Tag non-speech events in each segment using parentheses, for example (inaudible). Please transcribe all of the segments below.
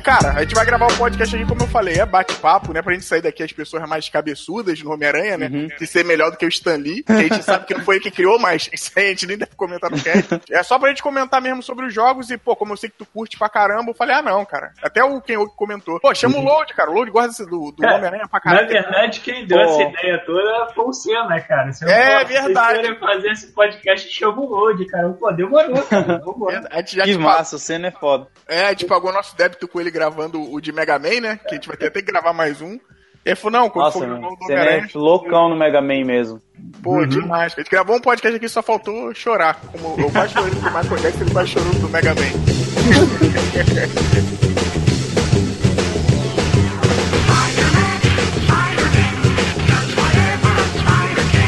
cara, a gente vai gravar o um podcast aqui, como eu falei, é bate-papo, né? Pra gente sair daqui as pessoas mais cabeçudas no Homem-Aranha, né? Uhum. De ser melhor do que o Stan Lee, que a gente sabe que não foi ele que criou, mas (laughs) isso aí a gente nem deve comentar no cast. É só pra gente comentar mesmo sobre os jogos e, pô, como eu sei que tu curte pra caramba, eu falei, ah, não, cara. Até o quem comentou. Pô, chama uhum. o Load, cara. O Load gosta do, do é, Homem-Aranha pra caramba. Na verdade, quem deu essa ideia toda foi o Senna, cara. Você é verdade. Se fazer esse podcast, chama o Load, cara. Pô, demorou, cara. (laughs) A gente já que massa, o Senna é foda. É, a gente pagou nosso débito com ele gravando o de Mega Man, né? Que a gente vai ter até que gravar mais um. Ele falou, não, quando Nossa, for o Você é loucão no Mega Man mesmo. Pô, uhum. demais. A gente gravou um podcast aqui só faltou chorar. Como eu quase chorei do Michael Jackson, ele quase chorou do Mega Man. (laughs)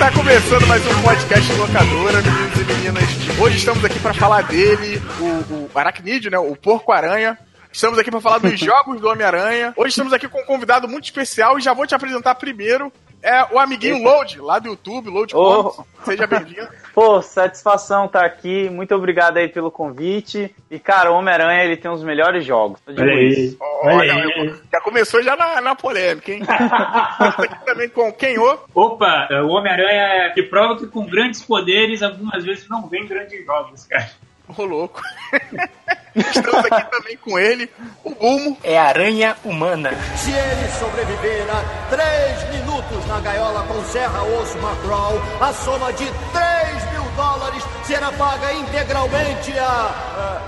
Tá começando mais um podcast locadora, meninos e meninas. Hoje estamos aqui para falar dele, o, o Aracnídeo, né? O Porco-Aranha. Estamos aqui para falar dos (laughs) jogos do Homem-Aranha. Hoje estamos aqui com um convidado muito especial e já vou te apresentar primeiro. É o amiguinho Eita. Load, lá do YouTube, Load oh. Seja bem-vindo. (laughs) Pô, satisfação estar tá aqui. Muito obrigado aí pelo convite. E, cara, o Homem-Aranha, ele tem os melhores jogos. Olha aí. Olha aí. Já começou já na, na polêmica, hein? aqui também com quem o? Opa, o Homem-Aranha que prova que com grandes poderes, algumas vezes não vem grandes jogos, cara. Ô, louco. (laughs) Estamos aqui também com ele, o Bulmo. É aranha humana. Se ele sobreviver a 3 minutos na gaiola com Serra Osso Macraw, a soma de 3 mil dólares será paga integralmente a.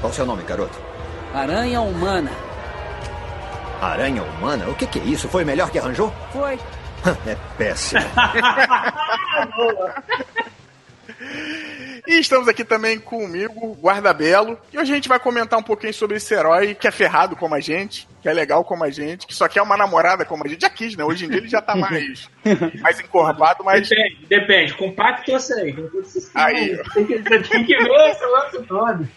Qual o seu nome, garoto? Aranha humana. Aranha humana? O que, que é isso? Foi o melhor que arranjou? Foi. (laughs) É péssimo. (laughs) (laughs) E estamos aqui também comigo, Guarda Belo. E hoje a gente vai comentar um pouquinho sobre esse herói que é ferrado como a gente, que é legal como a gente, que só quer uma namorada como a gente. Já quis, né? Hoje em dia ele já tá mais, (laughs) mais encorvado, mas. Depende, depende. Compacto eu sei. Aí. Tem que, tem que ver esse lance (laughs) todo.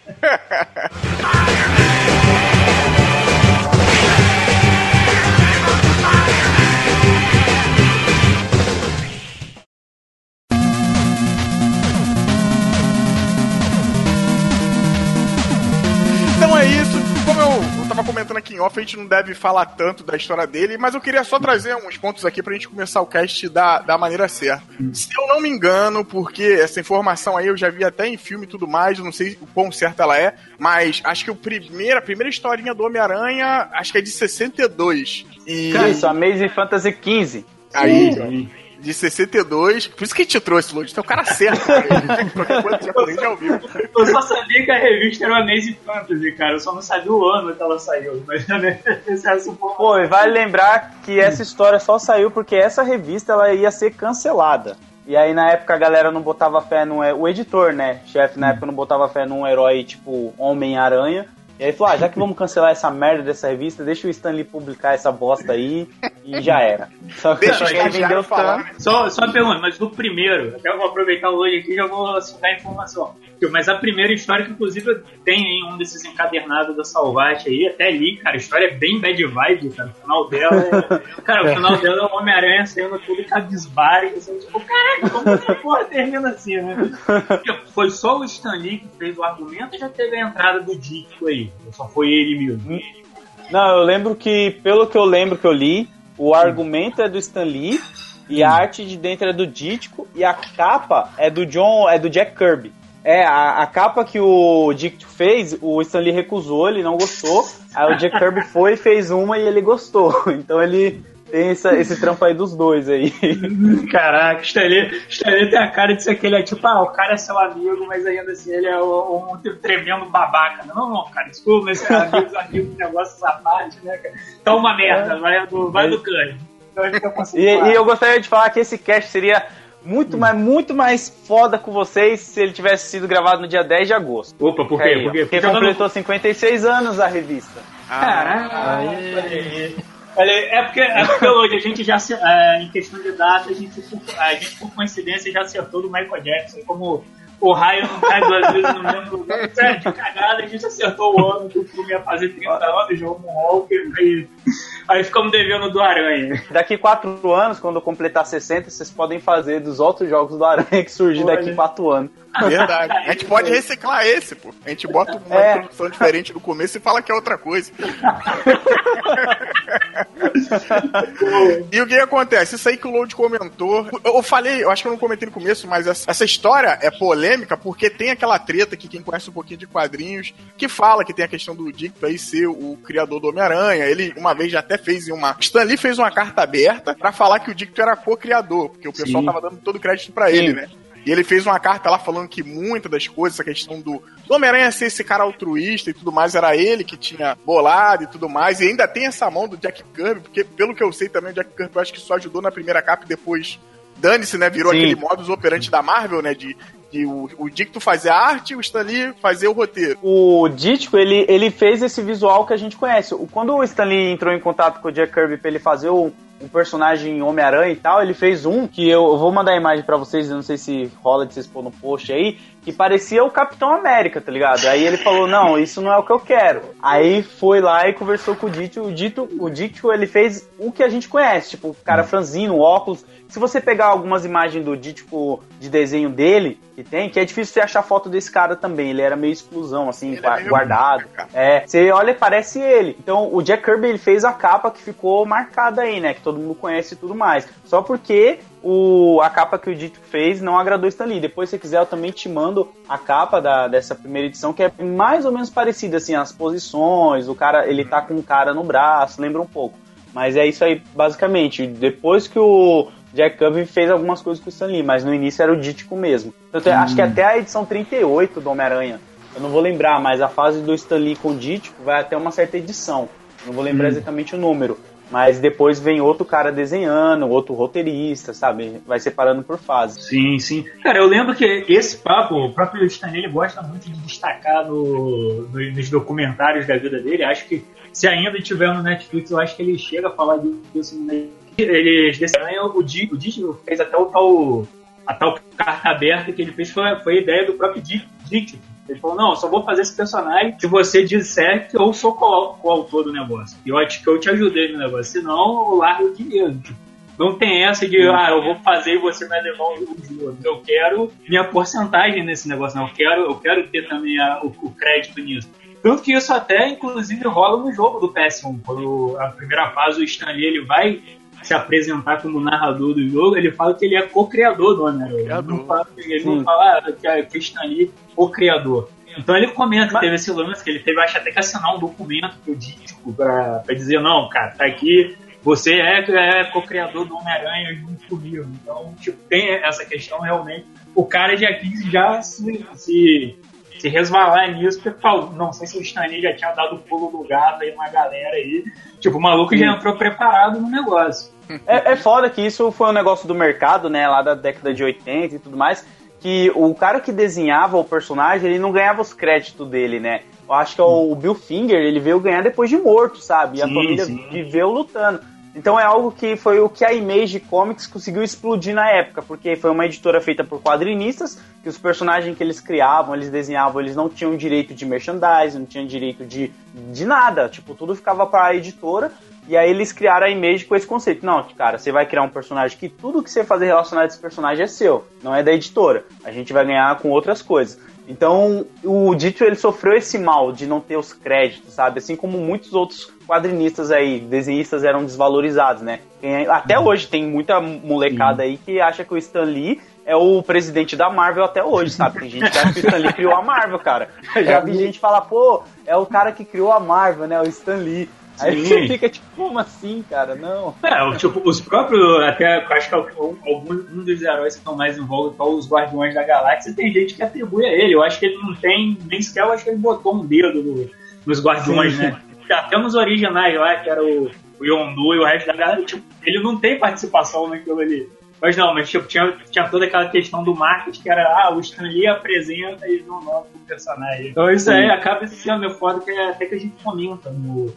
Tava comentando aqui em off, a gente não deve falar tanto da história dele, mas eu queria só trazer uns pontos aqui pra gente começar o cast da, da maneira certa. Se eu não me engano, porque essa informação aí eu já vi até em filme e tudo mais, não sei o quão certa ela é, mas acho que o primeiro, a primeira historinha do Homem-Aranha, acho que é de 62. E... Isso, Amazing Fantasy 15. Aí, Sim de 62. Por isso que te trouxe, Lodi. É o cara certo, cara. já ouviu. Eu só sabia que a revista era Amazing Fantasy, cara. Eu só não sabia o ano que ela saiu. Mas (laughs) esse é. Pô, e vale lembrar que essa história só saiu porque essa revista ela ia ser cancelada. E aí na época a galera não botava fé no. O editor, né? Chefe na época não botava fé num herói tipo Homem-Aranha. E aí falou, ah, já que vamos cancelar essa merda dessa revista, deixa o Stanley publicar essa bosta aí e já era. Só que deixa ele vendeu falar. Só, só uma pergunta, mas do primeiro, até eu vou aproveitar hoje aqui e já vou citar a informação. Mas a primeira história, que inclusive tem em um desses encadernados da Salvate aí, até ali, cara, a história é bem bad vibe, cara. O final dela é. Cara, o final dela é o Homem-Aranha saindo tudo cabisbaixo, assim, tipo, caraca, como essa porra termina assim, né? (laughs) Foi só o Stanley que fez o argumento e já teve a entrada do Dick aí. Só foi ele mesmo. Não, eu lembro que, pelo que eu lembro que eu li, o argumento é do Stan Lee e a arte de dentro é do Ditko e a capa é do John, é do Jack Kirby. É, a, a capa que o Dick fez, o Stan Lee recusou, ele não gostou. Aí o Jack Kirby foi, fez uma e ele gostou. (laughs) Então ele tem essa, esse trampo aí dos dois aí. (laughs) Caraca, Stanley, Stanley tem a cara de ser aquele, é tipo, ah, o cara é seu amigo, mas ainda assim ele é um, um tremendo babaca. Não, não, cara, desculpa, mas é amigos, (laughs) amigos, negócio essa parte, né, cara? Tá uma merda, vai do, vai do cano. Então, e, e eu gostaria de falar que esse cast seria muito, mais, muito mais foda com vocês se ele tivesse sido gravado no dia 10 de agosto. Opa, por quê? Aí, por quê? Porque, porque completou 56 anos a revista. Caraca! Ah, é porque, é porque hoje a gente já, é, em questão de data, a gente, a gente por coincidência já acertou do Michael Jackson como o raio não cai duas vezes no mesmo lugar. (laughs) É, de cagada, a gente acertou o ano que o filme ia fazer 30 anos, jogou um Walker, aí, aí ficamos devendo do Aranha. Daqui quatro anos, quando completar 60, vocês podem fazer dos outros jogos do Aranha que surgir daqui quatro anos. Verdade. A gente pode reciclar esse, pô. A gente bota uma é. introdução diferente no começo e fala que é outra coisa. (laughs) e o que acontece? Isso aí que o Load comentou. Eu falei, eu acho que eu não comentei no começo, mas essa, essa história é polêmica porque tem aquela treta que quem conhece um pouquinho de quadrinhos que fala que tem a questão do Dick aí ser o criador do Homem-Aranha. Ele uma vez já até fez uma. Stan Lee fez uma carta aberta para falar que o Dick era co-criador, porque o pessoal Sim. tava dando todo o crédito para ele, né? E ele fez uma carta lá falando que muitas das coisas, essa questão do, do Homem-Aranha ser esse cara altruísta e tudo mais, era ele que tinha bolado e tudo mais. E ainda tem essa mão do Jack Kirby, porque pelo que eu sei também, o Jack Kirby eu acho que só ajudou na primeira capa e depois dane-se, né? Virou Sim. aquele modus operandi da Marvel, né? De, de o, o Dicto fazer a arte e o Stanley fazer o roteiro. O Ditko, ele, ele fez esse visual que a gente conhece. Quando o Stanley entrou em contato com o Jack Kirby pra ele fazer o, um personagem Homem-Aranha e tal, ele fez um que eu, eu vou mandar a imagem para vocês, eu não sei se rola de vocês pôr no post aí, que parecia o Capitão América, tá ligado? Aí ele falou, não, isso não é o que eu quero. Aí foi lá e conversou com o Dito, o Dito, o Dito, ele fez o que a gente conhece, tipo, o cara franzino, óculos, se você pegar algumas imagens do Dítico de desenho dele, que tem, que é difícil você achar foto desse cara também. Ele era meio exclusão, assim, é guardado. É, você olha, parece ele. Então, o Jack Kirby ele fez a capa que ficou marcada aí, né? Que todo mundo conhece e tudo mais. Só porque o, a capa que o Dito fez não agradou Stan Lee. Depois, se você quiser, eu também te mando a capa da, dessa primeira edição, que é mais ou menos parecida, assim, as posições, o cara, ele tá com um cara no braço, lembra um pouco. Mas é isso aí, basicamente. Depois que o Jack Kirby fez algumas coisas com o Stan Lee, mas no início era o Dítico mesmo. Hum. Acho que até a edição 38 do Homem-Aranha, eu não vou lembrar, mas a fase do Stan Lee com o Dítico vai até uma certa edição. Não vou lembrar hum. exatamente o número. Mas depois vem outro cara desenhando, outro roteirista, sabe? Vai separando por fases. Sim, sim. Cara, eu lembro que esse papo, o próprio Stan ele gosta muito de destacar no, no, nos documentários da vida dele. Acho que se ainda tiver no Netflix, eu acho que ele chega a falar disso no eles decidiram, o Disney fez até o tal, a tal carta aberta que ele fez foi, foi a ideia do próprio Disney. Ele falou, não, só vou fazer esse personagem se você disser que eu sou o autor do negócio. E eu acho que eu te ajudei no negócio, senão eu largo o dinheiro. Não tem essa de, ah, eu vou fazer e você vai levar o jogo. Eu quero minha porcentagem nesse negócio, não. Eu quero, eu quero ter também a, o, o crédito nisso. Tanto que isso até, inclusive, rola no jogo do PS1. Quando a primeira fase, o Stanley ele vai se apresentar como narrador do jogo, ele fala que ele é co-criador do Homem-Aranha. Ele não fala, ele não fala ah, que é Christian Lee co-criador. Então ele comenta que teve esse lance, que ele teve, acho até que assinar um documento pro Dítico pra, pra dizer, não, cara, tá aqui, você é, é co-criador do Homem-Aranha junto comigo. Então, tipo, tem essa questão realmente. O cara já quis já se, se, se resvalar nisso, porque não sei se o Stanley já tinha dado o pulo do gato aí uma galera aí. Tipo, o maluco já entrou preparado no negócio. É, é foda que isso foi um negócio do mercado, né, lá da década de 80 e tudo mais, que o cara que desenhava o personagem, ele não ganhava os créditos dele, né? Eu acho que é o Bill Finger, ele veio ganhar depois de morto, sabe? E a família sim. viveu lutando. Então é algo que foi o que a Image Comics conseguiu explodir na época, porque foi uma editora feita por quadrinistas, que os personagens que eles criavam, eles desenhavam, eles não tinham direito de merchandising, não tinham direito de, de nada, tipo, tudo ficava para a editora, e aí eles criaram a Image com esse conceito. Não, cara, você vai criar um personagem que tudo que você fazer relacionado a esse personagem é seu, não é da editora. A gente vai ganhar com outras coisas. Então, o Dito ele sofreu esse mal de não ter os créditos, sabe? Assim como muitos outros quadrinistas aí, desenhistas eram desvalorizados, né? Até uhum. hoje tem muita molecada aí que acha que o Stan Lee é o presidente da Marvel até hoje, sabe? Tem gente que acha que o Stan Lee criou a Marvel, cara. (laughs) já vi gente falar, pô, é o cara que criou a Marvel, né? O Stan Lee. Aí você fica tipo, como assim, cara? Não. É, tipo, os próprios, até acho que algum, um dos heróis que estão mais envolvidos, são os Guardiões da Galáxia, tem gente que atribui a ele. Eu acho que ele não tem, nem sequer eu acho que ele botou um dedo no, nos Guardiões, Sim. né? Até nos originais lá, que era o, o Yondu e o resto da galera, tipo, ele não tem participação naquilo ali. Mas não, mas tipo, tinha, tinha toda aquela questão do marketing que era, ah, o Stan Lee apresenta e não nome do personagem. Então isso aí acaba sendo meu foda que é até que a gente comenta no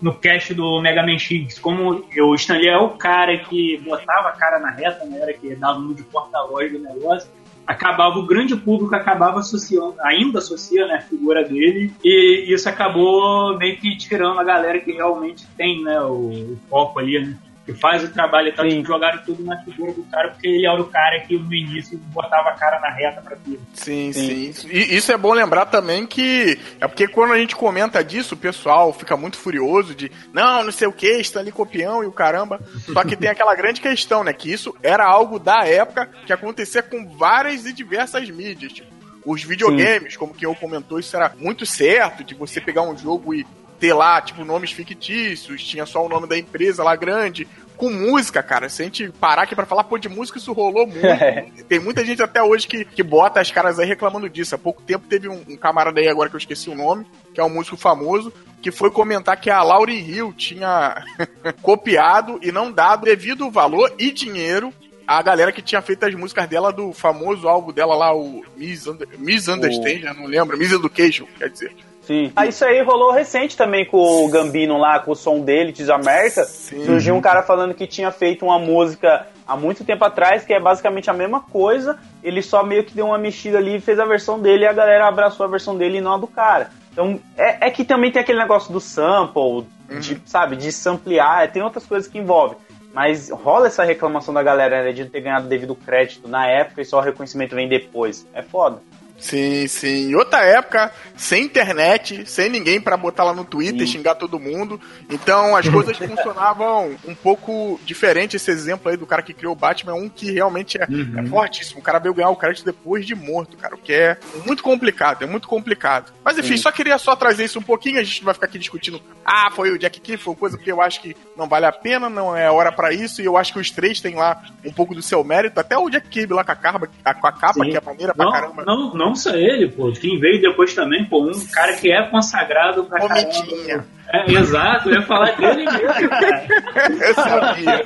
no cast do Mega Man X, como o Stanley é o cara que botava a cara na reta, né, era que dava um de porta-voz do negócio, acabava o grande público acabava associando, ainda associa né, a figura dele, e isso acabou meio que tirando a galera que realmente tem né, o, o foco ali, né? Que faz o trabalho e tal, tipo, jogaram tudo na figura do cara, porque ele era o cara que no início botava a cara na reta pra tudo. Sim, sim. sim. E isso é bom lembrar também que é porque quando a gente comenta disso, o pessoal fica muito furioso de não, não sei o que, está ali copião e o caramba. Só que tem aquela grande questão, né? Que isso era algo da época que acontecia com várias e diversas mídias. Tipo, os videogames, Sim. como que eu comentou, isso era muito certo, de você pegar um jogo e ter lá, tipo, nomes fictícios, tinha só o nome da empresa lá grande. Com música, cara, se a gente parar aqui pra falar, pô, de música isso rolou muito. (laughs) É. Tem muita gente até hoje que, que bota as caras aí reclamando disso. Há pouco tempo teve um, um camarada aí, agora que eu esqueci o nome, que é um músico famoso, que foi comentar que a Laurie Hill tinha (laughs) copiado e não dado devido valor e dinheiro a galera que tinha feito as músicas dela do famoso álbum dela lá, o Miss, Under, Miss Understand, oh. não lembro, Miss Education, quer dizer. Sim. Ah, isso aí rolou recente também com o Gambino lá, com o som dele, Desamerta. Surgiu um cara falando que tinha feito uma música há muito tempo atrás, que é basicamente a mesma coisa. Ele só meio que deu uma mexida ali e fez a versão dele e a galera abraçou a versão dele e não a do cara. Então, é, é que também tem aquele negócio do sample, uhum. de, sabe, de samplear, tem outras coisas que envolvem. Mas rola essa reclamação da galera né, de não ter ganhado devido crédito na época e só o reconhecimento vem depois. É foda. Sim, sim. Em outra época, sem internet, sem ninguém para botar lá no Twitter sim. xingar todo mundo. Então as coisas (laughs) funcionavam um pouco diferente. Esse exemplo aí do cara que criou o Batman é um que realmente é, uhum. é fortíssimo. O cara veio ganhar o crédito depois de morto, cara. O que é muito complicado, é muito complicado. Mas enfim, sim. só queria só trazer isso um pouquinho. A gente vai ficar aqui discutindo. Ah, foi o Jack Kirby, foi coisa que eu acho que não vale a pena, não é hora para isso. E eu acho que os três têm lá um pouco do seu mérito. Até o Jack Kirby lá com a, capa, com a capa, sim. que é maneira pra não, caramba. Não, não não só ele, pô. Quem veio depois também, pô, um cara que é consagrado pra Comitinha. É, exato, eu ia falar dele mesmo, cara. (laughs) eu sabia.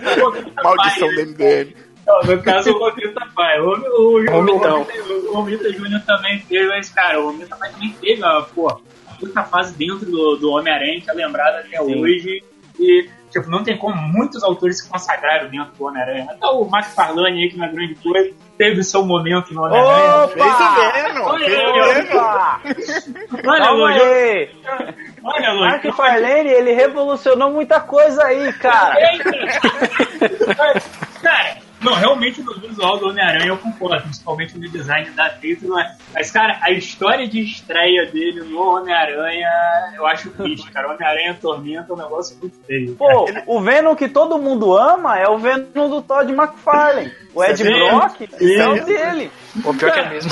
Maldição do MDM. No caso, o Romita Pai. O, o, o, o Romita Júnior também teve, mas, cara, o Romita Pai também teve, pô, muita fase dentro do, do Homem-Aranha que é lembrada até Sim. hoje. E Tipo, não tem como muitos autores se consagraram dentro do Homem-Aranha. Até o McFarlane aí, que na grande coisa, teve seu momento no Homem-Aranha. Fez o Venom! Olha, Olha, Olha, Olha, Mark Farlane, ele revolucionou muita coisa aí, cara. cara, não, realmente no visual do Homem-Aranha eu concordo, principalmente no design da é. Mas, cara, a história de estreia dele no Homem-Aranha, eu acho triste, cara. O Homem-Aranha Tormenta é um negócio muito feio. Pô, o Venom que todo mundo ama é o Venom do Todd McFarlane. O Ed Brock é o dele. Pô, pior cara, que é mesmo.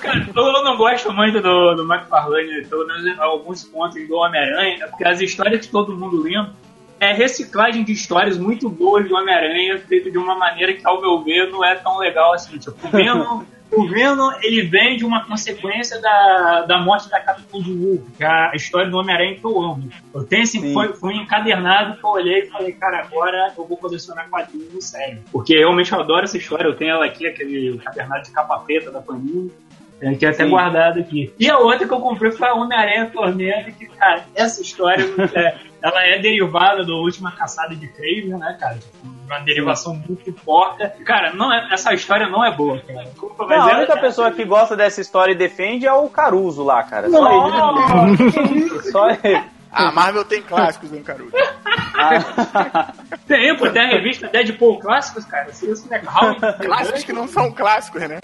Cara, eu não gosto muito do, do McFarlane, pelo menos em alguns pontos do Homem-Aranha, porque as histórias que todo mundo lembra é reciclagem de histórias muito boas do Homem-Aranha, feito de uma maneira que, ao meu ver, não é tão legal assim. Tipo, o Venom, (laughs) o Venom ele vem de uma consequência da, da morte da Capitã de Wu, que é a história do Homem-Aranha que eu amo. Eu tenho assim, foi, foi um encadernado que eu olhei e falei, cara, agora eu vou colecionar quadrinhos no sério. Porque realmente eu adoro essa história, eu tenho ela aqui, aquele encadernado de capa preta da Panini. É, que é até Sim. guardado aqui. E a outra que eu comprei foi a Homem-Aranha Tormenta, que, cara, essa história é, (laughs) ela é derivada da última caçada de Craven, né, cara? Tipo, uma derivação muito porca. Cara, não é, essa história não é boa, cara. Desculpa, não, a única é, pessoa que gosta dessa história e defende é o Caruso lá, cara. Só não. ele. (laughs) Só ele. A Marvel tem clássicos, hein, Caruso? (laughs) tem, pô, tem a revista Deadpool Clássicos, cara. Isso é clássicos que não são clássicos, né?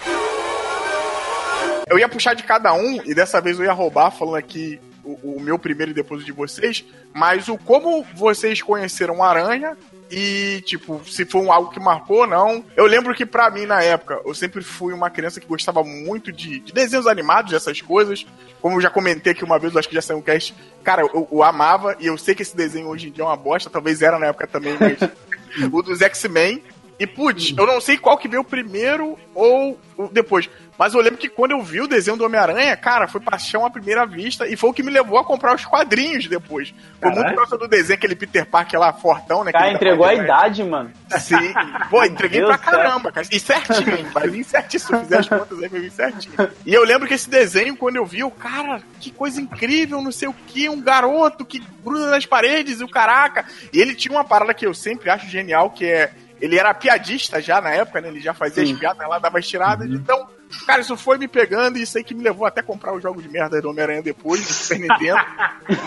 Eu ia puxar de cada um e dessa vez eu ia roubar falando aqui o, o meu primeiro e depois o de vocês, mas o como vocês conheceram Aranha e, tipo, se foi algo que marcou ou não. Eu lembro que para mim, na época, eu sempre fui uma criança que gostava muito de, de desenhos animados, dessas coisas. Como eu já comentei aqui uma vez, eu acho que já saiu um cast. Cara, eu, eu amava, e eu sei que esse desenho hoje em dia é uma bosta, talvez era na época também, mas. (laughs) o dos X-Men. E, putz, eu não sei qual que veio primeiro ou depois. Mas eu lembro que quando eu vi o desenho do Homem-Aranha, cara, foi paixão à primeira vista e foi o que me levou a comprar os quadrinhos depois. Foi muito causa do desenho, aquele Peter Parker lá, fortão, né? Cara, entregou a idade, mano. Sim. Pô, entreguei Deus pra caramba, cara. E certinho, vai vir certinho. Se eu fizer as contas aí, vai vir certinho. E eu lembro que esse desenho, quando eu vi, eu, cara, que coisa incrível, não sei o que, um garoto que gruda nas paredes e o caraca. E ele tinha uma parada que eu sempre acho genial, que é ele era piadista já na época, né? Ele já fazia Sim. as piadas lá, dava as tiradas. Uhum. Então, Cara, isso foi me pegando e isso aí que me levou até a comprar os jogos de merda do Homem-Aranha depois, do Super Nintendo.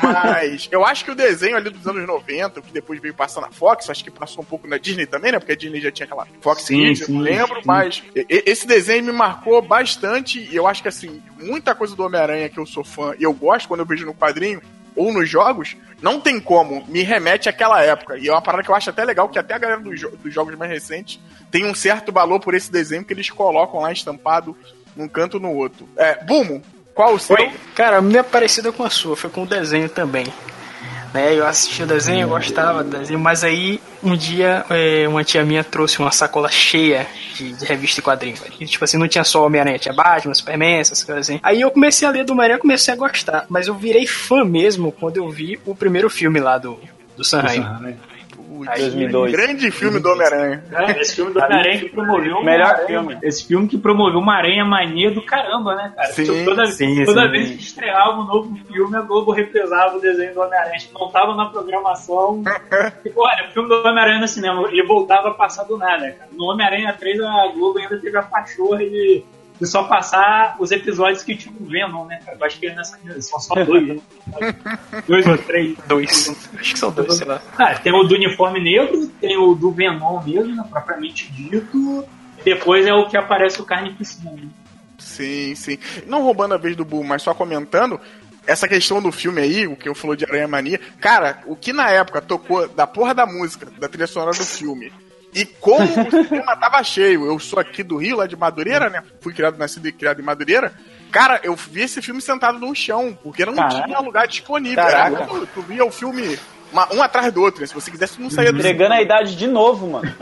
Mas eu acho que o desenho ali dos anos 90, que depois veio passar na Fox, acho que passou um pouco na Disney também, né? Porque a Disney já tinha aquela Fox sim, Kids, sim, eu não lembro, sim. mas esse desenho me marcou bastante e eu acho que assim, muita coisa do Homem-Aranha que eu sou fã e eu gosto quando eu vejo no quadrinho, ou nos jogos, não tem como, me remete àquela época. E é uma parada que eu acho até legal, que até a galera dos, dos jogos mais recentes tem um certo valor por esse desenho que eles colocam lá estampado num canto no outro. É, Bumo, qual o seu? Oi? Cara, a minha é parecida com a sua, foi com o desenho também. Né, eu assisti o desenho, eu gostava do desenho, mas aí um dia é, uma tia minha trouxe uma sacola cheia de, de revista e quadrinhos. E, tipo assim, não tinha só Homem-Aranha, tinha Batman, Superman, essas coisas assim. Aí eu comecei a ler do Homem-Aranha comecei a gostar, mas eu virei fã mesmo quando eu vi o primeiro filme lá do, do Sanheim. 2002. Grande filme do Homem-Aranha. É, esse filme do Homem-Aranha que promoveu Melhor aranha, filme. Esse filme que promoveu uma aranha mania do caramba, né, cara? Sim, tipo, toda sim, toda sim. vez que estreava um novo filme, a Globo reprisava o desenho do Homem-Aranha. Não tava na programação. (laughs) tipo, olha, o filme do Homem-Aranha no cinema, ele voltava a passar do nada, cara. No Homem-Aranha 3, a Globo ainda teve a pachorra de e só passar os episódios que tinham tipo, Venom, né, cara? Eu acho que é nessa são só dois, né? (laughs) dois ou três. Dois. Acho que são dois, sei lá. Ah, tem o do uniforme negro, tem o do Venom mesmo, né, propriamente dito. E depois é o que aparece o carne piscina. Né? Sim, sim. Não roubando a vez do Bull, mas só comentando, essa questão do filme aí, o que eu falou de Aranha Mania, cara, o que na época tocou da porra da música, da trilha sonora do filme, e como o cinema tava cheio, eu sou aqui do Rio, lá de Madureira, né? Fui criado, nascido e criado em Madureira. Cara, eu vi esse filme sentado no chão, porque não Caraca. tinha lugar disponível. Caraca. tu, tu via o filme uma, um atrás do outro, né? Se você quisesse, não saía do Entregando a idade de novo, mano.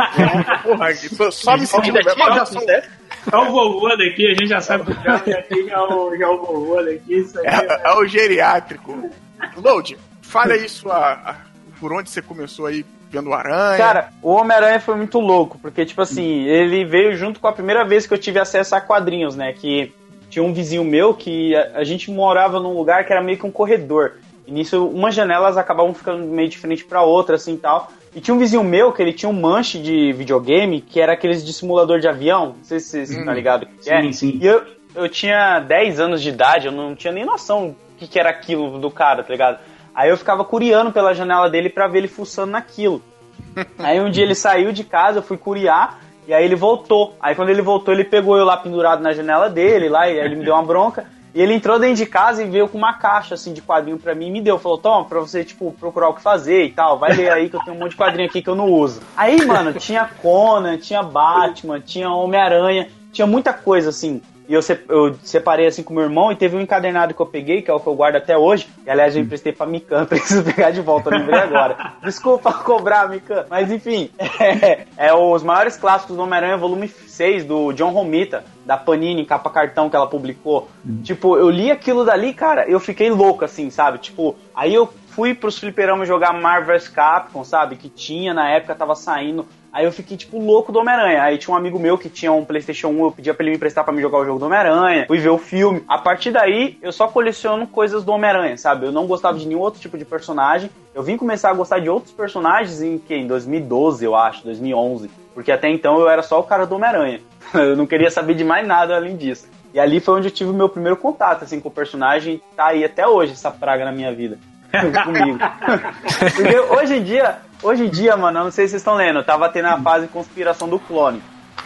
Porra, só, só me sentindo velho. já sou... É o vovô daqui, a gente já sabe que já, é o, já é o vovô daqui. Isso aí, é, é, o geriátrico. Load, fale aí sua, por onde você começou aí vendo o Aranha. Cara, o Homem-Aranha foi muito louco, porque, tipo assim, ele veio junto com a primeira vez que eu tive acesso a quadrinhos, né? Que tinha um vizinho meu que a, a gente morava num lugar que era meio que um corredor. E nisso, umas janelas acabavam ficando meio de frente pra outra, assim tal. E tinha um vizinho meu que ele tinha um manche de videogame que era aqueles de simulador de avião. Não sei se estão hum, ligados que sim, é. Sim. E eu, eu tinha 10 anos de idade, eu não tinha nem noção do que, que era aquilo do cara, tá ligado? Aí eu ficava curiando pela janela dele para ver ele fuçando naquilo. (laughs) aí um dia ele saiu de casa, eu fui curiar, e aí ele voltou. Aí quando ele voltou, ele pegou eu lá pendurado na janela dele, lá, e aí ele me deu uma bronca. E ele entrou dentro de casa e veio com uma caixa assim de quadrinho para mim e me deu. Falou, toma, pra você, tipo, procurar o que fazer e tal. Vai ler aí que eu tenho um monte de quadrinho aqui que eu não uso. Aí, mano, tinha Conan, tinha Batman, tinha Homem-Aranha, tinha muita coisa assim. E eu, eu separei assim com meu irmão e teve um encadernado que eu peguei, que é o que eu guardo até hoje. E aliás, eu emprestei pra Mikan, (laughs) preciso pegar de volta, eu lembrei agora. Desculpa (laughs) cobrar, Mikan. Mas enfim, (laughs) é, é os maiores clássicos do Homem-Aranha, volume 6, do John Romita, da Panini, capa cartão que ela publicou. Hum. Tipo, eu li aquilo dali, cara, eu fiquei louco, assim, sabe? Tipo, aí eu fui pros fliperamas jogar Marvel vs Capcom, sabe? Que tinha na época, tava saindo Aí eu fiquei, tipo, louco do Homem-Aranha. Aí tinha um amigo meu que tinha um PlayStation 1, eu pedia pra ele me emprestar pra me jogar o jogo do Homem-Aranha. Fui ver o filme. A partir daí, eu só coleciono coisas do Homem-Aranha, sabe? Eu não gostava de nenhum outro tipo de personagem. Eu vim começar a gostar de outros personagens em que? Em 2012, eu acho, 2011. Porque até então eu era só o cara do Homem-Aranha. (laughs) eu não queria saber de mais nada além disso. E ali foi onde eu tive o meu primeiro contato, assim, com o personagem. Tá aí até hoje essa praga na minha vida. (laughs) Comigo. (laughs) Porque hoje em dia, Hoje em dia, mano, eu não sei se vocês estão lendo, eu tava tendo a fase conspiração do clone.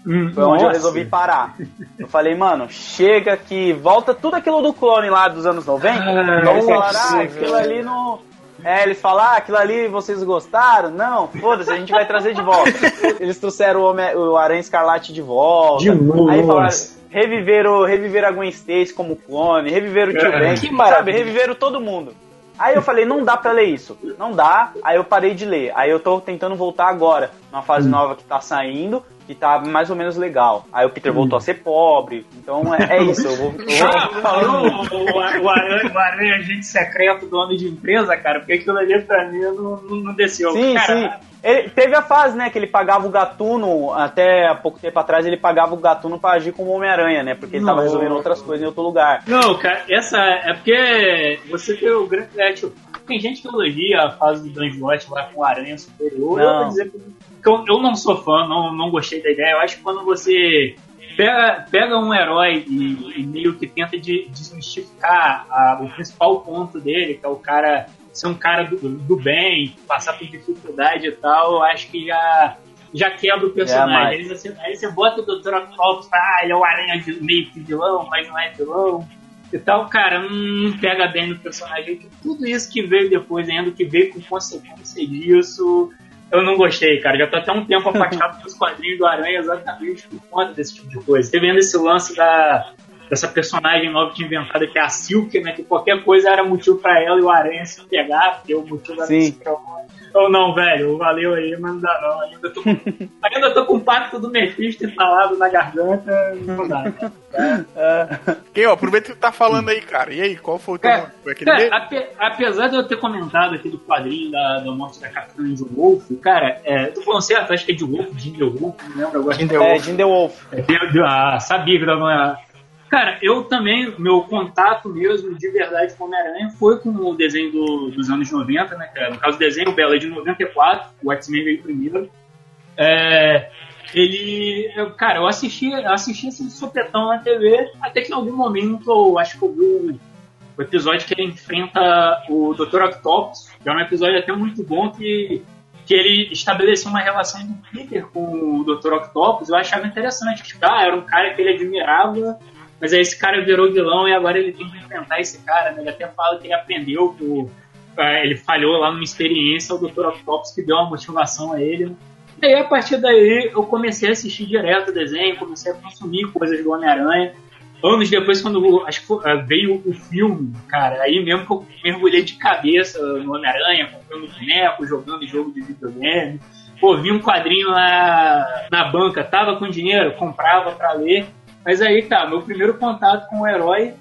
Hum, Foi onde eu resolvi parar. Eu falei, mano, chega que volta tudo aquilo do clone lá dos anos 90. Ah, falaram, ah, aquilo ali não. É, eles falaram, ah, aquilo ali vocês gostaram? Não, foda-se, a gente vai trazer de volta. (laughs) Eles trouxeram o, Homem, o Aranha Escarlate de volta. De novo. Aí falaram, reviveram, reviveram a Gwen Stacy como clone, reviveram o Tio Ben, sabe, reviveram todo mundo. Aí eu falei, não dá pra ler isso. Não dá. Aí eu parei de ler. Aí eu tô tentando voltar agora, numa fase nova que tá saindo, que tá mais ou menos legal. Aí o Peter hum. voltou a ser pobre. Então é, é isso. Eu vou, eu vou falando. o, o, aranha, o aranha agente secreto do homem de empresa, cara, porque aquilo ali pra mim não, não, não desceu. Sim, cara, sim. Ele teve a fase, né, que ele pagava o gatuno, até há pouco tempo atrás, ele pagava o gatuno pra agir como Homem-Aranha, né? Porque ele não. tava resolvendo outras coisas em outro lugar. Não, cara, essa é porque você tem o grande. É, tipo, tem gente que elogia a fase do Dan Slott lá com o Aranha Superior. Não. Eu vou dizer que eu, eu não sou fã, não, não gostei da ideia. Eu acho que quando você pega, pega um herói e, e meio que tenta de, desmistificar a, o principal ponto dele, que é o cara ser um cara do, do bem, passar por dificuldade e tal, eu acho que já, já quebra o personagem. É, aí, você, aí você bota o Dr. Octopus, ah, ele é o aranha meio que vilão, mas não é vilão. E tal, cara, não pega bem no personagem. Tudo isso que veio depois, ainda que veio com consequência disso, eu não gostei, cara. Já tô até um tempo afastado (laughs) dos quadrinhos do Aranha exatamente por conta desse tipo de coisa. Teve ainda esse lance da, dessa personagem nova que inventada, que é a Silk, né? Que qualquer coisa era motivo pra ela e o Aranha se pegar, porque o motivo era Sim. Ou não, velho, valeu aí, mas não dá não. Ainda tô, (laughs) ainda tô com o pacto do Mephisto instalado na garganta, não dá. Quem, ó, aproveita que tá falando aí, cara. E aí, qual foi o teu é, foi aquele é, ape, Apesar de eu ter comentado aqui do quadrinho da, da morte da Capitã de Wolf, cara, é, tô falando certo, acho que é de Wolf, de Wolf, não lembro agora. Jim É, Wolf. É, ah, sabia que não Cara, eu também, meu contato mesmo de verdade com Homem-Aranha foi com o desenho do, dos anos 90, né, cara? No caso, o desenho, o Bela é de 94, o X-Men veio primeiro. É, ele. Eu, cara, eu assisti, assisti esse sopetão na TV, até que em algum momento, eu acho que eu vi o episódio que ele enfrenta o Dr. Octopus, que é um episódio até muito bom que, que ele estabeleceu uma relação do Peter com o Dr. Octopus, eu achava interessante. Tipo, ah, era um cara que ele admirava mas aí esse cara virou vilão e agora ele tem que enfrentar esse cara, né? Ele até fala que ele aprendeu que o, é, ele falhou lá numa experiência, o Dr. Octopus que deu uma motivação a ele. E aí, a partir daí, eu comecei a assistir direto o desenho, comecei a consumir coisas do Homem-Aranha. Anos depois, quando acho que é, veio o filme, cara, aí mesmo que eu mergulhei de cabeça no Homem-Aranha, comprando boneco, jogando jogo de videogame. Pô, vi um quadrinho na, na banca, tava com dinheiro, comprava para ler. Mas aí, tá, meu primeiro contato com o herói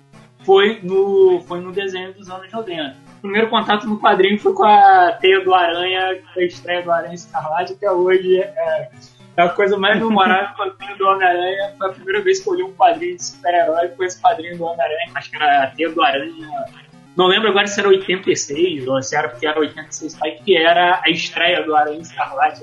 foi no, foi no desenho dos anos 90. O primeiro contato no quadrinho foi com a Teia do Aranha, a estreia do Aranha Escarlate, até hoje é, é a coisa mais memorável com a Teia do Homem-Aranha. Foi a primeira vez que eu li um quadrinho de super-herói, foi esse quadrinho do Homem-Aranha, acho que era a Teia do Aranha. Não lembro agora se era 86 ou se era porque era 86, que era a estreia do Aranha Escarlate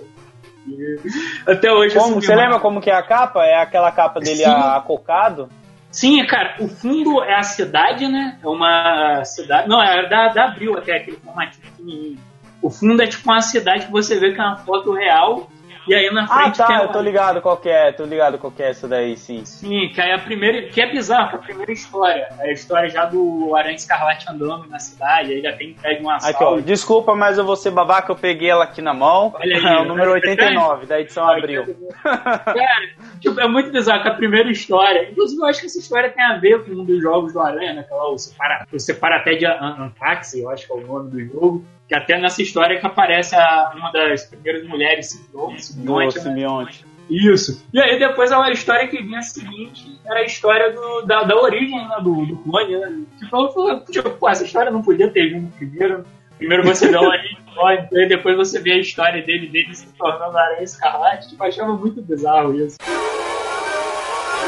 até hoje. Como, você lembra como que é a capa? É aquela capa dele Sim. acocado? Sim, cara, o fundo é a cidade, né? É uma cidade. Não, é da, da Abril até aquele formatinho. O fundo é tipo uma cidade que você vê que é uma foto real e aí na frente. Ah, tá, é eu tô ligado qual que é, tô ligado qual que é essa daí, sim. Sim, que é a primeira. Que é bizarro, que é a primeira história. É a história já do Aranha Escarlate andando na cidade, aí já tem pé de uma Aqui, ó, desculpa, mas eu vou ser babaca, eu peguei ela aqui na mão. Olha aí, (laughs) é o número 89, da edição Abril. (laughs) Cara, tipo, é muito bizarro que a primeira história. Inclusive, eu acho que essa história tem a ver com um dos jogos do Aranha, né? Que é o Separa, o Separa até de Antaxi, eu acho que é o nome do jogo. Que até nessa história que aparece a, uma das primeiras mulheres simbionte. Do simbionte. Né? Isso. E aí depois a história que vinha seguinte era a história do, da, da origem né, do, do clone. Né? Tipo, tipo, pô, essa história não podia ter vindo primeiro. Primeiro você vê o origem do clone, e depois você vê a história dele, dele se tornando Aranha Escarlate. Tipo, achava muito bizarro isso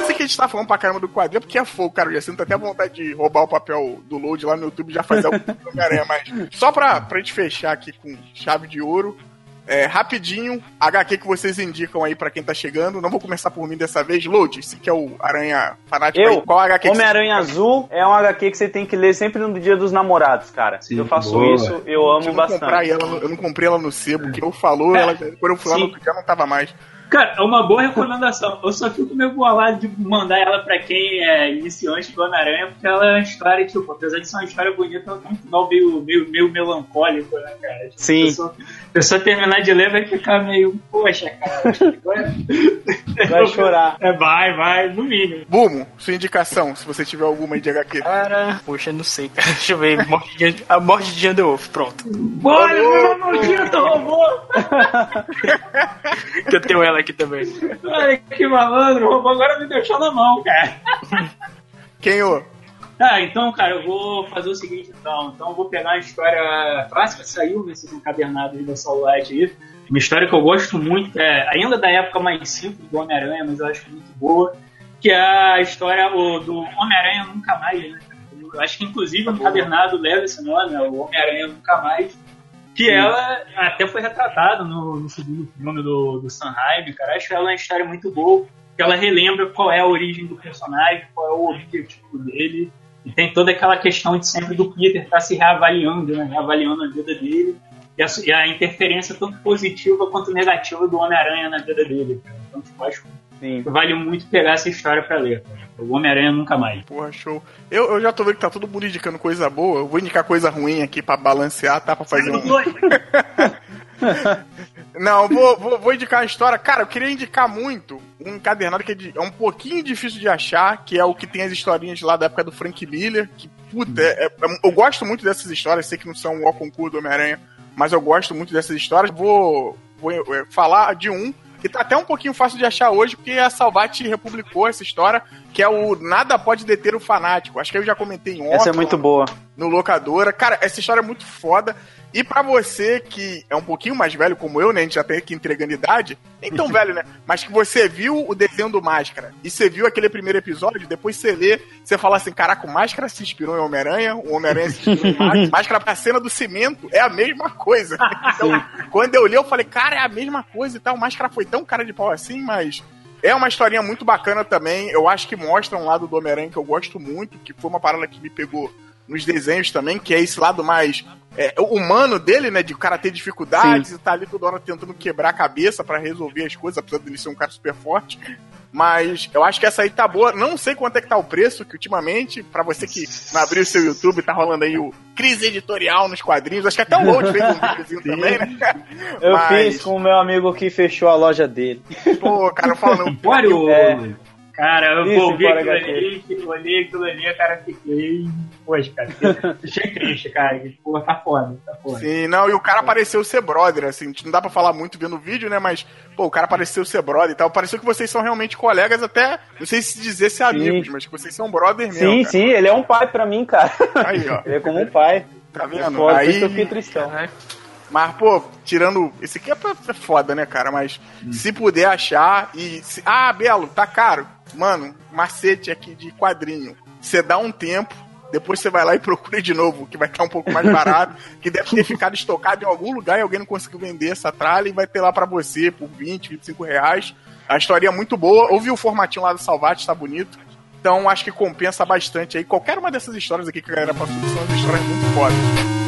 sei que a gente tá falando pra caramba do quadrinho, porque é fogo, cara. Eu já sinto até vontade de roubar o papel do load lá no YouTube já faz algum Homem-Aranha, mas só pra, pra gente fechar aqui com chave de ouro. É, rapidinho, HQ que vocês indicam aí para quem tá chegando. Não vou começar por mim dessa vez. Load, esse que é o Aranha Fanático. Eu, aí. qual HQ Homem-Aranha Azul é um HQ que você tem que ler sempre no dia dos namorados, cara. Sim, eu faço boa. isso, eu amo eu bastante. Ela, eu não comprei ela no sebo, que eu falou, é, ela, quando eu fui lá no dia não tava mais. Cara, é uma boa recomendação. Eu só fico meio bolado de mandar ela pra quem é iniciante do Homem-Aranha, porque ela é uma história, tipo, apesar de ser uma história bonita, ela tem um final meio, meio, meio melancólico, né, cara? Tipo, Sim. A pessoa, terminar de ler vai ficar meio, poxa, cara. (laughs) vai chorar. É, vai, vai, no mínimo. Bumo, sua indicação, se você tiver alguma aí de HQ. Cara, poxa, não sei, cara. (laughs) Deixa eu ver. Morte de, a morte de Wolf, pronto. Olha, meu maldito robô! (laughs) (laughs) que eu tenho ela aqui também. Ai, que malandro, robô agora me deixou na mão, cara. Quem o? Ah, então, cara, eu vou fazer o seguinte, então. Então, eu vou pegar uma história clássica que saiu nesses encadernados da Soullight aí. Uma história que eu gosto muito, é ainda da época mais simples do Homem-Aranha, mas eu acho muito boa. Que é a história o, do Homem-Aranha Nunca Mais, né? Eu acho que, inclusive, o encadernado leva esse nome, né? O Homem-Aranha Nunca Mais que ela até foi retratada no, no segundo filme do, do Sanheim, cara. Acho ela uma história muito boa. que ela relembra qual é a origem do personagem, qual é o objetivo dele. E tem toda aquela questão de sempre do Peter estar tá se reavaliando, né? Reavaliando a vida dele. E a, e a interferência tanto positiva quanto negativa do Homem-Aranha na vida dele. Então, tipo, acho Sim. Vale muito pegar essa história pra ler. O Homem-Aranha nunca mais. Porra, show. Eu, eu já tô vendo que tá todo mundo indicando coisa boa. Eu vou indicar coisa ruim aqui pra balancear, tá? Pra fazer um. (laughs) Não, vou, vou, vou, indicar a história. Cara, eu queria indicar muito um encadernado que é, de, é, um pouquinho difícil de achar, que é o que tem as historinhas lá da época do Frank Miller. Que, puta, é, é, eu gosto muito dessas histórias. Sei que não são o concurso do Homem-Aranha, mas eu gosto muito dessas histórias. Vou, vou é, falar de um que tá até um pouquinho fácil de achar hoje, porque a Salvati republicou essa história, que é o Nada Pode Deter o Fanático. Acho que eu já comentei ontem. Essa é muito boa. No locadora. Cara, essa história é muito foda. E para você que é um pouquinho mais velho como eu, né? A gente já tem aqui entregando idade. Nem tão (laughs) velho, né? Mas que você viu o desenho do Máscara e você viu aquele primeiro episódio, depois você lê, você fala assim: caraca, o Máscara se inspirou em Homem-Aranha, o Homem-Aranha se inspirou em (laughs) Máscara. Máscara pra cena do cimento é a mesma coisa. (laughs) Então, quando eu li, eu falei, cara, é a mesma coisa e tal. O Máscara foi tão cara de pau assim, mas. É uma historinha muito bacana também. Eu acho que mostra um lado do Homem-Aranha que eu gosto muito, que foi uma parada que me pegou nos desenhos também, que é esse lado mais é, humano dele, né? De o cara ter dificuldades Sim. e tá ali toda hora tentando quebrar a cabeça para resolver as coisas, apesar dele ser um cara super forte. Mas eu acho que essa aí tá boa. Não sei quanto é que tá o preço, que ultimamente, para você que não abriu o seu YouTube, tá rolando aí o crise editorial nos quadrinhos. Acho que até o Load fez um videozinho também, né? Eu Mas... fiz com o meu amigo que fechou a loja dele. Pô, cara, falando. Olha, é. Cara, eu vou ver aquilo ali, eu olhei aquilo ali, cara, fiquei. Poxa, cara, fiquei triste, cara. Porra, tá foda, tá foda. Sim, não, e o cara pareceu ser brother, assim, não dá pra falar muito vendo o vídeo, né? Mas, pô, o cara pareceu ser brother e tal. Pareceu que vocês são realmente colegas, até, não sei se dizer ser amigos, sim. mas que vocês são brother mesmo. Sim, cara. sim, ele é um pai pra mim, cara. Aí, ó. (laughs) ele é como um pai. Tá vendo? É foda, Aí eu fiquei tristão. É. Mas, pô, tirando. Esse aqui é, é foda, né, cara? Mas hum. se puder achar e. Se... Ah, Belo, tá caro. Mano, macete aqui de quadrinho. Você dá um tempo, depois você vai lá e (laughs) procura de novo, que vai estar um pouco mais barato, que deve ter ficado estocado em algum lugar e alguém não conseguiu vender essa tralha e vai ter lá para você por 20, 25 reais. A história é muito boa. Ouvi o formatinho lá do Salvate, está bonito. Então acho que compensa bastante aí. Qualquer uma dessas histórias aqui que a galera passou são histórias muito fodas.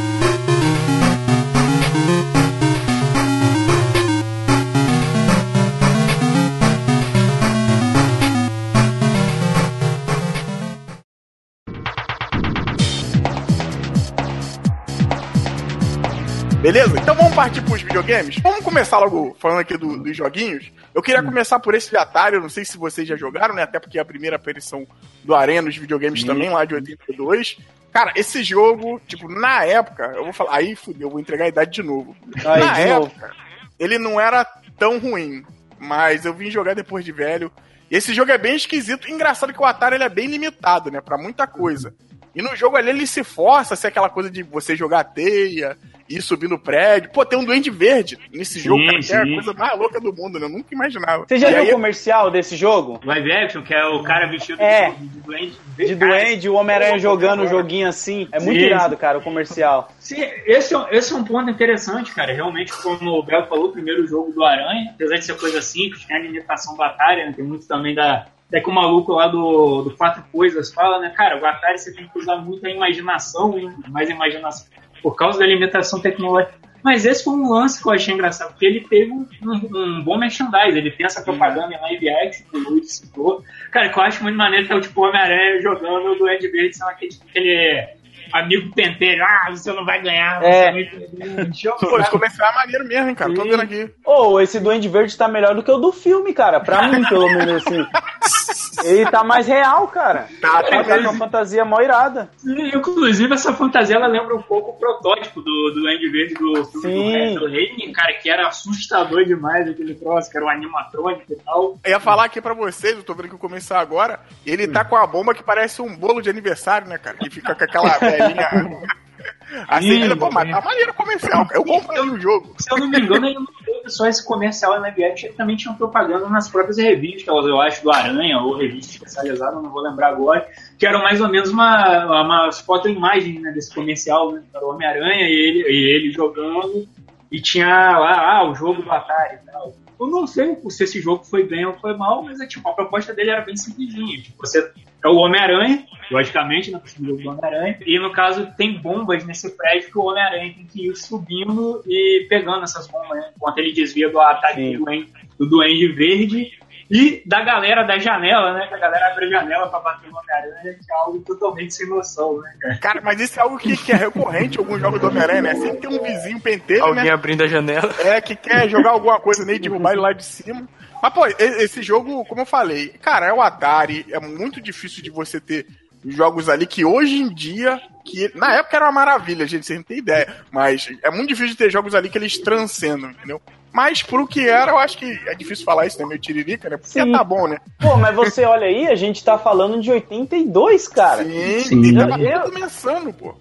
Beleza? Então vamos partir pros videogames? Vamos começar logo falando aqui do, dos joguinhos. Eu queria começar por esse de Atari, eu não sei se vocês já jogaram, né? Até porque é a primeira aparição do Arena nos videogames Sim. também, lá de 82. Cara, esse jogo, tipo, na época, eu vou falar, aí fudeu, eu vou entregar a idade de novo. Aí, na de época, novo. ele não era tão ruim, mas eu vim jogar depois de velho. E esse jogo é bem esquisito. Engraçado que o Atari ele é bem limitado, né, para muita coisa. E no jogo ali ele se força a ser aquela coisa de você jogar teia, ir subir no prédio. Pô, tem um Duende Verde nesse sim, jogo, cara, que é a coisa mais louca do mundo, né? Eu nunca imaginava. Você já e viu o comercial desse jogo? Live action, que é o cara vestido é, de Duende. De Duende, o Homem-Aranha jogando um joguinho assim. É muito sim. irado, cara, o comercial. Sim, esse, é esse é um ponto interessante, cara. Realmente, como o Bel falou, o primeiro jogo do Aranha, apesar de ser coisa simples, tem a limitação Atari, né? tem muito também da, até que o maluco lá do, do Quatro Coisas fala, né, cara, o Atari você tem que usar muita imaginação, mais imaginação por causa da limitação tecnológica. Mas esse foi um lance que eu achei engraçado, porque ele teve um, um, bom merchandise, ele tem essa propaganda em live action que o Luiz citou. Cara, que eu acho muito maneiro que é o tipo Homem-Aranha jogando do Ed Verde, são aquele, tipo, aquele amigo penteiro, ah, você não vai ganhar. É. Pô, esse comercial é maneiro mesmo, hein, cara. Tô vendo aqui. Ô, oh, esse Duende Verde tá melhor do que o do filme, cara. Pra mim, pelo menos assim. (laughs) Ele tá mais real, cara. Tá, tá, tá com uma fantasia mó irada. Sim, inclusive essa fantasia ela lembra um pouco o protótipo do, do Duende Verde do filme do Reino, cara, que era assustador demais aquele troço, que era um animatrônico e tal. Eu ia falar aqui pra vocês, eu tô vendo que eu começar agora, ele tá com a bomba que parece um bolo de aniversário, né, cara? Que fica com aquela (laughs) velhinha. (laughs) Assim, Sim, pô, mas tá maneiro comercial. Eu comprei o jogo. Se eu não me engano, ele não teve só esse comercial na live também tinha propaganda nas próprias revistas, eu acho, do Aranha, ou revista especializada, não vou lembrar agora, que eram mais ou menos uma, uma foto-imagem né, desse comercial, né? Era o Homem-Aranha e ele, e ele jogando, e tinha lá, ah, o jogo do Atari e tal. eu não sei se esse jogo foi bem ou foi mal, mas é, tipo, a proposta dele era bem simplesinha. Tipo, você é o Homem-Aranha, logicamente, no jogo do Homem-Aranha, e no caso tem bombas nesse prédio que o Homem-Aranha tem que ir subindo e pegando essas bombas, né, enquanto ele desvia do ataque do duende, do duende Verde e da galera da janela, né? Que a galera abre a janela pra bater no Homem-Aranha, que é algo totalmente sem noção, né, cara? Cara, mas isso é algo que, que é recorrente em alguns jogos do Homem-Aranha, né? Sempre tem um vizinho pentelho, Alguém né? abrindo a janela. É, que quer jogar alguma coisa nele, derrubar ele lá de cima. Mas, pô, esse jogo, como eu falei, cara, é o Atari, é muito difícil de você ter jogos ali que hoje em dia, que na época era uma maravilha, gente, vocês não tem ideia, mas é muito difícil de ter jogos ali que eles transcendam, entendeu? Mas pro que era, eu acho que é difícil falar isso, né, meu tiririca, né? Porque Sim. tá bom, né? Pô, mas você olha aí, a gente tá falando de 82, cara. Sim, Sim. e tava Eu- tudo começando, pô.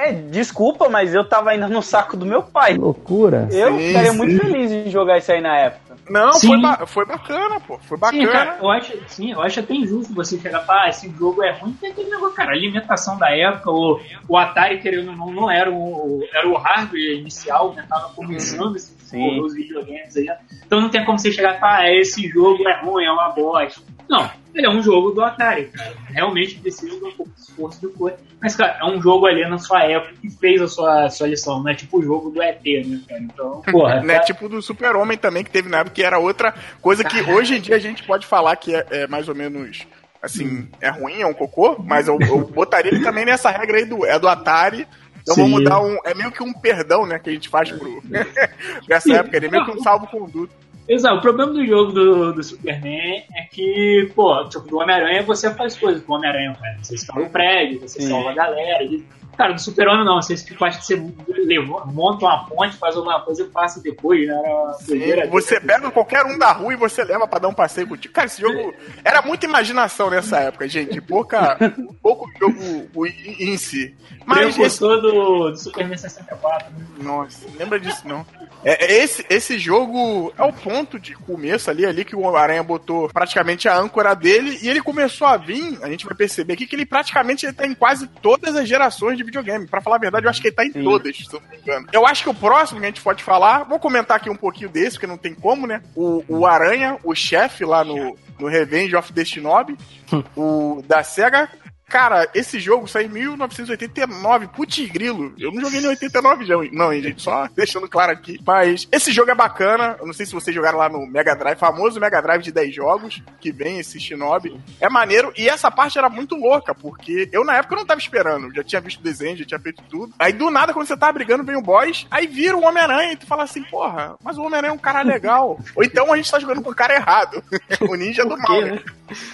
É, desculpa, mas eu tava ainda no saco do meu pai. Loucura. Eu Sim, ficaria sim. muito feliz em jogar isso aí na época. Não, Sim. foi, ba- foi bacana, pô. Foi bacana. Sim, cara, eu acho, sim, eu acho até injusto você chegar e falar, ah, esse jogo é ruim, tem aquele negócio, cara, a alimentação da época, o, o Atari, querendo ou não, não era o, era o hardware inicial, né, tava começando esses Sim. os videogames aí, então não tem como você chegar e falar, ah, esse jogo é ruim, é uma bosta. Não, ele é um jogo do Atari, cara, realmente precisa de um pouco de esforço do coisa, mas, cara, é um jogo ali na sua época que fez a sua, sua lição, não é tipo o jogo do ET, né, cara, então, porra, né? cara, Tipo do Super-Homem também, que teve na época, que era outra coisa que (laughs) hoje em dia a gente pode falar que é, é mais ou menos. Assim, é ruim, é um cocô, mas eu, eu botaria ele também nessa regra aí do, é do Atari. Então Sim. vamos dar um. É meio que um perdão, né? Que a gente faz pro. (laughs) nessa época, ele é meio que um salvo-conduto. Exato, o problema do jogo do, do Superman é que, pô, tipo, do Homem-Aranha você faz coisas que o Homem-Aranha. Você escala o prédio, você Sim. salva a galera. Cara, do Super-Homem não, você acha que você levou, monta uma ponte, faz alguma coisa e passa depois, né? Era uma doideira. Você pega qualquer um da rua e você leva pra dar um passeio contigo. Cara, esse jogo era muita imaginação nessa época, gente. Pouca, pouco jogo em, si. Mas esse, Precursor do, do Superman 64. Né? Nossa, lembra disso não. É, é esse, esse jogo é o ponto de começo ali, ali que o Aranha botou praticamente a âncora dele e ele começou a vir, a gente vai perceber aqui que ele praticamente tá em quase todas as gerações de videogame. Pra falar a verdade, eu acho que ele tá em Sim. todas, se eu não me engano. Eu acho que o próximo que a gente pode falar, vou comentar aqui um pouquinho desse, porque não tem como, né? O, o Aranha, o chefe lá no, no Revenge of the Shinobi, (laughs) o da SEGA. Cara, esse jogo saiu em 1989, putz grilo. Eu não joguei em 89 já, não, hein, gente, só deixando claro aqui. Mas esse jogo é bacana, eu não sei se vocês jogaram lá no Mega Drive, famoso Mega Drive de 10 jogos, que vem esse Shinobi. É maneiro, e essa parte era muito louca, porque eu na época eu não tava esperando, já tinha visto o desenho, já tinha feito tudo. Aí do nada, quando você tá brigando, vem o boss, aí vira o Homem-Aranha e tu fala assim, porra, mas o Homem-Aranha é um cara legal. Ou então a gente tá jogando com o cara errado, (laughs) o ninja do mal, né?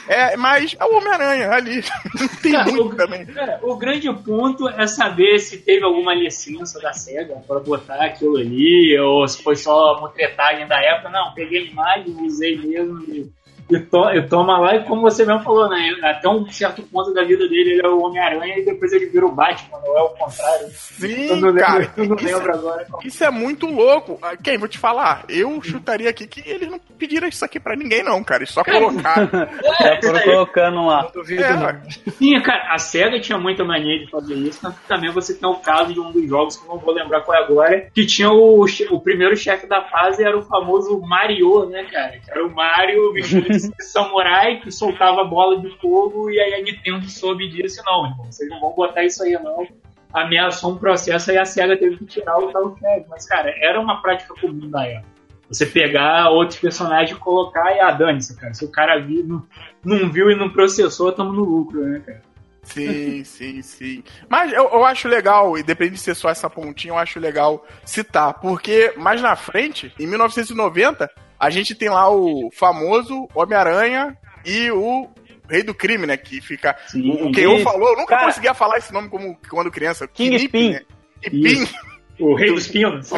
É, mas é o Homem-Aranha ali. (laughs) Tem Cara, muito o, também. cara, o grande ponto é saber se teve alguma licença da SEGA pra botar aquilo ali, ou se foi só mutretagem da época. Não, peguei a imagem, usei mesmo e, e, to, e toma lá. E como você mesmo falou, né? Até um certo ponto da vida dele, ele é o Homem-Aranha e depois ele vira o Batman, não é o contrário. Sim, eu não lembro, cara. eu não isso, lembro agora. isso é muito louco. Ah, Quem? Vou te falar. Eu chutaria aqui que eles não pediram isso aqui pra ninguém, não, cara. Eles só colocaram. (laughs) Já foram colocando lá. Duvido, É, não. Sim, cara, a SEGA tinha muita mania de fazer isso, tanto que também você tem o caso de um dos jogos que eu não vou lembrar qual é agora, que tinha o, o primeiro chefe da fase era o famoso Mario, né, cara? Que era o Mario de samurai que soltava bola de fogo e aí a Nintendo soube disso. Não, irmão, vocês não vão botar isso aí, não. Ameaçou um processo e a SEGA teve que tirar o tal chefe. Mas, cara, era uma prática comum da época. Você pegar outros personagens e colocar e ah, dane-se, cara. Se o cara viu, não, não viu e não processou, tamo no lucro, né, cara? Sim, sim, sim. Mas eu, eu acho legal, independente de ser só essa pontinha, eu acho legal citar. Porque mais na frente, em 1990, a gente tem lá o famoso Homem-Aranha e o Rei do Crime, né? Que fica. Sim, o que eu falou, eu nunca Cara- conseguia falar esse nome como quando criança. Kingpin, né? Kingpin. (laughs) (laughs) O Rei dos Pinos.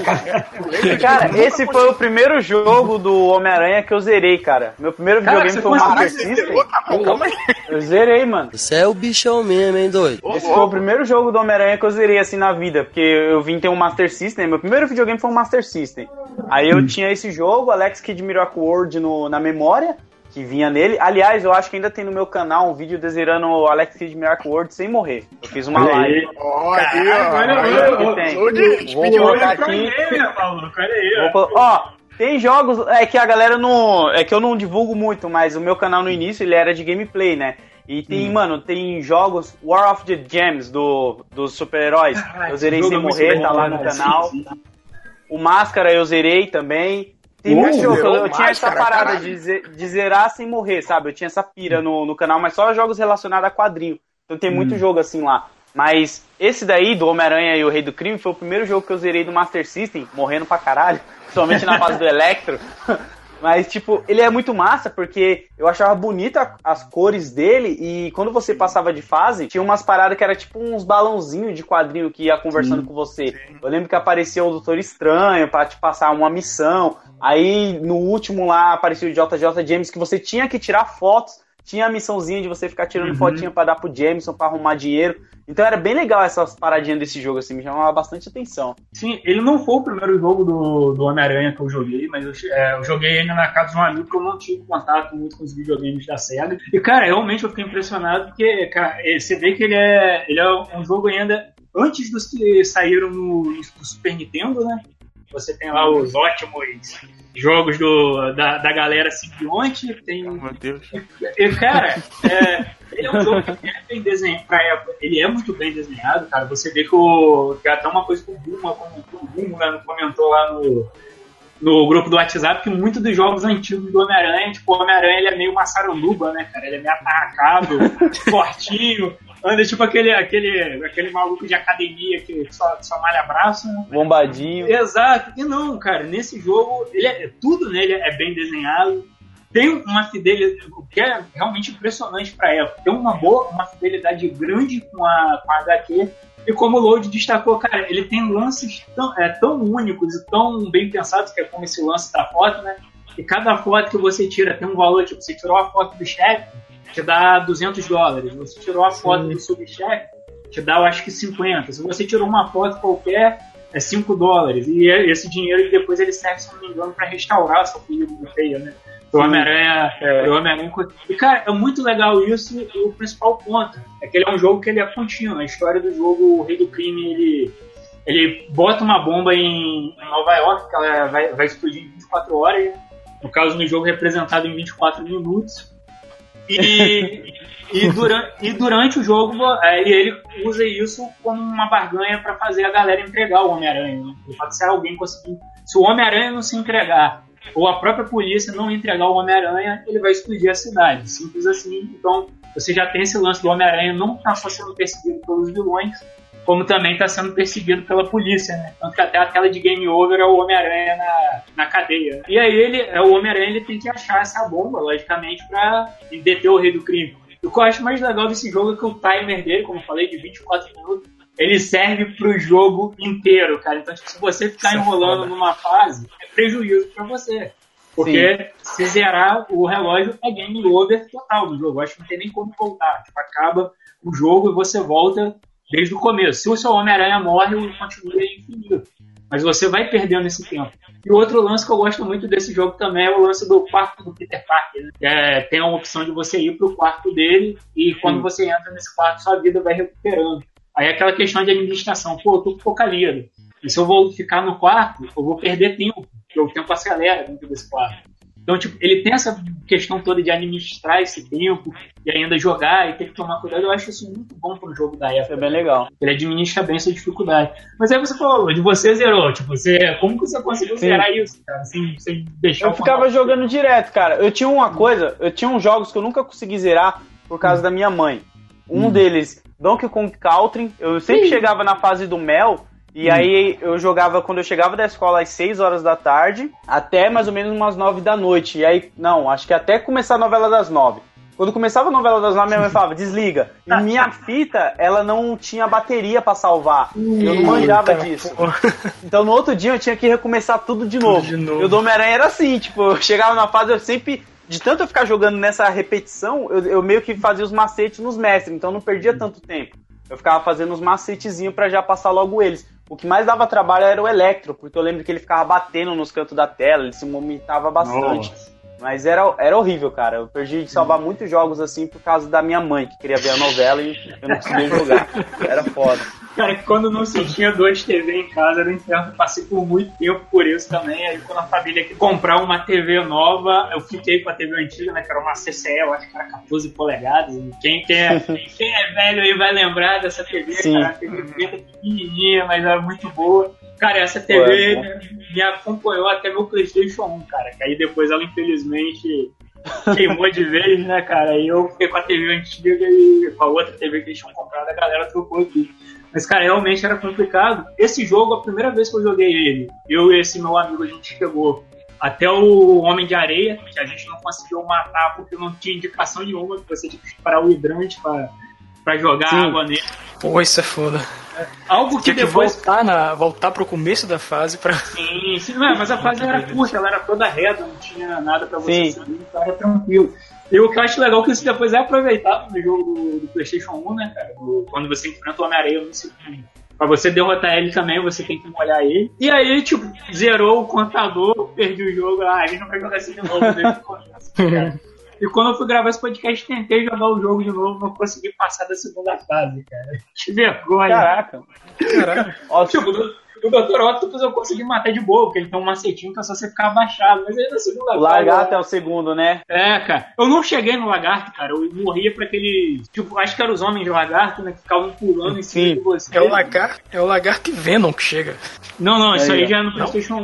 Cara, esse foi o primeiro jogo do Homem-Aranha que eu zerei, cara. Meu primeiro Cara, videogame foi o Master System. Tá bom, calma aí. Eu zerei, mano. Você é o bichão mesmo, hein, doido? Esse foi o primeiro jogo do Homem-Aranha que eu zerei assim na vida, porque eu vim ter um Master System. Meu primeiro videogame foi um Master System. Aí eu tinha esse jogo, Alex Kidd Miracle World no, na memória, que vinha nele. Aliás, eu acho que ainda tem no meu canal um vídeo desirando o Alex Kidd Miracle World sem morrer. Eu fiz uma live. Ó, ó. Olha, Aí, Tem jogos, é que a galera não. É que eu não divulgo muito, mas o meu canal no início ele era de gameplay, né? E tem, hum. mano, tem jogos War of the Gems do, dos super-heróis. Eu zerei sem é morrer, tá lá no canal. Sim, sim. O Máscara eu zerei também. Tem uh, jogos. Eu, eu tinha essa parada de, de, zerar sem morrer, sabe? Eu tinha essa pira no, no canal, mas só jogos relacionados a quadrinho. Então tem muito hum. jogo assim lá. Mas esse daí, do Homem-Aranha e o Rei do Crime, foi o primeiro jogo que eu zerei do Master System, morrendo pra caralho, (laughs) somente na fase do Electro. (laughs) Mas, tipo, ele é muito massa porque eu achava bonita as cores dele e quando você passava de fase, tinha umas paradas que era tipo uns balãozinhos de quadrinho que ia conversando sim, com você. Sim. Eu lembro que aparecia o Doutor Estranho para te passar uma missão. Aí no último lá apareceu o JJ James que você tinha que tirar fotos tinha a missãozinha de você ficar tirando uhum. fotinha para dar pro Jameson para arrumar dinheiro. Então era bem legal essas paradinhas desse jogo, assim, me chamava bastante atenção. Sim, ele não foi o primeiro jogo do, do Homem-Aranha que eu joguei, mas eu, é, eu, joguei ainda na casa de um amigo que eu não tive contato muito com os videogames da SEGA. E, cara, realmente eu fiquei impressionado porque, cara, você vê que ele é, ele é um jogo ainda antes dos que saíram no, no Super Nintendo, né? Você tem lá os ótimos jogos do, da, da galera simbionte. Tem... Oh, meu Deus. E, cara, é, ele é um jogo que é bem desenhado. Ele é muito bem desenhado, cara. Você vê que, o, que até uma coisa que o Buma, como o Buma né, comentou lá no, no grupo do WhatsApp, que muitos dos jogos antigos do Homem-Aranha, tipo, o Homem-Aranha ele é meio massaranduba, né, cara? Ele é meio atacado, fortinho anda tipo aquele, aquele, aquele maluco de academia que só, só malha braço. Né? Bombadinho. Exato. E não, cara, nesse jogo, ele é, tudo nele é bem desenhado. Tem uma fidelidade, o que é realmente impressionante pra época. Tem uma boa, uma fidelidade grande com a, com a HQ. E como o Load destacou, cara, ele tem lances tão, é, tão únicos e tão bem pensados, que é como esse lance da foto, né? E cada foto que você tira tem um valor, tipo, você tirou a foto do chefe, te dá 200 dólares. Você tirou a foto Sim. do subchefe, te dá, eu acho que 50. Se você tirou uma foto qualquer, é 5 dólares. E é, esse dinheiro depois ele serve, se não me engano, para restaurar a sua filha feia, né? O Homem-Aranha. É. Homem e, cara, é muito legal isso. E o principal ponto é que ele é um jogo que ele é contínuo. A história do jogo, o Rei do Crime, ele, ele bota uma bomba em, em Nova York, que ela vai, vai explodir em 24 horas. No caso, no jogo representado em 24 minutos. E, e, durante, e durante o jogo é, ele usa isso como uma barganha para fazer a galera entregar o Homem-Aranha. Né? Ser alguém conseguir. Se o Homem-Aranha não se entregar, ou a própria polícia não entregar o Homem-Aranha, ele vai explodir a cidade. Simples assim. Então, você já tem esse lance do Homem-Aranha não estar tá só sendo perseguido pelos vilões, como também está sendo perseguido pela polícia, né? Tanto que até a tela de game over é o Homem-Aranha na, na cadeia. E aí ele, é o Homem-Aranha, ele tem que achar essa bomba, logicamente, para deter o rei do crime. O que eu acho mais legal desse jogo é que o timer dele, como eu falei, de 24 minutos, ele serve pro jogo inteiro, cara. Então, tipo, se você ficar Isso é enrolando é numa fase, é prejuízo para você. Porque Sim. se zerar o relógio é game over total do jogo. Eu acho que não tem nem como voltar. Tipo, acaba o jogo e você volta desde o começo. Se o seu Homem-Aranha morre, ele continua infinito. Mas você vai perdendo esse tempo. E o outro lance que eu gosto muito desse jogo também é o lance do quarto do Peter Parker. Né? É, tem a opção de você ir pro quarto dele e quando Sim. você entra nesse quarto, sua vida vai recuperando. Aí é aquela questão de administração. Pô, eu tô com pouca. E se eu vou ficar no quarto, eu vou perder tempo. Porque o tempo acelera dentro desse quarto. Então, tipo, ele tem essa questão toda de administrar esse tempo e ainda jogar e ter que tomar cuidado. Eu acho isso muito bom para um jogo da época. É bem legal. Ele administra bem essa dificuldade. Mas aí você falou, de você zerou. Tipo, você, como que você conseguiu Sim. zerar isso, cara? Sem, sem deixar Eu ficava jogando direto, cara. Eu tinha uma coisa, eu tinha uns jogos que eu nunca consegui zerar por causa hum. da minha mãe. Um hum. deles, Donkey Kong Country. Eu sempre Sim. chegava na fase do Mel e hum. aí eu jogava quando eu chegava da escola às 6 horas da tarde, até mais ou menos umas 9 da noite. E aí, não, acho que até começar a novela das 9. Quando começava a novela das 9, minha mãe falava, desliga. E (laughs) minha fita, ela não tinha bateria para salvar. Eu não manjava disso. (laughs) Então no outro dia eu tinha que recomeçar tudo de novo. de novo. E o do Homem-Aranha era assim, tipo, eu chegava na fase, eu sempre de tanto eu ficar jogando nessa repetição, eu, eu, meio que fazia os macetes nos mestres, então não perdia tanto tempo. Eu ficava fazendo os macetezinhos para já passar logo eles. O que mais dava trabalho era o Electro, porque eu lembro que ele ficava batendo nos cantos da tela, ele se movimentava bastante. Nossa. Mas era, era horrível, cara. Eu perdi de salvar muitos jogos assim por causa da minha mãe, que queria ver a novela e eu não conseguia jogar. Era foda. Cara, quando não se tinha dois TV em casa, era um inferno. Passei por muito tempo por isso também. Aí quando a família quis comprar uma TV nova, eu fiquei com a TV antiga, né? Que era uma CCE, eu acho que era 14 polegadas. Quem, quem, é, quem é velho aí vai lembrar dessa TV, Sim. cara. A TV preta pequenininha, mas era muito boa. Cara, essa TV me acompanhou até meu PlayStation 1, cara. Que aí depois ela, infelizmente, queimou de vez, né, cara? Aí eu fiquei com a TV antiga e com a outra TV que eles tinham comprado, a galera trocou aqui. Mas, cara, realmente era complicado. Esse jogo, a primeira vez que eu joguei ele, eu e esse meu amigo, a gente chegou até o Homem de Areia, que a gente não conseguiu matar porque não tinha indicação nenhuma, que você tinha que parar o hidrante para pra jogar Sim. água nele. Pô, isso é foda. É, algo que Tinha depois. Que voltar, na, voltar pro começo da fase pra. Sim, sim, não, mas a fase era curta, ela era toda reta, não tinha nada pra você saber, então era tranquilo. E o que eu acho legal é que isso depois é aproveitado no jogo do, PlayStation 1, né, cara? Do, quando você enfrenta o Homem-Areia no segundo. Pra você derrotar ele também, você tem que molhar ele. E aí, tipo, zerou o contador, perdi o jogo. Ah, a gente não vai jogar assim de novo desde o começo, E quando eu fui gravar esse podcast, tentei jogar o jogo de novo, não consegui passar da segunda fase, cara. (laughs) Que vergonha. Caraca. Caraca. Ó, tipo, o Dr. Octopus eu consegui matar de boa, porque ele tem um macetinho que é só você ficar abaixado. Mas aí na segunda fase. O lagarto é o segundo, né? É, cara. Eu não cheguei no lagarto, cara. Eu morria pra aquele. Tipo, acho que eram os homens de lagarto, né? Que ficavam pulando em cima de você. É o lagarto, é o lagarto Venom que chega. Não, não, isso aí, aí já é no PlayStation 1.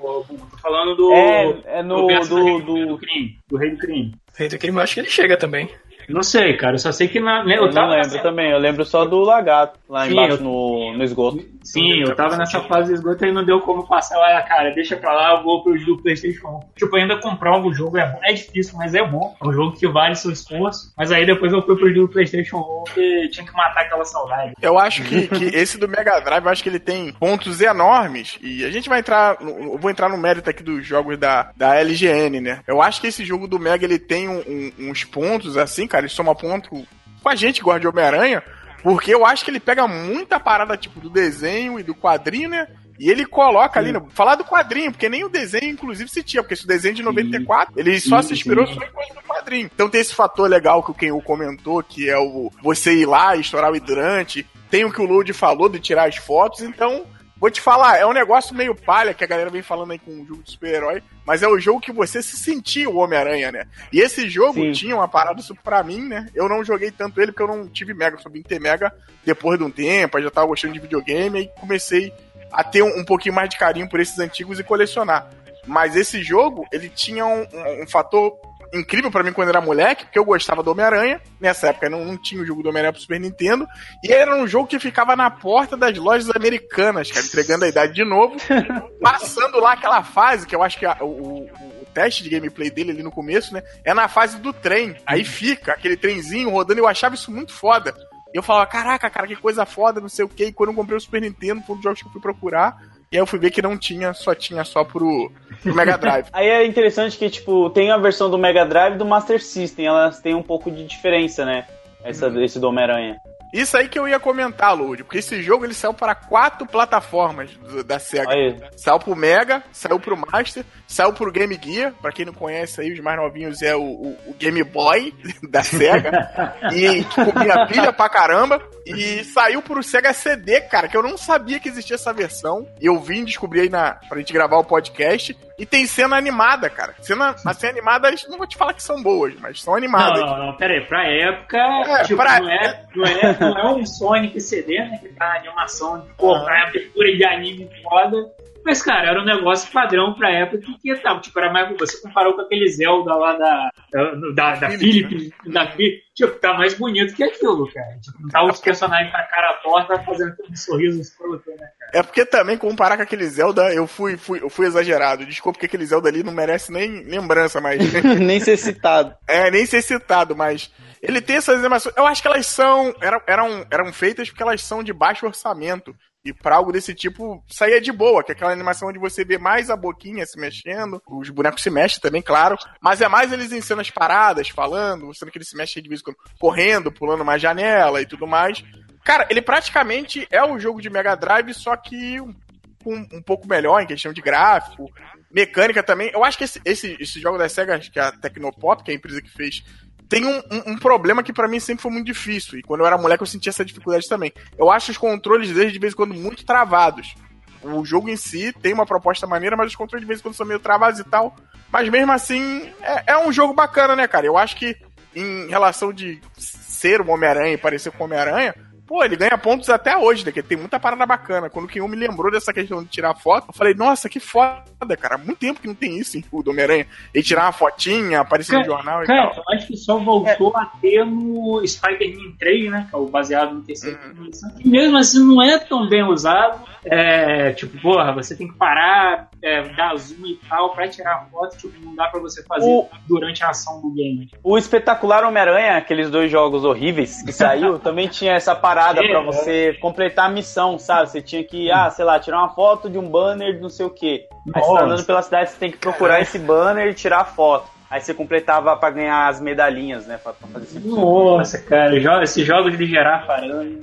Tô falando do. É, é no. Do, do, do, do, crime. Do Rei do Crime. Rei do Crime, acho que ele chega também. Não sei, cara. Eu só sei que na. Né, eu, eu não lembro nessa... também. Eu lembro só do lagarto lá Sim, embaixo eu... no, no esgoto. Sim, eu tava nessa fase do esgoto e não deu como passar lá, cara. Deixa pra lá, eu vou pro do PlayStation. Tipo, ainda comprar o jogo é bom. É difícil, mas é bom. É um jogo que vale seu esforço. Mas aí depois eu fui pro do PlayStation 1 e tinha que matar aquela saudade. Eu acho que, que esse do Mega Drive, eu acho que ele tem pontos enormes. E a gente vai entrar. Eu vou entrar no mérito aqui dos jogos da, da LGN, né? Eu acho que esse jogo do Mega ele tem um, um, uns pontos assim, cara. Ele soma ponto com a gente, gosta de Homem-Aranha, porque eu acho que ele pega muita parada, tipo, do desenho e do quadrinho, né? E ele coloca ali, no, falar do quadrinho, porque nem o desenho, inclusive, se tinha, porque esse desenho de 94, sim. ele só se inspirou só em coisa do quadrinho. Então tem esse fator legal que o Ken comentou, que é o você ir lá e estourar o hidrante. Tem o que o Load falou de tirar as fotos, então Vou te falar, é um negócio meio palha que a galera vem falando aí com o jogo de super-herói, mas é o jogo que você se sentia o Homem-Aranha, né? E esse jogo Sim. tinha uma parada pra mim, né? Eu não joguei tanto ele porque eu não tive Mega, só vim ter Mega depois de um tempo, já tava gostando de videogame e comecei a ter um, um, pouquinho mais de carinho por esses antigos e colecionar. Mas esse jogo, ele tinha um, um, um fator incrível para mim quando era moleque, porque eu gostava do Homem-Aranha. Nessa época não, não tinha o jogo do Homem-Aranha pro Super Nintendo. E era um jogo que ficava na porta das lojas americanas, cara, entregando a idade de novo. (laughs) passando lá aquela fase, que eu acho que a, o, o teste de gameplay dele ali no começo, né? É na fase do trem. Aí fica aquele trenzinho rodando. Eu achava isso muito foda. Eu falava, caraca, cara, que coisa foda, não sei o que. E quando eu comprei o Super Nintendo, foi um dos jogos que eu fui procurar. E aí eu fui ver que não tinha, só tinha só pro, pro Mega Drive. (laughs) aí é interessante que, tipo, tem a versão do Mega Drive e do Master System, elas têm um pouco de diferença, né? Essa, hum. Esse do Homem-Aranha. Isso aí que eu ia comentar, Lud, porque esse jogo ele saiu para quatro plataformas da Sega. Aí. Saiu pro Mega, saiu pro Master, saiu pro Game Gear, para quem não conhece aí, os mais novinhos é o, o, o Game Boy (laughs) da Sega, (laughs) e comia pilha pra caramba, e saiu pro Sega CD, cara, que eu não sabia que existia essa versão, e eu vim descobrir aí na, pra gente gravar o podcast, e tem cena animada, cara. Cena, assim, animadas, não vou te falar que são boas, mas são animadas. Não, não, não, pera aí. Pra época, é, tipo, pra... Não, é, não, é, não é um Sonic CD, né? Que tá animação de porra, ah. abertura de anime foda. Mas, cara, era um negócio padrão pra época que tava, tipo, era mais. Você comparou com aquele Zelda lá da. Da, da, da Philips, né? da tipo, tá mais bonito que aquilo, cara. Tipo, não tá os personagens com a cara torta fazendo um sorriso escroto, né, cara? É porque também, comparar com aquele Zelda, eu fui, fui, eu fui exagerado. Desculpa que aquele Zelda ali não merece nem lembrança, mas. (laughs) nem ser citado. É, nem ser citado, mas. Ele tem essas animações. Eu acho que elas são. Eram, eram, eram feitas porque elas são de baixo orçamento. E pra algo desse tipo, saía de boa, que é aquela animação onde você vê mais a boquinha se mexendo, os bonecos se mexem também, claro, mas é mais eles em cenas paradas, falando, mostrando que eles se mexem de vez em quando, correndo, pulando uma janela e tudo mais. Cara, ele praticamente é o jogo de Mega Drive, só que um, um pouco melhor em questão de gráfico, mecânica também. Eu acho que esse, esse, esse jogo da SEGA, que é a Tecnopop, que é a empresa que fez, tem um, um, um problema que para mim sempre foi muito difícil. E quando eu era moleque eu sentia essa dificuldade também. Eu acho os controles deles de vez em quando muito travados. O jogo em si tem uma proposta maneira, mas os controles de vez em quando são meio travados e tal. Mas mesmo assim, é, é um jogo bacana, né, cara? Eu acho que em relação de ser um Homem-Aranha e parecer com Homem-Aranha, pô, ele ganha pontos até hoje, né? Que tem muita parada bacana. Quando o Kenyon me lembrou dessa questão de tirar foto, eu falei, nossa, que foda, cara. Muito tempo que não tem isso em o do Homem-Aranha. Ele tirar uma fotinha, aparecer no jornal cara, e tal. eu acho que só voltou a ter no Spider-Man 3, né? Que é o baseado no terceiro Uhum. Que mesmo assim não é tão bem usado. É, tipo, porra, você tem que parar, é, dar zoom e tal pra tirar a foto. Tipo, não dá pra você fazer O- durante a ação do game. O espetacular Homem-Aranha, aqueles dois jogos horríveis que saiu, (laughs) também tinha essa parada É, pra é. você completar a missão, sabe? Você tinha que, ah, sei lá, tirar uma foto de um banner de não sei o quê. Aí você tá andando pela cidade, você tem que procurar esse banner e tirar a foto. Aí você completava pra ganhar as medalhinhas, né? Pra, pra fazer esse... Nossa, cara, esses jogos de gerar aranha.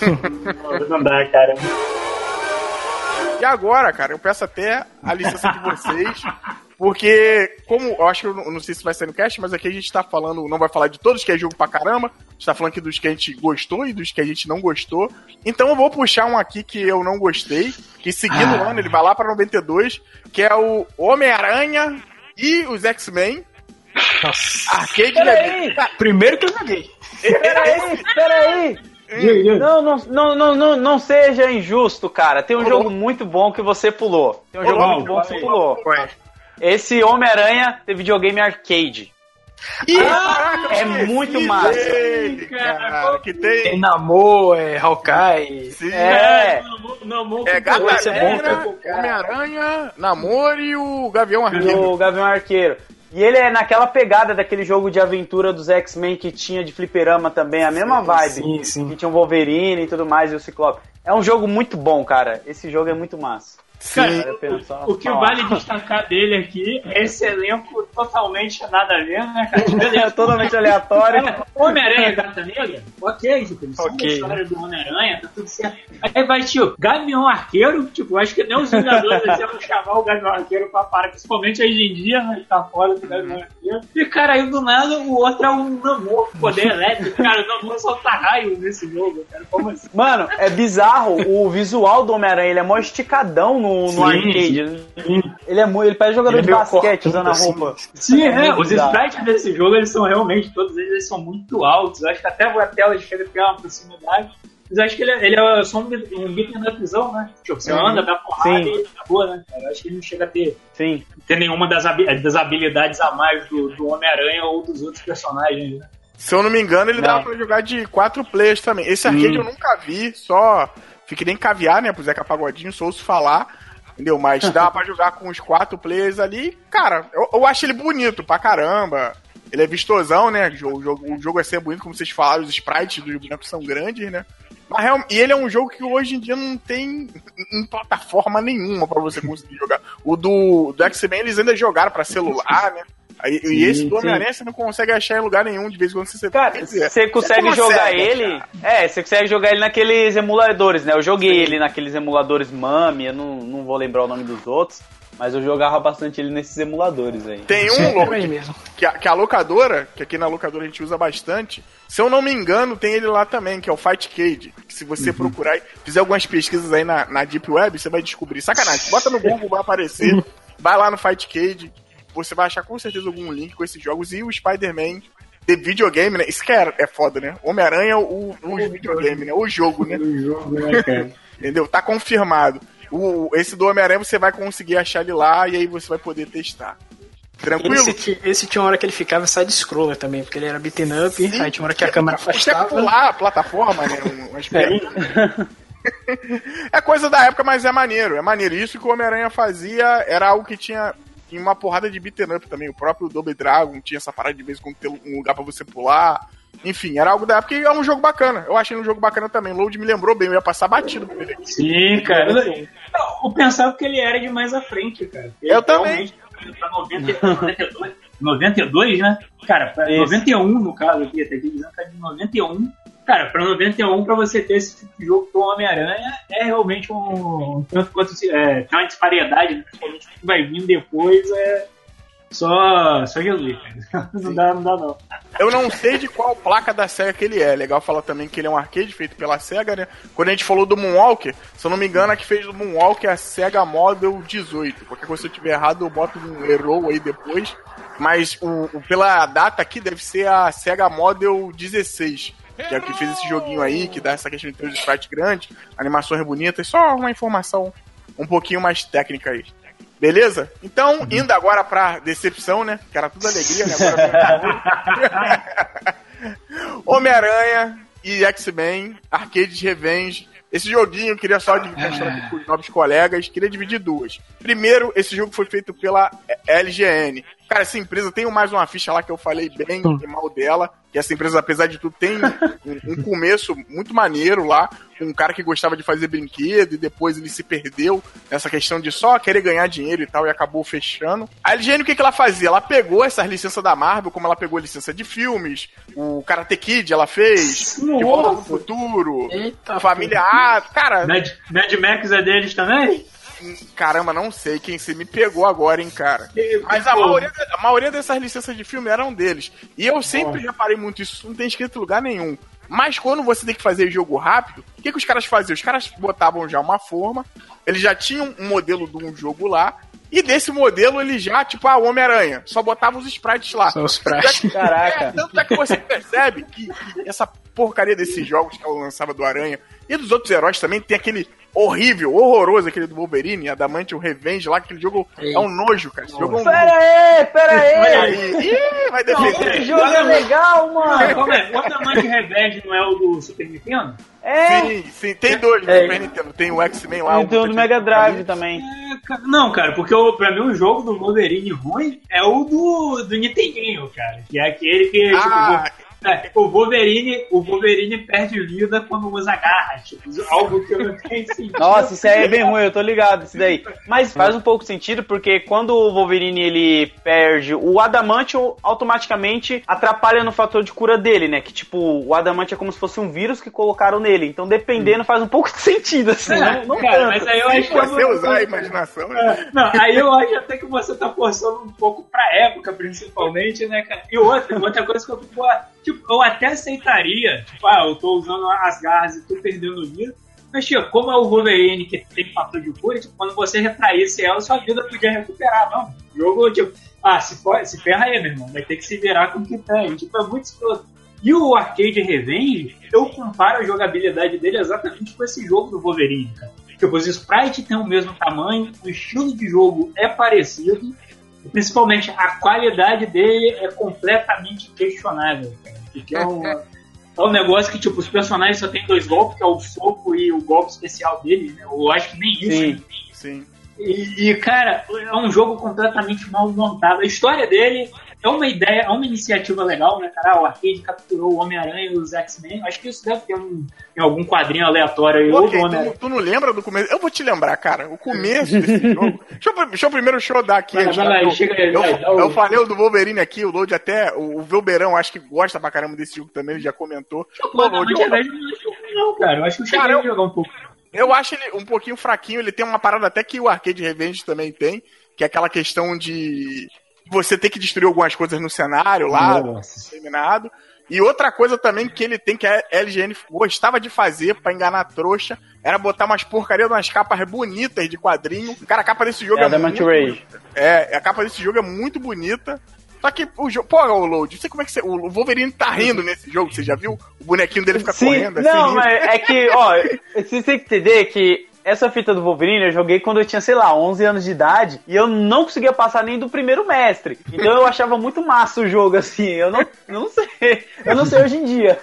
(laughs) não dá, cara. E agora, cara, eu peço até a licença de vocês, porque, como eu acho que eu não, não sei se vai sair no cast, mas aqui a gente tá falando, não vai falar de todos que é jogo pra caramba, a gente tá falando aqui dos que a gente gostou e dos que a gente não gostou. Então eu vou puxar um aqui que eu não gostei, que seguindo o ano ele vai lá pra 92, que é o Homem-Aranha e os X-Men. Arcade Peraí! Cara, Primeiro que eu joguei. Peraí, peraí! Não, não, não, não, não, seja injusto, cara. Tem um jogo muito bom que você pulou. Tem um jogo muito bom que você pulou. É? Esse Homem-Aranha tem videogame arcade. Ih, caraca, eu é muito massa. dele, cara, que tem... Tem Namor, é Hawkeye. Sim, É, Não, não, É Gata é Negra. Homem-Aranha, Namor e o Gavião Arqueiro. do Gavião Arqueiro. E ele é naquela pegada daquele jogo de aventura dos X-Men que tinha de fliperama também, a mesma vibe. Sim, sim. Que tinha o Wolverine e tudo mais, e o Ciclope. É um jogo muito bom, cara. Esse jogo é muito massa. Cara, só o que vale destacar dele aqui é esse elenco totalmente nada a ver, né, cara? (laughs) É totalmente aleatório. Homem-Aranha Gata Negra? Ok, tipo, eles são Ok. da história do Homem-Aranha, tá tudo certo. Aí vai, tipo, Gavião Arqueiro, tipo, acho que nem os Vingadores eles iam chamar o Gavião Arqueiro pra parar, principalmente hoje em dia, né? Tá fora do Gavião Arqueiro. E, cara, aí do nada o outro é um Namor, poder elétrico. Cara, o Namor solta raio nesse jogo, cara. Como assim? Mano, é bizarro. O visual do Homem-Aranha, ele é mó esticadão no, no Sim, arcade. Ele é muito. Ele parece jogador Ele é de basquete usando a roupa. Sim, é, muito os sprites desse jogo, eles são realmente, todos eles, eles são muito altos. Eu acho que até a tela chega a ter uma proximidade. Mas eu acho que ele, é- ele é só um, bit- um beat'em upzão, né? Tipo, você anda, dá porrada Sim. e acabou, né? cara? Acho que ele não chega a ter, Sim. ter nenhuma das, das habilidades a mais do, do Homem-Aranha ou dos outros personagens, né? Se eu não me engano, ele Não. dava pra jogar de quatro players também. Esse arcade eu nunca vi, só fiquei nem caviar, né, pro Zeca Pagodinho, só ouço falar, entendeu? Mas dava pra jogar com os quatro players ali. Cara, eu, eu acho ele bonito pra caramba. Ele é vistosão, né? O jogo, o jogo é ser bonito, como vocês falaram, os sprites dos bonecos são grandes, né? Mas real- e ele é um jogo que hoje em dia não tem em plataforma nenhuma pra você conseguir jogar. O do, do X-Men eles ainda jogaram pra celular, né? E esse do sim. Homem-Aranha você não consegue achar em lugar nenhum, de vez em quando você Cara, quer dizer, você consegue você jogar consegue ele. achar. É, você consegue jogar ele naqueles emuladores, né? Eu joguei ele naqueles emuladores Mami, eu não, não vou lembrar o nome dos outros, mas eu jogava bastante ele nesses emuladores aí. Tem Sim, um louco aí mesmo. que a, que a locadora, que aqui na locadora a gente usa bastante, se eu não me engano, tem ele lá também, que é o Fightcade. Que se você procurar e fizer algumas pesquisas aí na, na Deep Web, você vai descobrir. Sacanagem, bota no Google, vai aparecer. vai lá no Fightcade, você vai achar com certeza algum link com esses jogos. E o Spider-Man de videogame, né? Isso que é, é foda, né? Homem-Aranha, o, o videogame, né? O jogo, né? O jogo, né, cara? (laughs) Entendeu? Tá confirmado. O, esse do Homem-Aranha você vai conseguir achar ele lá e aí você vai poder testar. Tranquilo? Esse, esse tinha uma hora que ele ficava side-scroller também, porque ele era beaten up, Sim. aí tinha uma hora que a câmera (laughs) Você afastava. pular a plataforma, né? um- pernas. (laughs) É coisa da época, mas é maneiro. É maneiro. Isso que o Homem-Aranha fazia era algo que tinha em uma porrada de beaten up também. O próprio Double Dragon tinha essa parada de vez quando ter um lugar pra você pular. Enfim, era algo da época e é um jogo bacana. Eu achei um jogo bacana também. Load me lembrou bem, eu ia passar batido por ele aqui. Sim, cara. Eu, eu pensava que ele era de mais à frente, cara. Ele Eu também. Pra 90, 92, 92, né? Cara, pra Isso. 91 no caso aqui, até aqui dizendo que é de 91. Cara, pra 91, pra você ter esse tipo de jogo do Homem-Aranha, é realmente um. Tanto quanto. É, tem uma disparidade, né? principalmente o que vai vir depois, é. Só, só Jesus. (laughs) Não dá, não dá, não. Eu não sei de qual placa da SEGA que ele é. Legal falar também que ele é um arcade feito pela SEGA, né? Quando a gente falou do Moonwalker, se eu não me engano, a que fez o Moonwalker é a SEGA Model 18. Qualquer coisa se eu tiver errado, eu boto um erro aí depois. Mas o, o, pela data aqui deve ser a SEGA Model 16 que é o que fez esse joguinho aí, que dá essa questão de ter os sprites grandes, animações bonitas, só uma informação um pouquinho mais técnica aí. Beleza? Então, indo agora pra decepção, né? Que era tudo alegria, né? (laughs) Homem-Aranha e X-Men, Arcade Revenge. Esse joguinho, eu queria só dividir com os novos colegas, queria dividir duas. Primeiro, esse jogo foi feito pela LGN. Cara, essa empresa tem mais uma ficha lá que eu falei bem e mal dela, que essa empresa, apesar de tudo, tem um, um, começo muito maneiro lá, um cara que gostava de fazer brinquedo e depois ele se perdeu nessa questão de só querer ganhar dinheiro e tal e acabou fechando. A LGN, o que, que ela fazia? Ela pegou essas licenças da Marvel, como ela pegou a licença de filmes, o Karate Kid ela fez, Nossa. De Volta pro Futuro, Eita, Família A, cara... Mad, Mad Max é deles também? Caramba, não sei quem se me pegou agora, hein, cara. Mas a maioria, a maioria dessas licenças de filme eram deles. E eu sempre reparei muito isso, não tem escrito em lugar nenhum. Mas quando você tem que fazer jogo rápido, o que, que os caras faziam? Os caras botavam já uma forma, eles já tinham um modelo de um jogo lá, e desse modelo ele já, tipo, a ah, Homem-Aranha, só botava os sprites lá. Só os sprites. Caraca. É, tanto é que você percebe que, que essa porcaria desses jogos que ela lançava do Aranha e dos outros heróis também tem aquele horrível, horroroso, aquele do Wolverine, Adamante, o Revenge lá, aquele jogo Ei. é um nojo, cara. Esse jogo é um Pera aí, pera aí! Ih, vai defender. Esse jogo é legal, mano! Como é? O Adamante Revenge não é o do Super Nintendo? É. Sim, sim, tem dois no é. Super Nintendo. Tem o X-Men lá. E tem o do Mega Drive também. É, não, cara, porque o, pra mim o jogo do Wolverine ruim é o do, do Nintendinho, cara. Que é aquele que. Ah, tipo, é, o Wolverine, o Wolverine perde vida quando usa garras. Tipo, algo que eu não tenho sentido. Nossa, isso aí é bem ruim, eu tô ligado, isso daí. Mas faz um pouco sentido, porque quando o Wolverine ele perde o adamante, automaticamente atrapalha no fator de cura dele, né? Que tipo, o adamante é como se fosse um vírus que colocaram nele. Então, dependendo, faz um pouco de sentido, assim. É, não, não cara, mas aí eu acho que. Você usar a imaginação, né? É, não, aí eu acho até que você tá forçando um pouco pra época, principalmente, né, cara? E outra, outra coisa que eu fico Tipo, eu até aceitaria, tipo, ah, eu tô usando as garras e tô perdendo vida. Mas, tipo, como é o Wolverine que tem fator de cura, tipo, quando você retraísse ela, sua vida podia recuperar, não. O jogo, tipo, ah, se, for, se ferra aí, meu irmão, vai ter que se virar com o que tem. Tipo, é muito escroto. E o Arcade Revenge, eu comparo a jogabilidade dele exatamente com esse jogo do Wolverine, cara. Tipo, os sprites têm o mesmo tamanho, o estilo de jogo é parecido, principalmente a qualidade dele é completamente questionável. Porque é um, é um negócio que, tipo, os personagens só tem dois golpes, que é o soco e o golpe especial dele, né? Eu acho que nem isso. Sim, sim. E, e, cara, é um jogo completamente mal montado. A história dele é uma ideia, é uma iniciativa legal, né, cara? O Arcade capturou o Homem-Aranha e os X-Men. Acho que isso deve ter um, em algum quadrinho aleatório aí. Okay, tu, tu, não lembra do começo? Eu vou te lembrar, cara. O começo desse (laughs) jogo. Deixa eu, deixa eu primeiro show dar aqui. Vai, vai lá, eu, chega aí, eu, vai, eu, eu falei o do Wolverine aqui, o Load até. O, o Velberão, acho que gosta pra caramba desse jogo também, ele já comentou. Pô, não, Load, eu, não, cara. Eu acho que eu cheguei cara, a jogar um pouco. Eu acho ele um pouquinho fraquinho, ele tem uma parada até que o Arcade Revenge também tem, que é aquela questão de você ter que destruir algumas coisas no cenário lá, terminado. E outra coisa também que ele tem que a LGN gostava de fazer para enganar a trouxa era botar umas porcarias umas capas bonitas de quadrinho. Cara, a capa desse jogo é, é muito bonita. É, a capa desse jogo é muito bonita. Só que o jogo. Pô, o Load, você como é que você. O Wolverine tá rindo nesse jogo, você já viu? O bonequinho dele fica Sim, correndo assim. Não, mas é que, ó, você tem que entender que essa fita do Wolverine eu joguei quando eu tinha, sei lá, 11 anos de idade e eu não conseguia passar nem do primeiro mestre. Então eu achava muito massa o jogo, assim. Eu não, não sei. Eu não sei hoje em dia.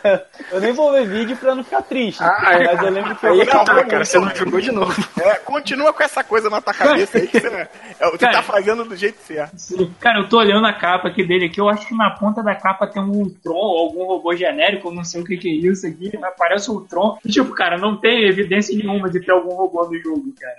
Eu nem vou ver vídeo pra não ficar triste. Ah, é. mas eu lembro que eu. Aí, calma, cara, você não jogou de novo. É, continua com essa coisa na tua cabeça aí que você, é, você cara, tá fazendo do jeito certo. Cara, eu tô olhando a capa aqui dele aqui. Eu acho que na ponta da capa tem um Ultron ou algum robô genérico. Eu não sei o que, que é isso aqui. Mas parece um Ultron. Tipo, cara, não tem evidência nenhuma de ter algum robô no jogo, cara.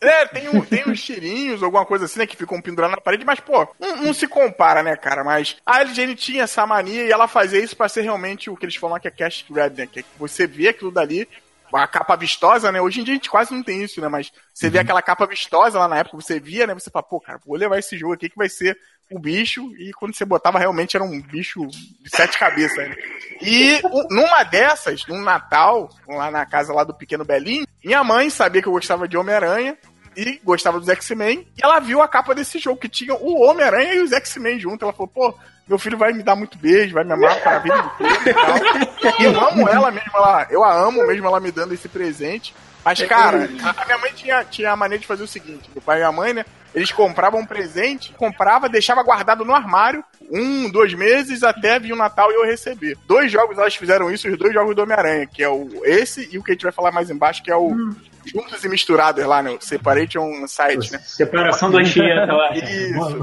É, tem, um, tem uns tirinhos, alguma coisa assim, né, que ficam pendurando na parede, mas, pô, não, não, se compara, né, cara? Mas a LGN tinha essa mania e ela fazia isso pra ser realmente o que eles falam que é cash grab, né? Que você vê aquilo dali, a capa vistosa, né? Hoje em dia a gente quase não tem isso, né? Mas você vê uhum. aquela capa vistosa lá na época, você via, né? Você fala, pô, cara, vou levar esse jogo aqui que vai ser o bicho, e quando você botava realmente era um bicho de sete cabeças. Né? E numa dessas, num Natal, lá na casa lá do pequeno Belinho, minha mãe sabia que eu gostava de Homem-Aranha e gostava dos X-Men, e ela viu a capa desse jogo, que tinha o Homem-Aranha e os X-Men junto. Ela falou, pô, meu filho vai me dar muito beijo, vai me amar para a vida inteira e tal. E eu amo ela mesmo, ela, eu a amo mesmo ela me dando esse presente. Mas, cara, a, minha mãe tinha, tinha a maneira de fazer o seguinte: meu pai e minha mãe, né? Eles compravam um presente, comprava, deixava guardado no armário, um, dois meses, até vir o Natal e eu receber. Dois jogos elas fizeram isso, os dois jogos do Homem-Aranha, que é o esse e o que a gente vai falar mais embaixo, que é o hum. Juntos e Misturados lá, né? Separation Site, né? Separação do Anchieta lá. Isso.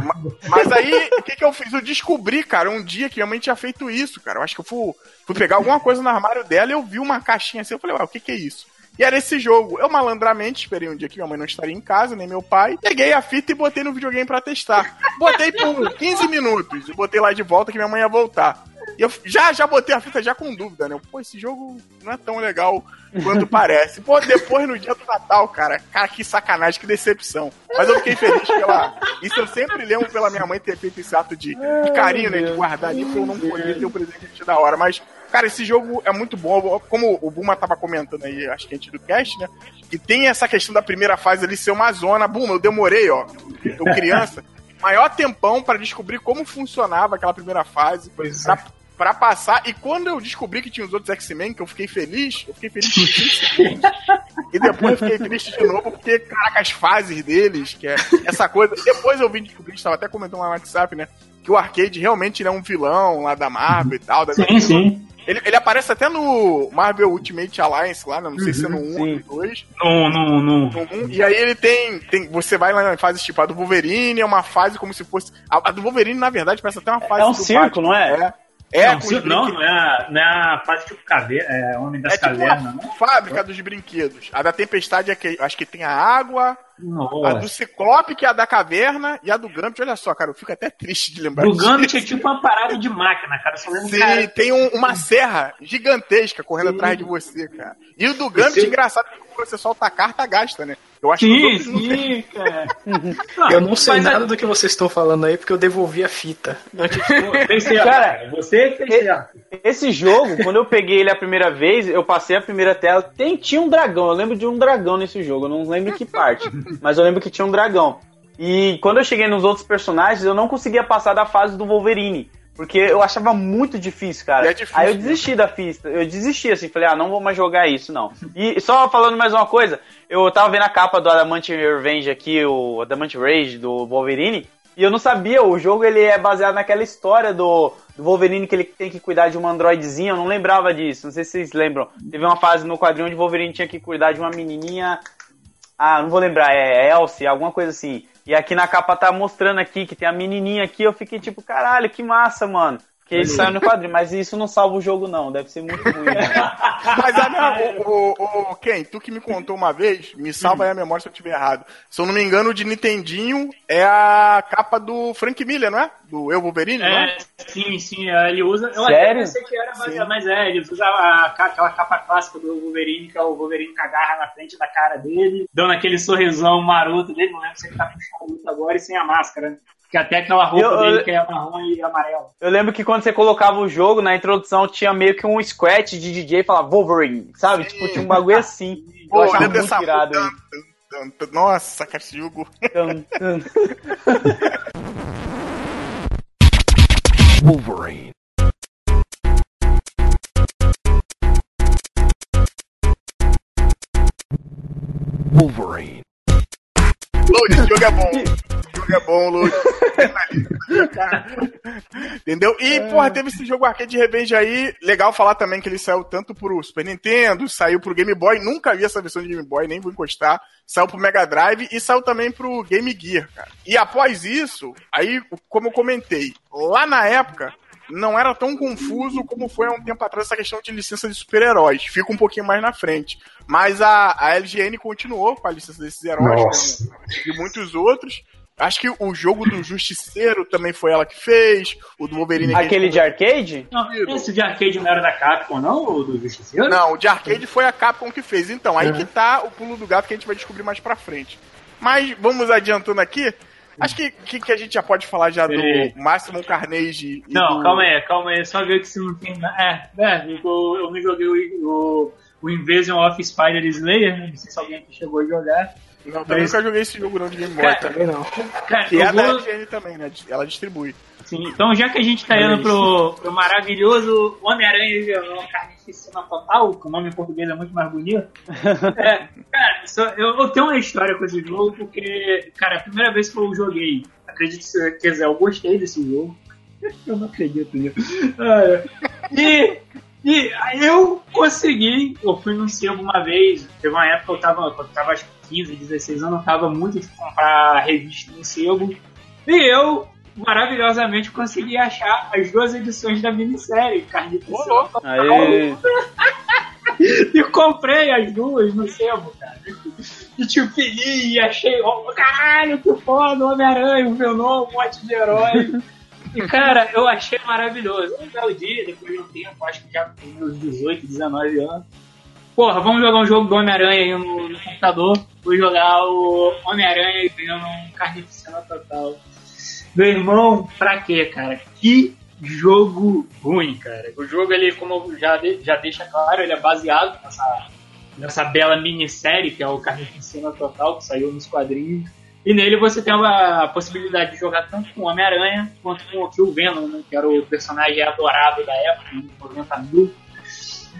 Mas aí, o que, que eu fiz? Eu descobri, cara, um dia que minha mãe tinha feito isso, cara. Eu acho que eu fui, fui pegar alguma coisa no armário dela e eu vi uma caixinha assim. Eu falei, ué, o que, que é isso? E era esse jogo. Eu malandramente esperei um dia que minha mãe não estaria em casa, nem meu pai. Peguei a fita e botei no videogame para testar. Botei por 15 minutos. E botei lá de volta que minha mãe ia voltar. E eu já, já botei a fita já com dúvida, né? Pô, esse jogo não é tão legal quanto parece. Pô, depois no dia do Natal, cara, cara, que sacanagem, que decepção. Mas eu fiquei feliz pela. Isso eu sempre lembro pela minha mãe ter feito esse ato de, de carinho, né? De guardar ali, porque eu não podia ter um presente da hora. Mas Cara, esse jogo é muito bom. Como o Buma tava comentando aí, acho que antes do cast, né? E tem essa questão da primeira fase ali ser uma zona. Buma, eu demorei, ó. Eu criança. (laughs) maior tempão para descobrir como funcionava aquela primeira fase. Pois pra, é. pra passar. E quando eu descobri que tinha os outros X-Men, que eu fiquei feliz, eu fiquei feliz (laughs) E depois eu fiquei triste de novo, porque, caraca, as fases deles, que é essa coisa. Depois eu vim descobrir, estava até comentando lá no WhatsApp, né? Que o arcade realmente é um vilão lá da Marvel e tal. sim, sim. Ele, ele aparece até no Marvel Ultimate Alliance lá, né? não sei uhum, se é no 1 ou no 2. No, no, no. no 1. E aí ele tem, tem. Você vai lá na fase tipo a do Wolverine, é uma fase como se fosse. A, a do Wolverine, na verdade, parece até uma fase. É um circo, não é? É. É, não, com não, não, é a, não é a fase tipo caveira, é Homem das é tipo Cavernas, né? Fábrica dos brinquedos. A da Tempestade é que acho que tem a água, nossa. A do Ciclope, que é a da caverna, e a do Gambit, olha só, cara, eu fico até triste de lembrar disso. O Gambit é tipo uma parada de máquina, cara. Só Sim, cara... tem um, uma serra gigantesca correndo Sim. atrás de você, cara. E o do Gambit, Esse... engraçado, que você solta a carta, gasta, né? Eu acho sim, que sim, cara. (laughs) eu não sei Mas nada é... do que vocês estão falando aí, porque eu devolvi a fita. (laughs) cara, você fez Esse jogo, quando eu peguei ele a primeira vez, eu passei a primeira tela, tem, tinha um dragão, eu lembro de um dragão nesse jogo, eu não lembro que parte, mas eu lembro que tinha um dragão. E quando eu cheguei nos outros personagens, eu não conseguia passar da fase do Wolverine. Porque eu achava muito difícil, cara. É difícil, Aí eu desisti né? da pista. Eu desisti, assim, falei, ah, não vou mais jogar isso, não. E só falando mais uma coisa, eu tava vendo a capa do Adamant Revenge aqui, o Adamant Rage do Wolverine, e eu não sabia, o jogo ele é baseado naquela história do, do Wolverine que ele tem que cuidar de uma androidezinha, eu não lembrava disso, não sei se vocês lembram. Teve uma fase no quadrinho onde o Wolverine tinha que cuidar de uma menininha, ah, não vou lembrar, é Elsie, alguma coisa assim. E aqui na capa tá mostrando aqui que tem a menininha aqui, eu fiquei tipo, caralho, que massa, mano. Que ele saiu no quadrinho, mas isso não salva o jogo, não. Deve ser muito ruim. Né? (laughs) mas a minha, o, o, o, Ken, tu que me contou uma vez, me salva aí a memória se eu estiver errado. Se eu não me engano, o de Nintendinho é a capa do Frank Miller, não é? Do Eu Wolverine, é, não é? Sim, sim, é, ele usa. Eu Sério? até pensei que era, mas, mas é, ele usa a, aquela capa clássica do Wolverine, que é o Wolverine com a garra na frente da cara dele, dando aquele sorrisão maroto dele, não lembro se ele tá com charuto agora e sem a máscara. Que até aquela roupa eu, dele que é marrom e amarelo. Eu lembro que quando você colocava o jogo, na introdução tinha meio que um scratch de DJ e falava Wolverine, sabe? Sim. Tipo, tinha um bagulho assim. (laughs) Pô, eu achava muito irado. Nossa, cara, esse jogo. (laughs) Wolverine. Wolverine. Load, jogo é bom jogo é bom, Luke. Entendeu? E, porra, teve esse jogo Arcade Revenge aí. Legal falar também que ele saiu tanto pro Super Nintendo, saiu pro Game Boy. Nunca vi essa versão de Game Boy, nem vou encostar. Saiu pro Mega Drive e saiu também pro Game Gear, cara. E após isso, aí, como eu comentei, lá na época, não era tão confuso como foi há um tempo atrás essa questão de licença de super-heróis. Fica um pouquinho mais na frente. Mas a, a LGN continuou com a licença desses heróis e muitos outros. Acho que o jogo do Justiceiro também foi ela que fez. O do Wolverine. Aquele de arcade? Não, esse de arcade não era da Capcom, não? O do Justiceiro? Não, o de arcade foi a Capcom que fez. Então, aí que tá o pulo do gato que a gente vai descobrir mais pra frente. Mas vamos adiantando aqui. Acho que, que, que a gente já pode falar já do Peraí. Maximum Carnage. e Não, do- calma aí, calma aí. Só ver que se não tem. na- É, é, eu, eu não joguei o, o, o Invasion of Spider Slayer, né? Não sei se alguém aqui chegou a jogar. Não, também Mas- nunca joguei esse jogo não de Game Boy. Cara? Também não. Cara, eu é da vou- LGN também, né? Ela distribui. Sim, então já que a gente tá indo pro, pro maravilhoso Homem-Aranha e Violão Carnificina Total, que o nome em português é muito mais bonito. (laughs) É, cara, só- eu, eu tenho uma história com esse jogo, porque, cara, a primeira vez que eu joguei, acredite se você quiser, eu gostei desse jogo. (laughs) Eu não acredito nisso. Ah, E, e eu consegui, eu fui num sebo uma vez, teve uma época que eu tava, eu tava acho que 15, 16 anos, eu tava muito de comprar revista em sebo. E eu, maravilhosamente, consegui achar as duas edições da minissérie, Carnificina Total. Aí. E comprei as duas no sebo, cara. E tipo, e achei, ó, caralho, que foda, o Homem-Aranha, o Venom, um monte de herói. E cara, eu achei maravilhoso. Um belo dia, depois de um tempo, acho que já com meus 18, 19 anos. Porra, vamos jogar um jogo do Homem-Aranha aí no, no computador. Vou jogar o Homem-Aranha e Venom Carnificina Total. Meu irmão, pra quê, cara? Que jogo ruim, cara. O jogo, ele, como já, de- já deixa claro, ele é baseado nessa, nessa bela minissérie que é o Carnificina Total, que saiu nos quadrinhos. E nele você tem a, possibilidade de jogar tanto com o Homem-Aranha quanto com o Tio Venom, né, que era o personagem adorado da época, nos 90 mil.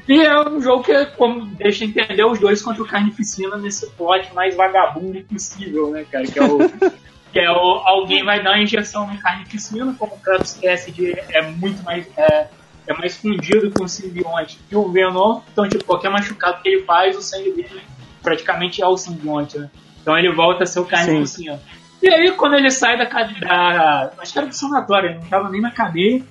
E é um jogo que como, deixa entender os dois contra o Carnificina nesse plot mais vagabundo possível, né, cara? Que é o, (laughs) que é o alguém vai dar uma injeção no Carnificina, como o Kratos Cassidy é muito mais é, é mais fundido com o simbionte que o Venom, então tipo, qualquer machucado que ele faz, o sangue dele praticamente é o simbionte, né? Então ele volta a ser o Carnificina. E aí quando ele sai da cadeia, da, acho que era do sanatório, ele não tava nem na cadeia,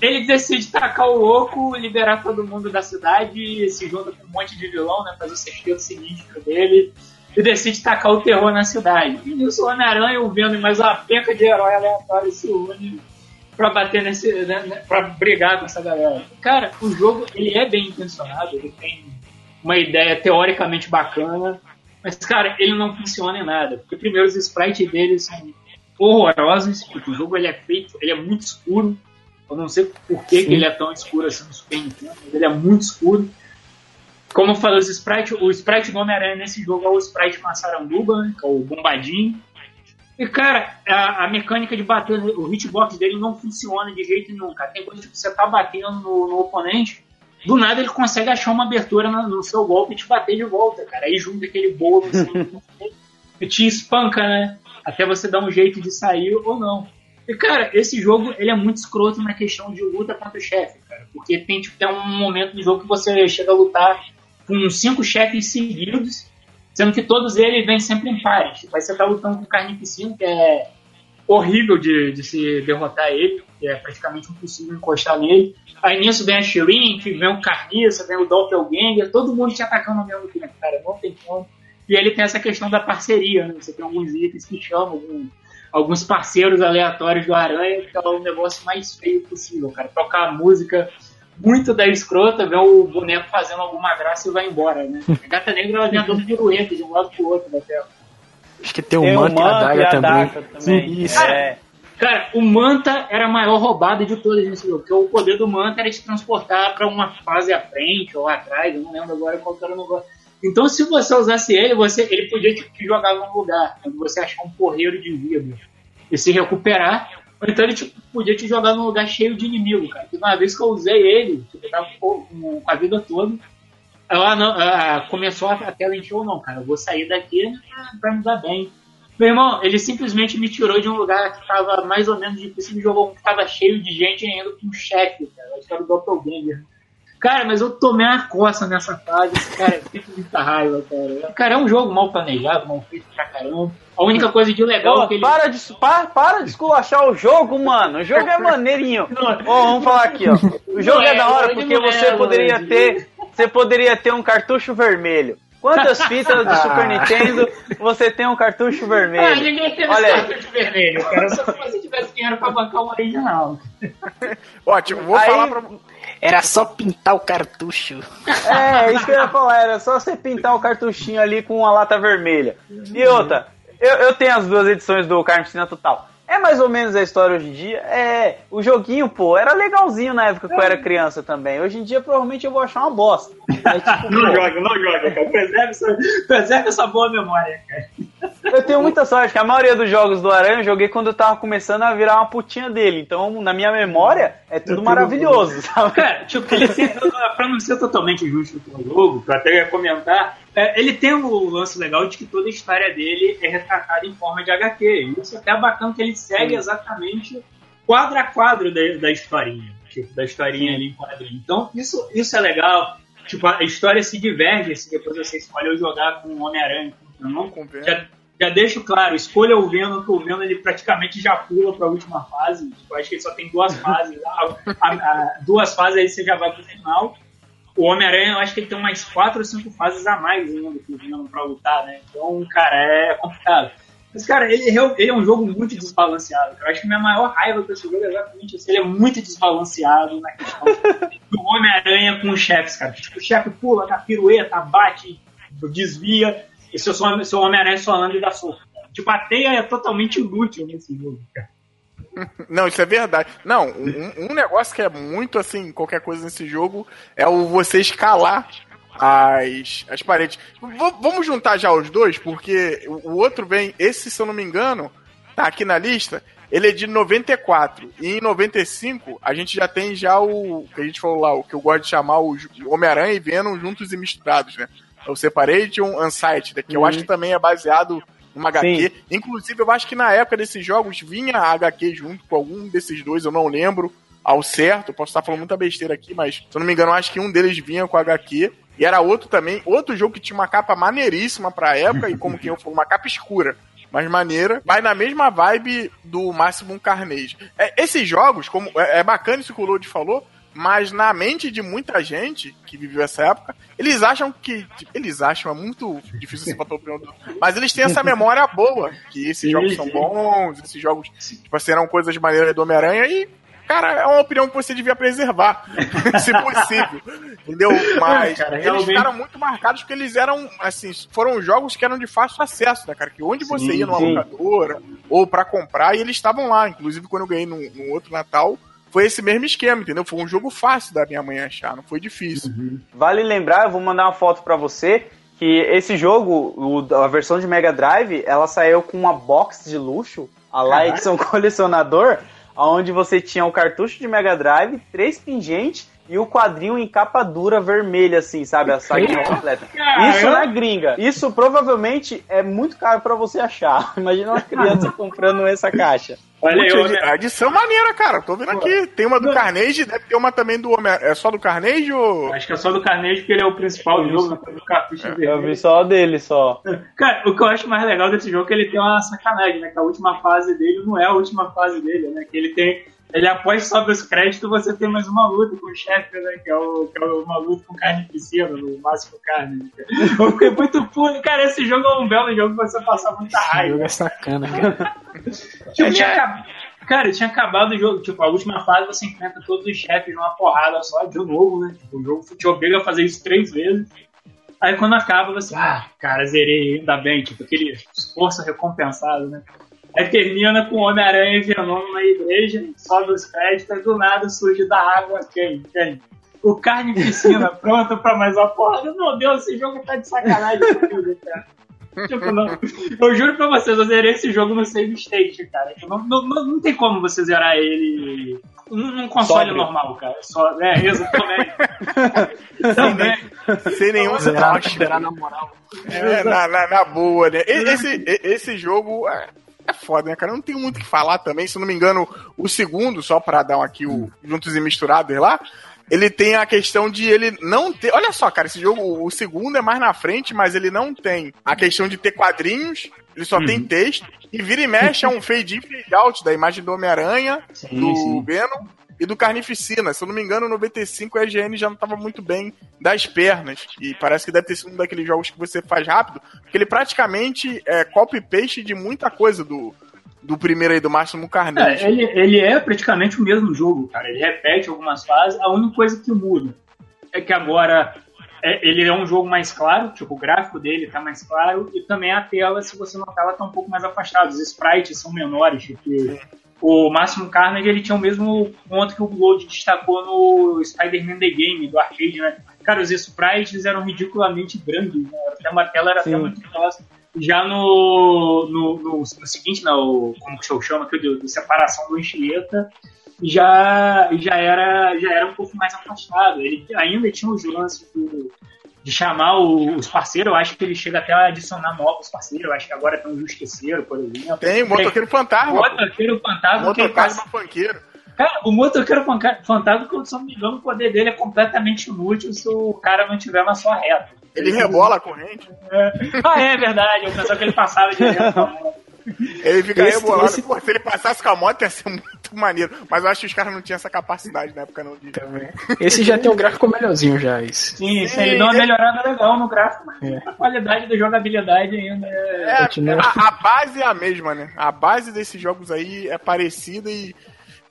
ele decide tacar o louco, liberar todo mundo da cidade, se junta com um monte de vilão, né? Faz o sexteto sinistro dele e decide tacar o terror na cidade. E nisso o Homem-Aranha, o Venom e mais uma penca de herói aleatório se une pra bater nesse. Né, né, pra brigar com essa galera. Cara, o jogo ele é bem intencionado, ele tem uma ideia teoricamente bacana, mas, cara, ele não funciona em nada. Porque, primeiro, os sprites dele são horrorosos, porque o jogo ele é feito, ele é muito escuro. Eu não sei por que, que ele é tão escuro assim no Super Nintendo, mas ele é muito escuro. Como eu falei, os sprite, o sprite do Homem-Aranha nesse jogo é o sprite Massaranduba, né, que é o bombadinho. E, cara, a, a mecânica de bater, o hitbox dele não funciona de jeito nenhum, cara. Tem coisa que você tá batendo no, no oponente, do nada ele consegue achar uma abertura no, no seu golpe e te bater de volta, cara. Aí junta aquele bolo assim, (laughs) e te espanca, né? Até você dar um jeito de sair ou não. E, cara, esse jogo, ele é muito escroto na questão de luta contra o chefe, cara. Porque tem, tipo, tem um momento do jogo que você chega a lutar com cinco chefes seguidos, sendo que todos eles vêm sempre em pares. Aí você tá lutando com o Carnificina, que é horrível de, de se derrotar ele, que é praticamente impossível encostar nele. Aí nisso vem a Shrink, vem o Carniça, vem o Doppelganger, todo mundo te atacando ao mesmo tempo, cara, não tem como. E ele tem essa questão da parceria, né? Você tem alguns itens que chamam alguns parceiros aleatórios do Aranha, que é o negócio mais feio possível, cara. Tocar a música muito da escrota, ver o boneco fazendo alguma graça e vai embora, né? A gata negra ela vem andando pirueta de um lado pro outro da tela. Acho que tem o Tem o Manta e a Daga também. Também. Isso. É. Cara, o Manta era a maior roubada de todas nesse jogo, porque o poder do Manta era te transportar pra uma fase à frente ou atrás, eu não lembro agora qual que era o negócio. Então, se você usasse ele, você, ele podia te, te jogar num lugar, onde você achar um porreiro de vida e se recuperar, ou então ele tipo, podia te jogar num lugar cheio de inimigo, cara. Porque uma vez que eu usei ele, eu tava com, a vida toda, ela não, ah, começou a, tela encheu, não, cara, eu vou sair daqui ah, pra me dar bem. Meu irmão, ele simplesmente me tirou de um lugar que tava mais ou menos difícil, me jogou um que tava cheio de gente ainda com um chefe, cara. Acho que era o Doppelganger. Cara, mas eu tomei uma coça nessa fase. Cara, eu fico muita raiva, cara. Cara, é um jogo mal planejado, mal feito pra caramba. A única coisa de legal Ô, é que ele. para, de, para, para de esculachar o jogo, mano. O jogo é maneirinho. Ó, vamos falar aqui, ó. O jogo é é, da hora é, porque é, você poderia é. ter. Você poderia ter um cartucho vermelho. Quantas (laughs) fitas do Super Nintendo você tem um cartucho Ah, vermelho? ninguém teve Olha esse cartucho vermelho, cara. Só se você tivesse dinheiro pra bancar o original. Ótimo, vou Aí- falar pra. Era só pintar o cartucho. É, isso que eu ia falar, era só você pintar o cartuchinho ali com uma lata vermelha. E outra, eu, eu tenho as duas edições do Carnificina Total. É mais ou menos a história hoje em dia. É, o joguinho, pô, era legalzinho na época que eu era criança também. Hoje em dia, provavelmente, eu vou achar uma bosta. É tipo, Não pô, joga, não joga, cara. Preserve essa, preserve essa boa memória, cara. Eu tenho muita sorte, que a maioria dos jogos do Aranha eu joguei quando eu tava começando a virar uma putinha dele. Então, na minha memória, é tudo maravilhoso, (laughs) sabe? Cara, tipo, ele tem, pra não ser totalmente justo com o jogo, eu até comentar, é, ele tem um lance legal de que toda a história dele é retratada em forma de HQ. E isso até é bacana que ele segue exatamente quadro a quadro da, da historinha. Tipo, da historinha ali em quadrinho. Então, isso, isso é legal. Tipo, a história se diverge se depois você escolheu jogar com o Homem-Aranha. Não, Com o Venom. já, já deixo claro, escolha o Venom, que o Venom ele praticamente já pula pra última fase. Tipo, acho que ele só tem duas (laughs) fases. A- a- a- duas fases aí você já vai pro final. O Homem-Aranha, eu acho que ele tem umas quatro ou cinco fases a mais ainda que o Venom pra lutar, né? Então, cara, é complicado. Mas, cara, ele, ele é um jogo muito desbalanceado. Eu acho que a minha maior raiva com esse jogo é exatamente isso. Ele é muito desbalanceado na questão do Homem-Aranha com os chefes, cara. Tipo, o chefe pula, dá pirueta, bate, desvia. E seu, seu Homem-Aranha e dá soco. cara. Tipo, a teia é totalmente inútil nesse jogo, cara. (laughs) Não, isso é verdade. Não, um, um negócio que é muito assim, qualquer coisa nesse jogo, é o você escalar as, as paredes. V- vamos juntar já os dois, porque o, o outro vem, esse, se eu não me engano, tá aqui na lista, ele é de 94. E em 95, a gente já tem já o que a gente falou lá, o que eu gosto de chamar o Homem-Aranha e Venom juntos e misturados, né? É o Separation Unsighted, que eu Uhum. acho que também é baseado numa HQ. Sim. Inclusive, eu acho que na época desses jogos vinha a HQ junto com algum desses dois, eu não lembro ao certo. Eu posso estar falando muita besteira aqui, mas se eu não me engano, eu acho que um deles vinha com a HQ. E era outro também, outro jogo que tinha uma capa maneiríssima pra época, e como quem eu falei, uma capa escura. Mas maneira, vai na mesma vibe do Maximum Carnage. É, esses jogos, como é, é bacana isso que o Lodi falou, mas na mente de muita gente que viveu essa época, eles acham que. tipo, eles acham, é muito difícil se botar a opinião do. Mas eles têm essa memória boa, que esses jogos são bons, esses jogos, tipo assim, eram coisas maneiras do Homem-Aranha e. Cara, é uma opinião que você devia preservar, (laughs) se possível. Entendeu? Mas Cara, eles realmente- ficaram muito marcados porque eles eram, assim, foram jogos que eram de fácil acesso, né, cara? Que onde você Sim, ia numa sim. locadora ou pra comprar, e eles estavam lá. Inclusive, quando eu ganhei no, no outro Natal, foi esse mesmo esquema, entendeu? Foi um jogo fácil da minha mãe achar, não foi difícil. Vale lembrar, eu vou mandar uma foto pra você, que esse jogo, o- a versão de Mega Drive, ela saiu com uma box de luxo, a lá edição (laughs) colecionador, onde você tinha o cartucho de Mega Drive, três pingentes e o quadrinho em capa dura vermelha, assim, sabe? A saquinha completa. Isso na gringa. Isso provavelmente é muito caro pra você achar. (laughs) Imagina uma criança (laughs) comprando essa caixa. Olha aí, Putz, Homem- a edição maneira, cara. Tô vendo aqui. Tem uma do Carnage, deve ter uma também do Homem. É só do Carnage ou. Acho que é só do Carnage, porque ele é o principal do jogo, né? do cartucho Eu vermelho. vi só dele, só. Cara, o que eu acho mais legal desse jogo é que ele tem uma sacanagem, né? Que a última fase dele não é a última fase dele, né? Que ele tem. Ele após sobe os créditos, você tem mais uma luta com o chefe, né? Que é, o, que é uma luta com carne piscina, no máximo carne. Eu fiquei muito puto. Cara, esse jogo é um belo jogo pra você passar muita raiva. Jogo é sacana, cara. Tipo, tinha acab- Cara, tinha acabado o jogo. Tipo, a última fase você enfrenta todos os chefes numa porrada só, de novo, né? Tipo, o jogo te obriga a fazer isso três vezes. Aí quando acaba, você, ah, cara, zerei, ainda bem, tipo, aquele esforço recompensado, né? Aí termina com o Homem-Aranha e Venom na igreja, sobe os créditos, e do nada surge da água quem? Quem? O Carne Piscina, (laughs) pronto pra mais uma porrada. Meu Deus, esse jogo tá de sacanagem comigo, (laughs) cara. Tipo, não, eu juro pra vocês, eu zerei esse jogo no save state, cara. Não, não, não, não tem como você zerar ele num, console Sóbrio. normal, cara. Só, é, exatamente. Também. (laughs) Sem nenhum Zerar, na moral. É, na, na, na boa, né? Esse, esse jogo é, foda, né, cara? Eu não tenho muito o que falar também. Se eu não me engano, o segundo, só pra dar um aqui o Juntos e Misturados lá, ele tem a questão de ele não ter. Olha só, cara, esse jogo, o segundo é mais na frente, mas ele não tem a questão de ter quadrinhos, ele só uhum. tem texto. E vira e mexe é um fade in, fade out da imagem do Homem-Aranha, do sim. Venom e do Carnificina. Se eu não me engano, no 95 a EGN já não estava muito bem das pernas. E parece que deve ter sido um daqueles jogos que você faz rápido, porque ele praticamente é copy-paste de muita coisa do, do primeiro aí, do Máximo Carnage. É, ele, ele é praticamente o mesmo jogo, cara. Ele repete algumas fases. A única coisa que muda é que agora é, ele é um jogo mais claro, tipo, o gráfico dele tá mais claro, e também a tela, se você notar, ela tá um pouco mais afastada. Os sprites são menores, tipo, o Máximo Carnage ele tinha o mesmo ponto que o Gold destacou no Spider-Man The Game, do arcade, né? Cara, os sprites eram ridiculamente grandes, né? Até uma tela era Sim. até muito próxima. Já no, no, no, no seguinte, no, como que eu chamo aqui, de, separação do Anchieta, já, já, era, já era um pouco mais afastado. Ele ainda tinha os lances do, de chamar os parceiros, eu acho que ele chega até a adicionar novos parceiros, eu acho que agora tem o Justiceiro, por exemplo. Tem, o Motoqueiro Fantasma. Motoqueiro Fantasma. Motoqueiro passa... Fanqueiro. Cara, o Motoqueiro Fantasma, se eu não me engano, o poder dele é completamente inútil se o cara não tiver na sua reta. Ele, ele rebola a corrente. É. Ah, é verdade, eu pensava que ele passava direto. (laughs) Ele fica esse, rebolado. Esse... Pô, se ele passasse com a moto ia ser muito maneiro. Mas eu acho que os caras não tinham essa capacidade na época, não. De... Também. Esse já tem um gráfico melhorzinho já, isso. Sim, sim ele deu uma melhorada legal no gráfico, mas é. a qualidade da jogabilidade ainda é... é a, a, base é a mesma, né? A base desses jogos aí é parecida e...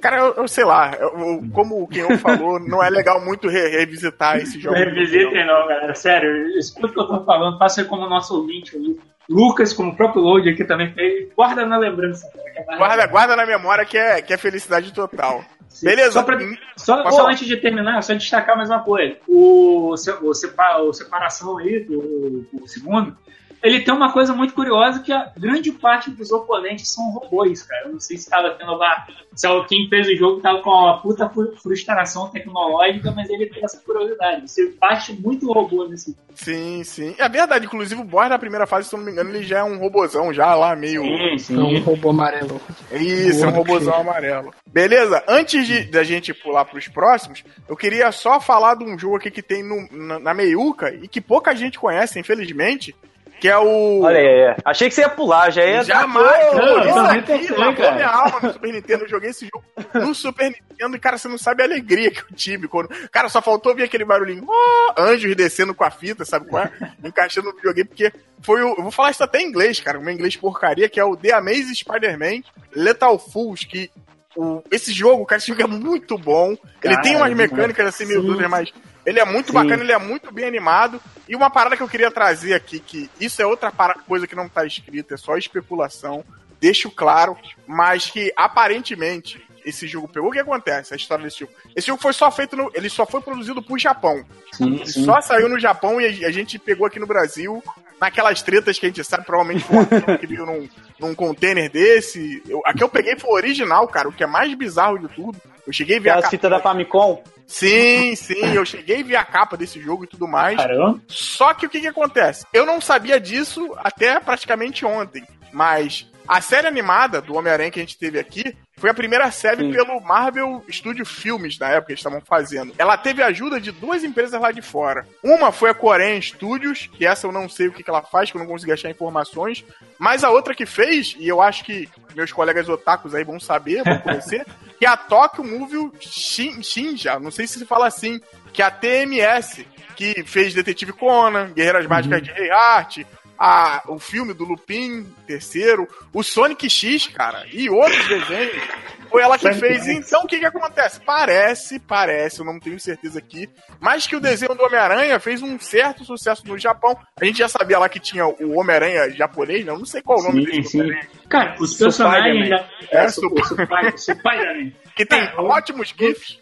Cara, eu, eu sei lá, eu, como o Kenyon falou, não é legal muito re revisitar esse jogo. Não revisitem não, galera. Sério, escuta o que eu tô falando, faça como o nosso ouvinte ali. Lucas, como o próprio Load aqui também fez, guarda na lembrança. É guarda, guarda na memória que é, que é felicidade total. Sim. Beleza. Só, pra, só, só antes de terminar, só destacar mais uma coisa. O, o, o, separação aí, do, o segundo, ele tem uma coisa muito curiosa que a grande parte dos oponentes são robôs, cara. Eu não sei se estava tendo lá. Se quem fez o jogo estava com uma puta frustração tecnológica, mas ele tem essa curiosidade. Você bate muito robô nesse. Sim, sim. É verdade, inclusive o boss na primeira fase, se eu não me engano, ele já é um robozão, já lá meio. Sim, sim. É um robô amarelo. Isso, é um robozão amarelo. Beleza? Antes de, da gente pular pros próximos, eu queria só falar de um jogo aqui que tem no, na, na meiuca e que pouca gente conhece, infelizmente que é o. Olha aí, achei que você ia pular, já ia. Jamais! Não, isso aqui lavou minha alma no Super Nintendo. Eu joguei esse jogo no Super Nintendo e, cara, você não sabe a alegria que eu tive. Quando... Cara, só faltou vir aquele barulhinho. Oh! Anjos descendo com a fita, sabe qual é? (laughs) Encaixando no videogame, porque foi o. Eu vou falar isso até em inglês, cara. O meu inglês porcaria, que é o The Amazing Spider-Man Lethal Fools, que. O, esse jogo, cara, esse jogo é muito bom. Ele cara, tem umas mecânicas assim, meio dúvidas, mas ele é muito Sim. bacana, ele é muito bem animado. E uma parada que eu queria trazer aqui, que isso é outra coisa que não tá escrita, é só especulação, deixo claro, mas que aparentemente esse jogo pegou. O que acontece? A história desse jogo. Esse jogo foi só feito no. Ele só foi produzido pro Japão. Sim, sim. Só saiu no Japão e a gente pegou aqui no Brasil naquelas tretas que a gente sabe, provavelmente foi um que veio num, num container desse. Eu, aqui eu peguei foi o original, cara, o que é mais bizarro de tudo. Eu cheguei a ver a fita da Famicom? Sim, sim, eu cheguei a ver a capa desse jogo e tudo mais. Caramba. Só que o que que acontece? Eu não sabia disso até praticamente ontem, mas a série animada do Homem-Aranha que a gente teve aqui foi a primeira série Sim. pelo Marvel Studio Filmes na época que eles estavam fazendo. Ela teve ajuda de duas empresas lá de fora. Uma foi a Korean Studios, que essa eu não sei o que, que ela faz, que eu não consegui achar informações. Mas a outra que fez, e eu acho que meus colegas otakus aí vão saber, vão (laughs) conhecer, que é a Tokyo Movie Shin Shinja, não sei se se fala assim, que é a TMS, que fez Detetive Conan, Guerreiras Mágicas uhum. de Rei Art, a, o filme do Lupin terceiro, o Sonic X, cara, e outros desenhos. Foi ela que fez. Então, o que que acontece? Parece, parece, eu não tenho certeza aqui, mas que o desenho do Homem-Aranha fez um certo sucesso no Japão. A gente já sabia lá que tinha o Homem-Aranha japonês, não, né? não sei qual o nome sim, dele. Sim. Cara, os personagens... É, é, Spider-Man. Que tem ótimos GIFs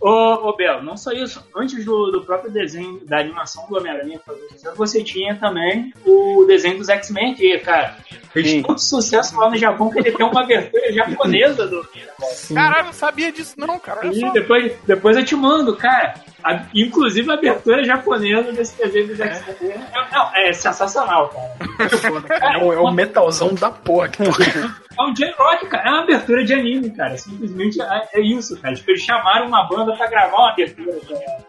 ô, ô Bel, não só isso. Antes do, do próprio desenho, da animação do Homem-Aranha você tinha também o desenho dos X-Men, que, cara, fez Sim. tanto sucesso lá no Japão que ele tem uma abertura japonesa do. Caralho, eu não sabia disso, não, cara. E depois, depois eu te mando, cara. A, inclusive a abertura japonesa desse desenho dos X-Men. É, não, é sensacional, cara. É, o, é o metalzão da porra. É um J-Rock, cara. É uma abertura de anime, cara. Simplesmente é, é, isso, cara. Tipo, eles chamaram uma banda pra gravar uma abertura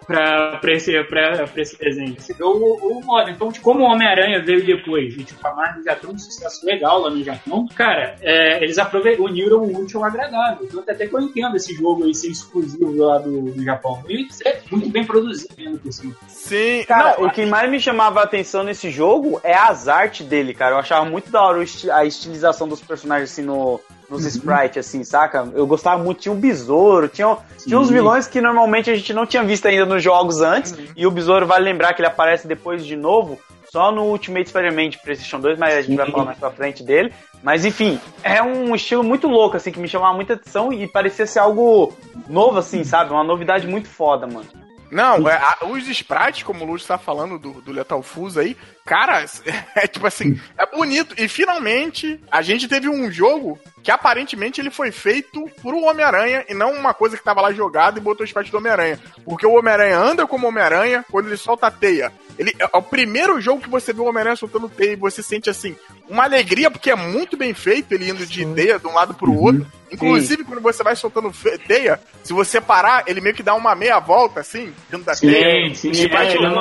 pra, pra, esse, pra, pra esse desenho. O, o modo. Então, tipo, como o Homem-Aranha veio depois e, tipo, a Marvel já tem um sucesso legal lá no Japão, cara, é, eles uniram o útil ao agradável. Então, até que eu entendo esse jogo aí ser exclusivo lá do, do Japão. E ser muito bem produzido, né, por cima. Sim. Cara, não, o que mais me chamava a atenção nesse jogo é as artes dele, cara. Eu achava muito da hora a estilização dos personagens assim no, nos uhum. sprites, assim, saca? Eu gostava muito, tinha um besouro, tinha, tinha uns vilões que normalmente a gente não tinha visto ainda nos jogos antes, uhum. e o besouro vale lembrar que ele aparece depois de novo, só no Ultimate Spider-Man de PlayStation 2, mas a gente vai falar mais pra frente dele. Mas enfim, é um estilo muito louco, assim, que me chamava muita atenção e parecia ser algo novo, assim, sabe? Uma novidade muito foda, mano. Não, é, a, os sprites, como o Lúcio tá falando do, do Lethal Fuse aí, cara, (laughs) é tipo assim, é bonito. E finalmente a gente teve um jogo que aparentemente ele foi feito por um Homem-Aranha e não uma coisa que tava lá jogada e botou o sprite do Homem-Aranha. Porque o Homem-Aranha anda como Homem-Aranha quando ele solta a teia. Ele, é o primeiro jogo que você vê o Homem-Aranha soltando teia e você sente assim, uma alegria, porque é muito bem feito ele indo de teia de um lado pro uhum. outro. Inclusive, Sim. quando você vai soltando teia, se você parar, ele meio que dá uma meia volta, assim, dentro da sim, teia. Sim, e vai é, tirando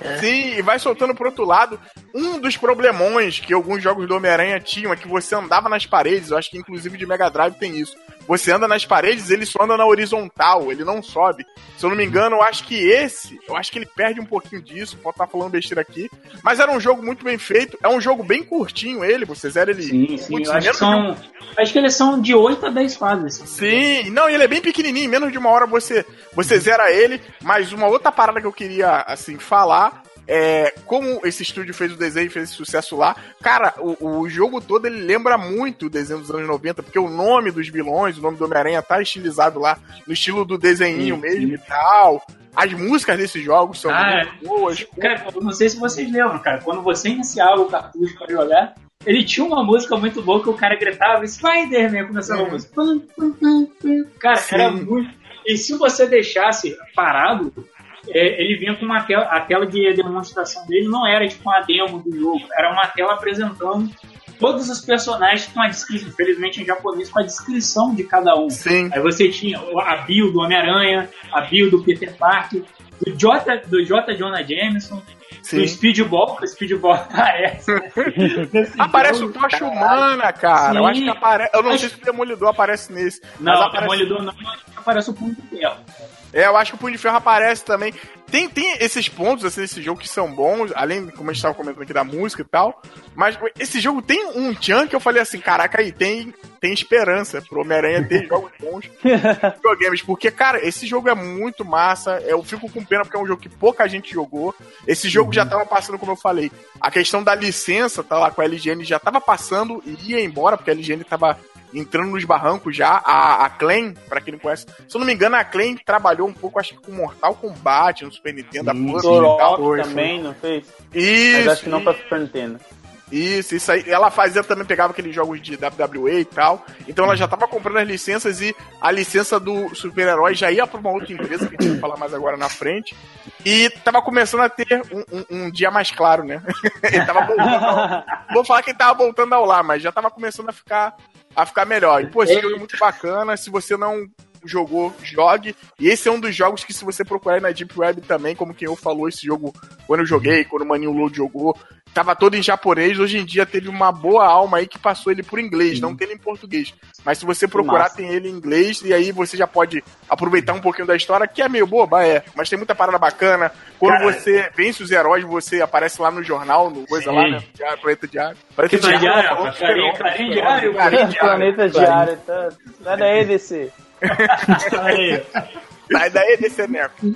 é. Sim, e vai soltando pro outro lado. Um dos problemões que alguns jogos do Homem-Aranha tinham é que você andava nas paredes, eu acho que inclusive de Mega Drive tem isso. Você anda nas paredes, ele só anda na horizontal, ele não sobe. Se eu não me engano, eu acho que esse, eu acho que ele perde um pouquinho disso, pode estar falando besteira aqui. Mas era um jogo muito bem feito, é um jogo bem curtinho ele, você zera ele. Sim, sim, eu acho que são, acho que eles são de 8 a 10 fases. Sim, não, ele é bem pequenininho, menos de uma hora você, você zera ele. Mas uma outra parada que eu queria, assim, falar é, como esse estúdio fez o desenho e fez esse sucesso lá, cara, o, o, jogo todo ele lembra muito o desenho dos anos 90, porque o nome dos vilões, o nome do Homem-Aranha tá estilizado lá no estilo do desenhinho sim, mesmo e tal. As músicas desses jogos são ah, muito boas. Cara, eu não sei se vocês lembram, cara, quando você iniciava o cartucho para jogar, ele tinha uma música muito boa que o cara gritava Spider-Man começava a música. Cara, sim. era muito. E se você deixasse parado, é, ele vinha com uma tela, a tela de demonstração dele não era tipo uma demo do jogo, era uma tela apresentando todos os personagens com a descrição, infelizmente em japonês, com a descrição de cada um. Sim. Aí você tinha a bio do Homem-Aranha, a bio do Peter Parker, do J. Do J. Jonah Jameson, Sim. do Speedball, que o Speedball (laughs) aparece. Aparece jogo, o Tocha Humana, cara. Sim. Eu acho que aparece. Eu não Acho... sei se o Demolidor aparece nesse. Não, o aparece... Demolidor não, aparece o Punho de Ferro. É, eu acho que o Punho de Ferro aparece também. Tem, tem esses pontos assim, nesse jogo que são bons, além, como a gente estava comentando aqui, da música e tal. Mas esse jogo tem um tchan que eu falei assim: caraca, aí tem, tem esperança pro Homem-Aranha ter (laughs) jogos bons videogames. Porque, cara, esse jogo é muito massa. Eu fico com pena porque é um jogo que pouca gente jogou. Esse jogo uhum. já tava passando, como eu falei. A questão da licença, tá lá com a LGN, já tava passando e ia embora, porque a LGN tava entrando nos barrancos já. A, a Clan, pra quem não conhece, se eu não me engano, a Clan trabalhou um pouco, acho que com Mortal Kombat no Super Nintendo, Sim, a Turok também, não fez? Isso. Mas acho que não pra Super Nintendo. Isso, isso aí. Ela fazia também, pegava aqueles jogos de WWE e tal. Então ela já tava comprando as licenças e a licença do super-herói já ia pra uma outra empresa, que a gente vai falar mais agora na frente. E tava começando a ter um, um, um dia mais claro, né? (laughs) ele tava voltando. Ao... (laughs) Vou falar que ele tava voltando ao lar, mas já tava começando a ficar, a ficar melhor. E, pô, esse jogo é muito bacana. Se você não jogou, jogue. E esse é um dos jogos que, se você procurar na Deep Web também, como quem eu falou, esse jogo, quando eu joguei, quando o Maninho Load jogou, tava todo em japonês, hoje em dia teve uma boa alma aí que passou ele por inglês, não tem ele em português. Mas se você procurar, tem ele em inglês, e aí você já pode aproveitar um pouquinho da história, que é meio boba, é, mas tem muita parada bacana. Quando Cara, você vence os heróis, você aparece lá no jornal, no coisa Sim. lá, né? Diário, Planeta Diário. Planeta Diário, Diário, Diário, Planeta Diário, sai daí desse. Sai daí desse neco.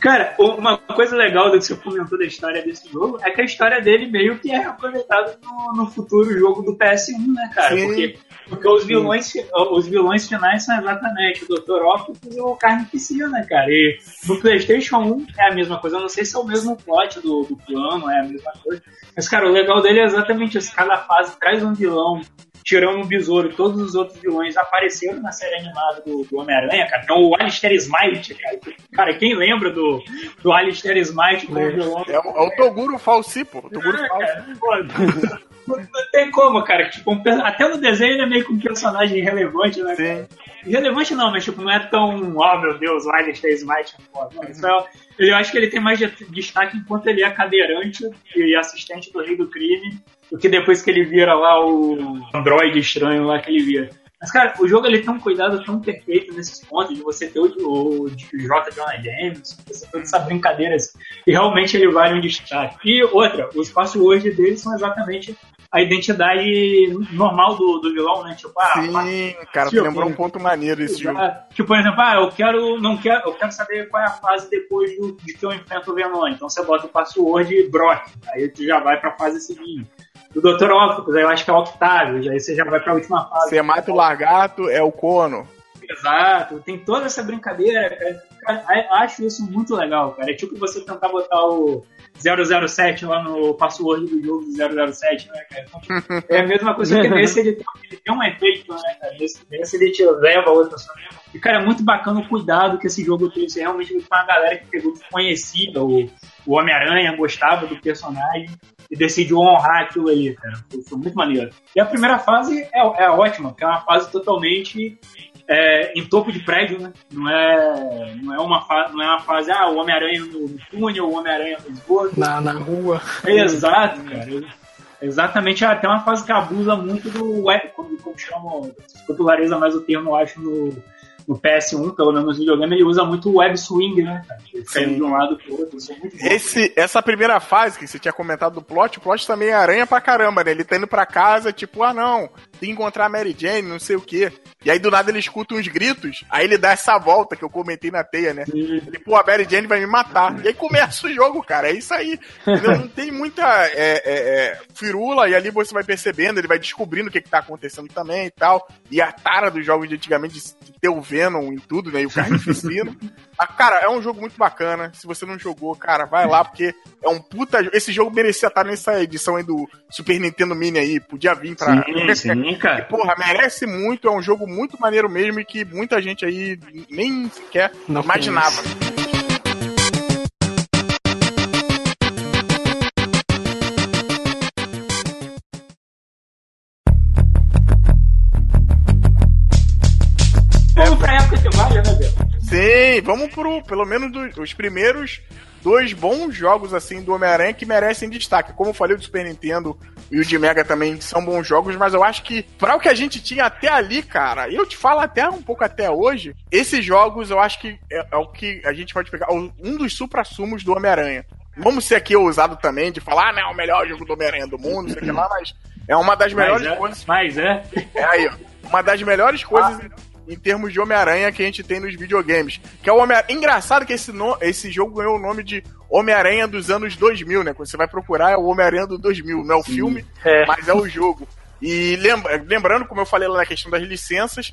Cara, uma coisa legal do que você comentou da história desse jogo é que a história dele meio que é aproveitada no, no futuro jogo do PS1, né, cara? Sim. Porque, porque os vilões, os vilões finais são exatamente o Dr. Octopus e o Carnificina, né, cara? E no PlayStation 1 é a mesma coisa. Eu não sei se é o mesmo plot do, do plano, é a mesma coisa. Mas, cara, o legal dele é exatamente isso. Cada fase traz um vilão tirando o Besouro e todos os outros vilões apareceram na série animada do, do Homem-Aranha, cara. Então o Alistair Smite, cara. Cara, quem lembra do, do Alistair Smite como vilão? É, o, é o Toguro Falsi, pô. O Toguro é, Falsi. Não, não tem como, cara. Tipo, um, até no desenho ele é meio que um personagem relevante, né? Sim. Relevante não, mas tipo, não é tão, oh meu Deus, o Alien fez mais. eu acho que ele tem mais destaque enquanto ele é cadeirante e assistente do Rei do Crime do que depois que ele vira lá o androide estranho lá que ele vira. Mas, cara, o jogo ele tem um cuidado tão perfeito nesses pontos de você ter o, o, o J. Jonah James, você ter essa brincadeira assim, e realmente ele vale um destaque. E outra, os passwords dele são exatamente a identidade normal do, do vilão, né? Tipo, ah, Sim, cara, tipo, lembrou um ponto maneiro esse jogo. Tipo, por exemplo, ah, eu quero, não quero, eu quero saber qual é a fase depois do, de que eu enfrento o Venom. Então você bota o password Brock, aí tu já vai pra fase seguinte do Dr. Octopus, aí eu acho que é o Octavio, aí você já vai pra última fase. Você mata o lagarto, é o Cono. Exato, tem toda essa brincadeira, cara. cara acho isso muito legal, cara. É tipo você tentar botar o 007 lá no password do jogo do 007, né, cara? Então, (laughs) é a mesma coisa que nesse ele, ele tem um efeito, né, cara? Nesse, nesse ele te leva a outra E, cara, é muito bacana o cuidado que esse jogo trouxe realmente com a galera que pegou, que conhecia o, o Homem-Aranha, gostava do personagem e decidiu honrar aquilo ali, cara. Foi, muito maneiro. E a primeira fase é, é ótima, porque é uma fase totalmente é, em topo de prédio, né? Não é, não é, uma, fase, não é uma fase, ah, o Homem-Aranha no túnel, o Homem-Aranha no esgoto. Na, na rua. Exato, cara. Exatamente, é até uma fase que abusa muito do como, como chama, populariza mais o termo, eu acho, no, no PS1, pelo menos no videogame, ele usa muito o web swing, né? Ele de um lado pro outro, isso é muito bom. Esse, essa primeira fase que você tinha comentado do plot, o plot também é aranha pra caramba, né? Ele tá indo pra casa, tipo, ah não, tem que encontrar a Mary Jane, não sei o quê. E aí do nada ele escuta uns gritos, aí ele dá essa volta que eu comentei na teia, né? Ele, pô, a Mary Jane vai me matar. E aí começa o jogo, cara, é isso aí. Não tem muita é, é, é, firula, e ali você vai percebendo, ele vai descobrindo o que, que tá acontecendo também e tal. E a tara dos jogos de antigamente de ter o Venom em tudo, né? E o Carnificina. (laughs) ah, cara, é um jogo muito bacana. Se você não jogou, cara, vai lá, porque é um puta. Esse jogo merecia estar nessa edição aí do Super Nintendo Mini aí. Podia vir pra. Sim, sim, cara. E, porra, merece muito. É um jogo muito maneiro mesmo e que muita gente aí nem sequer não imaginava. Conheço. Vamos pro, pelo menos, do, os primeiros dois bons jogos, assim, do Homem-Aranha que merecem destaque. Como eu falei, o do Super Nintendo e o de Mega também são bons jogos, mas eu acho que, para o que a gente tinha até ali, cara, eu te falo até um pouco até hoje, esses jogos eu acho que é, é o que a gente pode pegar, um dos supra-sumos do Homem-Aranha. Vamos ser aqui ousado também de falar, ah, não, é o melhor jogo do Homem-Aranha do mundo, sei lá, mas é uma das melhores mas é, coisas. Mas é. É aí, ó. Uma das melhores coisas. Ah em termos de Homem-Aranha que a gente tem nos videogames. Que é o Homem Engraçado que esse, no... esse jogo ganhou o nome de Homem-Aranha dos anos 2000, né? Quando você vai procurar, é o Homem-Aranha do 2000. Não é o Sim. filme, é. mas é o jogo. E lembra... lembrando, como eu falei lá na questão das licenças,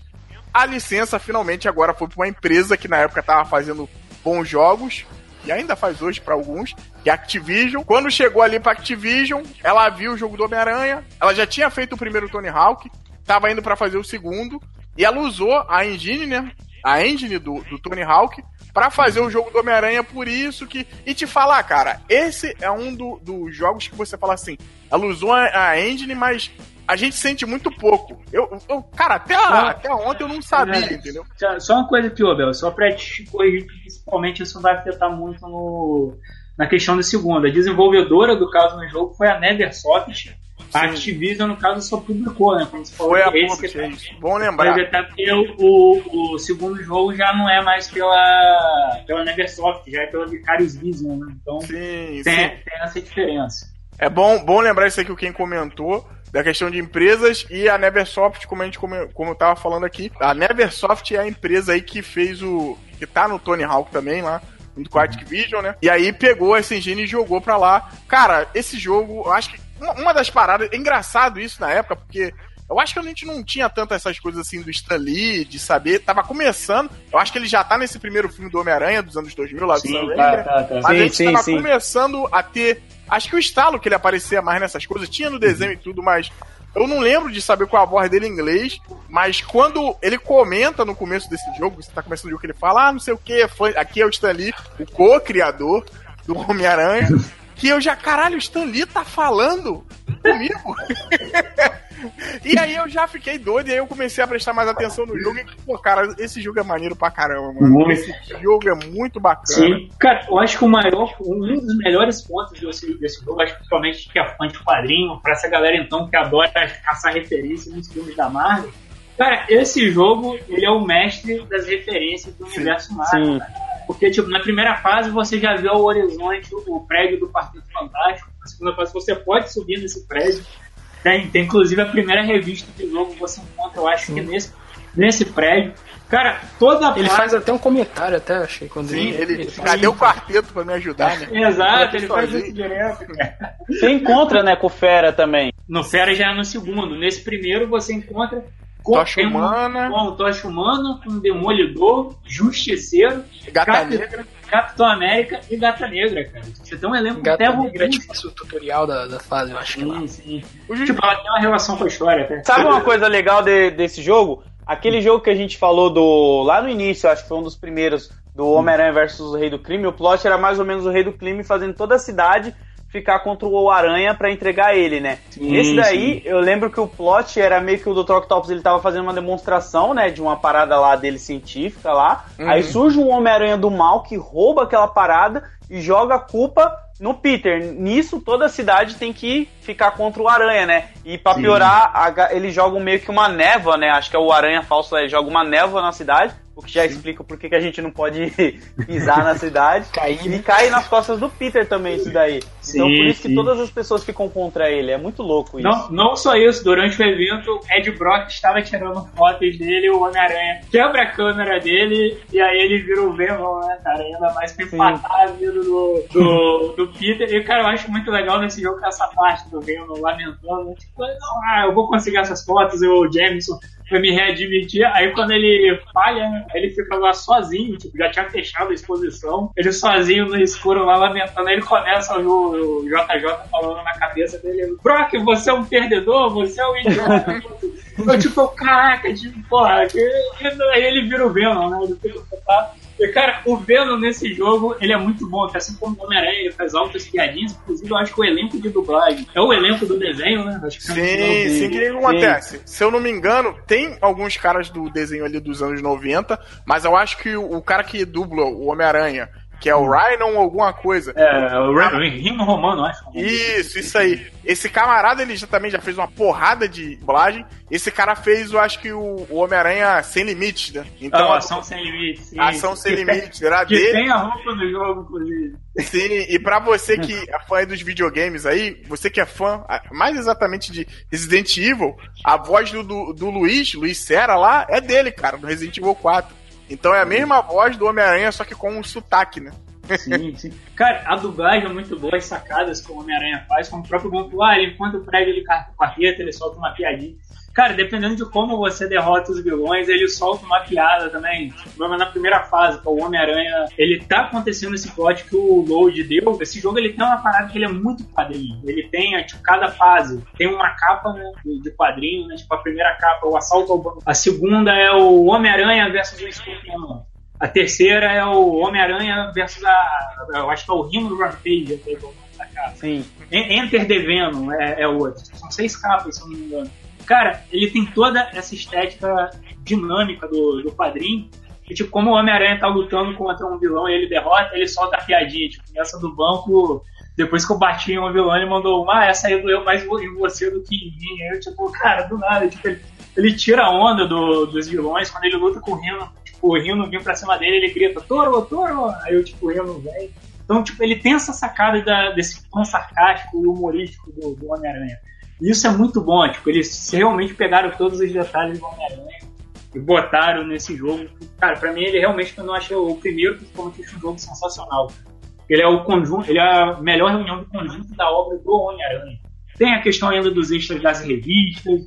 a licença finalmente agora foi para uma empresa que na época estava fazendo bons jogos. E ainda faz hoje para alguns, que é a Activision. Quando chegou ali pra Activision, ela viu o jogo do Homem-Aranha. Ela já tinha feito o primeiro Tony Hawk, tava indo para fazer o segundo. E ela usou a engine, né? A engine do, do Tony Hawk para fazer o jogo do Homem-Aranha, por isso que. E te falar, cara, esse é um do, dos jogos que você fala assim. Ela usou a, a engine, mas a gente sente muito pouco. Eu, eu cara, até, até ontem eu não sabia, é, entendeu? Só uma coisa aqui, Bel, só pra te corrigir, principalmente isso vai afetar muito no, na questão do segundo. A desenvolvedora do caso no jogo foi a Neversoft, a Activision, no caso, só publicou, né? Como você falou, Foi a public, é isso. Bom lembrar. Até porque o, o, segundo jogo já não é mais pela, pela Neversoft, já é pela Vicarious Vision, né? Então sim, tem, sim. tem essa diferença. É bom, bom lembrar isso aqui, o quem comentou, da questão de empresas e a Neversoft, como a gente como, como eu tava falando aqui, a Neversoft é a empresa aí que fez o que tá no Tony Hawk também lá, junto com a Activision, né? E aí pegou essa engine e jogou pra lá. Cara, esse jogo, eu acho que uma das paradas, é engraçado isso na época, porque eu acho que a gente não tinha tanto essas coisas assim do Stan Lee, de saber. Tava começando. Eu acho que ele já tá nesse primeiro filme do Homem-Aranha dos anos 2000, lá do sim, Sam tá, tá, tá. Mas sim, a gente sim, tava sim. começando a ter. Acho que o estalo que ele aparecia mais nessas coisas, tinha no desenho uhum. e tudo, mas eu não lembro de saber qual a voz dele em inglês, mas quando ele comenta no começo desse jogo, você tá começando o jogo que ele fala, ah, não sei o que, aqui é o Stan Lee, o co-criador do Homem-Aranha. (laughs) que eu já, caralho, o Stan Lee tá falando comigo. (laughs) E aí eu já fiquei doido, e aí eu comecei a prestar mais atenção no jogo. E, pô, cara, esse jogo é maneiro pra caramba, mano. Muito. Esse jogo é muito bacana. Sim. Cara, eu acho que o maior, um dos melhores pontos desse, desse jogo, acho que principalmente que é fã de quadrinho, pra essa galera então que adora caçar referências nos filmes da Marvel. Cara, esse jogo, ele é o mestre das referências do Sim. universo Marvel. Porque, tipo, na primeira fase você já vê o horizonte, o prédio do Partido Fantástico. Na segunda fase você pode subir nesse prédio tem, tem inclusive a primeira revista do jogo você encontra, eu acho Sim. que nesse, nesse prédio. Cara, toda Ele parte... faz até um comentário, até achei, quando Sim, ele. ele cadê o quarteto pra me ajudar, né? Exato, ele faz isso direto, (laughs) cara. Você encontra, né, com o Fera também. No Fera já é no segundo. Nesse primeiro você encontra com Tocha Humana. Com o Tocha Humana, com o Demolidor, Justiceiro, Gata Cap... Negra. Capitão América e Gata Negra, cara. Você tem um elenco Gata até Negra é tipo o tutorial da, da fase, eu acho sim, que lá. Sim. Tipo, ela tem uma relação com a história até. Sabe uma coisa legal de, desse jogo? Aquele jogo que a gente falou do lá no início, acho que foi um dos primeiros, do Homem-Aranha versus o Rei do Crime, o plot era mais ou menos o Rei do Crime fazendo toda a cidade ficar contra o Aranha para entregar ele, né? Sim, Esse daí, sim. eu lembro que o plot era meio que o Dr. Octopus ele tava fazendo uma demonstração, né, de uma parada lá dele científica lá. Uhum. Aí surge um Homem-Aranha do mal que rouba aquela parada e joga a culpa no Peter. Nisso, toda a cidade tem que ficar contra o Aranha, né? E pra piorar, a, eles jogam meio que uma névoa, né? Acho que é o Aranha falso, ele joga uma névoa na cidade o que já Sim. explica por que a gente não pode (laughs) pisar na cidade. Cair. E cai nas costas do Peter também, isso daí. Sim, então por isso sim. que todas as pessoas ficam contra ele. É muito louco isso. Não, não só isso, durante o evento, Ed Brock estava tirando fotos dele, o Homem-Aranha quebra a câmera dele e aí ele vira o Venom, né, cara? Ainda mais pra empatar a vida do, do, do, Peter. E, cara, eu acho muito legal nesse jogo essa parte do Venom lamentando. Tipo, ah, eu vou conseguir essas fotos, o Jameson pra me readmitir. Aí quando ele falha, ele fica lá sozinho, tipo, já tinha fechado a exposição. Ele sozinho no escuro lá lamentando. Aí ele começa o, o JJ falando na cabeça dele: Brock, você é um perdedor, você é um idiota. Eu, tipo, caraca, tipo, porra. Aí ele vira o Venom, né? Ele fica e, cara, o Venom nesse jogo, ele é muito bom, que assim como o Homem-Aranha, ele faz altas piadinhas, inclusive eu acho que o elenco de dublagem é o elenco do desenho, né? Acho que sim, é sim, que acontece. Se eu não me engano, tem alguns caras do desenho ali dos anos 90, mas eu acho que o, o cara que dubla o Homem-Aranha que é o Rhino ou alguma coisa. É, o Rhino Romano, acho. Isso, isso aí. Esse camarada, ele já, também já fez uma porrada de dublagem. Esse cara fez, eu acho que o, o Homem-Aranha Sem Limites, né? Então, oh, Ação Sem Limites. Sim. Ação Sem Limites, era que dele. tem a roupa do jogo, inclusive. Sim, e pra você que é fã dos videogames aí, você que é fã, mais exatamente de Resident Evil, a voz do, do, do Luiz, Luiz Serra lá, é dele, cara, do Resident Evil 4. Então é a mesma voz do Homem-Aranha, só que com um sotaque, né? Sim, sim. Cara, a dublagem é muito boa, as sacadas que o Homem-Aranha faz, como o próprio Gonto, ah, ele enquanto o prédio ele carta com a ele solta uma piadinha. Cara, dependendo de como você derrota os vilões, ele solta uma piada também. Tipo, na primeira fase, é o Homem-Aranha, ele tá acontecendo esse plot que o Load deu. Esse jogo ele tem uma parada que ele é muito quadrinho. Ele tem, tipo, cada fase tem uma capa né, de quadrinho, né? Tipo, a primeira capa, o assalto ao banco. A segunda é o Homem-Aranha versus o Escorpião. A terceira é o Homem-Aranha versus a. Eu acho que é o Rino do Rampage. Sim. Enter the Venom é, é outro. São seis capas, se eu não me engano. Cara, ele tem toda essa estética dinâmica do, do quadrinho. E, tipo, como o Homem-Aranha tá lutando contra um vilão e ele derrota, ele solta a piadinha. Tipo, essa do banco, depois que eu bati em um vilão, ele mandou uma, ah, essa aí doeu mais em você do que em mim. Aí eu, tipo, cara, do nada. Tipo, ele, ele tira a onda do, dos vilões quando ele luta com o Rino. Tipo, o Rino vem pra cima dele, ele grita, Toro, Toro! Aí eu, tipo, o Rino vem. Então, tipo, ele tem essa sacada da, desse tom sarcástico e humorístico do, do Homem-Aranha. Isso é muito bom, tipo, eles realmente pegaram todos os detalhes do Homem-Aranha e botaram nesse jogo. Cara, pra mim ele realmente eu não achei o primeiro, principalmente um jogo sensacional. Ele é o conjunto, ele é a melhor reunião do conjunto da obra do Homem-Aranha. Tem a questão ainda dos extras das revistas,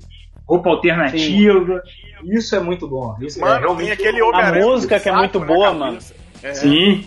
roupa alternativa. Sim. Isso é muito bom. Isso é mano, é realmente aquele A música que é muito boa, mano. É. Sim.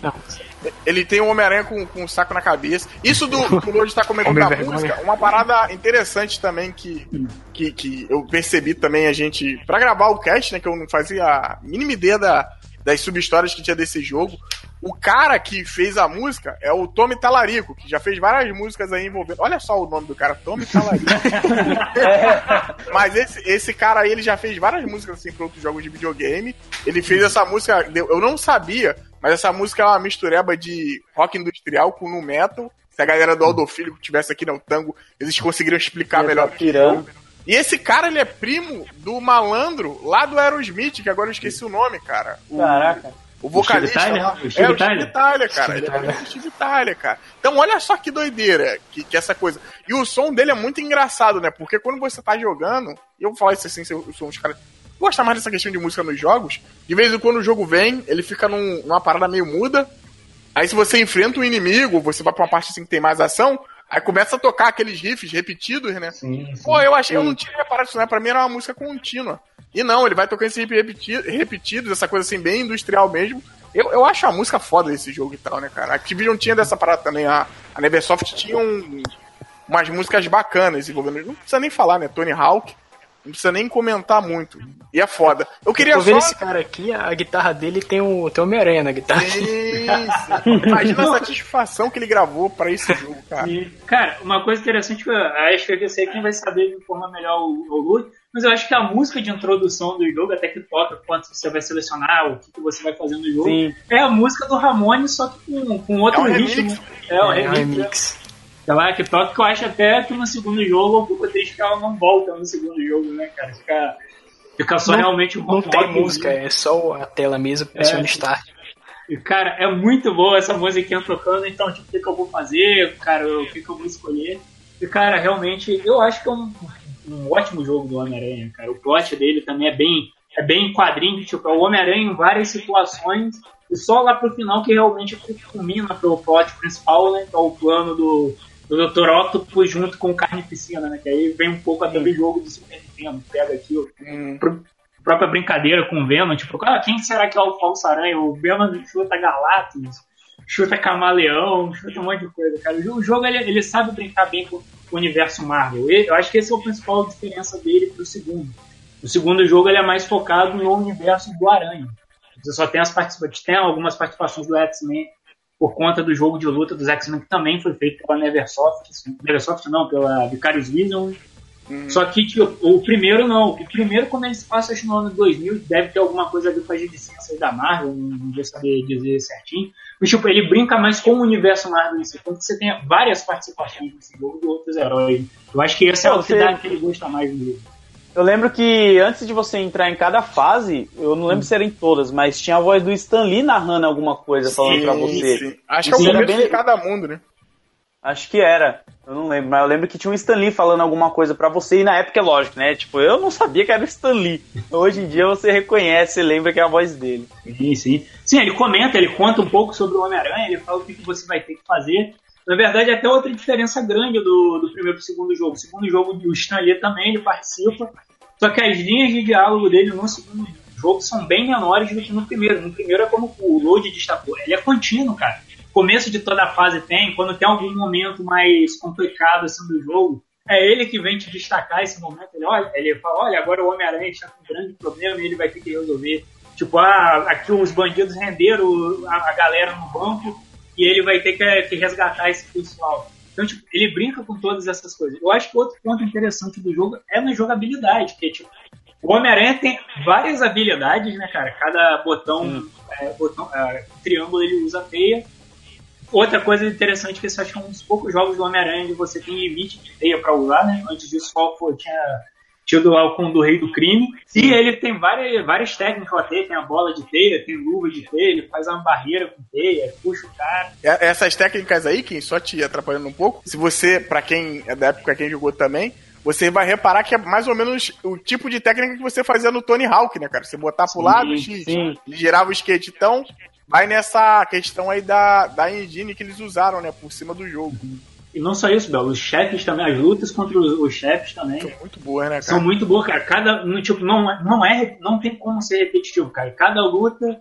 Ele tem um Homem-Aranha com, com um saco na cabeça. Isso do, do Lorde estar comentando da música, uma parada interessante também que, que, que eu percebi também a gente. para gravar o cast, né? Que eu não fazia a mínima ideia da, das sub-histórias que tinha desse jogo. O cara que fez a música é o Tommy Talarico, que já fez várias músicas aí envolvendo. Olha só o nome do cara, Tommy Talarico. (laughs) Mas esse, esse cara aí, ele já fez várias músicas assim para outros jogos de videogame. Ele fez essa música, eu não sabia, mas essa música é uma mistureba de rock industrial com nu metal. Se a galera do Aldo Filho tivesse aqui no Tango, eles conseguiriam explicar melhor. Tá pirando. E esse cara, ele é primo do malandro lá do Aerosmith, que agora eu esqueci o nome, cara. Caraca. O vocalista. Steve lá. Tyler? O Steve é, o Steve Tyler? Cara. Steve Ele é do Steve Tyler, cara. Então, olha só que doideira que, que essa coisa. E o som dele é muito engraçado, né? Porque quando você tá jogando, e eu vou falar isso assim, se eu sou uns caras. Gosta mais dessa questão de música nos jogos. De vez em quando o jogo vem, ele fica num- numa parada meio muda. Aí se você enfrenta um inimigo, você vai pra uma parte assim que tem mais ação, aí começa a tocar aqueles riffs repetidos, né? Sim, sim. Pô, eu achei, eu não tinha reparado isso, né? Pra mim era uma música contínua. E não, ele vai tocando repeti- repetidos, essa coisa assim, bem industrial mesmo. Eu, eu acho a música foda desse jogo e tal, né, cara? A Activision tinha dessa parada também. A, a Neversoft tinha um- umas músicas bacanas envolvendo. Não precisa nem falar, né? Tony Hawk. Não precisa nem comentar muito. E é foda. Eu queria Tô vendo só. esse cara aqui, a guitarra dele tem o, tem o Homem-Aranha na guitarra. Isso. Imagina a satisfação que ele gravou pra esse jogo, cara. E, cara, uma coisa interessante que eu acho que eu sei quem vai saber de informar melhor o, o Lute, mas eu acho que a música de introdução do jogo, até que toca quanto você vai selecionar, o que, que você vai fazer no jogo, Sim. é a música do Ramone, só que com, com outro É um ritmo. remix. É o É um remix. remix. Sei lá, que toca que eu acho até que no segundo jogo eu fico triste que ela não volta no segundo jogo, né, cara? Fica, fica só Não- realmente o Não tem mesmo. música, é só a tela mesmo, pressiona start. E, cara, é muito boa essa musiquinha tocando, então, tipo, o que, que eu vou fazer, cara, o que, que eu vou escolher. E, cara, realmente, eu acho que é um, um ótimo jogo do Homem-Aranha, cara. O plot dele também é bem, é bem quadrinho, tipo, é o Homem-Aranha em várias situações, e só lá pro final que realmente culmina pro plot principal, né, que é o plano do, do Dr. Octopus junto com o Carnificina, né, que aí vem um pouco até do jogo do Super Nintendo, pega aqui o Hum. pr- própria brincadeira com o Venom, tipo, ah, quem será que é o falso aranha? O Venom chuta Galactus, chuta Camaleão, chuta um monte de coisa, cara. O jogo, ele, ele sabe brincar bem com o universo Marvel. Eu acho que essa é a principal diferença dele pro segundo. O segundo jogo, ele é mais focado no universo do Aranha. Você só tem as participações, tem algumas participações do X-Men por conta do jogo de luta dos X-Men, que também foi feito pela Neversoft, Neversoft não, pela Vicarious Vision, só que tipo, o primeiro não. O primeiro, quando ele se passa acho, no ano 2000, deve ter alguma coisa a ver com as licenças da Marvel, não vou saber dizer certinho. Tipo, ele brinca mais com o universo Marvel em si, tanto que você tem várias participações nesse jogo de outros heróis. Eu acho que esse é Pô, o que dá que ele gosta mais do jogo. Eu lembro que antes de você entrar em cada fase, eu não lembro se era em todas, mas tinha a voz do Stan Lee narrando alguma coisa falando pra você. Sim. Acho que é o Sim, começo bem- de cada mundo, né? Acho que era. Eu não lembro, mas eu lembro que tinha um Stan Lee falando alguma coisa pra você, e na época é lógico, né? Tipo, eu não sabia que era o Stan Lee. Hoje em dia você reconhece, você lembra que é a voz dele. Sim, sim. Sim, ele comenta, ele conta um pouco sobre o Homem-Aranha, ele fala o que, você vai ter que fazer. Na verdade, até outra diferença grande do, do primeiro pro segundo jogo. O segundo jogo, o Stan Lee também ele participa, só que as linhas de diálogo dele no segundo jogo são bem menores do que no primeiro. No primeiro é como o Load destacou, ele é contínuo, cara. Começo de toda a fase tem, quando tem algum momento mais complicado assim do jogo, é ele que vem te destacar esse momento. Ele, olha, ele fala, olha, agora o Homem-Aranha está com um grande problema e ele vai ter que resolver. Tipo, ah, aqui os bandidos renderam a, a galera no banco e ele vai ter que, que resgatar esse pessoal. Então, tipo, ele brinca com todas essas coisas. Eu acho que outro ponto interessante do jogo é na jogabilidade, que tipo, o Homem-Aranha tem várias habilidades, né, cara? Cada botão, é, botão é, triângulo ele usa teia. Outra coisa interessante que esse acho que é um dos poucos jogos do Homem-Aranha onde você tem limite de teia pra usar, né? Antes disso pô, tinha tido lá o com do Rei do Crime. E ele tem várias, várias técnicas lá tem a bola de teia, tem luva de teia, ele faz uma barreira com teia, puxa o cara. E- Essas técnicas aí, Kim, só te atrapalhando um pouco, se você, pra quem é da época quem jogou também, você vai reparar que é mais ou menos o tipo de técnica que você fazia no Tony Hawk, né, cara? Você botar pro lado, X, sim. girava o skate. Então, vai nessa questão aí da, da engine que eles usaram, né, por cima do jogo. E não só isso, Bel, os chefes também, as lutas contra os, os chefes também. São muito boas, né, São cara? muito boas, cara. Cada, tipo, não, é- não, é, não tem como ser repetitivo, cara. Cada luta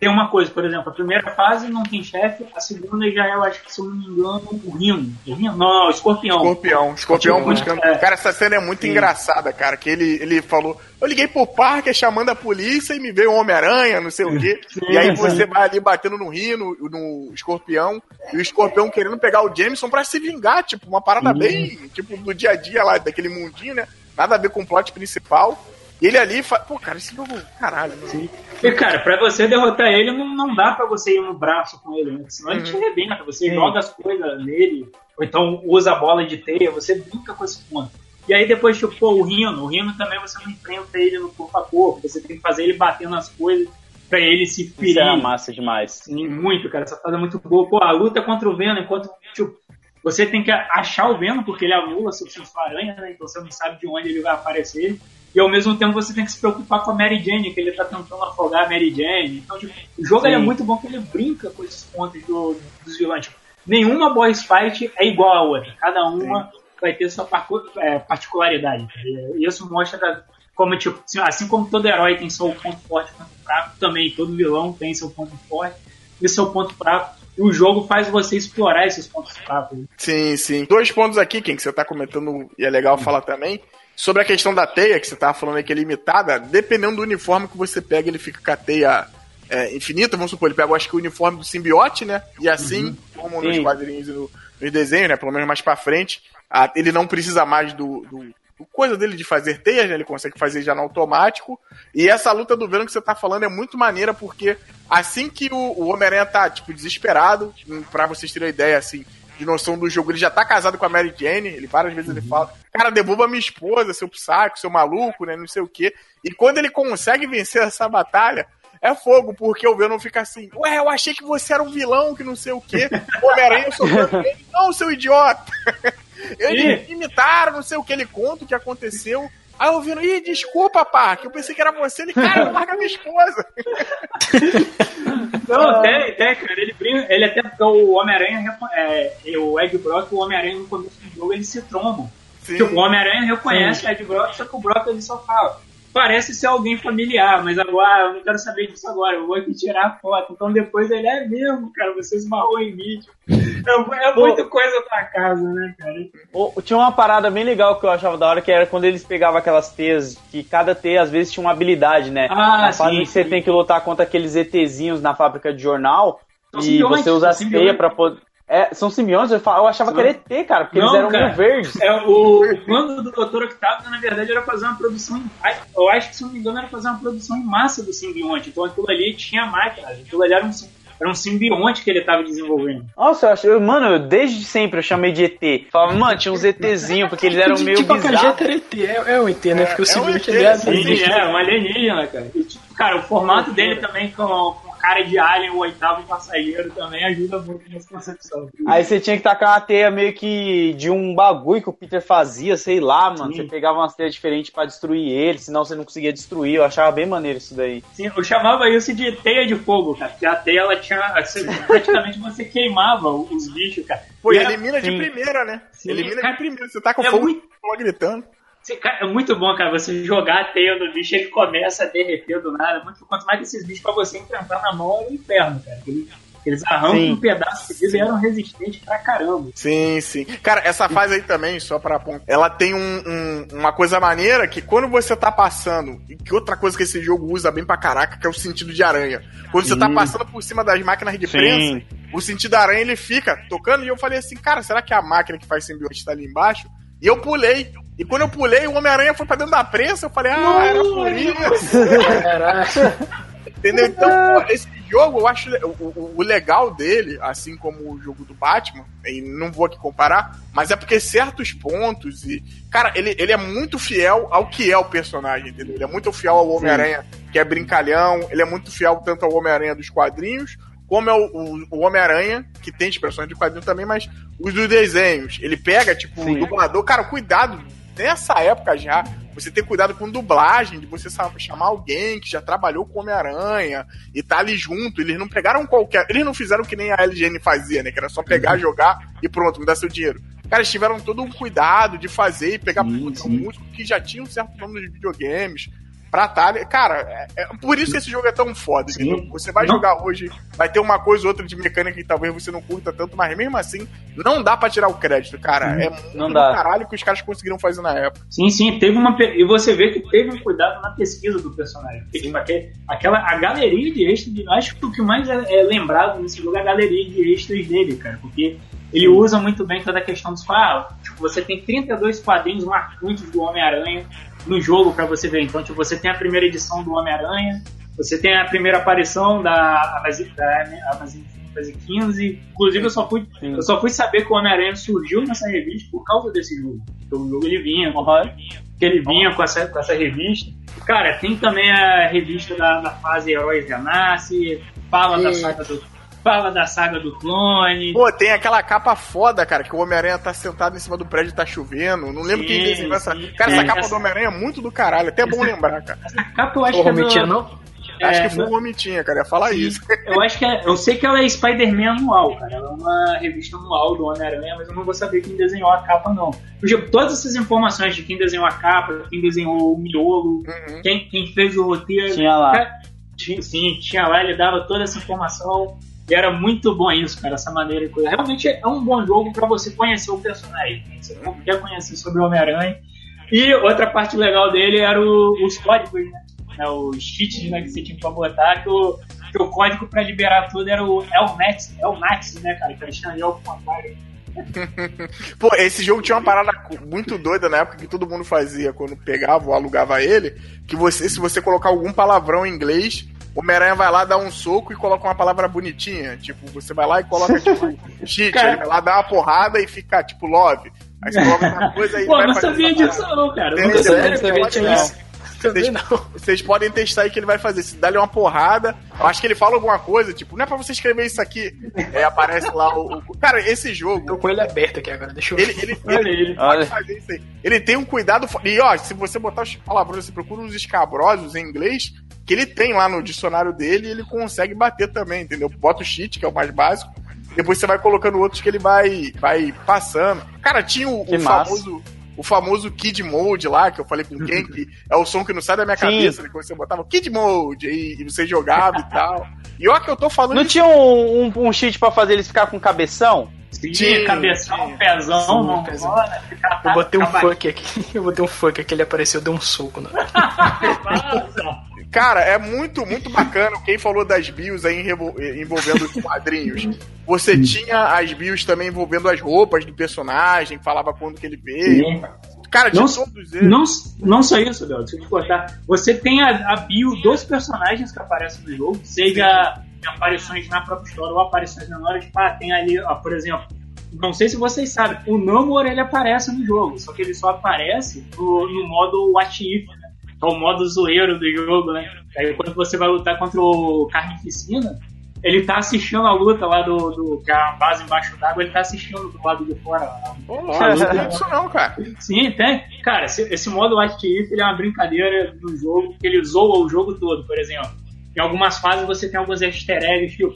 tem uma coisa, por exemplo, a primeira fase não tem chefe, a segunda já é, eu acho que se eu não me engano, o Rino. O Rino? Não, não, o Escorpião. Escorpião, Escorpião buscando. É. Cara, essa cena é muito Sim. engraçada, cara. Que ele, ele falou: Eu liguei pro parque chamando a polícia e me veio um Homem-Aranha, não sei o quê. Sim. E aí você vai ali batendo no Rino, no Escorpião, e o Escorpião querendo pegar o Jameson pra se vingar, tipo, uma parada Sim. bem, tipo, do dia a dia lá, daquele mundinho, né? Nada a ver com o plot principal. E ele ali faz. Pô, cara, esse jogo. Caralho, mano. Sim. E, cara, pra você derrotar ele, não, não dá pra você ir no braço com ele, né? Senão uhum. ele te uhum. arrebenta. Você Sim. joga as coisas nele, ou então usa a bola de teia, você brinca com esse ponto. E aí depois, tipo, pô, o Rino. O Rino também você não enfrenta ele no corpo a corpo. Você tem que fazer ele bater nas coisas pra ele se ferir. Isso é massa demais. Sim, muito, cara. Essa fase é muito boa. Pô, a luta contra o Venom, enquanto, tipo, você tem que achar o Venom, porque ele anula seu sua aranha, né? Então você não sabe de onde ele vai aparecer e ao mesmo tempo você tem que se preocupar com a Mary Jane, que ele tá tentando afogar a Mary Jane. Então, tipo, o jogo é muito bom porque ele brinca com esses pontos do, dos vilões. Tipo, nenhuma boss fight é igual a outra. Cada uma Sim. vai ter sua é, particularidade. E isso mostra como, tipo, assim, como todo herói tem seu ponto forte e ponto fraco, também todo vilão tem seu ponto forte e seu ponto fraco. E o jogo faz você explorar esses pontos fracos. Sim, sim. Dois pontos aqui, Ken, que você tá comentando e é legal falar também. Sobre a questão da teia, que você tava falando aí que é limitada, dependendo do uniforme que você pega, ele fica com a teia é, infinita. Vamos supor, ele pega, acho que o uniforme do simbiote, né? E assim, uhum. como nos quadrinhos e no, nos desenhos, né? Pelo menos mais pra frente, a, ele não precisa mais do, do, do, coisa dele de fazer teias, né? Ele consegue fazer já no automático. E essa luta do Venom que você tá falando é muito maneira, porque assim que o, o Homem-Aranha tá, tipo, desesperado, pra vocês terem uma ideia, assim, de noção do jogo. Ele já tá casado com a Mary Jane, ele várias vezes ele fala, cara, devolva minha esposa, seu saco, seu maluco, né, não sei o quê. E quando ele consegue vencer essa batalha, é fogo, porque o Venom fica assim, ué, eu achei que você era um vilão, que não sei o quê. Homem-Aranha sofrendo ele. Não, seu idiota! (laughs) Eles imitaram, não sei o que ele conta, o que aconteceu. Aí eu vindo, ih, desculpa, pá, que eu pensei que era você. Ele, cara, (laughs) não larga minha esposa. Não, tem, tem, cara. Ele, brinca, ele até o Homem-Aranha, é, o Ed Brock o Homem-Aranha no começo do jogo, eles se trombam. Tipo, o Homem-Aranha reconhece o Ed Brock, só que o Brock ele só fala parece ser alguém familiar, mas agora eu não quero saber disso agora, eu vou aqui tirar a foto. Então depois ele é mesmo, cara, você esmarrou em mim. É, é muita coisa pra casa, né, cara? tinha uma parada bem legal que eu achava da hora, que era quando eles pegavam aquelas teias, que cada teia às vezes tinha uma habilidade, né? Ah, na fase sim, que você tem que lutar contra aqueles ETzinhos na fábrica de jornal. São e você usa as teias pra poder. É, são simbiontes? Eu, eu achava que era ET, cara, porque não, eles eram cara, meio verdes. É, o, o plano do Dr. Octavio, na verdade, era fazer uma produção. Em, eu acho que, se não me engano, era fazer uma produção em massa do simbionte. Então aquilo ali tinha máquina. Aquilo ali era um, era um simbionte que ele estava desenvolvendo. Nossa, eu acho, mano, eu, desde sempre eu chamei de ET. Falava, mano, tinha uns ETzinhos, porque eles eram meio tipo, bizarros. era ET, é, é um ET, né? Porque o simbionte é, um ET, sim, é, um alienígena, cara. E, tipo, cara, o formato dele também com, cara de Alien, o oitavo passageiro, também ajuda muito nessa concepção. Aí você tinha que tacar uma teia meio que de um bagulho que o Peter fazia, sei lá, mano. Sim. Você pegava umas teias diferentes para destruir ele, senão você não conseguia destruir. Eu achava bem maneiro isso daí. Sim, eu chamava isso de teia de fogo, cara. Porque a teia, ela tinha. Assim, praticamente você queimava os bichos, cara. Pô, e elimina de primeira, né? Sim, elimina cara, de primeira. Você tá com é fogo muito... gritando. É muito bom, cara, você jogar a teia do bicho e ele começa a derreter do nada. Muito, quanto mais esses bichos pra você enfrentar na mão é o inferno, cara. Eles, eles arrancam sim. um pedaço de e eram resistentes pra caramba. Sim, sim. Cara, essa fase aí também, só pra ela tem um, um, uma coisa maneira que quando você tá passando, e que outra coisa que esse jogo usa bem pra caraca, que é o sentido de aranha. Quando sim. você tá passando por cima das máquinas de sim. prensa, o sentido da aranha ele fica tocando, e eu falei assim, cara, será que a máquina que faz simbionte tá ali embaixo? E eu pulei. E quando eu pulei, o Homem-Aranha foi pra dentro da prensa. Eu falei, ah, era por isso. Entendeu? Então, pô, esse jogo, eu acho o, o, o, legal dele, assim como o jogo do Batman, e não vou aqui comparar, mas é porque certos pontos e. Cara, ele, ele é muito fiel ao que é o personagem, entendeu? Ele é muito fiel ao Homem-Aranha, que é brincalhão, ele é muito fiel tanto ao Homem-Aranha dos quadrinhos, como é o, o, o Homem-Aranha, que tem expressões de quadrinho também, mas os dos desenhos. Ele pega, tipo, Sim. o dublador. Cara, cuidado, nessa época já, você ter cuidado com dublagem, de você chamar alguém que já trabalhou com Homem-Aranha e tá ali junto. Eles não pegaram qualquer. Eles não fizeram que nem a LGN fazia, né? Que era só pegar, uhum. jogar e pronto, me dá seu dinheiro. Cara, eles tiveram todo um cuidado de fazer e pegar sim, sim. músico que já tinha um certo nome nos videogames pra Atari. Cara, é, é por isso que esse jogo é tão foda. Você vai não. jogar hoje, vai ter uma coisa ou outra de mecânica que talvez você não curta tanto, mas mesmo assim, não dá pra tirar o crédito, cara. Sim, é muito dá. caralho que os caras conseguiram fazer na época. Sim, sim, teve uma. E você vê que teve um cuidado na pesquisa do personagem. Porque, tipo, aquela, a galeria de extras, acho que o que mais é, é lembrado nesse jogo é a galeria de extras dele, cara. Porque ele usa muito bem toda a questão dos ah, tipo, você tem 32 quadrinhos marcantes do Homem-Aranha no jogo para você ver. Então, tipo, você tem a primeira edição do Homem-Aranha, você tem a primeira aparição da Amazing, da Amazing 15. Inclusive, eu só fui, eu só fui saber que o Homem-Aranha surgiu nessa revista por causa desse jogo. Porque o jogo ele vinha, uhum. que ele vinha com essa, com essa revista. Cara, tem também a revista da, da fase Heróis Renasce, fala da saga do fala da saga do clone. Pô, tem aquela capa foda, cara, que o Homem-Aranha tá sentado em cima do prédio e tá chovendo. Não lembro sim, quem desenhou essa. Cara, essa capa essa... do Homem-Aranha é muito do caralho. Até é bom lembrar, cara. Essa capa eu acho que é do... não? Acho é, que foi o Romitinha, cara, ia falar sim, isso. (laughs) Eu acho que é, eu sei que ela é Spider-Man anual, cara. Ela é uma revista anual do Homem-Aranha, mas eu não vou saber quem desenhou a capa, não. Porque todas essas informações de quem desenhou a capa, quem desenhou o miolo, uhum. quem, quem fez o roteiro. Tinha lá. Cara, tinha, sim, tinha lá, ele dava toda essa informação. E era muito bom isso, cara, essa maneira de coisa. Realmente é um bom jogo para você conhecer o personagem. Você quer conhecer sobre o Homem-Aranha. E outra parte legal dele era o, os códigos, né? É, os cheats né, que você tinha pra botar, que o, que o código para liberar tudo era o Elmax, Elmax, né, cara? Que era escanear contrário. (laughs) Pô, esse jogo tinha uma parada muito doida na época que todo mundo fazia quando pegava ou alugava ele, que você, se você colocar algum palavrão em inglês, o Homem-Aranha vai lá, dá um soco e coloca uma palavra bonitinha. Tipo, você vai lá e coloca, tipo, cheat, (laughs) cara... ele vai lá, dá uma porrada e fica, tipo, love. Aí você coloca uma coisa aí. Pô, não sabia disso não, cara. Não sabia disso. Vocês, (laughs) vocês podem testar aí que ele vai fazer. Se dá-lhe uma porrada, eu acho que ele fala alguma coisa, tipo, não é pra você escrever isso aqui. É, aparece lá o, o. Cara, esse jogo. Tô com ele aberto aqui agora, deixa eu ver. Ele, ele, ele, ele pode fazer isso aí. Ele tem um cuidado. E ó, se você botar os palavrões, você procura uns escabrosos em inglês, que ele tem lá no dicionário dele ele consegue bater também, entendeu? Bota o cheat, que é o mais básico. Depois você vai colocando outros que ele vai, vai passando. Cara, tinha o, o famoso o famoso Kid Mode lá, que eu falei com quem, que é o som que não sai da minha Sim. cabeça, né, quando você botava Kid Mode e, e você jogava e tal. E ó que eu tô falando. Não tinha um, um, um cheat pra fazer eles ficar com cabeção? Sim, tinha cabeção, tinha. pezão, Sim, pezão. Eu botei um funk aqui. (laughs) Eu botei um funk aqui, ele apareceu, deu um soco. Né? (laughs) Cara, é muito, muito bacana. Quem falou das bios aí envolvendo os quadrinhos. Você tinha as bios também envolvendo as roupas do personagem, falava quando que ele veio. Sim. Cara, de não, todos eles. Não, não só isso, Léo, deixa eu te cortar. Você tem a, a bio dos personagens que aparecem no jogo, seja Sim. aparições na própria história ou aparições menores. Ah, tem ali, ó, por exemplo, não sei se vocês sabem, o Namor ele aparece no jogo, só que ele só aparece no, no modo What If, é o modo zoeiro do jogo, né? Aí quando você vai lutar contra o Carnificina, ele tá assistindo a luta lá do, do que é a base embaixo d'água, ele tá assistindo do lado de fora. Pô, não tem (laughs) isso não, cara. Sim, tem. Cara, esse, esse modo What If ele é uma brincadeira do jogo, que ele zoa o jogo todo, por exemplo. Em algumas fases você tem alguns easter eggs, tipo,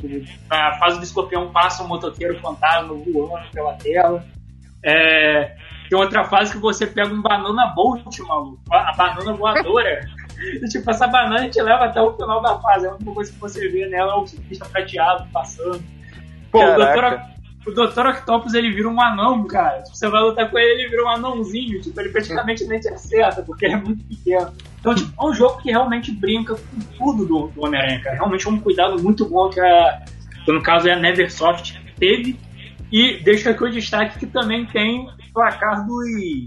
a fase do escorpião passa um motoqueiro fantasma voando pela tela. É, tem outra fase que você pega um banana bolt, maluco. A banana voadora. (laughs) e, tipo, essa banana te leva até o final da fase. A única coisa que você vê nela é o surfista prateado passando. Pô, o doutor Octopus ele vira um anão, cara. Tipo, você vai lutar com ele, ele vira um anãozinho. Tipo, ele praticamente nem te acerta, porque ele é muito pequeno. Então, tipo, é um jogo que realmente brinca com tudo do, do Homem-Aranha, cara. Realmente é um cuidado muito bom que, a, no caso é a Neversoft teve. E deixa aqui o destaque que também tem placar dos,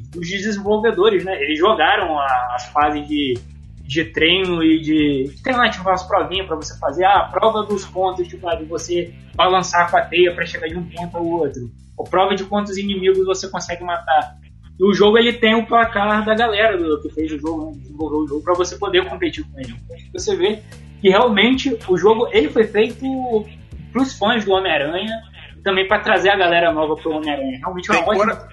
dos desenvolvedores, né? Eles jogaram as fases de, de treino e de. Tem lá, tipo, umas provinhas pra você fazer. Ah, a prova dos pontos, tipo, de você balançar com a teia pra chegar de um ponto ao outro. Ou prova de quantos inimigos você consegue matar. E o jogo ele tem o placar da galera do, que fez o jogo, né? desenvolveu o jogo, pra você poder competir com ele. Então, você vê que realmente o jogo ele foi feito pros fãs do Homem-Aranha também para trazer a galera nova pro Homem-Aranha. Realmente uma ótima cora...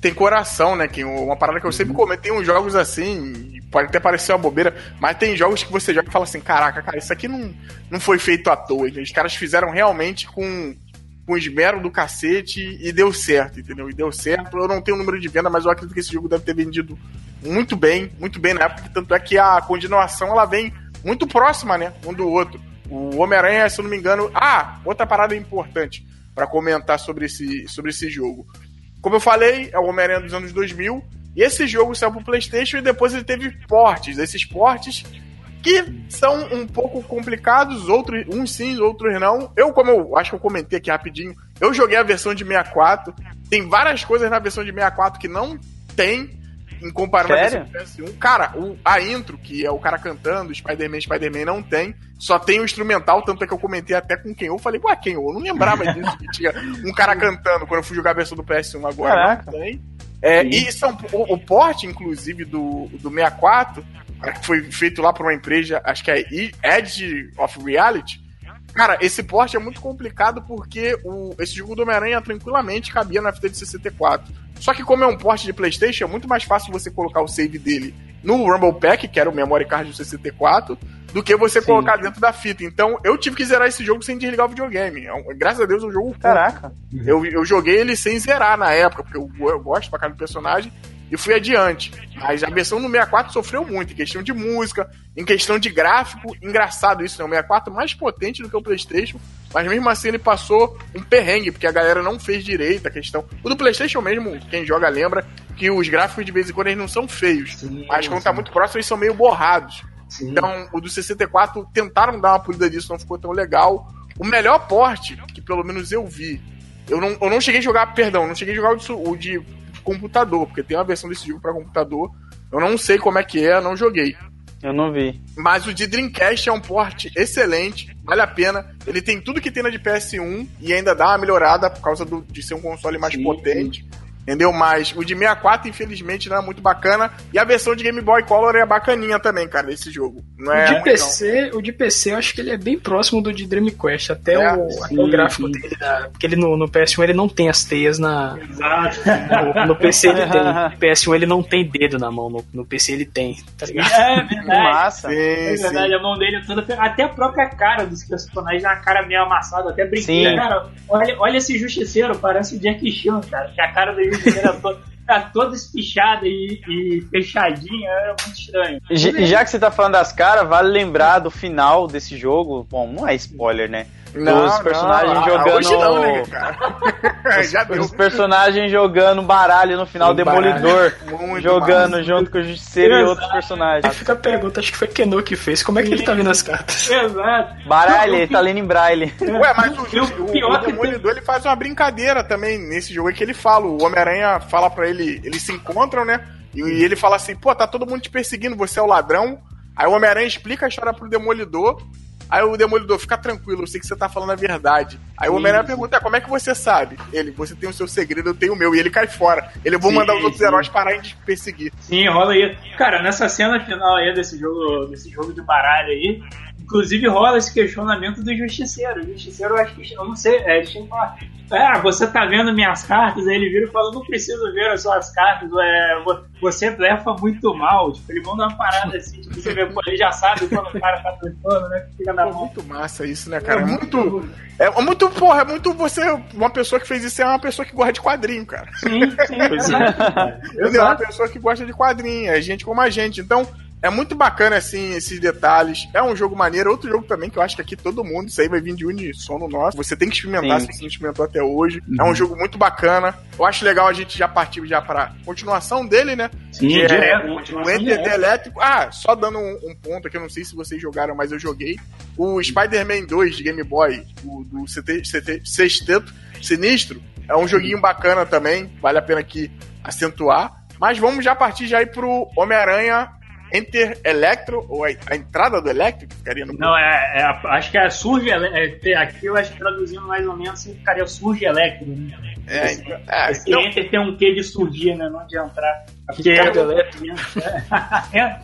Tem coração, né? Que uma parada que eu sempre comento, tem uns jogos assim, pode até parecer uma bobeira, mas tem jogos que você joga e fala assim, caraca, cara, isso aqui não, não foi feito à toa. Os caras fizeram realmente com, com esmero do cacete e deu certo, entendeu? E deu certo. Eu não tenho o número de venda, mas eu acredito que esse jogo deve ter vendido muito bem, muito bem na época, tanto é que a continuação ela vem muito próxima, né, um do outro. O Homem-Aranha, se eu não me engano. Ah, outra parada importante para comentar sobre esse, sobre esse jogo. Como eu falei, é o Homem-Aranha dos anos 2000. E esse jogo saiu pro PlayStation e depois ele teve portes. Esses portes que são um pouco complicados, outros, uns sim, outros não. Eu, como eu acho que eu comentei aqui rapidinho, eu joguei a versão de 64. Tem várias coisas na versão de 64 que não tem em comparação com PS1. Cara, o, a intro, que é o cara cantando, Spider-Man, Spider-Man, não tem. Só tem o instrumental, tanto é que eu comentei até com quem eu falei, ué, quem eu? Eu não lembrava disso, que tinha um cara cantando quando eu fui jogar a versão do PS1 agora. Caraca. Não tem. É, e são, o, o porte, inclusive, do, do 64, que foi feito lá por uma empresa, acho que é Edge of Reality. Cara, esse porte é muito complicado porque o, esse jogo do Homem-Aranha tranquilamente cabia na fita de 64. Só que como é um porte de PlayStation, é muito mais fácil você colocar o save dele no Rumble Pack, que era o memory card do 64, do que você Sim. colocar dentro da fita. Então, eu tive que zerar esse jogo sem desligar o videogame. É graças a Deus, é um jogo Caraca. Eu, eu joguei ele sem zerar na época, porque eu, eu gosto pra cada personagem e fui adiante. Mas a versão no 64 sofreu muito, em questão de música, em questão de gráfico. Engraçado isso, né? O 64 mais potente do que o PlayStation, mas mesmo assim ele passou um perrengue, porque a galera não fez direito a questão. O do PlayStation mesmo, quem joga lembra, que os gráficos de vez em quando eles não são feios, sim, mas quando sim. tá muito próximo eles são meio borrados. Sim. Então, o do 64 tentaram dar uma polida disso, não ficou tão legal. O melhor porte, que pelo menos eu vi, eu não, eu não cheguei a jogar, perdão, não cheguei a jogar o de computador, porque tem uma versão desse jogo para computador. Eu não sei como é que é, não joguei. Eu não vi. Mas o de Dreamcast é um port excelente, vale a pena. Ele tem tudo que tem na de PS1 e ainda dá uma melhorada por causa do, de ser um console mais sim, potente. Entendeu? Mas o de 64, infelizmente, não é muito bacana. E a versão de Game Boy Color é bacaninha também, cara, esse jogo. Não é o, de PC, o de PC, eu acho que ele é bem próximo do de Dream Quest. Até, é, o, sim, até o gráfico dele. Da, porque ele no, no, PS1 ele não tem as teias na. Exato. No, no PC ele tem. (laughs) No PS1 ele não tem dedo na mão. No, no PC ele tem, tá ligado? É, é verdade. Massa. Sim, é verdade, sim. a mão dele é toda. Até a própria cara dos personagens é uma cara meio amassada. Até brinquei, cara. Olha, olha esse justiceiro, parece o Jack Chan, cara. Que a cara do tá toda espichada e, e fechadinha, era muito estranho. E já que você tá falando das caras, vale lembrar do final desse jogo. Bom, não é spoiler, né? Não, os personagens não, jogando. Hoje não, né, (laughs) cara? (laughs) os, Já deu. os personagens jogando baralho no final, um Demolidor jogando junto com o Justiceiro e outros personagens. Aí fica a pergunta, acho que foi Keno que fez. Como é que ele tá vendo as cartas? (laughs) Exato. Baralho, ele tá lendo em braille. Ué, mas o, o, o, o Demolidor ele faz uma brincadeira também nesse jogo aí que ele fala. O Homem-Aranha fala pra ele, eles se encontram, né? E ele fala assim, pô, tá todo mundo te perseguindo, você é o ladrão. Aí o Homem-Aranha explica a história pro Demolidor. Aí o Demolidor, fica tranquilo, eu sei que você tá falando a verdade. Aí o Homem-Aranha pergunta, como é que você sabe? Ele, você tem o seu segredo, eu tenho o meu. E ele cai fora. Ele, vou sim, mandar os outros sim. heróis pararem de perseguir. Sim, rola aí. Cara, nessa cena final aí desse jogo, desse jogo de baralho aí, inclusive rola esse questionamento do Justiceiro. O Justiceiro, eu acho que, eu não sei, é, deixa eu falar é, você tá vendo minhas cartas, aí ele vira e fala, não preciso ver as suas cartas, é, você blefa muito mal. Tipo, ele manda uma parada assim, tipo, você vê, pô, ele já sabe quando o cara tá blefando, né? Fica na mão. muito massa isso, né, cara? É muito. É muito, porra, é muito você. Uma pessoa que fez isso é uma pessoa que gosta de quadrinho, cara. Sim, sim. (laughs) é. é uma pessoa que gosta de quadrinho, é gente como a gente. Então, é muito bacana, assim, esses detalhes. É um jogo maneiro. Outro jogo também que eu acho que aqui todo mundo, isso aí vai vir de unissono nosso. Você tem que experimentar Sim. se você não experimentou até hoje. Uhum. É um jogo muito bacana. Eu acho legal a gente já partir já pra continuação dele, né? Sim, que é, o, o Enter Elétrico. Ah, só dando um, um, ponto aqui, eu não sei se vocês jogaram, mas eu joguei. O Spider-Man 2 de Game Boy, o, do Sexteto Sinistro, é um joguinho bacana também. Vale a pena aqui acentuar. Mas vamos já partir já ir pro Homem-Aranha Enter Electro, ou a, a entrada do Electro, que ficaria no. Não, é, é acho que é Surge Electro. É, aqui eu acho que traduzindo mais ou menos ficaria Surge Electro, né? É, esse, é, esse então... Enter tem um quê de surgir, né? Não de entrar. Porque Ricardo Electro. (laughs) É,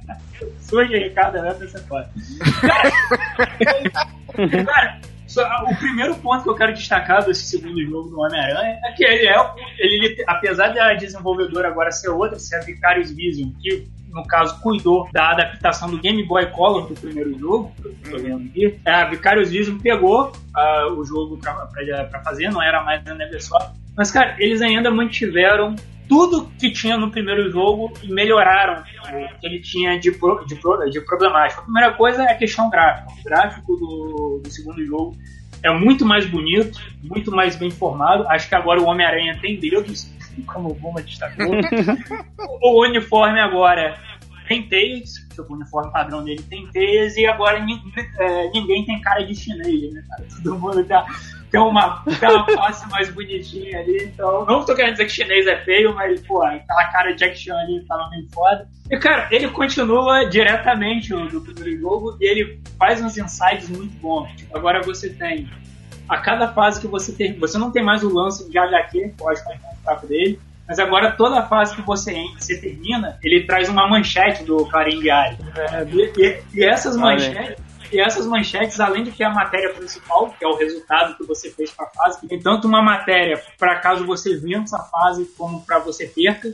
surge Ricardo Electro, você pode. Cara, cara só, o primeiro ponto que eu quero destacar desse segundo jogo do Homem-Aranha é que ele é, ele, apesar da desenvolvedora agora ser outra, ser a Vicarious Vision, que no caso, cuidou da adaptação do Game Boy Color do primeiro jogo, tô vendo aqui. A Vicarious Vision pegou uh, o jogo pra, fazer, não era mais na Neversoft. Mas, cara, eles ainda mantiveram tudo que tinha no primeiro jogo e melhoraram o que ele tinha de, pro, de, pro, de problemático. A primeira coisa é a questão gráfica. O gráfico do, do segundo jogo é muito mais bonito, muito mais bem formado. Acho que agora o Homem-Aranha tem dedos, (laughs) como o Buma destacou. (laughs) o uniforme agora tem teias, o uniforme padrão dele tem teias, e agora é, ninguém tem cara de chinês, né, cara? Todo mundo tá, tem, uma, tem uma face mais bonitinha ali, então. Não tô querendo dizer que chinês é feio, mas, pô, aquela cara de Jack Chan ali tava meio foda. E, cara, ele continua diretamente do primeiro jogo e ele faz uns insights muito bons. Tipo, agora você tem. A cada fase que você tem. Você não tem mais o lance de HQ, que é o fraco dele mas agora toda fase que você entra, você termina, ele traz uma manchete do Clarim Diário. É, e, e, essas manchetes. E essas manchetes, além de que é a matéria principal, que é o resultado que você fez para a fase, tem tanto uma matéria para caso você vença a fase, como para você perca.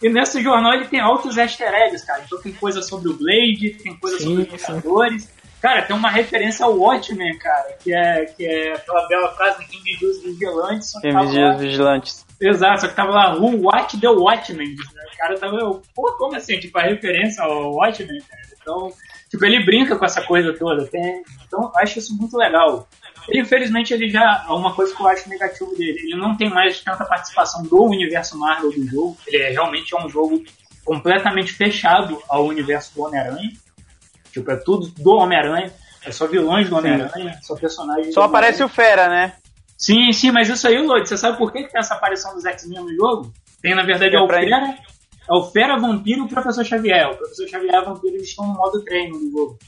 E nesse jornal ele tem altos easter eggs, cara. Então tem coisa sobre o Blade, tem coisa sim, sobre os Vingadores. Cara, tem uma referência ao Watchmen, cara, que é, que é aquela bela frase de quem vigia os vigilantes. Quem vigia os vigilantes. Exato, só que tava lá, Who Watch the Watchmen? O cara tava, pô, como assim? Tipo, a referência ao Watchmen, cara. Então, tipo, ele brinca com essa coisa toda. Tem, então, acho isso muito legal. Infelizmente, ele já. Uma coisa que eu acho negativo dele, ele não tem mais tanta participação do universo Marvel do jogo. Ele é, realmente é um jogo completamente fechado ao universo do Homem-Aranha. Tipo, é tudo do Homem-Aranha. É só vilões do Homem-Aranha, só personagens. Só aparece o Fera, né? Sim, sim, mas isso aí, Lodi, você sabe por que, que tem essa aparição dos X-Men no jogo? Tem, na verdade, é, é o Fera, é o Fera Vampiro e o Professor Xavier. O Professor Xavier e o Vampiro eles estão no modo treino do jogo.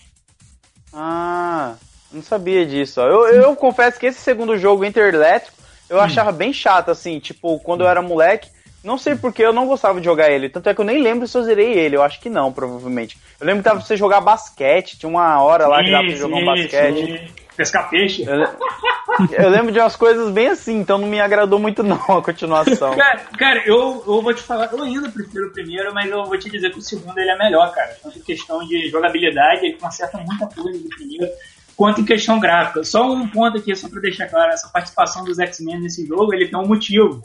Ah, não sabia disso. Eu, eu confesso que esse segundo jogo Interelétrico eu hum. achava bem chato, assim, tipo, quando eu era moleque. Não sei porque eu não gostava de jogar ele. Tanto é que eu nem lembro se eu zerei ele. Eu acho que não, provavelmente. Eu lembro que dava pra você jogar basquete. Tinha uma hora lá que dava pra jogar um basquete. Pescar peixe. Eu, eu, lembro de umas coisas bem assim, então não me agradou muito não a continuação. Cara, cara eu, eu vou te falar, eu ainda prefiro o primeiro, mas eu vou te dizer que o segundo ele é melhor, cara. Tanto em questão de jogabilidade, ele conserta muita coisa do primeiro, quanto em questão gráfica. Só um ponto aqui, só pra deixar claro, essa participação dos X-Men nesse jogo, ele tem um motivo.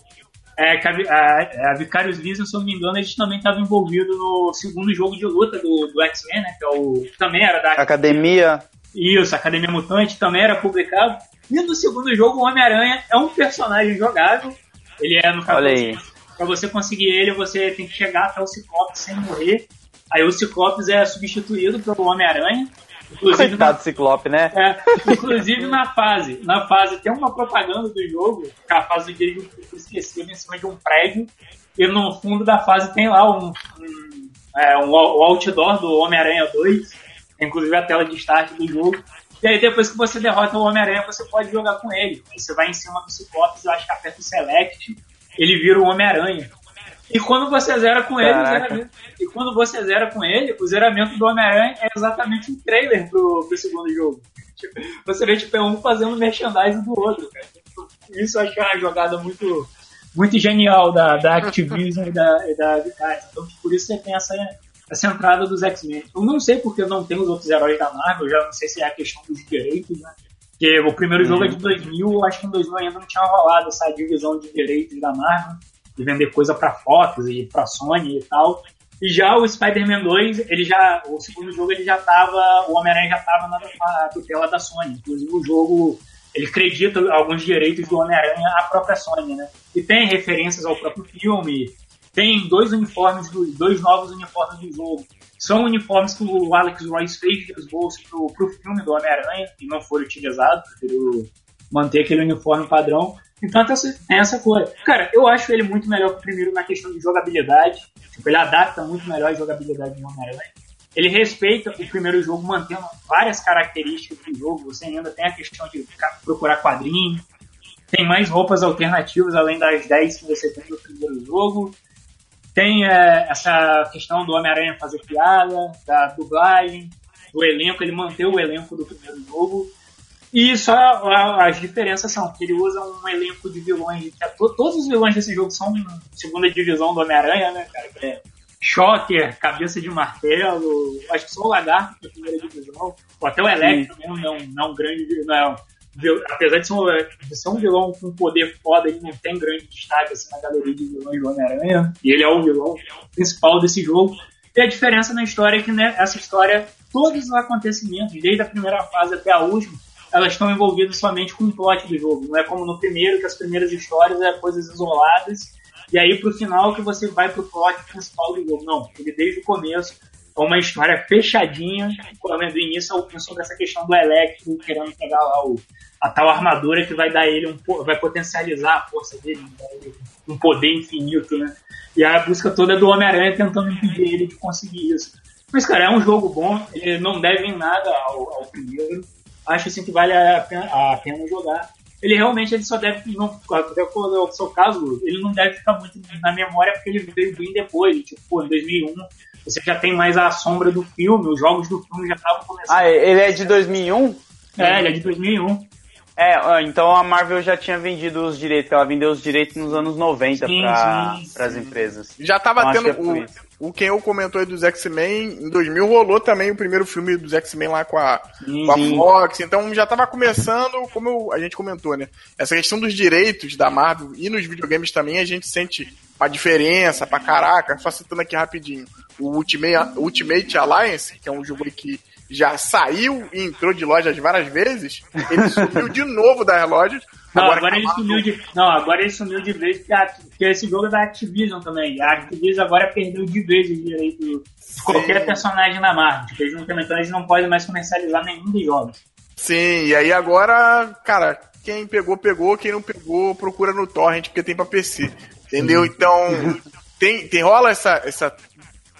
É, a, a, a Vicarious Vision, se eu não me engano, eles também estavam envolvidos no segundo jogo de luta do, do X-Men, né? Que, é o, que também era da Academia. Isso, Academia Mutante também era publicado. E no segundo jogo, o Homem-Aranha é um personagem jogável. Ele é, no caso, Olha aí. pra você conseguir ele, você tem que chegar até o Ciclope sem morrer. Aí o Ciclopes é substituído pelo Homem-Aranha. Inclusive Coitado na, Ciclope, né? É, inclusive na fase. Na fase tem uma propaganda do jogo, que é a fase do Diego esquecido em cima de um prédio. E no fundo da fase tem lá um, um, é, um outdoor do Homem-Aranha 2 inclusive a tela de start do jogo. E aí depois que você derrota o Homem-Aranha, você pode jogar com ele. Você vai em cima do Ciclopes, eu acho que aperta o Select, ele vira o Homem-Aranha. E quando você zera com ele, zeramento, e quando você zera com ele, o zeramento do Homem-Aranha é exatamente um trailer pro, pro segundo jogo. Tipo, (laughs) você vê tipo, é um fazendo merchandising do outro, cara. Isso eu acho que é uma jogada muito, muito genial da, da Activision e da, e da. Então, por isso você tem essa, essa entrada dos X-Men. Eu não sei porque não tem os outros heróis da Marvel, já não sei se é a questão dos direitos, né? Porque o primeiro uhum. jogo é de 2000, acho que em 2000 ainda não tinha rolado essa divisão de direitos da Marvel, de vender coisa pra Fox e pra Sony e tal. E já o Spider-Man 2, ele já, o segundo jogo ele já tava, o Homem-Aranha já tava na tutela da Sony. Inclusive o jogo, ele acredita alguns direitos do Homem-Aranha à própria Sony, né? E tem referências ao próprio filme, tem dois uniformes, dois novos uniformes do jogo. São uniformes que o Alex Royce fez de bolsos pro, pro filme do Homem-Aranha e não foram utilizados, preferiu manter aquele uniforme padrão. Então tem essa coisa. Cara, eu acho ele muito melhor que o primeiro na questão de jogabilidade. Tipo, ele adapta muito melhor a jogabilidade do Homem-Aranha. Ele respeita o primeiro jogo, mantendo várias características do jogo. Você ainda tem a questão de procurar quadrinho. Tem mais roupas alternativas além das 10 que você tem no primeiro jogo. Tem é, essa questão do Homem-Aranha fazer piada, da dublagem, do elenco, ele manteve o elenco do primeiro jogo. E só as diferenças são que ele usa um elenco de vilões. É, todos os vilões desse jogo são segunda divisão do Homem-Aranha, né, cara? É Shocker, Cabeça de Martelo, acho que só o Lagarto que é a primeira divisão. Ou até o Electro mesmo, não, não grande, não, apesar de ser, um, de ser um vilão com poder foda, ele não tem grande destaque assim, na galeria de vilões do Homem-Aranha. E ele é o vilão principal desse jogo. E a diferença na história é que né, essa história, todos os acontecimentos, desde a primeira fase até a última, elas estão envolvidas somente com o plot do jogo. Não é como no primeiro, que as primeiras histórias é coisas isoladas, e aí pro final que você vai pro plot principal do jogo. Não, ele desde o começo é uma história fechadinha, do início sobre essa questão do Electro querendo pegar lá o, a tal armadura que vai dar ele um vai potencializar a força dele, um poder infinito, né? E a busca toda é do Homem-Aranha tentando impedir ele de conseguir isso. Mas, cara, é um jogo bom, ele não deve em nada ao, ao primeiro. Acho assim que vale a pena, a pena jogar. Ele realmente ele só deve, não, até quando é o seu caso, ele não deve ficar muito na memória porque ele veio bem depois, tipo, em 2001 você já tem mais a sombra do filme, os jogos do filme já estavam começando. Ah, ele é de 2001? É, ele é de 2001. É, então a Marvel já tinha vendido os direitos, ela vendeu os direitos nos anos 90 para as empresas. Já tava então, tendo é o, o quem eu comentou aí dos X-Men, em 2000 rolou também o primeiro filme dos X-Men lá com a, com a Fox, então já tava começando, como eu, a gente comentou, né? Essa questão dos direitos da Marvel e nos videogames também a gente sente a diferença pra caraca, só citando aqui rapidinho. O Ultimate, Ultimate Alliance, que é um jogo que já saiu e entrou de lojas várias vezes, ele sumiu de novo das lojas. Não, agora, agora ele sumiu de. Não, agora ele sumiu de vez porque, porque esse jogo é da Activision também. A Activision agora perdeu de vez o direito de qualquer personagem na Marvel. Tipo, eles não, então eles não podem mais comercializar nenhum dos jogos. Sim, e aí agora, cara, quem pegou, pegou, quem não pegou, procura no Torrent, porque tem pra PC. Entendeu? Então, tem, tem rola essa, essa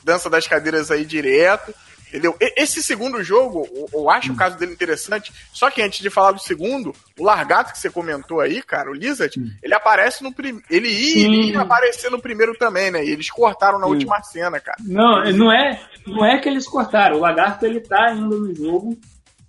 dança das cadeiras aí direto. Entendeu? Esse segundo jogo, eu acho o caso dele interessante. Só que antes de falar do segundo, o Largato que você comentou aí, cara, o Lizard, ele aparece no primeiro. Ele ia, ele ia aparecer no primeiro também, né? E eles cortaram na Sim. última cena, cara. Não, não é, não é que eles cortaram. O Lagarto ele tá ainda no jogo.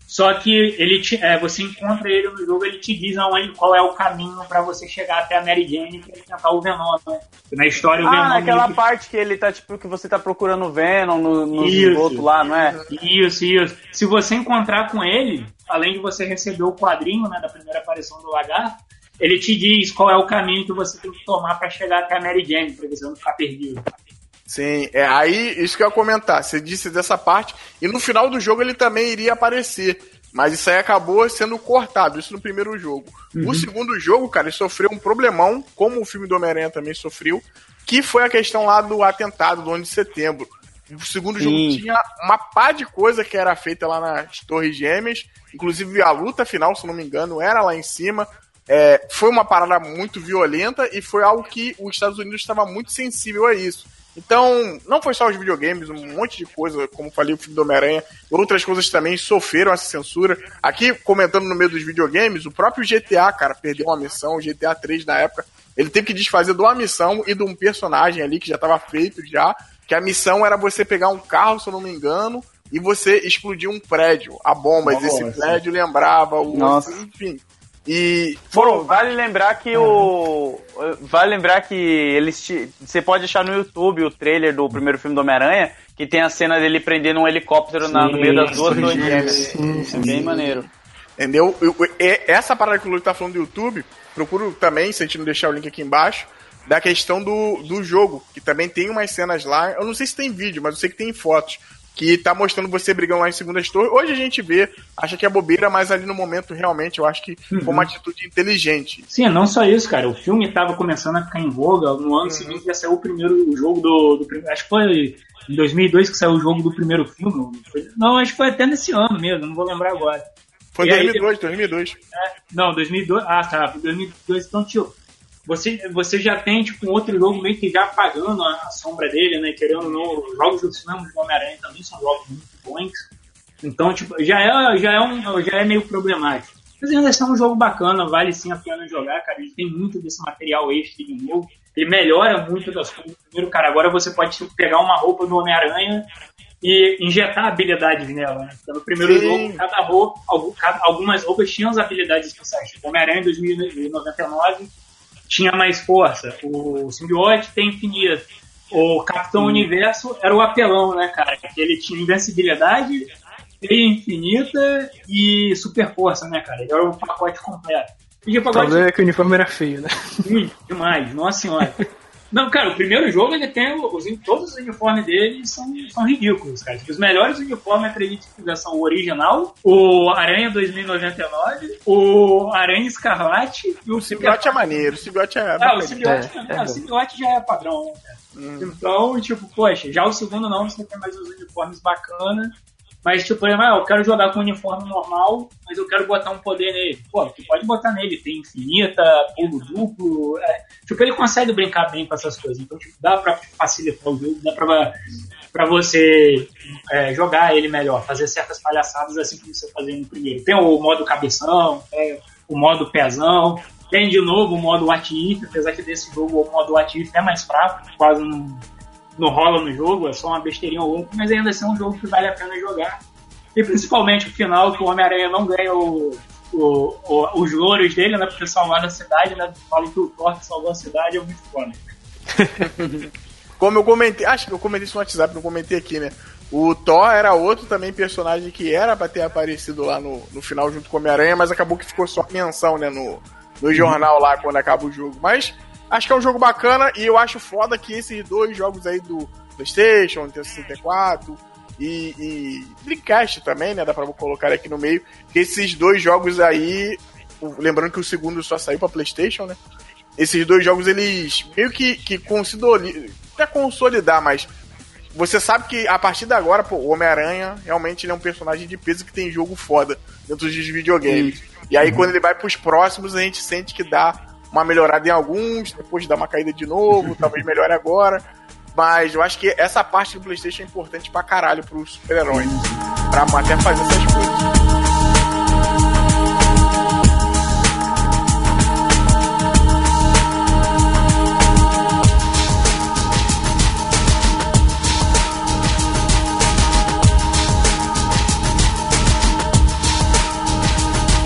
Só que ele te, é, você encontra ele no jogo, ele te diz aonde, qual é o caminho para você chegar até a Mary Jane pra tentar o Venom, né? Na história o ah, Venom. Ah, aquela parte que ele tá, tipo, que você tá procurando o Venom no, no outro lá, não é? Isso, isso. Se você encontrar com ele, além de você receber o quadrinho, né, da primeira aparição do lagarto, ele te diz qual é o caminho que você tem que tomar para chegar até a Mary Jane, pra você não ficar perdido. Sim, é aí isso que eu ia comentar. Você disse dessa parte, e no final do jogo ele também iria aparecer. Mas isso aí acabou sendo cortado, isso no primeiro jogo. Uhum. O segundo jogo, cara, ele sofreu um problemão, como o filme do Homem-Aranha também sofreu, que foi a questão lá do atentado do 11 de setembro. O segundo Sim. jogo tinha uma pá de coisa que era feita lá nas Torres Gêmeas, inclusive a luta final, se não me engano, era lá em cima. É, foi uma parada muito violenta e foi algo que os Estados Unidos estava muito sensível a isso. Então, não foi só os videogames, um monte de coisa, como falei, o filme do Homem-Aranha, outras coisas também sofreram essa censura. Aqui, comentando no meio dos videogames, o próprio GTA, cara, perdeu uma missão, o GTA 3 na época, ele teve que desfazer de uma missão e de um personagem ali que já estava feito já, que a missão era você pegar um carro, se eu não me engano, e você explodir um prédio, a bomba, Nossa. esse prédio lembrava o... Nossa. Enfim, e foram... Bom, vale lembrar que o vale lembrar que eles te... você pode achar no YouTube o trailer do primeiro filme do Homem-Aranha, que tem a cena dele prendendo um helicóptero sim, na, no meio das duas torres gêmeas. É bem maneiro. Entendeu? Eu, eu, essa parada que o Luiz tá falando do YouTube, procuro também, se a gente não deixar o link aqui embaixo, da questão do, do jogo, que também tem umas cenas lá. Eu não sei se tem vídeo, mas eu sei que tem fotos que tá mostrando você brigando lá em segundas torres. Hoje a gente vê, acha que é bobeira, mas ali no momento realmente eu acho que uhum. foi uma atitude inteligente. Sim, não só isso, cara. O filme tava começando a ficar em voga. No ano uhum. seguinte já saiu o primeiro o jogo do, do, Acho que foi em 2002 que saiu o jogo do primeiro filme. Não, acho que foi até nesse ano mesmo, não vou lembrar agora. Foi em 2002, aí, 2002. É, não, 2002. Ah, tá. 2002. Então, tio, você, você já tem tipo, um outro jogo meio que já apagando a, a sombra dele, né? Querendo ou não, os jogos do cinema do Homem-Aranha também são jogos muito bons. Então, tipo, já é, já é, um, já é meio problemático. Mas ainda assim é um jogo bacana, vale sim a pena jogar, cara. Ele tem muito desse material extra de novo. Ele melhora muito das coisas. Primeiro, cara, agora você pode tipo, pegar uma roupa do Homem-Aranha e injetar habilidades nela. Né? Então, no primeiro sim. jogo, cada roupa, algumas roupas tinham as habilidades especiais. Tipo, Homem-Aranha em 2099 tinha mais força. O simbiote tem infinito. O Capitão hum. Universo era o apelão, né, cara? Ele tinha invencibilidade Teia Infinita e Super Força, né, cara? Ele era o pacote completo. E o problema é que o uniforme era feio, né? Muito, demais, nossa senhora. (laughs) Não, cara, o primeiro jogo ele tem os, todos os uniformes dele são, são ridículos, cara. Os melhores uniformes, acredito que são o original, o Aranha 2099, o Aranha Escarlate e o, o Simbiote é maneiro, o Simbiote é. Ah, o Simbiote, é, é, é, o Simbiote já é padrão, né, cara? Hum. Então, tipo, poxa, já o segundo não, você tem mais os uniformes bacanas. Mas, tipo, ah, eu quero jogar com uniforme normal, mas eu quero botar um poder nele. Pô, tu pode botar nele, tem infinita, pulo duplo. É, tipo, ele consegue brincar bem com essas coisas. Então, tipo, dá pra facilitar o jogo, dá pra, pra você é, jogar ele melhor, fazer certas palhaçadas assim como você fazia no primeiro. Tem o modo cabeção, tem o modo pezão, tem de novo o modo what if, apesar que desse jogo o modo what if é mais fraco, quase não não rola no jogo, é só uma besteirinha ou outra, mas ainda assim é um jogo que vale a pena jogar. E principalmente o final, que o Homem-Aranha não ganha o, o, o, os louros dele, né? Porque salvar a cidade, né? Falam que o Thor salvou a cidade é muito foda. (laughs) Como eu comentei, acho que eu comentei isso no WhatsApp, não comentei aqui, né? O Thor era outro também personagem que era pra ter aparecido lá no, no final junto com o Homem-Aranha, mas acabou que ficou só menção, né? No, no jornal lá quando acaba o jogo. Mas Acho que é um jogo bacana e eu acho foda que esses dois jogos aí do PlayStation, Nintendo 64 e, e Dreamcast também, né? Dá pra colocar aqui no meio. Que esses dois jogos aí, lembrando que o segundo só saiu pra PlayStation, né? Esses dois jogos eles meio que, que consolidam, até consolidar, mas você sabe que a partir de agora, pô, o Homem-Aranha realmente é um personagem de peso que tem jogo foda dentro dos videogames. E aí, uhum. quando ele vai pros próximos, a gente sente que dá uma melhorada em alguns, depois dá uma caída de novo, (laughs) talvez melhore agora. Mas eu acho que essa parte do PlayStation é importante pra caralho pros super-heróis. Pra até fazer essas coisas.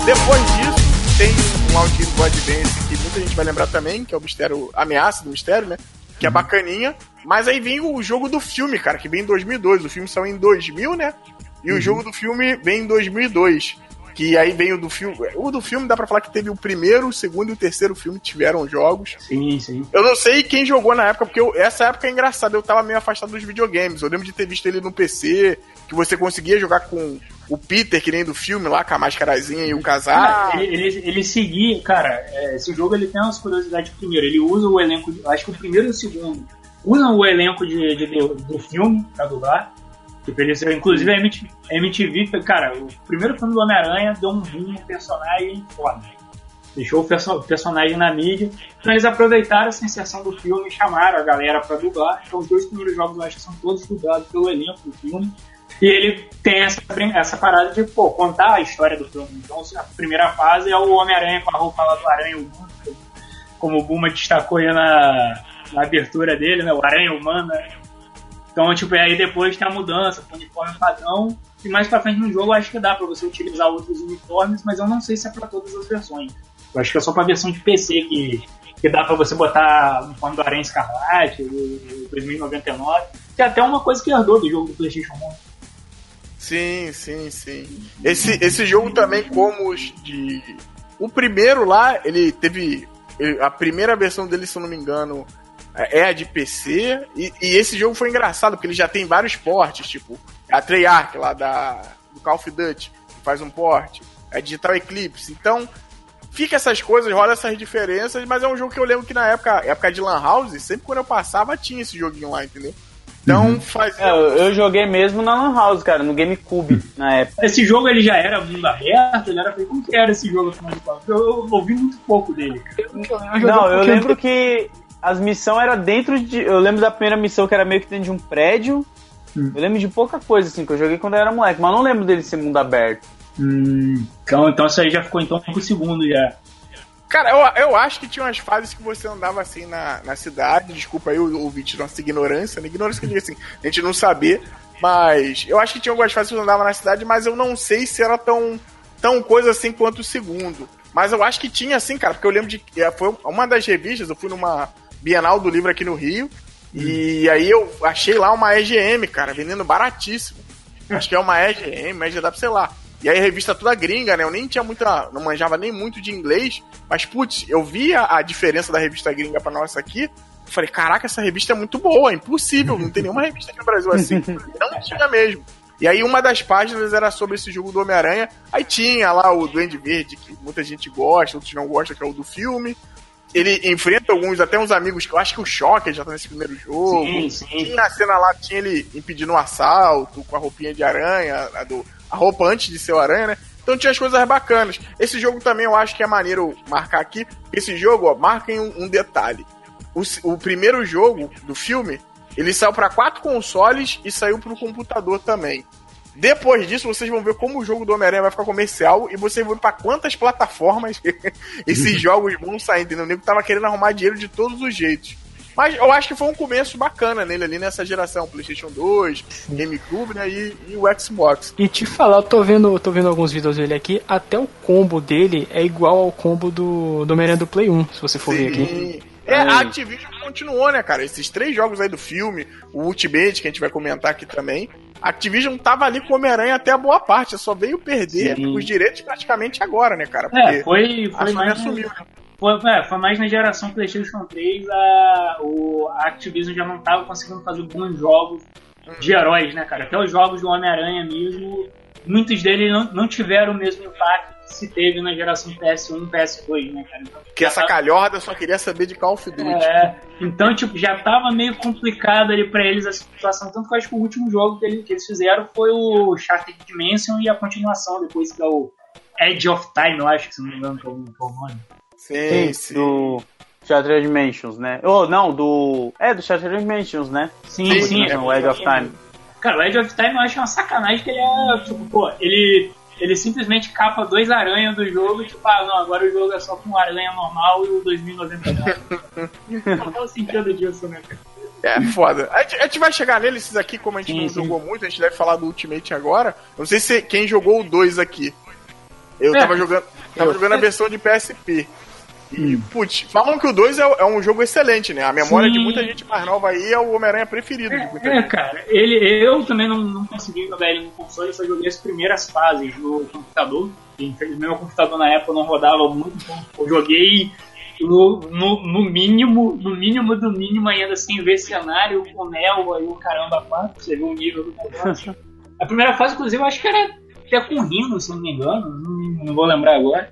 Depois disso, tem um Audino God Advance muita gente vai lembrar também, que é o Mistério, Ameaça do Mistério, né? Que é uhum. bacaninha. Mas aí vem o jogo do filme, cara, que vem em 2002. O filme saiu em 2000, né? E uhum. o jogo do filme vem em 2002. Que aí vem o do filme. O do filme dá pra falar que teve o primeiro, o segundo e o terceiro filme que tiveram jogos. Sim, sim. Eu não sei quem jogou na época, porque eu, essa época é engraçada, eu tava meio afastado dos videogames. Eu lembro de ter visto ele no PC, que você conseguia jogar com o Peter, que nem do filme lá, com a máscarazinha e o casaco. Ah, ele, ele, ele seguia, cara, é, esse jogo ele tem umas curiosidades primeiro. Ele usa o elenco, acho que o primeiro e o segundo, usam o elenco de, de do, do filme pra dublar. Tipo, inclusive a MTV, a MTV, cara, o primeiro filme do Homem-Aranha deu um boom personagem foda. Deixou o perso personagem na mídia. Então eles aproveitaram essa inserção do filme e chamaram a galera pra dublar. Então os dois primeiros jogos eu acho que são todos dublados pelo elenco do filme. E ele tem essa, essa parada de, pô, contar a história do filme. Então, a primeira fase é o Homem-Aranha com a roupa lá do Aranha Humano, como o Buma destacou aí na, na abertura dele, né? O Aranha Humana. Então, tipo, aí depois tem a mudança com o uniforme padrão. E mais pra frente no jogo, acho que dá pra você utilizar outros uniformes, mas eu não sei se é pra todas as versões. Eu acho que é só pra versão de PC que, que dá pra você botar o uniforme do Aranha Escarlate, do 2099, que é até uma coisa que herdou do jogo do PlayStation 1. Sim, sim, sim. Esse, esse jogo também, como os de. O primeiro lá, ele teve. A primeira versão dele, se eu não me engano, é a de PC. E, e esse jogo foi engraçado, porque ele já tem vários portes, tipo, a Treyarch lá da, do Call of Duty, que faz um porte, a Digital Eclipse. Então, fica essas coisas, rola essas diferenças, mas é um jogo que eu lembro que na época, época de Lan House, sempre quando eu passava tinha esse joguinho lá, entendeu? Então uhum. faz. É, eu joguei mesmo na Lan House, cara, no GameCube (laughs) na época. Esse jogo ele já era mundo aberto, ele era. Como que era esse jogo afinal de contas? Eu, eu, ouvi muito pouco dele. Eu, não, eu lembro que as missões eram dentro de. Eu lembro da primeira missão que era meio que dentro de um prédio. Hum. Eu lembro de pouca coisa, assim, que eu joguei quando eu era moleque, mas não lembro dele ser mundo aberto. Hum, então, então isso aí já ficou então pro segundo já. Cara, eu, eu acho que tinha umas fases que você andava assim na, na cidade. Desculpa aí o ouvinte nossa ignorância, né? Ignorância que eu digo assim, a gente não saber. Mas eu acho que tinha algumas fases que você andava na cidade, mas eu não sei se era tão, tão coisa assim quanto o segundo. Mas eu acho que tinha assim, cara, porque eu lembro de. É, foi uma das revistas, eu fui numa Bienal do Livro aqui no Rio. Hum. E aí eu achei lá uma EGM, cara, vendendo baratíssimo. Acho que é uma EGM, EGW, sei lá. E aí a revista toda gringa, né? Eu nem tinha muita. Não manjava nem muito de inglês. Mas, putz, eu via a diferença da revista gringa pra nossa aqui. Falei, caraca, essa revista é muito boa, é impossível, não tem nenhuma revista aqui no Brasil assim. (laughs) não tinha mesmo. E aí uma das páginas era sobre esse jogo do Homem-Aranha. Aí tinha lá o Duende Verde, que muita gente gosta, outros não gostam, que é o do filme. Ele enfrenta alguns, até uns amigos que eu acho que o Shocker já tá nesse primeiro jogo. Sim, sim. Tinha a cena lá, tinha ele impedindo um assalto com a roupinha de aranha, a, do, a roupa antes de ser o aranha, né? Então tinha as coisas bacanas. Esse jogo também eu acho que é maneiro marcar aqui. Esse jogo, ó, marquem um, um detalhe o, o primeiro jogo do filme, ele saiu para quatro consoles e saiu para o computador também. Depois disso, vocês vão ver como o jogo do Homem-Aranha vai ficar comercial e vocês vão ver pra quantas plataformas (laughs) esses (laughs) jogos vão sair, entendeu? O nego tava querendo arrumar dinheiro de todos os jeitos. Mas eu acho que foi um começo bacana nele ali nessa geração, PlayStation 2, GameCube, né, e, e, o Xbox. E te falar, eu tô vendo, tô vendo alguns vídeos dele aqui, até o combo dele é igual ao combo do, do Homem-Aranha do Play 1, se você for Sim. ver aqui. É, a Activision continuou, né, cara? Esses três jogos aí do filme, o Ultimate, que a gente vai comentar aqui também. A Activision tava ali com o Homem-Aranha até a boa parte, só veio perder Sim. os direitos praticamente agora, né, cara? É, Porque é, foi, foi mais. Assumiu, né? Foi, é, foi mais na geração PlayStation 3, a, o, a Activision já não tava conseguindo fazer bons jogos de heróis, né, cara? Até os jogos do Homem-Aranha mesmo, muitos deles não, não tiveram o mesmo impacto se teve na geração PS1 e PS2, né, cara? Então, que essa tava... calhorda só queria saber de Call of Duty. É, então, tipo, já tava meio complicado ali pra eles a situação. Tanto que eu acho que o último jogo que, eles, que eles fizeram foi o Shattered Dimension e a continuação depois, que é o Edge of Time, eu acho que se não me engano, que é o nome. Sim, sim. Do Shattered Dimensions, né? Oh, não, do. É, do Shattered Dimensions, né? Sim, sim. sim é, o Edge of Time. Cara, o Edge of Time eu acho uma sacanagem que ele é, tipo, pô, ele ele simplesmente capa dois aranhas do jogo e tipo, ah, não, agora o jogo é só com um aranha normal e o 2099. Qual é o sentido disso, né, cara? É foda. A gente, a gente, vai chegar neles aqui, como a gente sim, não sim. jogou muito, a gente deve falar do Ultimate agora. Não sei se quem jogou o 2 aqui. Eu é, tava jogando. Tava jogando a versão de PSP. E, putz, falam que o 2 é, é, um jogo excelente, né? A memória Sim. de muita gente mais nova aí é o Homem-Aranha preferido é, de muita é, cara, ele, eu também não, não consegui jogar ele no console, eu só joguei as primeiras fases no computador. Infelizmente, meu computador na época não rodava muito, então eu joguei no, no, no, mínimo, no mínimo do mínimo ainda sem ver cenário, com névoa e o caramba quatro, você viu o nível do negócio. A primeira fase, inclusive, eu acho que era até com Rino, se não me engano, não, não vou lembrar agora.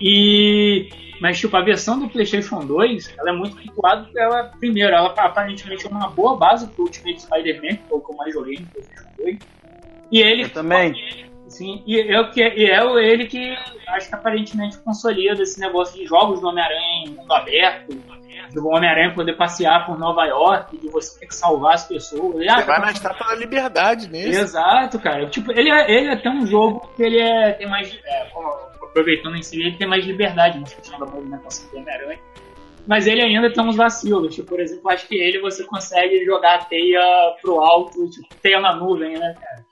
E mas, tipo, a versão do PlayStation 2, ela é muito porque ela, primeiro, ela aparentemente é uma boa base pro Ultimate Spider-Man, que foi o que eu mais joguei no PlayStation 2. E ele. Eu também. Sim, e, eu, que, e é ele que acho que aparentemente consolida esse negócio de jogos do Homem-Aranha em mundo aberto, do Homem-Aranha poder passear por Nova York, de você ter que salvar as pessoas. Você ah, vai na estátua da liberdade mesmo. Exato, cara. Tipo, ele é, ele é até um jogo que ele é, tem mais. É, aproveitando em si, ele tem mais liberdade na questão da movimentação do Homem-Aranha. Mas ele ainda tem uns vacilos. Tipo, por exemplo, acho que ele você consegue jogar a teia pro alto, tipo, teia na nuvem, né, cara?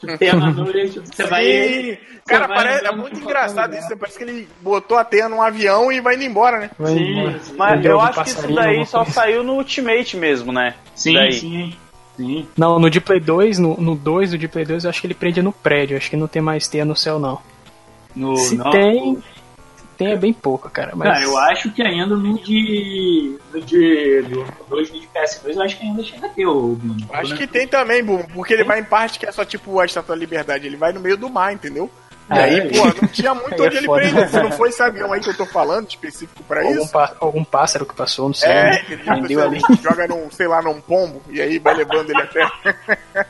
Tipo, teia na nuvem, (laughs) tipo, você Sim. vai. Cara, vai parece, é muito engraçado isso. Parece que ele botou a teia num avião e vai indo embora, né? Sim, sim. Mas eu acho que isso daí só saiu no Ultimate mesmo, né? Sim, daí. sim. Sim. Não, no de Play 2, no, no 2 do de Play 2, eu acho que ele prende no prédio. Acho que não tem mais teia no céu, não. No, Se não, tem, tem é bem pouco, cara. Mas... Cara, eu acho que ainda no de. No de. 2 de PS2, eu acho que ainda chega a ter o. Acho que tem também, Boom, porque ele vai em parte que é só tipo a Estátua da Liberdade, ele vai no meio do mar, entendeu? E aí, é. pô, não tinha muito (laughs) onde é ele prender. Se não foi esse avião aí que eu tô falando, específico pra algum isso. algum pássaro que passou, não sei. É, né? ele ali. joga num, sei lá, num pombo, e aí vai levando ele até. (laughs)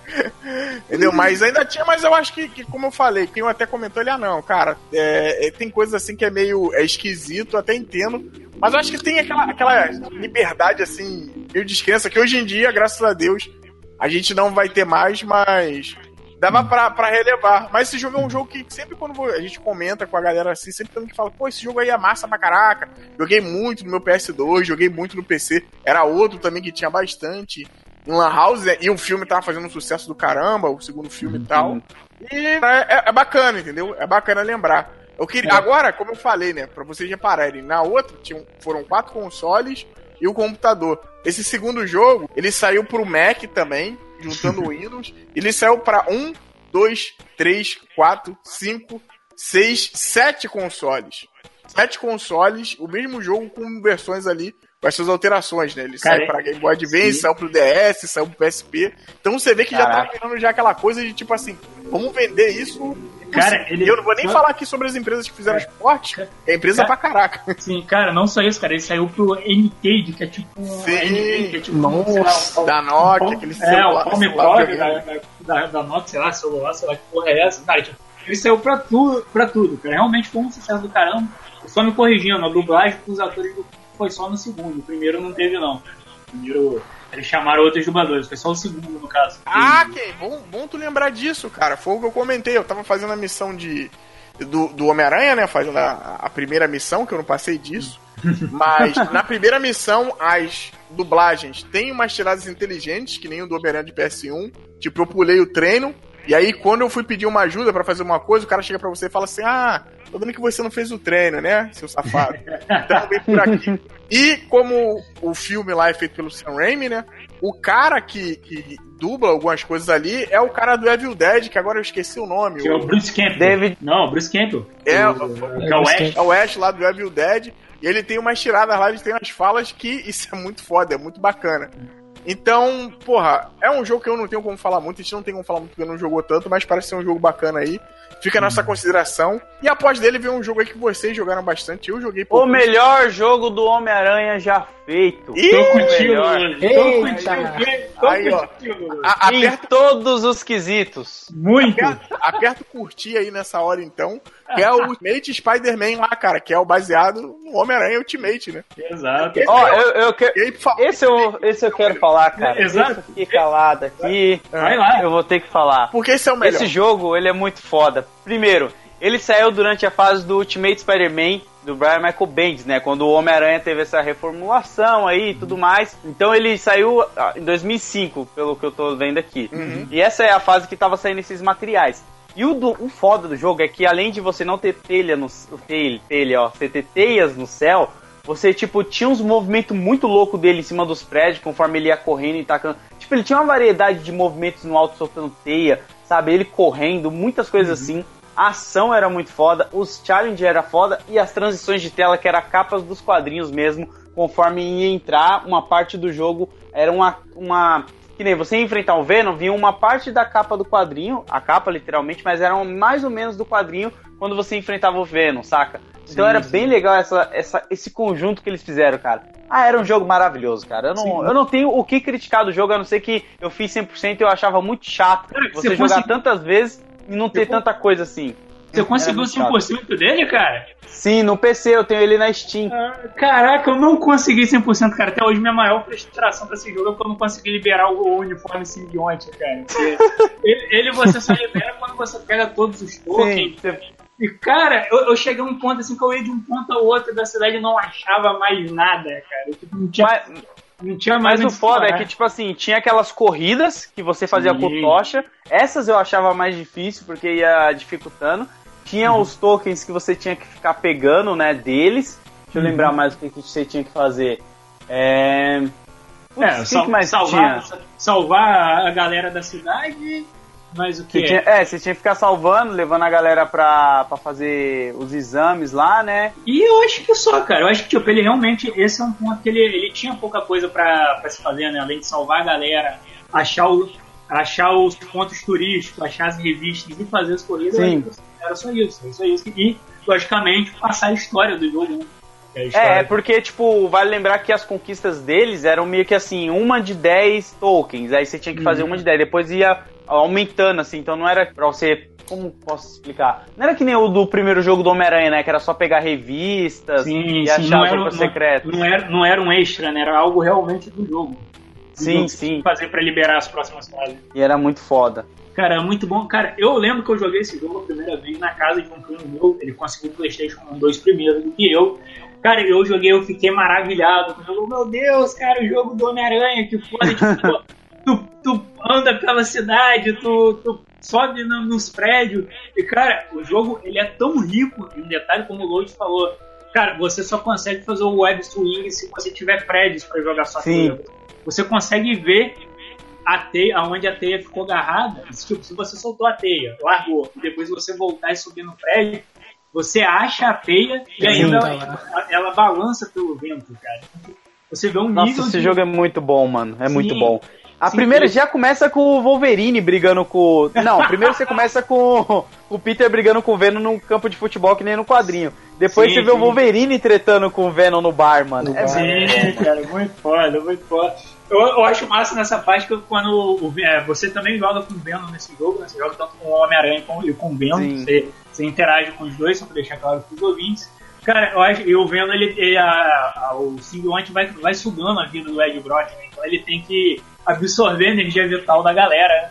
Entendeu? Mas ainda tinha, mas eu acho que, que como eu falei, quem até comentou ele, ah, não, cara, é, é, tem coisas assim que é meio é esquisito, até entendo. Mas eu acho que tem aquela, aquela liberdade, assim, meio descrença, que hoje em dia, graças a Deus, a gente não vai ter mais, mas dava pra, pra relevar. Mas esse jogo é um jogo que sempre quando a gente comenta com a galera assim, sempre tem que fala, pô, esse jogo aí é massa pra caraca. Joguei muito no meu PS2, joguei muito no PC. Era outro também que tinha bastante em Lan House, né? e o filme tava fazendo um sucesso do caramba, o segundo filme e tal. E é, é, é, bacana, entendeu? É bacana lembrar. Eu queria, é. Agora, como eu falei, né, pra vocês repararem, na outra tinham, foram quatro consoles e o computador. Esse segundo jogo, ele saiu pro Mac também, juntando (laughs) o Windows. Ele saiu para um, dois, três, quatro, cinco, seis, sete consoles. Sete consoles, o mesmo jogo com versões ali com as suas alterações, né? Ele Cara, sai pra Game Boy Advance, saiu pro DS, saiu pro PSP. Então você vê que Caraca. já tá virando já aquela coisa de tipo assim, vamos vender isso Cara, ele... Eu não vou nem falar aqui sobre as empresas que fizeram esporte. É empresa cara, pra caraca. Sim, cara, não só isso, cara. Ele saiu pro NK, que é tipo. Sim. NK, que é tipo. Nossa, da Nokia, aquele celular. É, o Home da, da, da Nokia, sei lá, celular, sei lá que porra é essa. Cara, tipo, ele saiu pra tudo, pra tudo, cara. Realmente foi um sucesso do caramba. Só me corrigindo, a dublagem pros atores do foi só no segundo. O primeiro não teve, não. O primeiro. Eles chamaram outros dubladores, foi só o segundo, no caso. Ah, ok. Bom, bom tu lembrar disso, cara. Foi o que eu comentei. Eu tava fazendo a missão de. Do, do Homem-Aranha, né? Fazendo a, a primeira missão, que eu não passei disso. (laughs) Mas na primeira missão, as dublagens têm umas tiradas inteligentes, que nem o do Homem-Aranha de PS1. Tipo, eu pulei o treino. E aí, quando eu fui pedir uma ajuda para fazer uma coisa, o cara chega para você e fala assim: Ah, Tô vendo que você não fez o treino, né, seu safado? Então vem por aqui. E como o filme lá é feito pelo Sam Raimi, né? O cara que, que dubla algumas coisas ali é o cara do Evil Dead, que agora eu esqueci o nome. Que o... é o Bruce Campbell. David... Não, Bruce Campbell. É, o, é o Ash. É o Ash lá do Evil Dead. E ele tem umas tiradas lá, ele tem umas falas que isso é muito foda, é muito bacana. Então, porra, é um jogo que eu não tenho como falar muito, a gente não tem como falar muito porque não jogou tanto, mas parece ser um jogo bacana aí. Fica a nossa consideração. E após dele veio um jogo aí que vocês jogaram bastante, eu joguei pouco. O melhor jogo do Homem-Aranha já feito. Ih, tô contigo, mano. Tô aí. A, aperta, todos os quesitos. Muito. Aperta, aperta curtir aí nessa hora, então. Que é o (laughs) Ultimate Spider-Man lá, cara, que é o baseado no Homem-Aranha Ultimate, né? Exato. Ó, eu, eu que... aí, esse, eu, esse eu quero falar, cara. Exato. Fique calado aqui. Vai lá. Eu vou ter que falar. Porque esse é o melhor. Esse jogo, ele é muito foda. Primeiro, ele saiu durante a fase do Ultimate Spider-Man do Brian Michael Bendis, né? Quando o Homem-Aranha teve essa reformulação aí e tudo mais. Então ele saiu ah, em 2005, pelo que eu tô vendo aqui. Uhum. E essa é a fase que tava saindo esses materiais. E o, do, o foda do jogo é que além de você não ter telha no telha, telha, ó, você ter teias no céu, você tipo tinha uns movimentos muito loucos dele em cima dos prédios, conforme ele ia correndo e tacando. Tipo, ele tinha uma variedade de movimentos no alto soltando teia, sabe? Ele correndo, muitas coisas uhum. assim. A ação era muito foda, os challenges era foda e as transições de tela que era capas dos quadrinhos mesmo, conforme ia entrar uma parte do jogo, era uma, uma que nem você enfrentar o Venom, vinha uma parte da capa do quadrinho, a capa literalmente, mas era mais ou menos do quadrinho quando você enfrentava o Venom, saca? Então sim, era sim. bem legal essa, essa, esse conjunto que eles fizeram, cara. Ah, era um jogo maravilhoso, cara. Eu não, eu não tenho o que criticar do jogo, a não ser que eu fiz 100% e eu achava muito chato cara, você, você jogar fosse... tantas vezes e não ter tanta coisa assim. Você conseguiu 100% dele, cara? Sim, no PC eu tenho ele na Steam. Ah, caraca, eu não consegui 100%, cara. Até hoje minha maior frustração pra esse jogo é que eu não consegui liberar o uniforme simbionte, cara. (laughs) ele, ele, você só libera quando você pega todos os tokens. E, cara, eu, eu, cheguei a um ponto assim que eu ia de um ponto ao outro da cidade e não achava mais nada, cara. Eu, tipo, não tinha. Mas... Não tinha mais Mas o foda é que, tipo assim, tinha aquelas corridas que você fazia Sim. com tocha. Essas eu achava mais difícil, porque ia dificultando. Tinha uhum. os tokens que você tinha que ficar pegando, né, deles. Deixa eu uhum. lembrar mais o que, que você tinha que fazer. É... Putz, é, sal, que mais salvar, tinha? salvar a galera da cidade, mas o que é? Tinha, é, você tinha que ficar salvando, levando a galera pra, pra fazer os exames lá, né? E eu acho que só, cara. Eu acho que, tipo, ele realmente, esse é um ponto que ele, ele tinha pouca coisa pra, pra se fazer, né? Além de salvar a galera, achar, o, achar os pontos turísticos, achar as revistas e fazer as corridas. Sim. Era só isso, era só isso. E, logicamente, passar a história do jogo, né? É, é, porque, tipo, vale lembrar que as conquistas deles eram meio que assim, uma de 10 tokens. Aí você tinha que fazer uhum. uma de 10. Depois ia aumentando, assim. Então não era pra você. Como posso explicar? Não era que nem o do primeiro jogo do Homem-Aranha, né? Que era só pegar revistas sim, e sim, achar não era, secreto. Não, era, não era um extra, né? Era algo realmente do jogo. Sim, sim. Fazer para liberar as próximas fases. E era muito foda. Cara, muito bom. Cara, eu lembro que eu joguei esse jogo a primeira vez na casa de um primo meu. Ele conseguiu o PlayStation 2 primeiro do que eu. Cara, eu joguei, eu fiquei maravilhado. Eu, meu Deus, cara, o jogo do Homem-Aranha, que foda. Tipo, (laughs) tu, tu anda pela cidade, tu, tu sobe no, nos prédios. E, cara, o jogo ele é tão rico em detalhe, como o Load falou. Cara, você só consegue fazer o web swing se você tiver prédios para jogar sua Sim. Você consegue ver a teia, onde a teia ficou agarrada, tipo, se você soltou a teia, largou, e depois você voltar e subir no prédio, você acha a teia e ainda ela, ela, balança pelo vento, cara. Você vê um Nossa, nível. esse de... jogo é muito bom, mano. É Sim. muito bom. A Sim, primeira sim. já começa com o Wolverine brigando com. Não, (laughs) primeiro você começa com o Peter brigando com o Venom num campo de futebol que nem no quadrinho. Depois Sim, você vê o sim. Wolverine tretando com o Venom no bar, mano. É Sim, cara, muito foda, muito foda. Eu, eu acho massa nessa parte que quando o, é, você também joga com o Venom nesse jogo, né? Você joga tanto com o Homem-Aranha e com- o Venom, você, você interage com os dois, só pra deixar claro pros ouvintes. Cara, eu acho e o Venom, ele, ele- a- a- o simbionte vai, vai sugando a vida do Ed Brock, né? Então ele tem que absorver a energia vital da galera. né?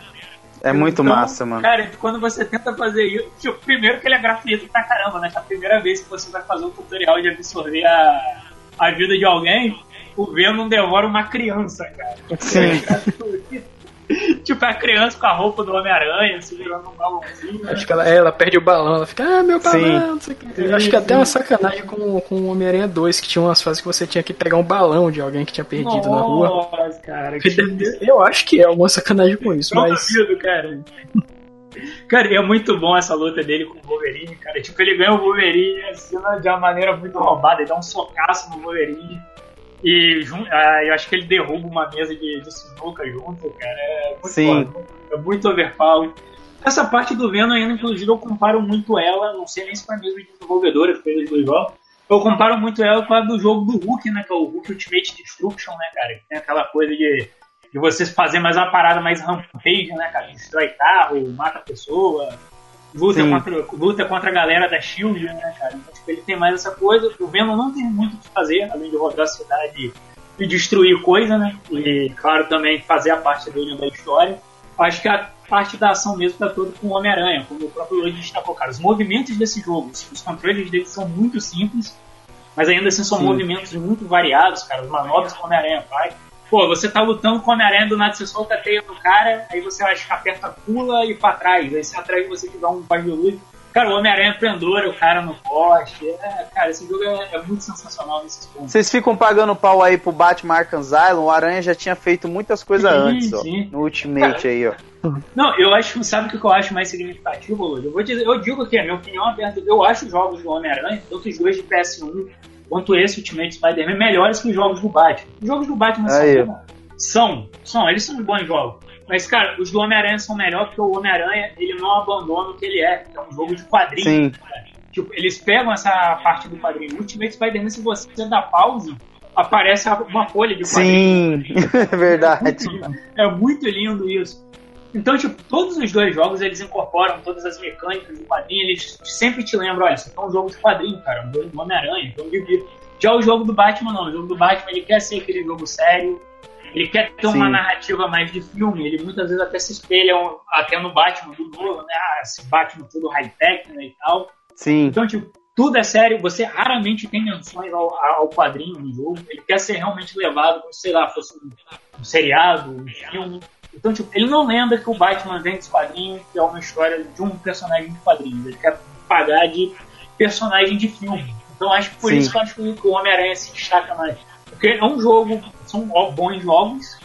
É muito Então, massa, mano. Cara, quando você tenta fazer isso, tipo, primeiro que ele é gratuito pra caramba, né? É a primeira vez que você vai fazer um tutorial de absorver a, a vida de alguém, o Venom devora uma criança, cara. Sim. (laughs) (laughs) tipo, a criança com a roupa do Homem-Aranha, segurando um balãozinho. Acho que ela, é, ela perde o balão, ela fica, ah, meu balão, Sim. não sei o que. Eu acho que até uma sacanagem com, com o Homem-Aranha 2, que tinha umas fases que você tinha que pegar um balão de alguém que tinha perdido na rua. Nossa, cara. Que... Eu acho que é alguma sacanagem com isso, Não mas. duvido, cara. (laughs) Cara, é muito bom essa luta dele com o Wolverine, cara. Tipo, ele ganha o Wolverine assim, de uma maneira muito roubada. Ele dá um socaço no Wolverine. E ah, eu acho que ele derruba uma mesa de, de sinuca junto, cara. É muito Sim. foda. É muito overpower. Essa parte do Venom ainda, inclusive, eu comparo muito ela, não sei nem se foi a mesma desenvolvedora que fez os dois jogos. Eu comparo muito ela com a do jogo do Hulk, né? Que é o Hulk Ultimate Destruction, né, cara? Que tem aquela coisa de, de você fazer mais uma parada mais rampage, né, cara? Destrói carro, mata a pessoa, luta Sim. contra, luta contra a galera da Shield, né, cara? Então, tipo, ele tem mais essa coisa. O Venom não tem muito o que fazer, além de rodar a cidade e destruir coisa, né? E, claro, também fazer a parte dele da história. Acho que a parte da ação mesmo tá toda com o Homem-Aranha, como o próprio Lloyd destacou, cara. Os movimentos desse jogo, os controles dele são muito simples, mas ainda assim são Sim. movimentos muito variados, cara. As manobras que o Homem-Aranha faz. Pô, você tá lutando com o Homem-Aranha, do nada você solta a teia no cara, aí você acha que aperta pula e pra trás. Aí se atrás você tiver um par de luz. Cara, o Homem-Aranha pendura o cara no poste. É, cara, esse jogo é, é muito sensacional nesses pontos. Vocês ficam pagando pau aí pro Batman Arkham Asylum, o Aranha já tinha feito muitas coisas Sim, antes, ó. sim. No Ultimate aí, ó. Não, eu acho, sabe o que eu acho mais significativo, Lula? Eu vou dizer, eu digo que a minha opinião aberta, eu acho os jogos do Homem-Aranha, tanto os dois de PS1 quanto esse Ultimate Spider-Man, melhores que os jogos do Batman. Os jogos do Batman são, Aí. são, são, eles são bons jogos. Mas, cara, os do Homem-Aranha são melhores porque o Homem-Aranha, ele não abandona o que ele é, é um jogo de quadrinhos. Sim. Tipo, eles pegam essa parte do quadrinho. Ultimate Spider-Man, se você dá pause, aparece uma folha de quadrinho. Sim, (laughs) é verdade. É muito lindo isso. Então, tipo, todos os dois jogos eles incorporam todas as mecânicas do quadrinho, eles sempre te lembram, olha, isso aqui é um jogo de quadrinho, cara, um jogo do Homem-Aranha, um jogo de vida. Já o jogo do Batman não, o jogo do Batman ele quer ser aquele jogo sério, ele quer ter uma Sim. narrativa mais de filme, ele muitas vezes até se espelha um- até no Batman do novo, né? Ah, esse Batman todo high-tech, né, e tal. Sim. Então, tipo, tudo é sério, você raramente tem menções ao, ao quadrinho no jogo. Ele quer ser realmente levado como, sei lá, fosse um, um seriado, um filme. Então, tipo, ele não lembra que o Batman vem desse quadrinho, que é uma história de um personagem de quadrinhos. Ele quer pagar de personagem de filme. Então, acho que por Sim. isso que eu acho que o Homem-Aranha se destaca mais. Porque é um jogo, são bons jogos,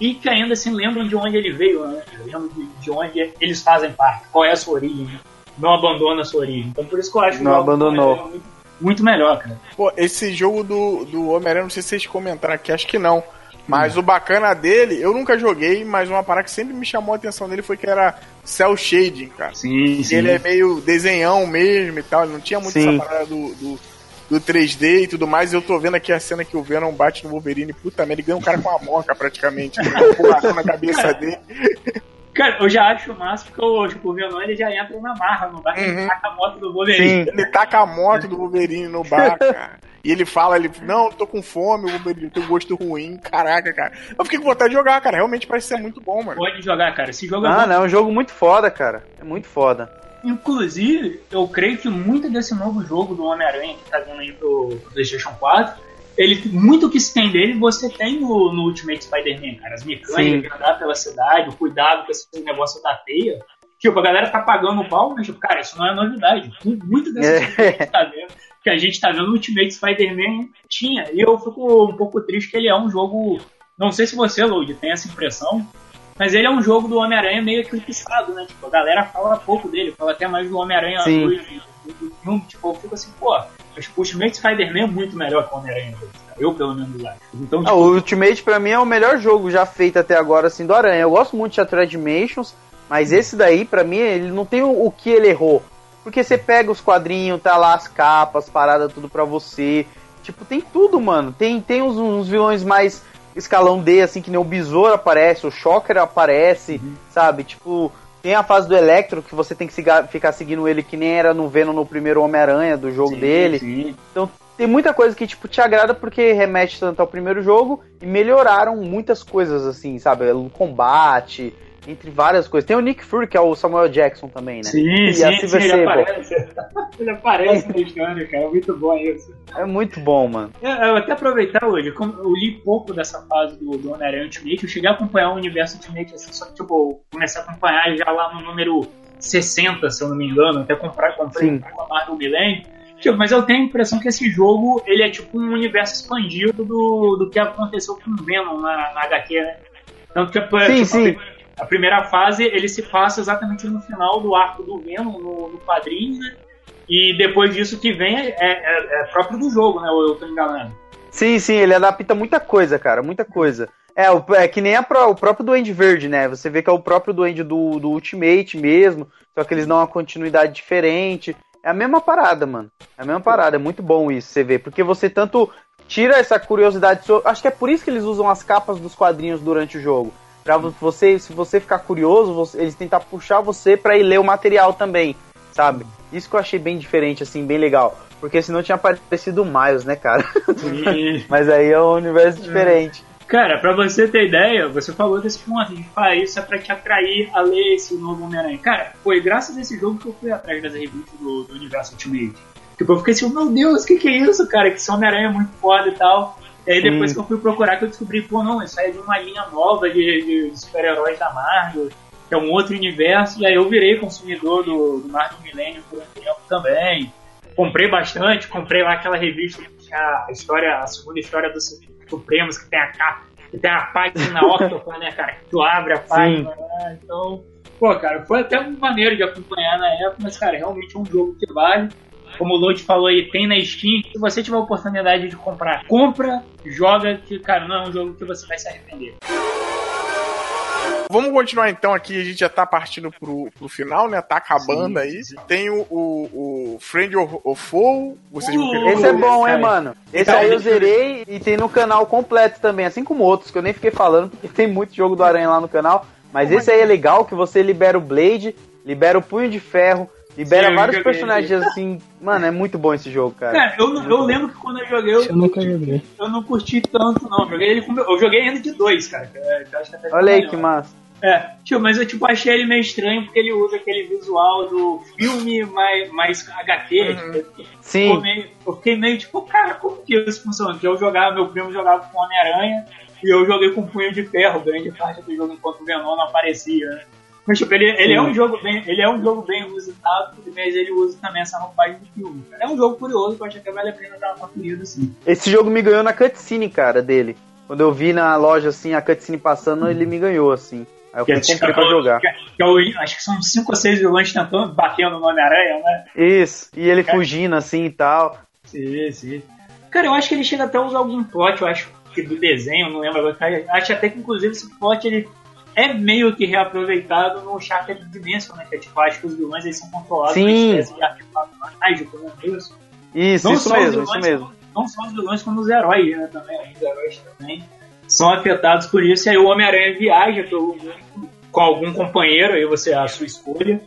e que ainda assim lembram de onde ele veio, né? Lembram de, de onde eles fazem parte, qual é a sua origem. né? Não abandona a sua origem. Então por isso que eu acho que Não o jogo abandonou. é muito, muito melhor, cara. Pô, esse jogo do, do Homem-Aranha, não sei se vocês comentaram aqui, acho que não. Hum. Mas o bacana dele, eu nunca joguei, mas uma parada que sempre me chamou a atenção dele foi que era cel shading, cara. Sim, E ele é meio desenhão mesmo e tal, ele não tinha muito Sim. essa parada do, do, do 3D e tudo mais. Eu tô vendo aqui a cena que o Venom bate no Wolverine, puta merda, ele ganha um cara com a moca praticamente, porradão na cabeça dele. Cara, eu já acho massa porque o, tipo, o Venom ele já entra na marra, não vai Uhum. taca a moto do Wolverine. Sim. Ele taca a moto do Wolverine no bar, cara. E ele fala, ele, não, eu tô com fome, o Wolverine tem um gosto ruim, caraca, cara. Eu fiquei com vontade de jogar, cara. Realmente parece ser muito bom, mano. Pode jogar, cara. Esse jogo é Ah, bom. não, é um jogo muito foda, cara. É muito foda. Inclusive, eu creio que muito desse novo jogo do Homem-Aranha que tá vindo aí pro, PlayStation 4, ele, muito que se tem dele você tem no, no Ultimate Spider-Man, cara. As mecânicas de andar pela cidade, o cuidado com esse negócio da teia. Tipo, a galera tá pagando o pau, mas, tipo, cara, isso não é novidade. Muito dessas É. que tá vendo, que a gente tá vendo no Ultimate Spider-Man tinha. E eu fico um pouco triste que ele é um jogo. Não sei se você, Load, tem essa impressão, Mas ele é um jogo do Homem-Aranha meio eclipsado, né? Tipo, a galera fala pouco dele, fala até mais do Homem-Aranha 2 do filme. Tipo, eu fico assim, pô, acho que o Ultimate Spider-Man é muito melhor que o Homem-Aranha 2. Eu, pelo menos, acho. Então, tipo... ah, o Ultimate, pra mim, é o melhor jogo já feito até agora, assim, do Aranha. Eu gosto muito de Shattered Dimensions, mas esse daí, pra mim, ele não tem o, o que ele errou. Porque você pega os quadrinhos, tá lá as capas, parada tudo pra você. Tipo, tem tudo, mano. Tem, tem uns, uns vilões mais escalão D, assim, que nem o Besouro aparece, o Shocker aparece, uhum. sabe? Tipo, tem a fase do Electro, que você tem que ficar seguindo ele, que nem era no Venom no primeiro Homem-Aranha do jogo sim, dele. Sim. Então tem muita coisa que, tipo, te agrada porque remete tanto ao primeiro jogo e melhoraram muitas coisas, assim, sabe? O combate, entre várias coisas. Tem o Nick Fury, que é o Samuel Jackson também, né? Sim, e sim, sim ele aparece. (laughs) ele aparece na história, cara. É muito bom isso. É muito bom, mano. Eu, eu até aproveitar hoje, eu li pouco dessa fase do, do Homem-Aranha Ultimate, eu cheguei a acompanhar o universo Ultimate, assim, só que, tipo, comecei a acompanhar já lá no número 60, se eu não me engano, até comprar, comprei com a Marvel Millennium. Tipo, mas eu tenho a impressão que esse jogo ele é tipo um universo expandido do, do que aconteceu com o Venom na, na HQ, né? Então, tipo, sim, tipo, sim. A primeira fase ele se passa exatamente no final do arco do Venom, no, no quadrinho, né? E depois disso que vem é, é, é próprio do jogo, né? Ou eu tô enganando? Sim, sim, ele adapta muita coisa, cara, muita coisa. É, é que nem a, o próprio Duende Verde, né? Você vê que é o próprio Duende do, do Ultimate mesmo, só que eles dão uma continuidade diferente. É a mesma parada, mano. É a mesma parada, é muito bom isso, você vê. Porque você tanto tira essa curiosidade. Acho que é por isso que eles usam as capas dos quadrinhos durante o jogo. Pra você, se você ficar curioso, você, eles tentar puxar você pra ir ler o material também, sabe? Isso que eu achei bem diferente, assim, bem legal. Porque senão tinha aparecido o Miles, né, cara? (laughs) Mas aí é um universo é. diferente. Cara, pra você ter ideia, você falou desse ponto de falar isso é pra te atrair a ler esse novo Homem-Aranha. Cara, foi graças a esse jogo que eu fui atrás das revistas do, do Universo Ultimate. Tipo, eu fiquei assim, meu Deus, o que, que é isso, cara? Que esse Homem-Aranha é muito foda e tal. E aí depois que eu fui procurar que eu descobri, pô, não, isso aí é de uma linha nova de, de super-heróis da Marvel, que é um outro universo, e aí eu virei consumidor do, do Marvel Millennium por um tempo também. Comprei bastante, comprei lá aquela revista que tinha a história, a segunda história dos Supremos, que tem a capa, que tem a página (laughs) Octopus, né, cara? Que tu abre a página, né? Então, pô, cara, foi até maneiro de acompanhar na época, mas, cara, realmente é um jogo que vale como o Lodi falou aí, tem na Steam. Se você tiver a oportunidade de comprar, compra, joga, que, cara, não é um jogo que você vai se arrepender. Vamos continuar então aqui, a gente já tá partindo pro, pro final, né? Tá acabando sim, aí. Sim. Tem o, o, o Friend of Foe. Vocês uh, Esse é bom, hein, mano? Esse então, aí eu zerei e tem no canal completo também, assim como outros, que eu nem fiquei falando, porque tem muito jogo do Aranha lá no canal. Mas esse aí é legal, que você libera o Blade, libera o Punho de Ferro, Libera Sim, vários personagens assim. Mano, é muito bom esse jogo, cara. Cara, eu, eu lembro que quando eu joguei. Eu, eu nunca joguei. Eu não curti tanto, não. Eu joguei ele com, Eu joguei ainda de dois, cara. Olha aí que massa. É, tio, mas eu tipo, achei ele meio estranho porque ele usa aquele visual do filme mais, mais HT. Uhum. Sim. Meio, eu fiquei meio tipo, cara, como que isso funciona? Porque eu jogava, meu primo jogava com Homem-Aranha e eu joguei com Punho de Ferro grande parte do jogo enquanto o Venom não aparecia, né? Mas, tipo, ele, ele, é um jogo bem, ele é um jogo bem inusitado, mas ele usa também essa roupagem do filme. É um jogo curioso que eu acho que vale a pena dar uma conferida, assim. Esse jogo me ganhou na cutscene, cara, dele. Quando eu vi na loja, assim, a cutscene passando, ele me ganhou, assim. Aí eu fui é, comprei pra jogar. Que, que eu, acho que são 5 ou 6 vilões tentando, batendo no Homem-Aranha, né? Isso, e ele é. fugindo, assim, e tal. Sim, sim. Cara, eu acho que ele chega até a usar algum plot, eu acho que do desenho, não lembro agora. Acho até que, inclusive, esse plot, ele é meio que reaproveitado no Shattered Dimension, né? Que é tipo, acho que os vilões eles são controlados Sim. por uma espécie de artefato mágico, né? Isso, isso, não isso mesmo, vilões, isso mesmo. Não só os vilões, como os heróis, né? Também, os heróis também são afetados por isso. E aí o Homem-Aranha viaja pelo mundo com algum companheiro, aí você a sua escolha,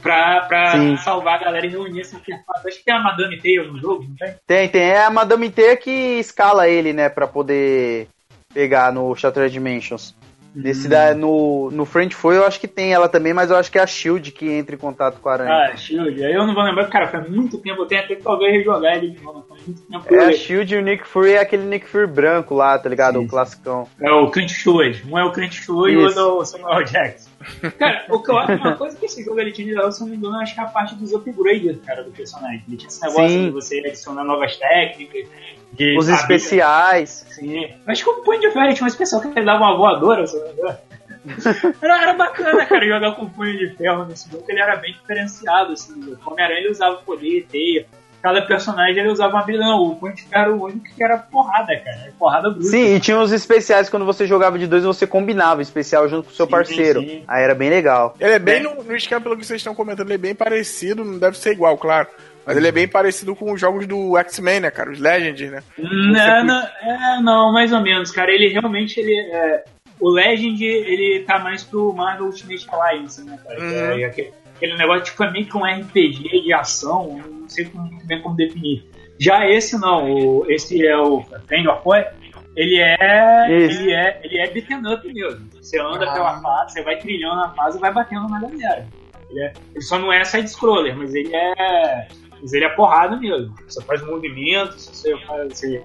pra, pra salvar a galera e reunir esse artefato. Acho que tem a Madame Teia no jogo, não tem? Tem, tem. É a Madame Teia que escala ele, né? Pra poder pegar no Shattered Dimensions. Nesse hum. da, no, no French foi, eu acho que tem ela também, mas eu acho que é a Shield que entra em contato com a aranha. Ah, Shield. Aí eu não vou lembrar, cara, faz muito tempo, eu tenho até que talvez rejogar ele de novo. muito tempo. É, a Shield e o Nick Fury é aquele Nick Fury branco lá, tá ligado? Sim. O classicão. É o Clint Eastwood. Um é o Clint Eastwood e o outro é o Samuel Jackson. (laughs) Cara, o que eu acho, uma coisa que esse jogo ele tinha, se não me engano, acho que é a parte dos upgrades, cara, do personagem. Ele tinha esse negócio Sim. de você adicionar novas técnicas. De, Os especiais. Sim. Acho que o Punho de Ferro tinha um especial que ele dava uma voadora, se não engano. (laughs) Era, era bacana, cara, jogar com punho de ferro nesse jogo, ele era bem diferenciado, assim, o Homem-Aranha ele usava poder, teia, cada personagem ele usava uma habilidade. O Punch era o único que era porrada, cara. Porrada bruta. Sim, e tinha os especiais quando você jogava de dois você combinava o especial junto com o seu sim, parceiro. Sim. Aí era bem legal. Ele é bem, no, no esquema, pelo que vocês estão comentando, ele é bem parecido, não deve ser igual, claro. Mas ele é bem parecido com os jogos do X-Men, né, cara? Os Legends, né? Não, não, é, não, mais ou menos, cara. Ele realmente, ele, é, o Legend, ele tá mais pro Marvel Ultimate Alliance, né, cara? Uhum. É, aquele, aquele negócio, tipo, é meio que um RPG de ação, não sei muito bem como definir. Já esse não, o, esse é o Friend of War, ele é, ele é, ele é beaten up mesmo. Você anda ah. pela fase, você vai trilhando a fase e vai batendo na galera. Ele, é, ele só não é side-scroller, mas ele é mas ele é porrada mesmo. Você faz movimentos, você faz. Você,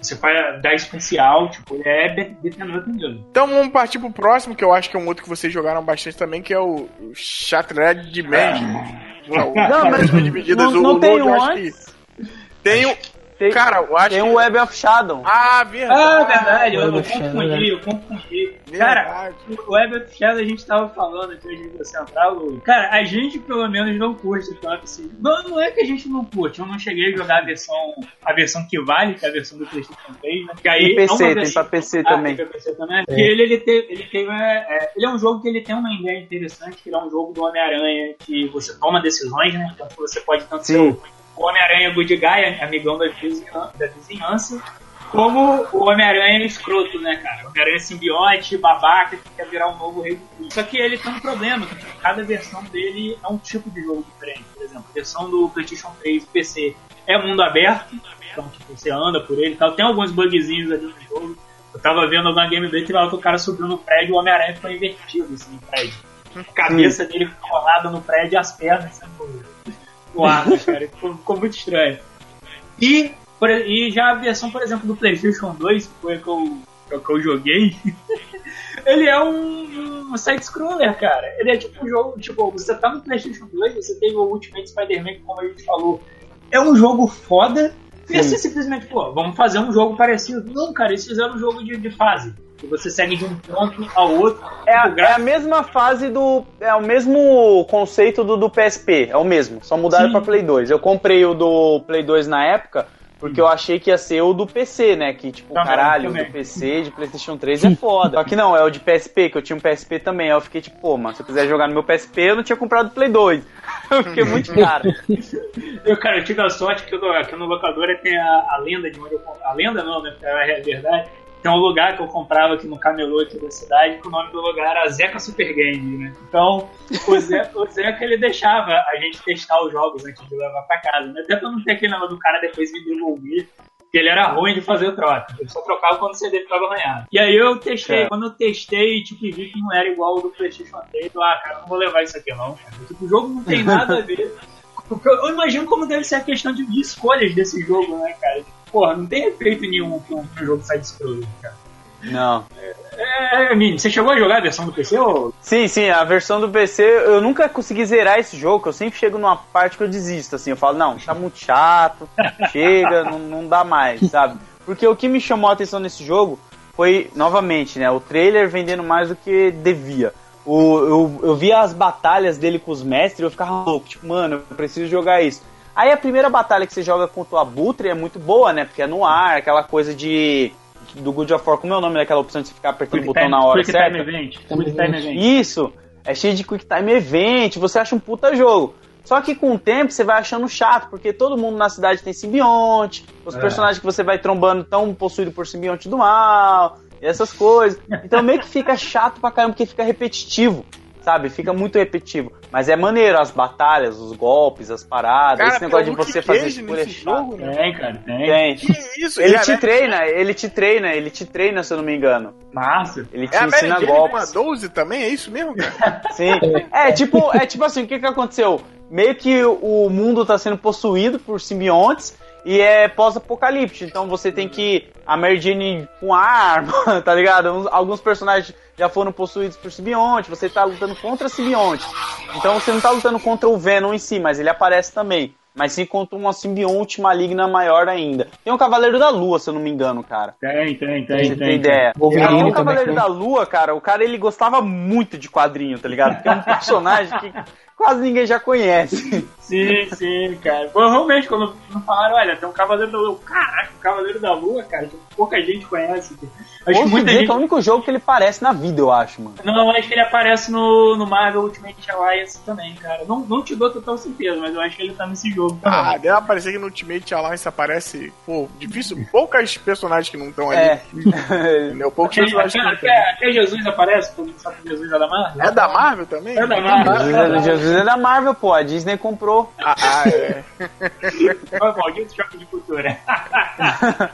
você faz dar especial, tipo, ele é up mesmo. Então vamos partir pro próximo, que eu acho que é um outro que vocês jogaram bastante também, que é o Shattered Dimension. Não, não, mas não, não, tem um antes? Tem o... Tem, cara, eu acho tem que... um Web of Shadow. Ah, verdade. Ah, verdade. Eu, eu confundi, eu confundi. Cara, o Web of Shadow a gente tava falando aqui hoje no Central. Cara, a gente pelo menos não curte tanto assim. Não, não é que a gente não curte. Eu não cheguei a jogar a versão, a versão que vale, que é a versão do PlayStation 3, né? Aí e PC, é tem pra PC ah, também. Tem pra PC também. É. Porque ele, ele, teve, ele, teve, é, é, ele é um jogo que ele tem uma ideia interessante, que ele é um jogo do Homem-Aranha que você toma decisões, né? Então você pode tanto Sim. ser o Homem-Aranha Good Guy, amigão da vizinhança, da vizinhança como o Homem-Aranha escroto, né, cara? O Homem-Aranha simbiote, babaca, que quer virar um novo rei do mundo. Só que ele tem um problema, que cada versão dele é um tipo de jogo diferente. Por exemplo, a versão do PlayStation 3 PC é mundo aberto, então tipo, você anda por ele e tal. Tem alguns bugzinhos ali no jogo. Eu tava vendo alguma gameplay que lá o cara subiu no prédio e o Homem-Aranha ficou invertido assim, no prédio. A cabeça dele colada no prédio e as pernas sendo no ar, cara. Ficou, ficou, muito estranho. E, por, e já a versão, por exemplo, do PlayStation 2, que foi a que eu, a que eu joguei, (laughs) ele é um, um side-scroller, cara. Ele é tipo um jogo, tipo, você tá no PlayStation 2, você tem o Ultimate Spider-Man, como a gente falou. É um jogo foda, e você simplesmente, pô, vamos fazer um jogo parecido. Não, cara, eles fizeram um jogo de, de fase que você segue de um ponto ao outro. É a, é a mesma fase do. É o mesmo conceito do, do PSP, é o mesmo, só mudaram para Play 2. Eu comprei o do Play 2 na época. Porque eu achei que ia ser o do PC, né? Que, tipo, também, caralho, também. o do PC de PlayStation 3 é foda. Só que não, é o de PSP, que eu tinha um PSP também. Aí eu fiquei tipo, pô, mano, se eu quiser jogar no meu PSP, eu não tinha comprado o Play 2. (laughs) Eu fiquei muito caro. (laughs) eu, cara, eu tive a sorte que, eu, aqui no locadora tem a, a lenda de onde eu A lenda não, né? É verdade tem um lugar que eu comprava aqui no camelô aqui da cidade, que o nome do lugar era Zeca Super Game, né? Então, o Zeca, (laughs) o Zeca ele deixava a gente testar os jogos antes de levar pra casa, né? Até pra não ter aquele negócio do cara depois me devolver, que ele era ruim de fazer o troca. Ele só trocava quando o CD ficava arranhado. E aí eu testei, é. quando eu testei, tipo, vi que não era igual ao do PlayStation 3, eu, ah, cara, não vou levar isso aqui não, cara. Tipo, o jogo não tem nada a ver. (laughs) Eu imagino como deve ser a questão de, de escolhas desse jogo, né, cara? Porra, não tem efeito nenhum que um, jogo sai scroller, cara. Não. É, é, Mini, você chegou a jogar a versão do PC ou? Sim, sim, a versão do PC, eu nunca consegui zerar esse jogo, eu sempre chego numa parte que eu desisto, assim, eu falo, não, tá muito chato, (laughs) chega, não, não dá mais, sabe? Porque o que me chamou a atenção nesse jogo foi, novamente, né, o trailer vendendo mais do que devia. O, eu, eu via as batalhas dele com os mestres e eu ficava louco, tipo, mano, eu preciso jogar isso. Aí a primeira batalha que você joga contra o Abutre é muito boa, né? Porque é no ar, aquela coisa de. Do Good of War, como é o nome daquela opção de você ficar apertando quick o botão time, na hora? Time event. Quick time event. Isso! É cheio de Quick Time Event, você acha um puta jogo. Só que com o tempo você vai achando chato, porque todo mundo na cidade tem simbionte, os é. personagens que você vai trombando estão possuídos por simbionte do mal, essas coisas. Então meio que fica chato pra caramba, porque fica repetitivo sabe? Fica muito repetitivo. Mas é maneiro, as batalhas, os golpes, as paradas, cara, esse negócio de você fazer escolha jogo, né? Tem, cara, tem. tem. Que isso, ele te treina, ele te treina, ele te treina, se eu não me engano. Massa. Ele te é ensina golpes. Com a 12 também, é isso mesmo, cara? (laughs) Sim. É tipo, é tipo assim, o que que aconteceu? Meio que o mundo tá sendo possuído por simbiontes e é pós-apocalíptico, então você tem que a Mary Jane com arma, (laughs) tá ligado? Alguns personagens já foram possuídos por simbionte, você tá lutando contra simbionte. Então você não tá lutando contra o Venom em si, mas ele aparece também. mas se encontra uma simbionte maligna maior ainda. Tem um Cavaleiro da Lua, se eu não me engano, cara. Tem, tem, tem. Você tem, ideia. O, o Cavaleiro da Lua, cara, o cara ele gostava muito de quadrinho, tá ligado? Porque é um (laughs) personagem que quase ninguém já conhece. (laughs) Sim, sim, cara. Pô, realmente, quando falaram, olha, tem um Cavaleiro da Lua. Caraca, o Cavaleiro da Lua, cara, pouca gente conhece. Acho Hoje muita gente... é o único jogo que ele aparece na vida, eu acho, mano. Não, eu acho que ele aparece no, no Marvel Ultimate Alliance também, cara. Não, não te dou total certeza, mas eu acho que ele tá nesse jogo também. Ah, deve aparecer que no Ultimate Alliance aparece, pô, difícil, poucas personagens que não estão ali. É. (laughs) Entendeu? Poucos até, personagens até, até, até, Jesus aparece, todo mundo sabe que Jesus é da Marvel. É da Marvel também? É da Marvel. Jesus, Jesus é da Marvel, pô. A Disney comprou. Ah, ah é. Foi maldito choque de cultura. (laughs) ah,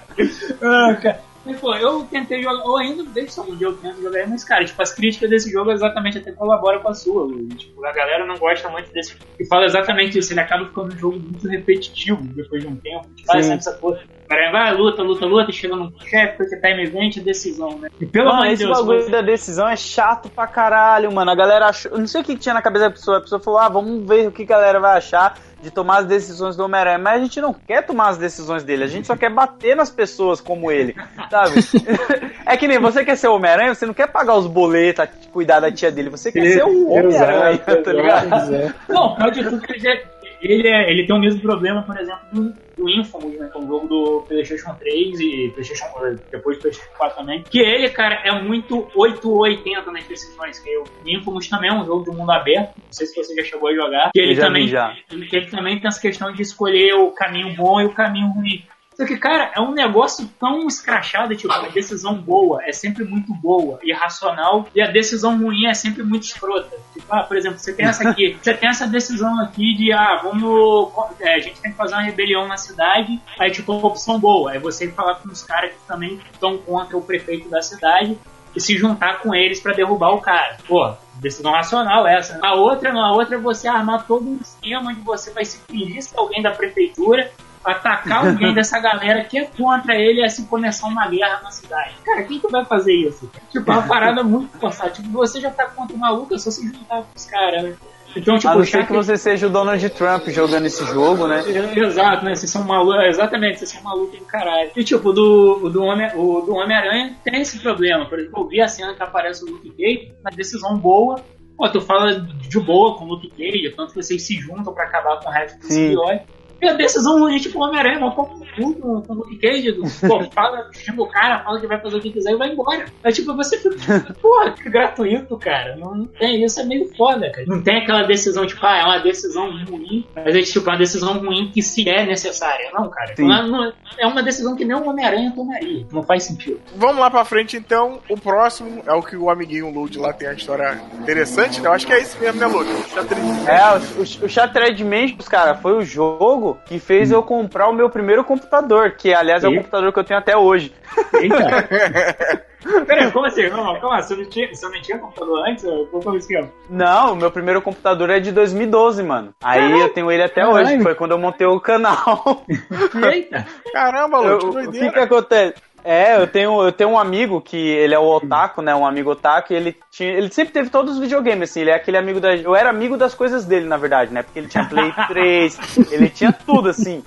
cara. Mas, pô, eu tentei jogar, ou ainda desde um dia eu tento jogar, mas, cara, tipo, as críticas desse jogo exatamente até colaboram com a sua. Tipo, a galera não gosta muito desse e fala exatamente isso. Ele acaba ficando um jogo muito repetitivo depois de um tempo. Tipo, faz essa coisa. Vai, luta, luta, luta, chega num chefe, porque time event é decisão, né? E pelo amor de Deus. Esse bagulho mas... da decisão é chato pra caralho, mano. A galera achou. Eu não sei o que tinha na cabeça da pessoa. A pessoa falou, ah, vamos ver o que a galera vai achar de tomar as decisões do Homem-Aranha, mas a gente não quer tomar as decisões dele, a gente só quer bater nas pessoas como ele, sabe? (laughs) é que nem você quer ser o Homem-Aranha, você não quer pagar os boletos, cuidar da tia dele, você quer ser o Homem-Aranha, tá ligado? Não, pode tudo que ele é, ele tem o mesmo problema, por exemplo, do, do Infamous, né? Com o jogo do PlayStation 3 e PlayStation, depois do PlayStation 4 também. Que ele, cara, é muito 880 nas decisões. Que o Infamous também é um jogo de mundo aberto. Não sei se você já chegou a jogar. Que ele, também. Ele, ele também tem essa questão de escolher o caminho bom e o caminho ruim. Só que, cara, é um negócio tão escrachado, tipo, a decisão boa é sempre muito boa e racional, e a decisão ruim é sempre muito escrota. Tipo, ah, por exemplo, você tem essa aqui, (laughs) você tem essa decisão aqui de, ah, vamos. É, a gente tem que fazer uma rebelião na cidade, aí, tipo, a opção boa é você falar com os caras que também estão contra o prefeito da cidade e se juntar com eles para derrubar o cara. Pô, decisão racional essa. A outra não, a outra é você armar todo um esquema onde você vai se fingir ser alguém da prefeitura atacar alguém dessa galera que é contra ele assim começar uma guerra na cidade. Cara, quem que vai fazer isso? Tipo, é uma parada muito forçada. Tipo, você já tá contra o maluco, é só se juntar com os caras, né? Então, tipo, a não ser que você seja o Donald Trump jogando esse jogo, né? Exato, né? Vocês são malucos, exatamente, vocês são malucos do caralho. E tipo, do, o do Homem-Aranha Homem tem esse problema. Por exemplo, eu vi a cena que aparece o Luke Cage, uma decisão boa. Pô, tu fala de boa com o Luke Cage, tanto que vocês se juntam pra acabar com o resto dos. E a decisão ruim, tipo, Homem-Aranha, um pouco com, com o Luke Cage, pô, fala, chama o cara, fala que vai fazer o que quiser e vai embora. Aí, tipo, você fica, tipo, porra, que gratuito, cara. Não, não, tem, isso é meio foda, cara. Não tem aquela decisão, tipo, ah, é uma decisão ruim, mas é, tipo, uma decisão ruim que se é necessária. Não, cara. Não, não, é uma decisão que nem o Homem-Aranha tomaria. Não faz sentido. Vamos lá pra frente, então. O próximo é o que o amiguinho Load lá tem a história interessante, né? Eu acho que é esse mesmo, né, Load? O É, o, o, o Shattered Mansions, cara, foi o jogo que fez eu comprar o meu primeiro computador, que aliás é o computador que eu tenho até hoje. Eita! (laughs) Peraí, como assim? Não, calma, você não tinha, você não tinha computador antes? Como esquema? Não, o meu primeiro computador é de 2012, mano. Aí Caramba. eu tenho ele até Caramba. hoje, foi quando eu montei o canal. Eita! (laughs) Caramba, Lu, que doideira. O que que acontece? É, eu tenho, eu tenho um amigo que ele é o otaku, né? Um amigo otaku, e ele tinha. Ele sempre teve todos os videogames, assim, ele é aquele amigo da. Eu era amigo das coisas dele, na verdade, né? Porque ele tinha Play (laughs) 3, ele tinha tudo, assim.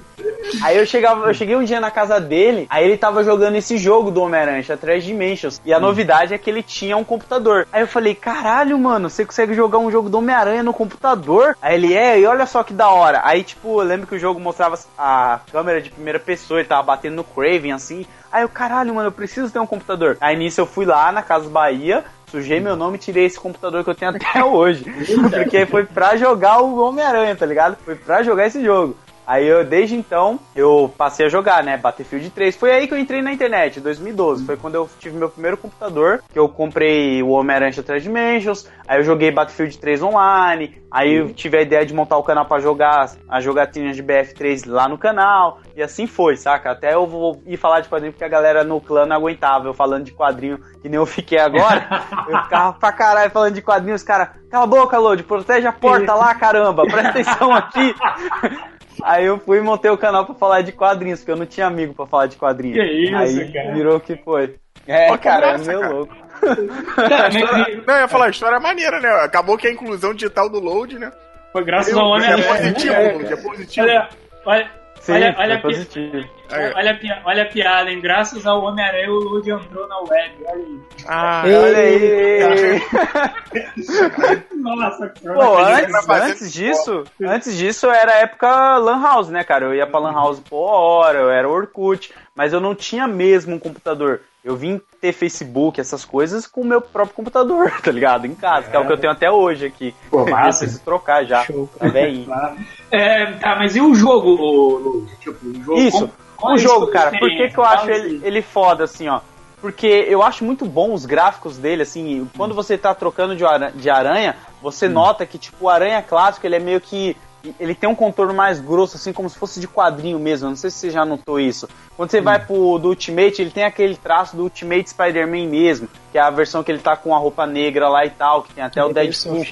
Aí eu chegava, eu cheguei um dia na casa dele, aí ele tava jogando esse jogo do Homem-Aranha, Três Dimensions. E a novidade é que ele tinha um computador. Aí eu falei, caralho, mano, você consegue jogar um jogo do Homem-Aranha no computador? Aí ele é, e olha só que da hora. Aí, tipo, eu lembro que o jogo mostrava a câmera de primeira pessoa, ele tava batendo no Craven, assim. Aí eu, caralho, mano, eu preciso ter um computador. Aí nisso eu fui lá na Casa Bahia, sujei meu nome e tirei esse computador que eu tenho até (laughs) hoje. Porque foi pra jogar o Homem-Aranha, tá ligado? Foi pra jogar esse jogo. Aí eu, desde então, eu passei a jogar, né? Battlefield 3. Foi aí que eu entrei na internet, 2012. Foi quando eu tive meu primeiro computador, que eu comprei o Homem-Aranha 3 Dimensions, aí eu joguei Battlefield 3 online, aí eu tive a ideia de montar o canal para jogar as jogatinhas de BF3 lá no canal, e assim foi, saca? Até eu vou ir falar de quadrinho porque a galera no clã não aguentava eu falando de quadrinho, que nem eu fiquei agora. (laughs) eu ficava pra caralho falando de quadrinhos, cara, cala a boca, Lodi, protege a porta lá, caramba, presta atenção aqui. (laughs) Aí eu fui e montei o canal pra falar de quadrinhos, porque eu não tinha amigo pra falar de quadrinhos. Que isso, Aí cara. virou o que foi. É, Pô, cara, é meio cara. louco. Não, eu ia falar, a história é maneira, né? Acabou que a inclusão digital do load, né? Foi graças ao homem É positivo, é, é positivo. Olha, Olha, Sim, olha, olha, a pi- positivo. olha, a olha a piada, hein? Graças ao Homem-Aranha, o Lude entrou na web. Olha aí. Ah, Olha aí. (laughs) Nossa, cara. Pô, antes, tá antes disso, antes disso era a época Lan House, né, cara? Eu ia pra Lan House por hora, eu era Orkut, mas eu não tinha mesmo um computador. Eu vim ter Facebook, essas coisas, com o meu próprio computador, (laughs) tá ligado? Em casa, que é o que eu tenho até hoje aqui. Pô, massa. preciso trocar já. Show, Tá bem. É, tá, mas e o jogo, Lude? Tipo, o jogo. Isso, o é jogo, cara, por que, que eu acho ele, ele foda, assim, ó? Porque eu acho muito bom os gráficos dele, assim, quando você tá trocando de aranha, de aranha você nota que, tipo, o aranha clássico, ele é meio que. Ele tem um contorno mais grosso, assim, como se fosse de quadrinho mesmo. Não sei se você já notou isso. Quando você vai pro do Ultimate, ele tem aquele traço do Ultimate Spider-Man mesmo, que é a versão que ele tá com a roupa negra lá e tal, que tem até o Deadpool.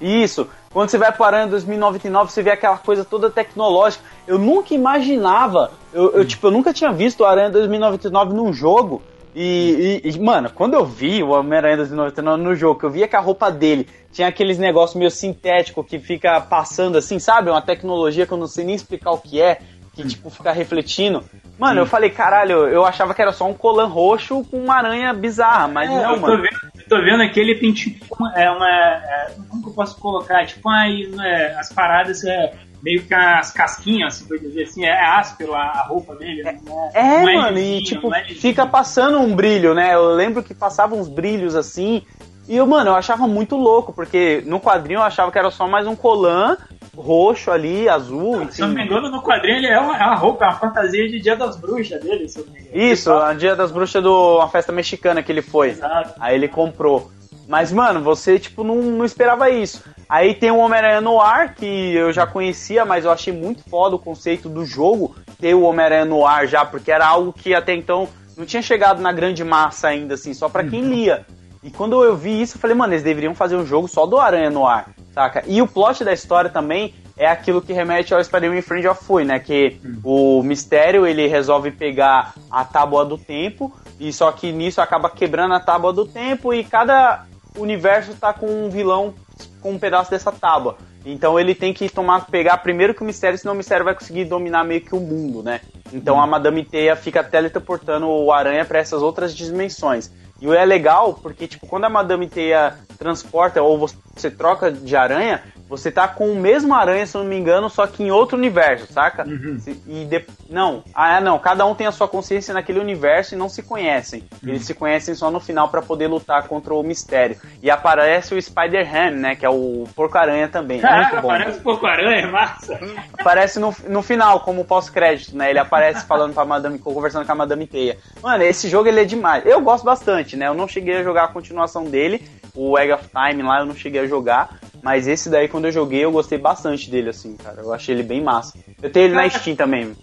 Isso. Quando você vai pro Aranha 2099, você vê aquela coisa toda tecnológica. Eu nunca imaginava, eu, eu, tipo, eu nunca tinha visto o Aranha 2099 num jogo. E, e- e, mano, quando eu vi o Homem-Aranha 2099 no jogo, que eu via que a roupa dele tinha aqueles negócios meio sintético que fica passando assim, sabe? Uma tecnologia que eu não sei nem explicar o que é, que tipo fica refletindo. Mano, eu falei, caralho, eu achava que era só um colan roxo com uma aranha bizarra, mas É, não, eu tô mano. Vendo, eu tô vendo aqui, ele tem tipo uma. É uma é, como que eu posso colocar? Tipo, aí, né, as paradas é meio que as casquinhas, assim, por dizer assim, é áspero a, roupa dele. né? É, Não mano, e tipo, não é fica passando um brilho, né? Eu lembro que passava uns brilhos assim. E eu, mano, eu achava muito louco, porque no quadrinho eu achava que era só mais um colan roxo ali, azul, Se eu não me engano, no quadrinho ele é uma, é uma roupa, é uma fantasia de Dia das Bruxas dele, se eu não me engano. Isso, a dia das bruxas do uma festa mexicana que ele foi. Exato. Aí ele comprou. Mas, mano, você, tipo, não, não esperava isso. Aí tem o Homem-Aranha no ar, que eu já conhecia, mas eu achei muito foda o conceito do jogo ter o Homem-Aranha no ar já, porque era algo que até então não tinha chegado na grande massa ainda, assim, só pra quem lia. E quando eu vi isso, eu falei, mano, eles deveriam fazer um jogo só do Aranha no ar, saca? E o plot da história também é aquilo que remete ao Spider-Man Friend of Fui, né? Que o Mistério, ele resolve pegar a tábua do tempo, e só que nisso acaba quebrando a tábua do tempo, e cada universo tá com um vilão com um pedaço dessa tábua. Então ele tem que tomar, pegar primeiro que o mistério, senão o mistério vai conseguir dominar meio que o mundo, né? Então a Madame Teia fica teletransportando o aranha para essas outras dimensões. E é legal porque, tipo, quando a Madame Teia transporta ou você troca de aranha, você tá com o mesmo aranha, se eu não me engano, só que em outro universo, saca? Se- E de... Não, ah, não, cada um tem a sua consciência naquele universo e não se conhecem. Eles se conhecem só no final para poder lutar contra o mistério. E aparece o Spider-Ham, né? Que é o Porco-Aranha também. É Caraca, muito (laughs) bom. parece um pouco aranha, massa. Aparece no, no final, como pós-crédito, né? Ele aparece falando pra Madame, conversando com a Madame Teia. Mano, esse jogo ele é demais. Eu gosto bastante, né? Eu não cheguei a jogar a continuação dele, o Egg of Time lá eu não cheguei a jogar, mas esse daí quando eu joguei eu gostei bastante dele, assim, cara. Eu achei ele bem massa. Eu tenho ele na Steam também.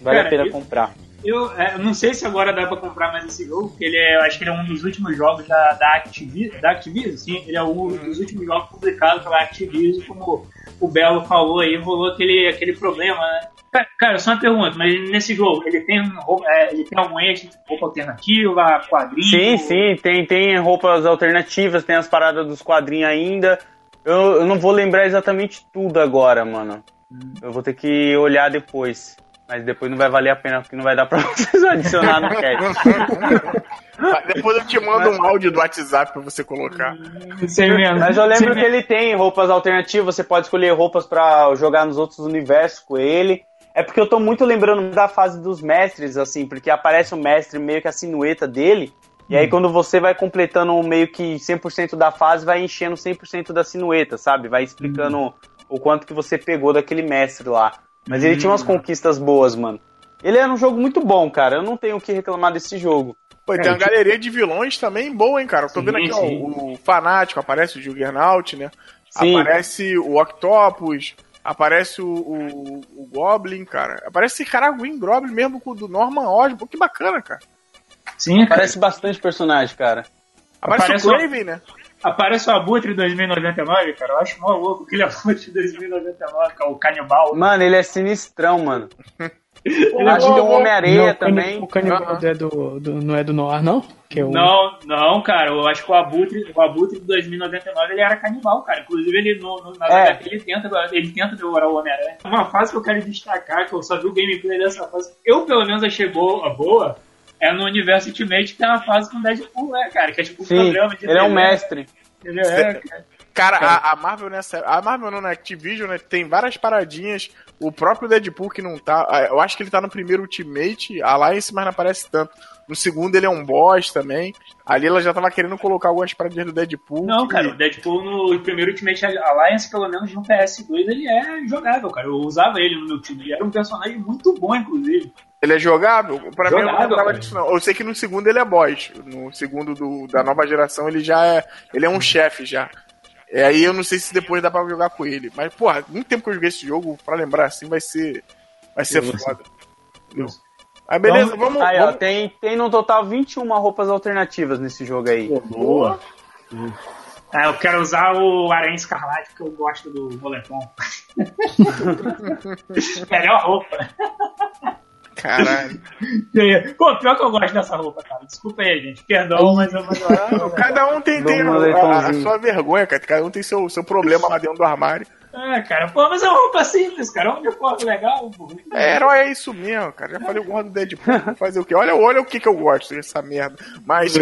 Vale Cara, a pena eu- comprar. Eu é, eu não sei se agora dá pra comprar mais esse jogo, porque ele é, eu acho que ele é um dos últimos jogos da, da Activision, da Activision, sim, ele é um dos últimos jogos publicados pela Activision, como o Belo falou aí, rolou aquele, aquele problema, né? Ca- Cara, só uma pergunta, mas nesse jogo, ele tem, roupa- é, ele tem algum eixo, roupa alternativa, quadrinho? Sim, sim, tem, tem roupas alternativas, tem as paradas dos quadrinhos ainda. Eu, eu não vou lembrar exatamente tudo agora, mano. Eu vou ter que olhar depois. Mas depois não vai valer a pena, porque não vai dar pra (laughs) vocês adicionar no cast. Depois eu te mando um áudio do WhatsApp pra você colocar. Sem menos. Mas eu lembro Sem que ele tem roupas alternativas, você pode escolher roupas pra jogar nos outros universos com ele. É porque eu tô muito lembrando da fase dos mestres, assim, porque aparece o mestre meio que a sinueta dele, e aí quando você vai completando meio que 100% da fase, vai enchendo 100% da sinueta, sabe? Vai explicando o quanto que você pegou daquele mestre lá. Mas ele tinha umas conquistas boas, mano. Ele era um jogo muito bom, cara. Eu não tenho o que reclamar desse jogo. Pô, e tem uma galeria de vilões também boa, hein, cara. Eu tô Sim, vendo aqui, ó, sim. o Fanático, aparece o Juggernaut, né? Sim. Aparece o Octopus, aparece o, o, o Goblin, cara. Aparece esse cara Green Goblin mesmo com o do Norman Osborn. Pô, que bacana, cara. Sim, cara. Parece bastante personagem, cara. Aparece, Aparece o o- Craven, né? Aparece o Abutre 2099, cara. Eu acho mó louco aquele Abutre 2099, que é o canibal. Mano, ele é sinistrão, mano. (laughs) Acho que tem o Homem-Areia também. O Canibal é do, do, não é do Noir, não? Que é o... Não, não, cara. Eu acho que o Abutre, o Abutre de 2099 ele era canibal, cara. Inclusive, ele no, no, na é. ele tenta, ele tenta devorar o Homem-Aranha. Uma fase que eu quero destacar, que eu só vi o gameplay dessa fase, eu pelo menos achei boa, boa é no universo Ultimate que tem uma fase com Deadpool, né, cara? Que é tipo um Sim, programa de. Ele TV. é um mestre. Ele é, cara. Cara, a, a, Marvel nessa. A Marvel não, na Activision, né? Tem várias paradinhas. O próprio Deadpool que não tá. Eu acho que ele tá no primeiro Ultimate, Alliance, mas não aparece tanto. No segundo ele é um boss também. Ali ela já tava querendo colocar algumas paradinhas do Deadpool. Não, que... cara, o Deadpool no primeiro Ultimate Alliance, pelo menos no PS2, ele é jogável, cara. Eu usava ele no meu time. Ele era um personagem muito bom, inclusive. Ele é jogável? Pra jogável, mim eu não lembrava disso, não. Eu sei que no segundo ele é boss. No segundo do, da nova geração ele já é. Ele é um chefe já. É, aí eu não sei se depois dá pra jogar com ele. Mas, porra, muito tempo que eu joguei esse jogo, pra lembrar assim, vai ser. Vai ser foda. Entendeu? Aí beleza, então, vamos. Aí, vamos... Ó, tem, tem no total 21 roupas alternativas nesse jogo aí. Pô, boa. Ah, eu quero usar o Aranha Escarlate porque eu gosto do moletom. (laughs) Melhor roupa. Caralho. Pô, pior que eu gosto dessa roupa, cara. Desculpa aí, gente. Perdão, mas eu. Eu... Cada um tem, tem a, a, sua vergonha, cara. Cada um tem seu, seu problema lá dentro do armário. É, cara, pô, mas é uma roupa simples, cara. Uma roupa legal. Pô. É, herói é isso mesmo, cara. Já falei o gosto do Deadpool. fazer o quê? Olha, olha o que, que eu gosto dessa merda. Mas.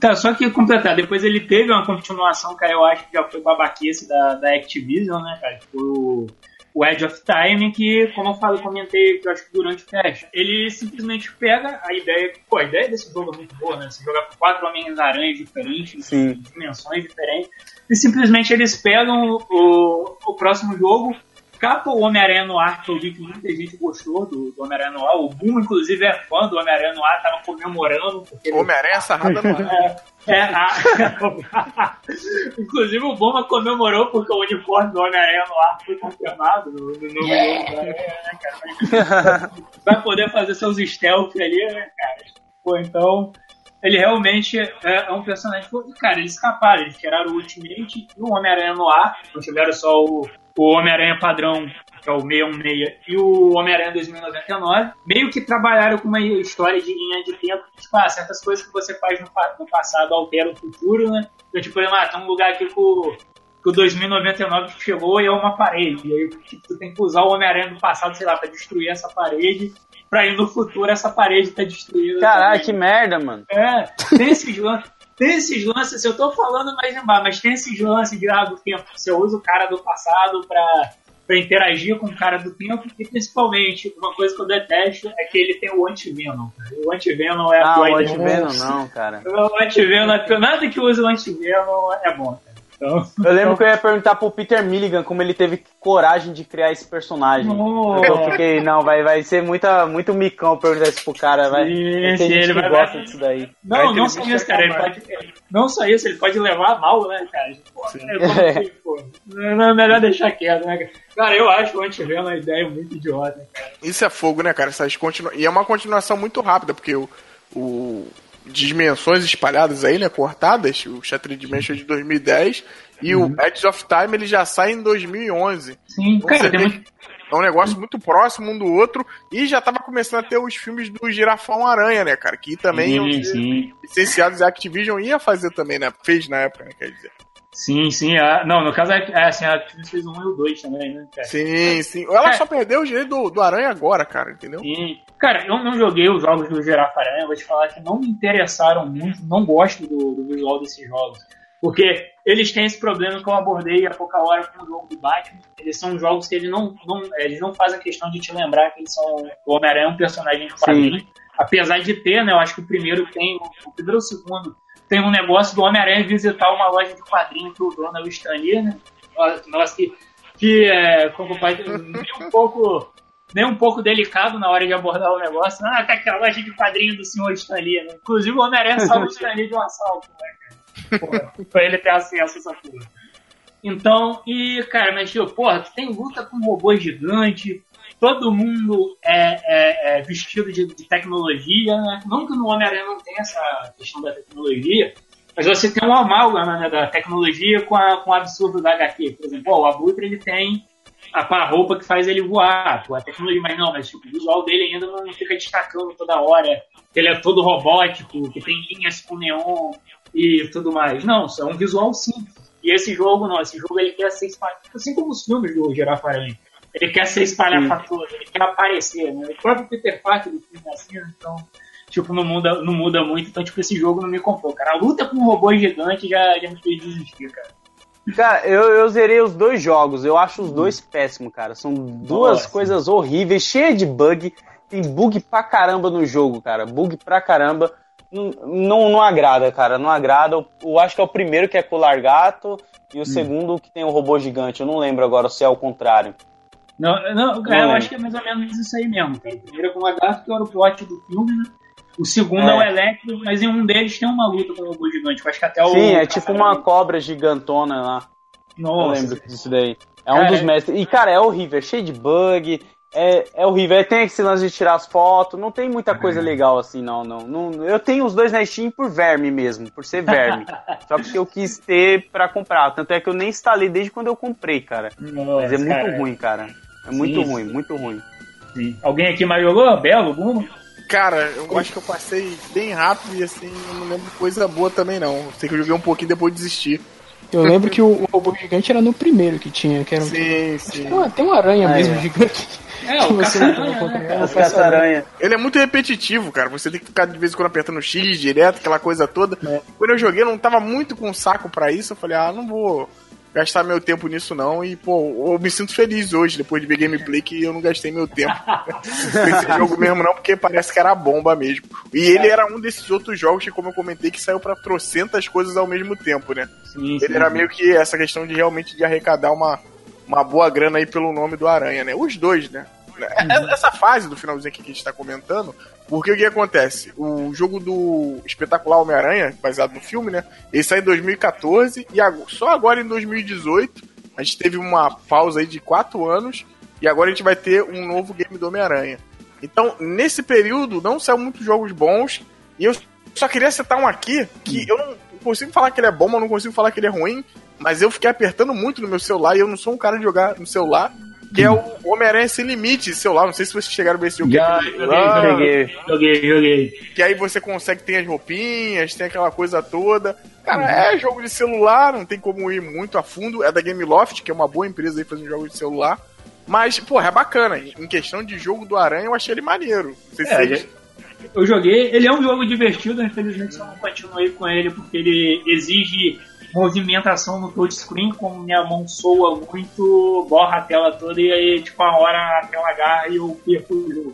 Tá, só que completar, depois ele teve uma continuação, cara, eu acho que já foi babaquice da, da Activision, né, cara? Tipo, o Edge of Time, que, como eu falei, comentei eu acho que durante o teste, ele simplesmente pega a ideia, pô, a ideia desse jogo é muito boa, né? Você jogar com quatro Homens-Aranhas diferentes, Sim. dimensões diferentes, e simplesmente eles pegam o, o próximo jogo, capa o Homem-Aranha no ar, que eu vi que muita gente gostou do, do Homem-Aranha no ar. O Boom, inclusive, é fã do Homem-Aranha no ar, tava comemorando. Homem-Aranha sarrada no ar. É, é a... (laughs) inclusive, o Buma comemorou porque o uniforme do Homem-Aranha no ar foi confirmado no, no yeah. né, Vai poder fazer seus stealth ali, né, cara? Pô, então ele realmente é, é um personagem. Cara, eles escaparam, eles tiraram o Ultimate e o Homem-Aranha no ar, não tiveram só o, o Homem-Aranha padrão, que é o 616, e o Homem-Aranha 2099, meio que trabalharam com uma história de linha de tempo, tipo, ah, certas coisas que você faz no, no passado alteram o futuro, né? Então, tipo, ah, tem um lugar aqui que o, que o 2099 chegou e é uma parede. E aí tipo, tu tem que usar o Homem-Aranha do passado, sei lá, pra destruir essa parede, pra ir no futuro essa parede tá destruída. Caralho, que merda, mano. É, tem esses lances. Tem esses lances, eu tô falando mais embaixo, mas tem esses lances de ah, do tempo. Você usa o cara do passado pra, pra interagir com o cara do tempo, e principalmente, uma coisa que eu detesto é que ele tem o anti-venom. O anti-venom é ah, a o anti-venom não, cara. O anti-venom, é nada que use o anti-venom é bom. Então, eu lembro que eu ia perguntar pro Peter Milligan como ele teve coragem de criar esse personagem. Oh. Eu fiquei, não, vai, vai ser muita, muito micão perguntar isso pro cara, vai. Sim, sim, ele vai gosta vai... disso daí. Não, não só isso, cara. Ele pode, não só isso, ele pode levar mal, né, cara? (laughs) Pô, é, assim, pô, é melhor deixar quieto, né, cara? Cara, eu acho o Antiveno uma ideia muito idiota, cara. Isso é fogo, né, cara? Essas continu... E é uma continuação muito rápida, porque o, o dimensões espalhadas aí, né, cortadas, o Shattered Dimension de 2010 e uhum. o Edge of Time ele já sai em 2011. Sim, então, cara, tem muito... É um negócio muito próximo um do outro e já tava começando a ter os filmes do Girafão Aranha, né, cara? Que também sim, licenciados a Activision ia fazer também, né? Fez na época, né, quer dizer. Sim, sim. A, não, no caso, é, assim, a Activision fez um e o dois também, né, cara? Sim, sim. Ela é. só perdeu o direito do, do Aranha agora, cara, entendeu? Sim. Cara, eu não joguei os jogos do Girafa Aranha, vou te falar que não me interessaram muito, não gosto do, do visual desses jogos. Porque eles têm esse problema que eu abordei há pouca hora com o jogo do Batman. Eles são jogos que eles não, não, eles não fazem questão de te lembrar que eles são. O Homem-Aranha é um personagem de quadrinho. Apesar de ter, né? Eu acho que o primeiro tem. O primeiro ou o segundo tem um negócio do Homem-Aranha visitar uma loja de quadrinho que o dono é o né? Nossa, que, que é, como pai, nem um pouco nem um pouco delicado na hora de abordar o negócio. Ah, tá aquela loja de quadrinho do senhor Stan Lee, né? Inclusive o Homem-Aranha salva o Stan Lee de um assalto, né, cara? Pra ele ter acesso a essa porra. Então, e, cara, mas, tipo, porra, tu tem luta com robô gigante, todo mundo é, é, é vestido de, de, tecnologia, né? Não que no Homem-Aranha não tenha essa questão da tecnologia, mas você tem um amálgama né, da tecnologia com, a, com o absurdo da HQ. Por exemplo, ó, o Abutre ele tem a, a roupa que faz ele voar, a tecnologia, mas não, mas tipo, o visual dele ainda não fica destacando toda hora. Ele é todo robótico, que tem linhas com neon e tudo mais. Não, é um visual simples. E esse jogo, não, esse jogo ele quer ser espalhado, assim como os filmes do Girafa Aranha. Ele quer ser espalhafatoso, ele quer aparecer, né? O próprio Peter Parker do filme é assim, então, tipo, não muda, não muda muito. Então, tipo, esse jogo não me comprou, cara. A luta com um robô gigante já, já me fez desistir, cara. Cara, eu, eu zerei os dois jogos, eu acho os dois péssimos, cara. São duas Nossa. coisas horríveis, cheias de bug. Tem bug pra caramba no jogo, cara. Bug pra caramba. Não, não, não agrada, cara. Não agrada. Eu, eu acho que é o primeiro que é com o Largato e o segundo que tem o robô gigante. Eu não lembro agora se é o contrário. Não, não, cara, eu lembro. acho que é mais ou menos isso aí mesmo, cara. O primeiro é com o Lagarto, que era o plot do filme, né? O segundo é, É. o Electro, mas em um deles tem uma luta com o robô gigante. Eu acho que até o. Sim, é tipo uma cobra gigantona lá. Eu Nossa, lembro disso daí. É um Cara, dos é- mestres. E, cara, é horrível, é cheio de bug. É, é horrível. Aí tem esse lance de tirar as fotos. Não tem muita coisa legal assim, não, não. não eu tenho os dois na Steam por verme mesmo, por ser verme. (laughs) Só porque eu quis ter pra comprar. Tanto é que eu nem instalei desde quando eu comprei, cara. Nossa, Mas é muito cara. ruim, cara. É muito Sim, ruim, muito ruim. Sim. Alguém aqui mais jogou? Belo? Bruno? Cara, eu acho que eu passei bem rápido e assim, eu não lembro coisa boa também não. Sei que eu joguei um pouquinho depois de desistir. Eu lembro que o, o robô gigante era no primeiro que tinha, que era um. Sim, sim. Tem uma, tem uma aranha Ah, mesmo é. gigante. É, que (laughs) o Caça-Aranha, né. Ele é muito repetitivo, cara. Você tem que ficar de vez em quando apertando X direto, aquela coisa toda. Quando eu joguei, eu não tava muito com saco pra isso. Eu falei, ah, não vou gastar meu tempo nisso não. E, pô, eu me sinto feliz hoje, depois de ver gameplay, que eu não gastei meu tempo com esse (laughs) jogo mesmo não, porque parece que era bomba mesmo. E ele era um desses outros jogos que, como eu comentei, que saiu pra trocentas coisas ao mesmo tempo, né? Sim, Ele era meio que essa questão de realmente de arrecadar uma, uma boa grana aí pelo nome do Aranha, né? Os dois, né? Essa fase do finalzinho que a gente tá comentando, porque o que acontece? O jogo do espetacular Homem-Aranha, baseado no filme, né? Ele saiu em 2014 e só agora em 2018 a gente teve uma pausa aí de quatro anos e agora a gente vai ter um novo game do Homem-Aranha. Então, nesse período, não saiu muitos jogos bons e eu só queria citar um aqui que eu não consigo falar que ele é bom, mas não consigo falar que ele é ruim, mas eu fiquei apertando muito no meu celular e eu não sou um cara de jogar no celular, que é o Homem-Aranha Sem Limite celular. Não sei se vocês chegaram a ver esse jogo. Já, joguei, Ah, Peguei. Joguei, joguei. que aí você consegue ter as roupinhas, tem aquela coisa toda. Cara, é jogo de celular, não tem como ir muito a fundo. É da Gameloft, que é uma boa empresa aí fazendo jogos de celular. Mas, porra, é bacana. Em questão de jogo do Aranha, eu achei ele maneiro. Não sei se É, vocês... Eu joguei, ele é um jogo divertido, infelizmente eu não continuei com ele porque ele exige movimentação no touchscreen, como minha mão soa muito, borra a tela toda e aí, tipo, a hora a tela agarra e eu perco o jogo.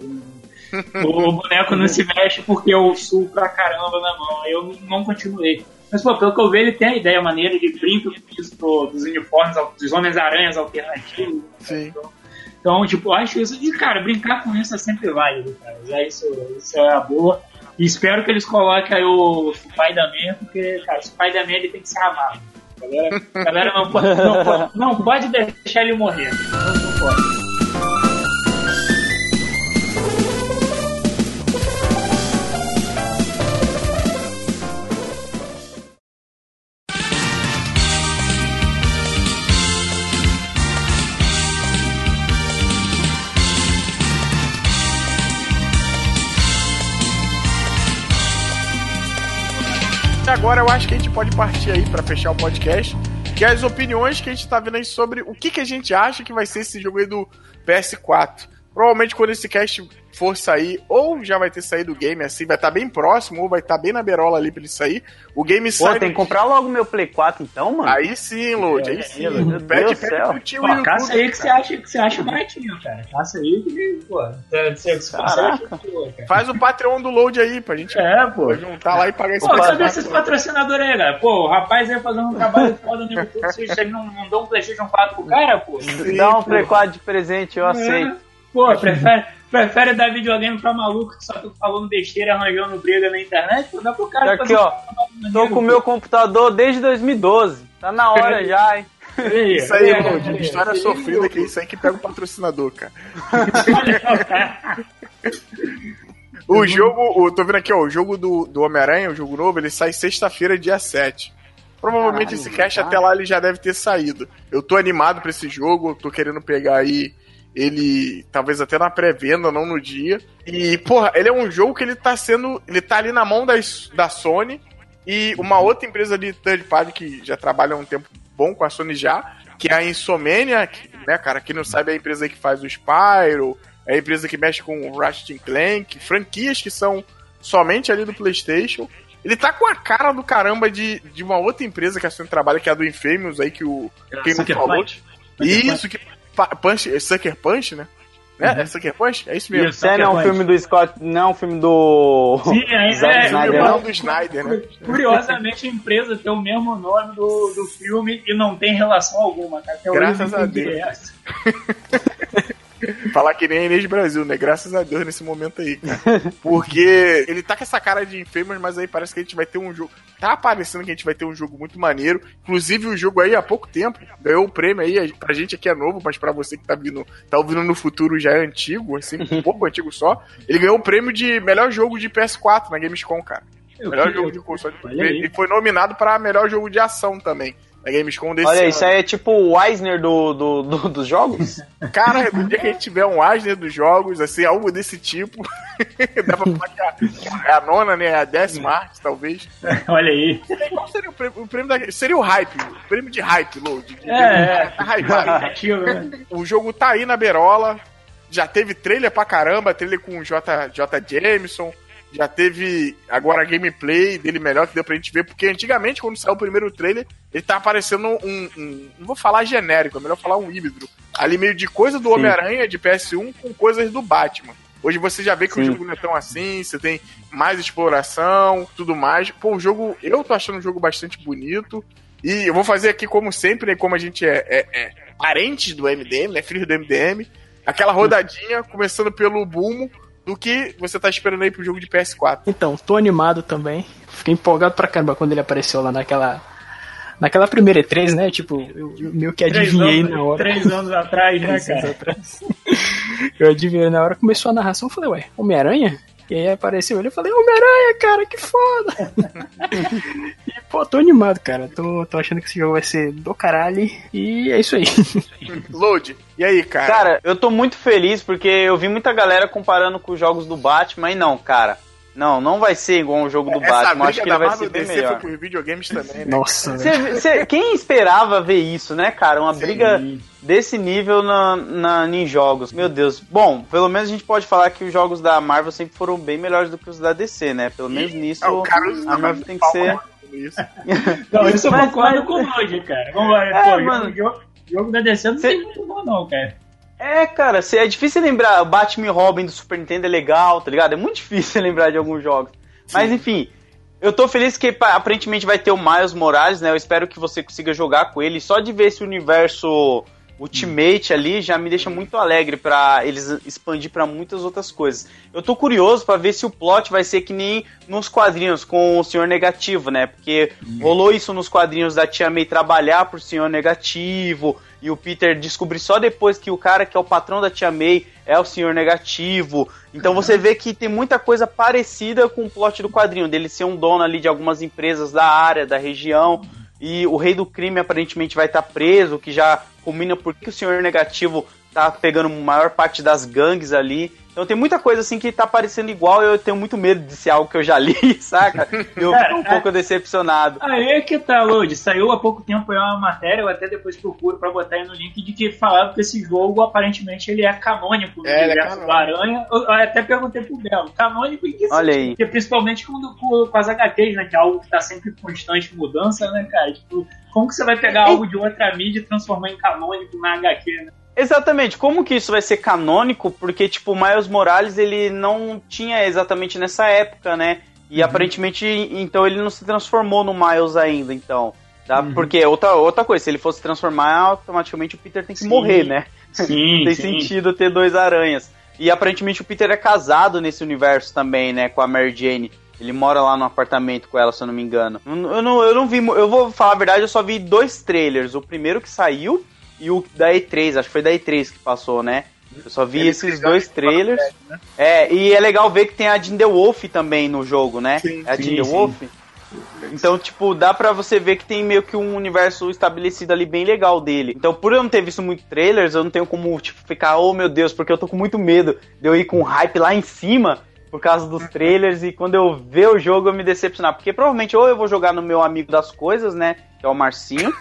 (laughs) o boneco não se mexe porque eu suo pra caramba na mão, eu não continuei. Mas, pô, pelo que eu vejo, ele tem a ideia maneira, com isso do- dos uniformes, dos Homens-Aranhas alternativos. né? Sim. Então, então, tipo, acho isso. E, cara, brincar com isso é sempre válido, cara. É isso, isso é a boa. E espero que eles coloquem aí o Spider-Man, porque, cara, Spider-Man ele tem que ser amado. Galera, galera não, pode, não, pode, não pode deixar ele morrer. Não, não pode. Agora eu acho que a gente pode partir aí pra fechar o podcast, que é as opiniões que a gente tá vendo aí sobre o que, que a gente acha que vai ser esse jogo aí do PS4. Provavelmente quando esse cast for sair, ou já vai ter saído o game assim, vai estar bem próximo, ou vai estar bem na berola ali pra ele sair. O game Pô, sai. tem que comprar logo meu Play 4 então, mano? Aí sim, Load, aí sim. Meu pede, Deus pede céu. pro tio Pô, YouTube. caça aí que você acha, que você acha baratinho, cara. Caça aí que, pô, você, você, você Caraca. acha que, pô, cara. Faz o Patreon do Load aí, pra gente É, pô. juntar lá e pagar esse Pô, PS4. cadê esses patrocinadores aí, cara? Pô, o rapaz aí fazendo um trabalho foda no YouTube, vocês aí não, não dão um PlayStation 4 pro cara, pô? Dá um Play 4 de presente, eu aceito. Pô, prefere, prefere dar videogame pra maluco que só fica falando besteira, arranjando briga na internet? Pô, dá pro cara Aqui, fazer um ó. trabalho Tô com o meu computador desde 2012. Tá na hora já, hein? Isso aí, É, é, História é, sofrida que é isso aí que pega o patrocinador, cara. (laughs) O jogo, o, tô vendo aqui, ó, o jogo do, do Homem-Aranha, o jogo novo, ele sai sexta-feira, dia 7. Provavelmente Caralho, esse cast até lá ele já deve ter saído. Eu tô animado pra esse jogo, tô querendo pegar aí ele talvez até na pré-venda, não no dia. E, porra, ele é um jogo que ele tá sendo. Ele tá ali na mão da, da Sony e uma outra empresa de third party que já trabalha há um tempo bom com a Sony já, que é a Insomnia, né, cara? Quem não sabe é a empresa que faz o Spyro, é a empresa que mexe com o Ratchet Clank, franquias que são somente ali do PlayStation. Ele tá com a cara do caramba de, de uma outra empresa que a Sony trabalha, que é a do Infamous aí, que o. Quem não falou. Isso, que Punch, Sucker Punch, né? É, uhum. é Sucker Punch? É isso mesmo. Isso, é, não é um filme do Scott, não é um filme do. Sim, é, Zack é, Snyder, não. do Snyder, né? (laughs) Curiosamente, a empresa tem o mesmo nome do, do filme e não tem relação alguma, cara. Graças a Deus. (laughs) Falar que nem a Inês Brasil, né? Graças a Deus nesse momento aí, cara. Porque ele tá com essa cara de Infamous, mas aí parece que a gente vai ter um jogo. Tá aparecendo que a gente vai ter um jogo muito maneiro. Inclusive, o jogo aí há pouco tempo ganhou o prêmio aí. Pra gente aqui é novo, mas pra você que tá vindo, tá ouvindo no futuro já é antigo, assim, um pouco (laughs) antigo só. Ele ganhou o prêmio de melhor jogo de PS4 na Gamescom, cara. Eu melhor jogo de console. Ele foi nominado para melhor jogo de ação também na Gamescom desse Olha, ano. isso aí é tipo o Eisner do, do, do, dos jogos? (laughs) Cara, no dia que a gente tiver um Eisner dos jogos, assim, algo desse tipo, (laughs) dá pra falar que é a nona, né? A décima arte, talvez. (laughs) Olha aí. Qual seria o prêmio, o prêmio da, Seria o hype, o prêmio de hype, Load. De, é, é. Tá hypado. Né? o jogo tá aí na berola, já teve trailer pra caramba, trailer com o J, J. Jameson, já teve agora a gameplay dele melhor que deu pra gente ver, porque antigamente, quando saiu o primeiro trailer, ele tá aparecendo um, um não vou falar genérico, é melhor falar um híbrido. Ali meio de coisa do Homem-Aranha de PS1 com coisas do Batman. Hoje você já vê que Sim. o jogo não é tão assim, você tem mais exploração, tudo mais. Pô, o jogo, eu tô achando um jogo bastante bonito. E eu vou fazer aqui, como sempre, né, como a gente é, é, é parentes do MDM, né, filho do MDM, aquela rodadinha, começando pelo Bumo, do que você tá esperando aí pro jogo de PS4. Então, tô animado também. Fiquei empolgado pra caramba quando ele apareceu lá naquela. Naquela primeira E3, né? Tipo, eu, eu meio que adivinhei anos, na hora. Três anos atrás, né, (laughs) cara? Atrás. eu adivinhei na hora, começou a narração, eu falei, ué, Homem-Aranha? E aí apareceu ele, eu falei, Homem-Aranha, cara, que foda! (laughs) e, pô, tô animado, cara. Tô, tô achando que esse jogo vai ser do caralho. E é isso aí. (laughs) Load, e aí, cara? Cara, eu tô muito feliz porque eu vi muita galera comparando com os jogos do Batman, e não, cara. Não, não vai ser igual um jogo do Essa Batman. Acho que ele vai ser bem DC melhor. Foi videogames também, né? Nossa. Cê, cê, quem esperava ver isso, né, cara? Uma Sim. briga desse nível na, na, em jogos. Meu Deus. Bom, pelo menos a gente pode falar que os jogos da Marvel sempre foram bem melhores do que os da DC, né? Pelo menos nisso é, a Marvel tem que ser. Isso. (laughs) não, isso eu concordo com o Roger, cara. Vamos lá, é, pô, mano. Jogo, jogo da DC não Cê... tem muito bom, não, cara. É, cara, é difícil lembrar. Batman Robin do Super Nintendo é legal, tá ligado? É muito (laughs) difícil lembrar de alguns jogos. Sim. Mas enfim, eu tô feliz que aparentemente vai ter o Miles Morales, né? Eu espero que você consiga jogar com ele. Só de ver esse universo Ultimate ali já me deixa muito alegre para eles expandir para muitas outras coisas. Eu tô curioso para ver se o plot vai ser que nem nos quadrinhos com o Senhor Negativo, né? Porque rolou isso nos quadrinhos da Tia May trabalhar pro Senhor Negativo e o Peter descobrir só depois que o cara que é o patrão da Tia May é o Senhor Negativo. Então você vê que tem muita coisa parecida com o plot do quadrinho, dele ser um dono ali de algumas empresas da área, da região. E o rei do crime aparentemente vai estar tá preso, que já combina porque o senhor negativo tá pegando a maior parte das gangues ali. Então tem muita coisa assim que tá parecendo igual eu tenho muito medo de ser algo que eu já li, (laughs) saca? Eu fico um pouco decepcionado. Aí é que tá, Lodi. Saiu há pouco tempo uma matéria, eu até depois procuro pra botar aí no link, de que falava que esse jogo aparentemente ele é canônico no é, é universo é do Aranha. Eu até perguntei pro Belo, canônico em que Olha aí. Porque principalmente com, com, com as HQs, né? Que é algo que tá sempre em constante mudança, né, cara? Tipo, como que você vai pegar algo de outra mídia e transformar em canônico na HQ, né? Exatamente, como que isso vai ser canônico? Porque, tipo, o Miles Morales, ele não tinha exatamente nessa época, né? E uhum. aparentemente, então ele não se transformou no Miles ainda, então. Tá? Uhum. Porque outra, outra coisa, se ele fosse transformar, automaticamente o Peter tem que sim. morrer, né? Sim, (laughs) tem sim. sentido ter dois aranhas. E aparentemente o Peter é casado nesse universo também, né? Com a Mary Jane. Ele mora lá no apartamento com ela, se eu não me engano. Eu não, eu não vi. Eu vou falar a verdade, eu só vi dois trailers. O primeiro que saiu e o da E3, acho que foi da E3 que passou, né? Eu só vi Ele esses dois trailers. Né? É, e é legal ver que tem a Jinder Wolf também no jogo, né? Sim, é a Jinder Wolf. Então, tipo, dá pra você ver que tem meio que um universo estabelecido ali bem legal dele. Então, por eu não ter visto muito trailers, eu não tenho como, tipo, ficar, oh meu Deus, porque eu tô com muito medo de eu ir com hype lá em cima por causa dos trailers e quando eu ver o jogo eu me decepcionar. Porque provavelmente ou eu vou jogar no meu amigo das coisas, né? Que é o Marcinho.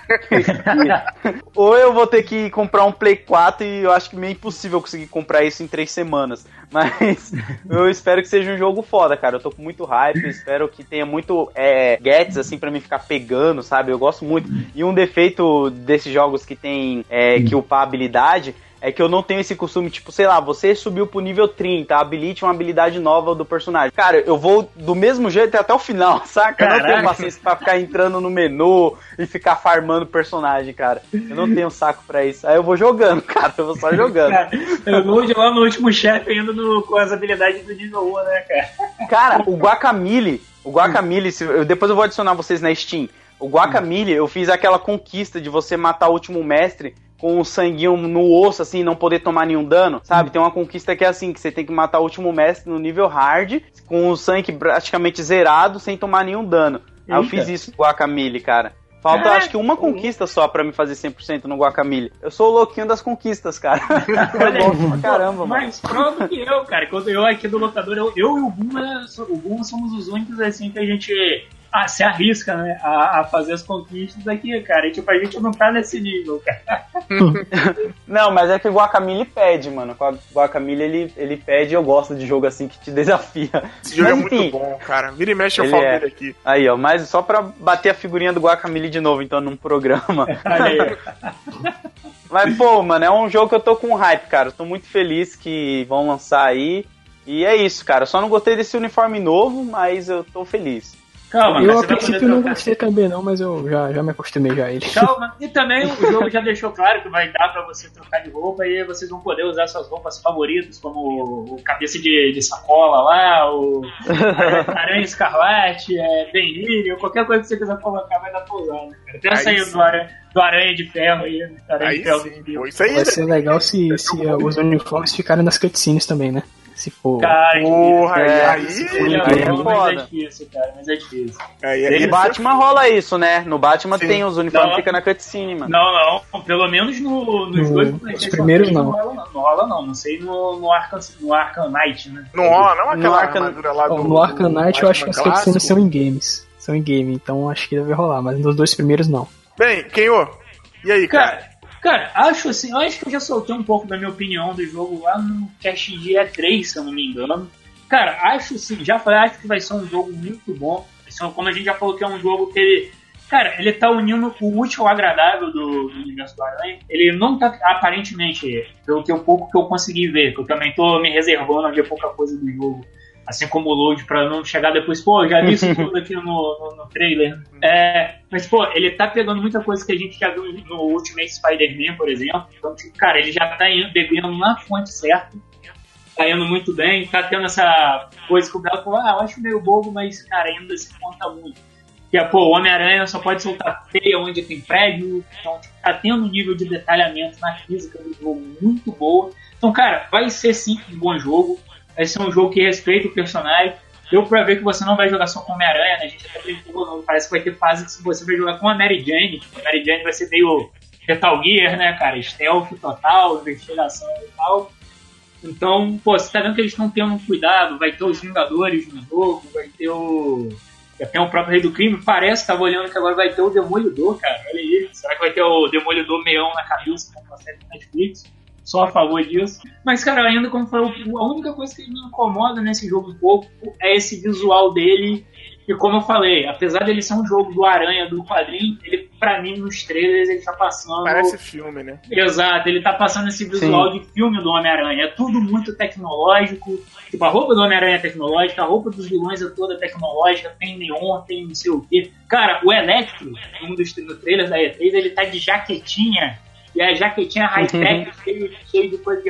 (laughs) ou eu vou ter que comprar um Play 4 e eu acho que meio impossível conseguir comprar isso em três semanas. Mas (laughs) eu espero que seja um jogo foda, cara. Eu tô com muito hype, espero que tenha muito é, gets, assim, para mim ficar pegando, sabe? Eu gosto muito. E um defeito desses jogos que tem é, que upar habilidade é que eu não tenho esse costume, tipo, sei lá, você subiu pro nível 30, habilite uma habilidade nova do personagem. Cara, eu vou do mesmo jeito até o final, (laughs) saca? Eu não tenho paciência pra ficar entrando no menu e ficar farmando personagem, cara. Eu não tenho saco pra isso. Aí eu vou jogando, (laughs) cara, eu vou só jogando. Cara, eu vou jogar no último chefe ainda no, com as habilidades do nível 1, né, cara? Cara, o Guacamole, o Guacamole, depois eu vou adicionar vocês na Steam. O Guacamole, eu fiz aquela conquista de você matar o último mestre com o sanguinho no osso, assim, não poder tomar nenhum dano, sabe? Tem uma conquista que é assim, que você tem que matar o último mestre no nível hard, com o sangue praticamente zerado, sem tomar nenhum dano. Aí eu fiz isso no Guacamole, cara. Falta, acho que uma conquista só pra me fazer 100% no Guacamole. Eu sou o louquinho das conquistas, cara. (laughs) eu gosto pra caramba, mano. Mais prova que eu, cara. Quando eu aqui do locador, eu, eu e o Buma, o Buma somos os únicos, assim, que a gente ah, se arrisca, né, a, a, fazer as conquistas aqui, cara. E tipo, a gente não tá nesse nível, cara. (laughs) não, mas é que o Guacamole pede, mano. O Guacamole, ele, ele pede eu gosto de jogo assim que te (laughs) desafia. Esse jogo mas, é muito enfim, bom, cara. Vira e mexe eu falo é. dele aqui. Aí, ó, mas só pra bater a figurinha do Guacamole de novo, então, num programa. (laughs) Aí. mas, pô, mano, é um jogo que eu tô com hype, cara. Eu tô muito feliz que vão lançar aí. E é isso, cara. Eu só não gostei desse uniforme novo, mas eu tô feliz. Calma, eu a princípio não gostei também não, mas eu já, já me acostumei já a ele. Calma, (laughs) e também o jogo já deixou claro que vai dar pra você trocar de roupa e vocês vão poder usar suas roupas favoritas, como o cabeça de, de sacola lá, o (laughs) aranha escarlate, é, Ben ou qualquer coisa que você quiser colocar vai dar pra usar, né, cara? Até essa aí do aranha, do aranha de ferro aí, aranha aí de ferro sim, isso aí, vai ser legal se, se os uniformes ficarem nas cutscenes também, né? Se for. Cara, Porra, é, aí, aí, aí é foda. é difícil, cara, mas é difícil. Aí, aí, no Batman rola isso, né? No Batman Sim. tem os uniformes que fica na cutscene, mano. Não, não. Pelo menos no, nos no, dois Os primeiros não. Não rola, não. Não rola, não. Não sei no, no, Arkham, no Arkham Knight, né? Não rola, não? Aquela armadura lá do. No Arkham Knight eu acho que as cutscenes são em games. São em game, então acho que deve rolar, mas nos dois primeiros não. Bem, Kenho, e aí, cara? cara Cara, acho assim, eu acho que eu já soltei um pouco da minha opinião do jogo lá no cast de E3, se eu não me engano. Cara, acho sim, já falei, acho que vai ser um jogo muito bom. Como a gente já falou que é um jogo que ele. Cara, ele tá unindo o útil ao agradável do, do universo do Aranha. Ele não tá, aparentemente, pelo que eu pouco que eu consegui ver, que eu também tô me reservando a ver pouca coisa do jogo assim como o load, pra não chegar depois, pô, já vi isso (laughs) tudo aqui no, no, no, trailer. É, mas, pô, ele tá pegando muita coisa que a gente já viu no Ultimate Spider-Man, por exemplo. Então, tipo, cara, ele já tá indo, bebendo na fonte certa. Tá indo muito bem, tá tendo essa coisa que o Belo falou, ah, eu acho meio bobo, mas, cara, ainda se conta muito. Que é, pô, o Homem-Aranha só pode soltar teia onde tem prédio, então tipo, tá tendo um nível de detalhamento na física do jogo muito boa. Então, cara, vai ser sim um bom jogo vai ser um jogo que respeita o personagem. Deu pra ver que você não vai jogar só com Homem-Aranha, né? A gente até brincou, parece que vai ter fase que você vai jogar com a Mary Jane. A Mary Jane vai ser meio Metal Gear, né, cara? Stealth total, investigação e tal. Então, pô, você tá vendo que eles estão tendo cuidado, vai ter os Vingadores no jogo, vai ter o. Tem o próprio Rei do Crime, parece, tava olhando que agora vai ter o Demolidor, cara. Olha aí. Será que vai ter o Demolidor meião na cabeça, como a série Netflix? Só a favor disso. Mas, cara, ainda como foi a única coisa que me incomoda nesse jogo um pouco é esse visual dele. E como eu falei, apesar dele ser um jogo do Aranha, do quadrinho, ele, pra mim, nos trailers, ele tá passando. Parece filme, né? Exato, ele tá passando esse visual Sim. de filme do Homem-Aranha. É tudo muito tecnológico. Tipo, a roupa do Homem-Aranha é tecnológica, a roupa dos vilões é toda tecnológica, tem neon, tem não sei o quê. Cara, o Electro, um dos no trailers da E3, ele tá de jaquetinha e a jaquetinha high-tech, cheio, cheio de coisa de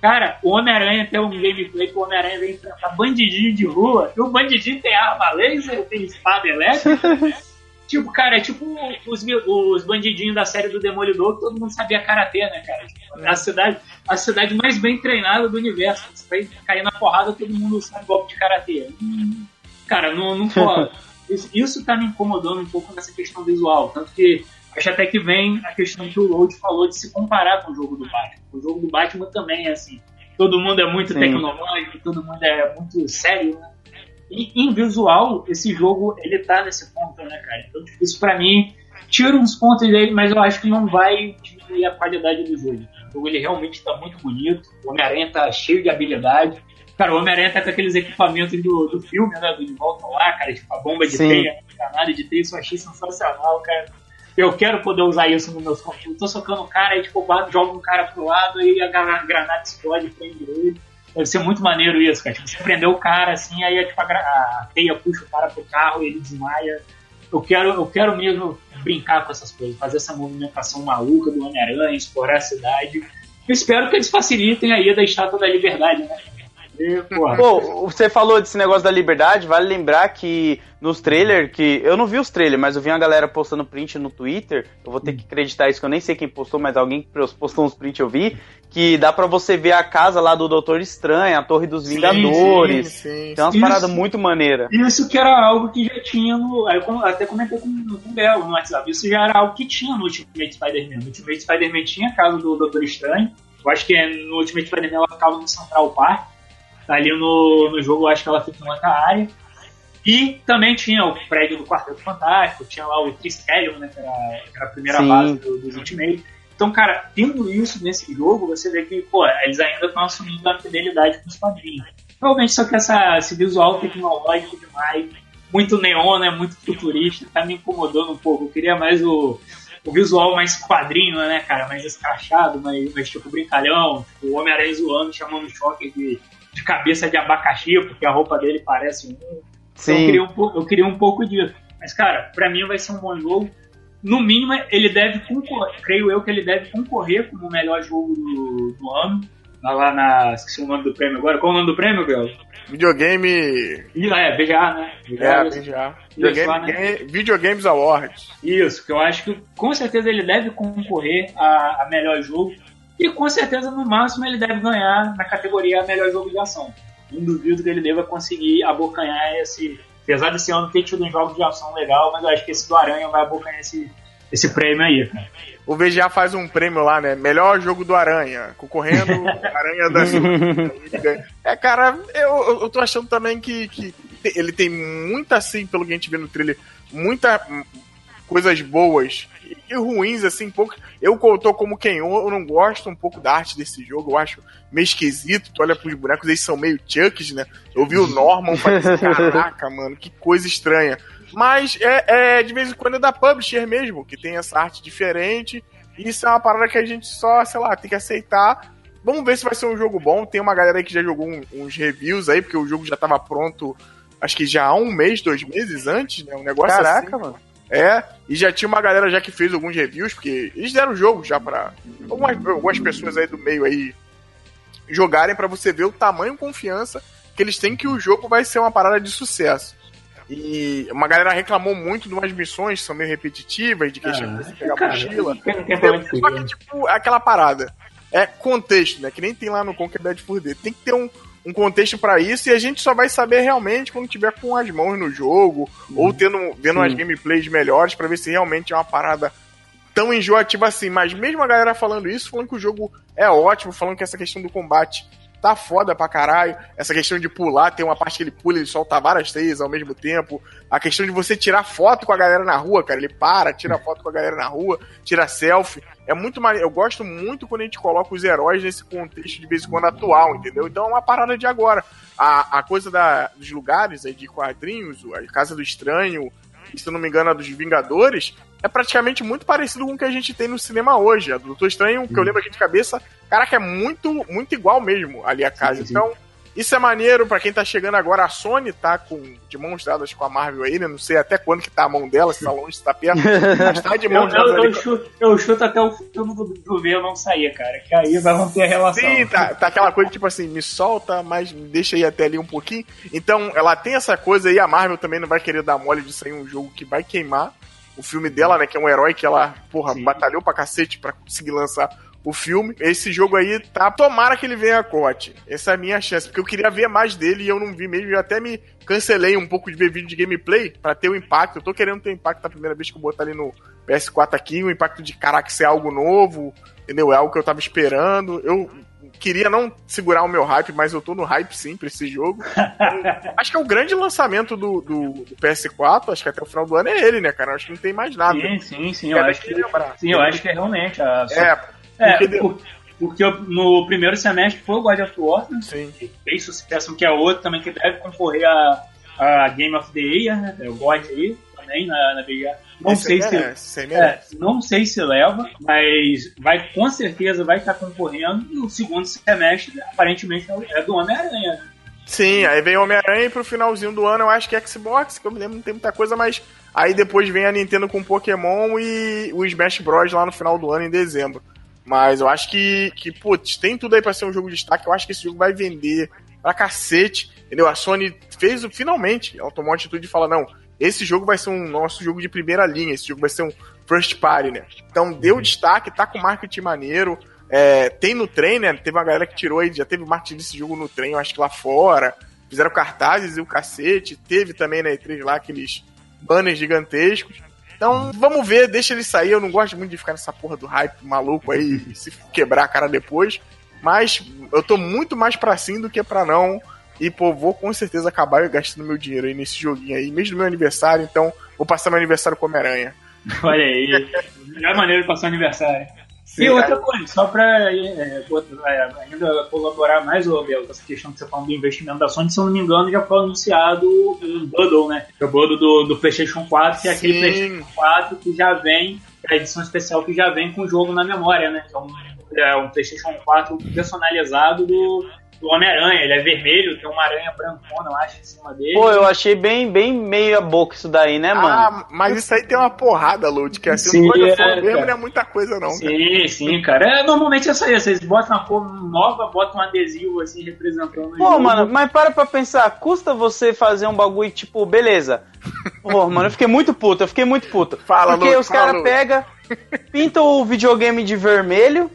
Cara, o Homem-Aranha tem um gameplay que o Homem-Aranha vem enfrentar bandidinho de rua, e o bandidinho tem arma laser, tem espada elétrica. (laughs) tipo, cara, é tipo os, os bandidinhos da série do Demolidor, que todo mundo sabia karatê, né, cara? Tipo, a, cidade, a cidade mais bem treinada do universo. Você vai cair na porrada, todo mundo sabe golpe de karatê. Hum, cara, não, não pode. (laughs) Isso, isso tá me incomodando um pouco nessa questão visual. Tanto que acho até que vem a questão que o Load falou de se comparar com o jogo do Batman. O jogo do Batman também é assim. Todo mundo é muito Sim. tecnológico, todo mundo é muito sério, né? E em visual, esse jogo, ele tá nesse ponto, né, cara? Então, tipo, isso pra mim, tira uns pontos dele, mas eu acho que não vai diminuir a qualidade do jogo. O jogo, ele realmente tá muito bonito. O Homem-Aranha tá cheio de habilidade. Cara, o Homem-Aranha tá com aqueles equipamentos do, do filme, né? Do De Volta lá, cara, tipo a bomba de Sim. teia, a granada de teia, isso eu achei sensacional, cara. Eu quero poder usar isso nos meus conflitos. Tô socando um cara e, tipo, jogo um cara pro lado e a granada explode e prende ele. Deve ser muito maneiro isso, cara. Tipo, você prendeu o cara assim, aí tipo, a, a teia puxa o cara pro carro e ele desmaia. Eu quero, eu quero mesmo brincar com essas coisas, fazer essa movimentação maluca do Homem-Aranha, explorar a cidade. Eu espero que eles facilitem aí da Estátua da Liberdade, né? Pô, você falou desse negócio da liberdade, vale lembrar que nos trailers, que eu não vi os trailers, mas eu vi uma galera postando print no Twitter, eu vou ter que acreditar isso, que eu nem sei quem postou, mas alguém postou uns print eu vi, que dá para você ver a casa lá do Doutor Estranho, a Torre dos Vingadores. Sim, sim, sim. Tem umas paradas muito maneiras. Isso que era algo que já tinha no. Eu até comentei com, com o Bel no WhatsApp. Isso já era algo que tinha no Ultimate Spider-Man. No Ultimate Spider-Man tinha a casa do Doutor Estranho. Eu acho que no Ultimate Spider-Man ela ficava no Central Park. Ali no, no jogo, acho que ela fica em outra área. E também tinha o prédio do Quarteto Fantástico, tinha lá o Triskelion, né, que era, que era a primeira Sim. base do, dos Ultimate. Então, cara, tendo isso nesse jogo, você vê que, pô, eles ainda estão assumindo a fidelidade com os quadrinhos. Provavelmente só que essa, esse visual tecnológico demais, muito neon, né, muito futurista, tá me incomodando um pouco. Eu queria mais o, o visual mais quadrinho, né, cara, mais escrachado, mais, mais tipo brincalhão, tipo, o Homem-Aranha zoando, chamando o choque de de cabeça de abacaxi, porque a roupa dele parece um. Sim. Então eu queria, um, eu queria um pouco disso. Mas, cara, pra mim vai ser um bom jogo. No mínimo, ele deve concorrer, creio eu que ele deve concorrer como o melhor jogo do, do ano. Lá na. Esqueci o nome do prêmio agora. Qual é o nome do prêmio, Bel? Videogame. É, VGA, né? VGA, é, VGA. Videogame, lá, né? Videogames Awards. Isso, que eu acho que com certeza ele deve concorrer a, a melhor jogo. E com certeza, no máximo, ele deve ganhar na categoria melhor jogo de ação. Não duvido que ele deva conseguir abocanhar esse. Apesar desse ano ter tido um jogo de ação legal, mas eu acho que esse do Aranha vai abocanhar esse, esse prêmio aí, cara. O VGA faz um prêmio lá, né? Melhor jogo do Aranha, concorrendo (laughs) Aranha da É, cara, eu, eu tô achando também que, que ele tem muita, assim, pelo que a gente vê no trailer, muita coisas boas e ruins, assim, pouco. Eu tô como quem eu não gosto um pouco da arte desse jogo, eu acho meio esquisito. Tu olha pros bonecos, eles são meio chucks, né? Eu vi o Norman falei (laughs) caraca, mano, que coisa estranha. Mas é, é, de vez em quando é da publisher mesmo, que tem essa arte diferente. E isso é uma parada que a gente só, sei lá, tem que aceitar. Vamos ver se vai ser um jogo bom. Tem uma galera aí que já jogou um, uns reviews aí, porque o jogo já tava pronto, acho que já há um mês, dois meses antes, né? Um negócio Caraca, assim. mano. É, e já tinha uma galera já que fez alguns reviews, porque eles deram o jogo já pra algumas, algumas pessoas aí do meio aí jogarem para você ver o tamanho confiança que eles têm que o jogo vai ser uma parada de sucesso. E uma galera reclamou muito de umas missões que são meio repetitivas, de que ah, você pegar cara, mochila. Só que, tipo, aquela parada. É contexto, né? Que nem tem lá no Conquer Bad for D. Tem que ter um, um contexto para isso e a gente só vai saber realmente quando tiver com as mãos no jogo uhum. ou tendo vendo Sim. umas gameplays melhores para ver se realmente é uma parada tão enjoativa assim. Mas mesmo a galera falando isso, falando que o jogo é ótimo, falando que essa questão do combate tá foda pra caralho. Essa questão de pular, tem uma parte que ele pula e ele solta várias teias ao mesmo tempo. A questão de você tirar foto com a galera na rua, cara. Ele para, tira foto com a galera na rua, tira selfie. É muito mais. Eu gosto muito quando a gente coloca os heróis nesse contexto de vez em quando atual, entendeu? Então é uma parada de agora. A, a coisa da, dos lugares aí de quadrinhos, a Casa do Estranho, se não me engano, a dos Vingadores, é praticamente muito parecido com o que a gente tem no cinema hoje. A do Doutor Estranho, que eu lembro aqui de cabeça, caraca, é muito, muito igual mesmo ali a casa. Sim, sim. Então, isso é maneiro para quem tá chegando agora. A Sony tá com de mãos dadas com a Marvel aí, né? Não sei até quando que tá a mão dela, se tá longe, se tá perto. Mas tá de (laughs) mãos dadas. Eu, eu, chuto, eu, chuto, até o filme do, do V não sair, cara. Que aí vai manter a relação. Sim, tá, tá aquela coisa tipo assim, me solta, mas me deixa aí até ali um pouquinho. Então, ela tem essa coisa aí. A Marvel também não vai querer dar mole de sair um jogo que vai queimar o filme dela, né? Que é um herói que ela, porra, Sim. batalhou pra cacete pra conseguir lançar o filme. Esse jogo aí tá. Tomara que ele venha a corte. Essa é a minha chance, porque eu queria ver mais dele e eu não vi mesmo. Eu até me cancelei um pouco de ver vídeo de gameplay para ter o um impacto. Eu tô querendo ter impacto da primeira vez que eu botar ali no PS4 aqui, o impacto de caraca, ser algo novo, entendeu? É algo que eu tava esperando. Eu queria não segurar o meu hype, mas eu tô no hype sim pra esse jogo. (laughs) acho que é o grande lançamento do, do, do, PS4, acho que até o final do ano é ele, né, cara? Acho que não tem mais nada. Sim, sim, sim. Eu acho que, sim, eu acho que é realmente. A... É, porque, é, porque no primeiro semestre foi o God of War, né? Sim. que fez sucesso, que é outro também que deve concorrer a, a Game of the Year, né? É o God aí também na, na BGA. Não Esse sei se, é, não sei se leva, mas vai com certeza vai estar concorrendo. E o segundo semestre aparentemente é do Homem-Aranha. Né? Sim, aí vem Homem-Aranha e pro finalzinho do ano eu acho que é Xbox, que eu me lembro não tem muita coisa, mas aí depois vem a Nintendo com Pokémon e o Smash Bros lá no final do ano em dezembro. Mas eu acho que, que putz, tem tudo aí pra ser um jogo de destaque. Eu acho que esse jogo vai vender pra cacete. Entendeu? A Sony fez finalmente, ela tomou a atitude de falar: não, esse jogo vai ser um nosso jogo de primeira linha, esse jogo vai ser um first party, né? Então deu uhum. destaque, tá com marketing maneiro. É, tem no trem, né? Teve uma galera que tirou aí, já teve marketing desse jogo no trem, eu acho que lá fora. Fizeram cartazes e o cacete. Teve também na E3 lá aqueles banners gigantescos. Então, vamos ver, deixa ele sair. Eu não gosto muito de ficar nessa porra do hype maluco aí e (laughs) se quebrar a cara depois. Mas eu tô muito mais pra sim do que pra não. E, pô, vou com certeza acabar gastando meu dinheiro aí nesse joguinho aí, mesmo no meu aniversário, então vou passar meu aniversário com Homem-Aranha. Olha aí, melhor maneira de passar o aniversário. E outra coisa, só para é, é, ainda colaborar mais, Abel, com essa questão que você falou do investimento da Sony, se eu não me engano, já foi anunciado um bundle, né? O bundle do, do PlayStation 4, que é aquele PlayStation 4 que já vem, a edição especial que já vem com o jogo na memória, né? Então, é um PlayStation 4 personalizado do, do Homem-Aranha. Ele é vermelho, tem uma aranha brancona, eu acho, em cima dele. Pô, eu achei bem, bem meia boca isso daí, né, mano? Ah, mas isso aí tem uma porrada, Lud, que assim, sim, não é, mesmo não é muita coisa, não. Sim, cara. sim, cara. É, normalmente é isso aí, vocês botam uma cor nova, botam um adesivo assim, representando Pô, mano, mas para pra pensar, custa você fazer um bagulho tipo, beleza. Pô, (laughs) mano, eu fiquei muito puto, eu fiquei muito puto. Fala, Porque os caras pegam, pintam o videogame de vermelho,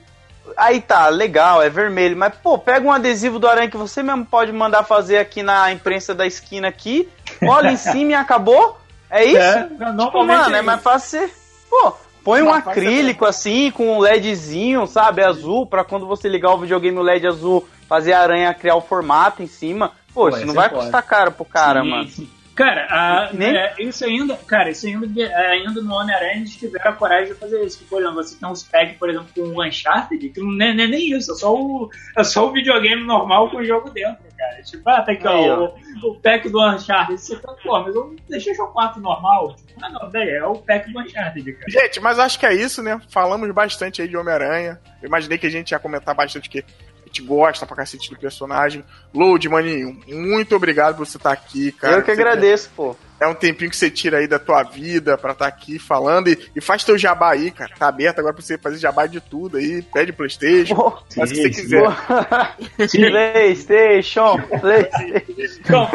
Aí tá, legal, é vermelho, mas pô, pega um adesivo do aranha que você mesmo pode mandar fazer aqui na imprensa da esquina aqui, olha em cima e acabou. É isso? É, tipo, mano, é, é mais fácil ser. Pô, põe um acrílico assim, com um LEDzinho, sabe, azul, pra quando você ligar o videogame o LED azul, fazer a aranha criar o formato em cima. Pô, Pô isso não vai pode. custar caro pro cara, sim, mano. Sim. Cara, a, é, isso ainda, cara, isso ainda, ainda no Homem-Aranha eles tiveram a coragem de fazer isso. Por exemplo, você tem uns packs, por exemplo, com o Uncharted, que não é, não é, nem isso, é só, o, é só o videogame normal com o jogo dentro, cara. Tipo, ah, tá aqui, Aí, ó, O, o, pack do Uncharted. Você tá, pô, mas eu deixei o 4 normal. Tipo, ah, não, velho, é o pack do Uncharted, cara. Gente, mas acho que é isso, né? Falamos bastante aí de Homem-Aranha. Imaginei que a gente ia comentar bastante que gente gosta pra cacete do personagem. Load, maninho, muito obrigado por você estar tá aqui, cara. Eu que agradeço, pô. É um tempinho que você tira aí da tua vida pra estar tá aqui falando e, e, faz teu jabá aí, cara. Tá aberto agora pra você fazer jabá de tudo aí. Pede Playstation, oh, faz o que você quiser. (laughs) Playstation, Playstation.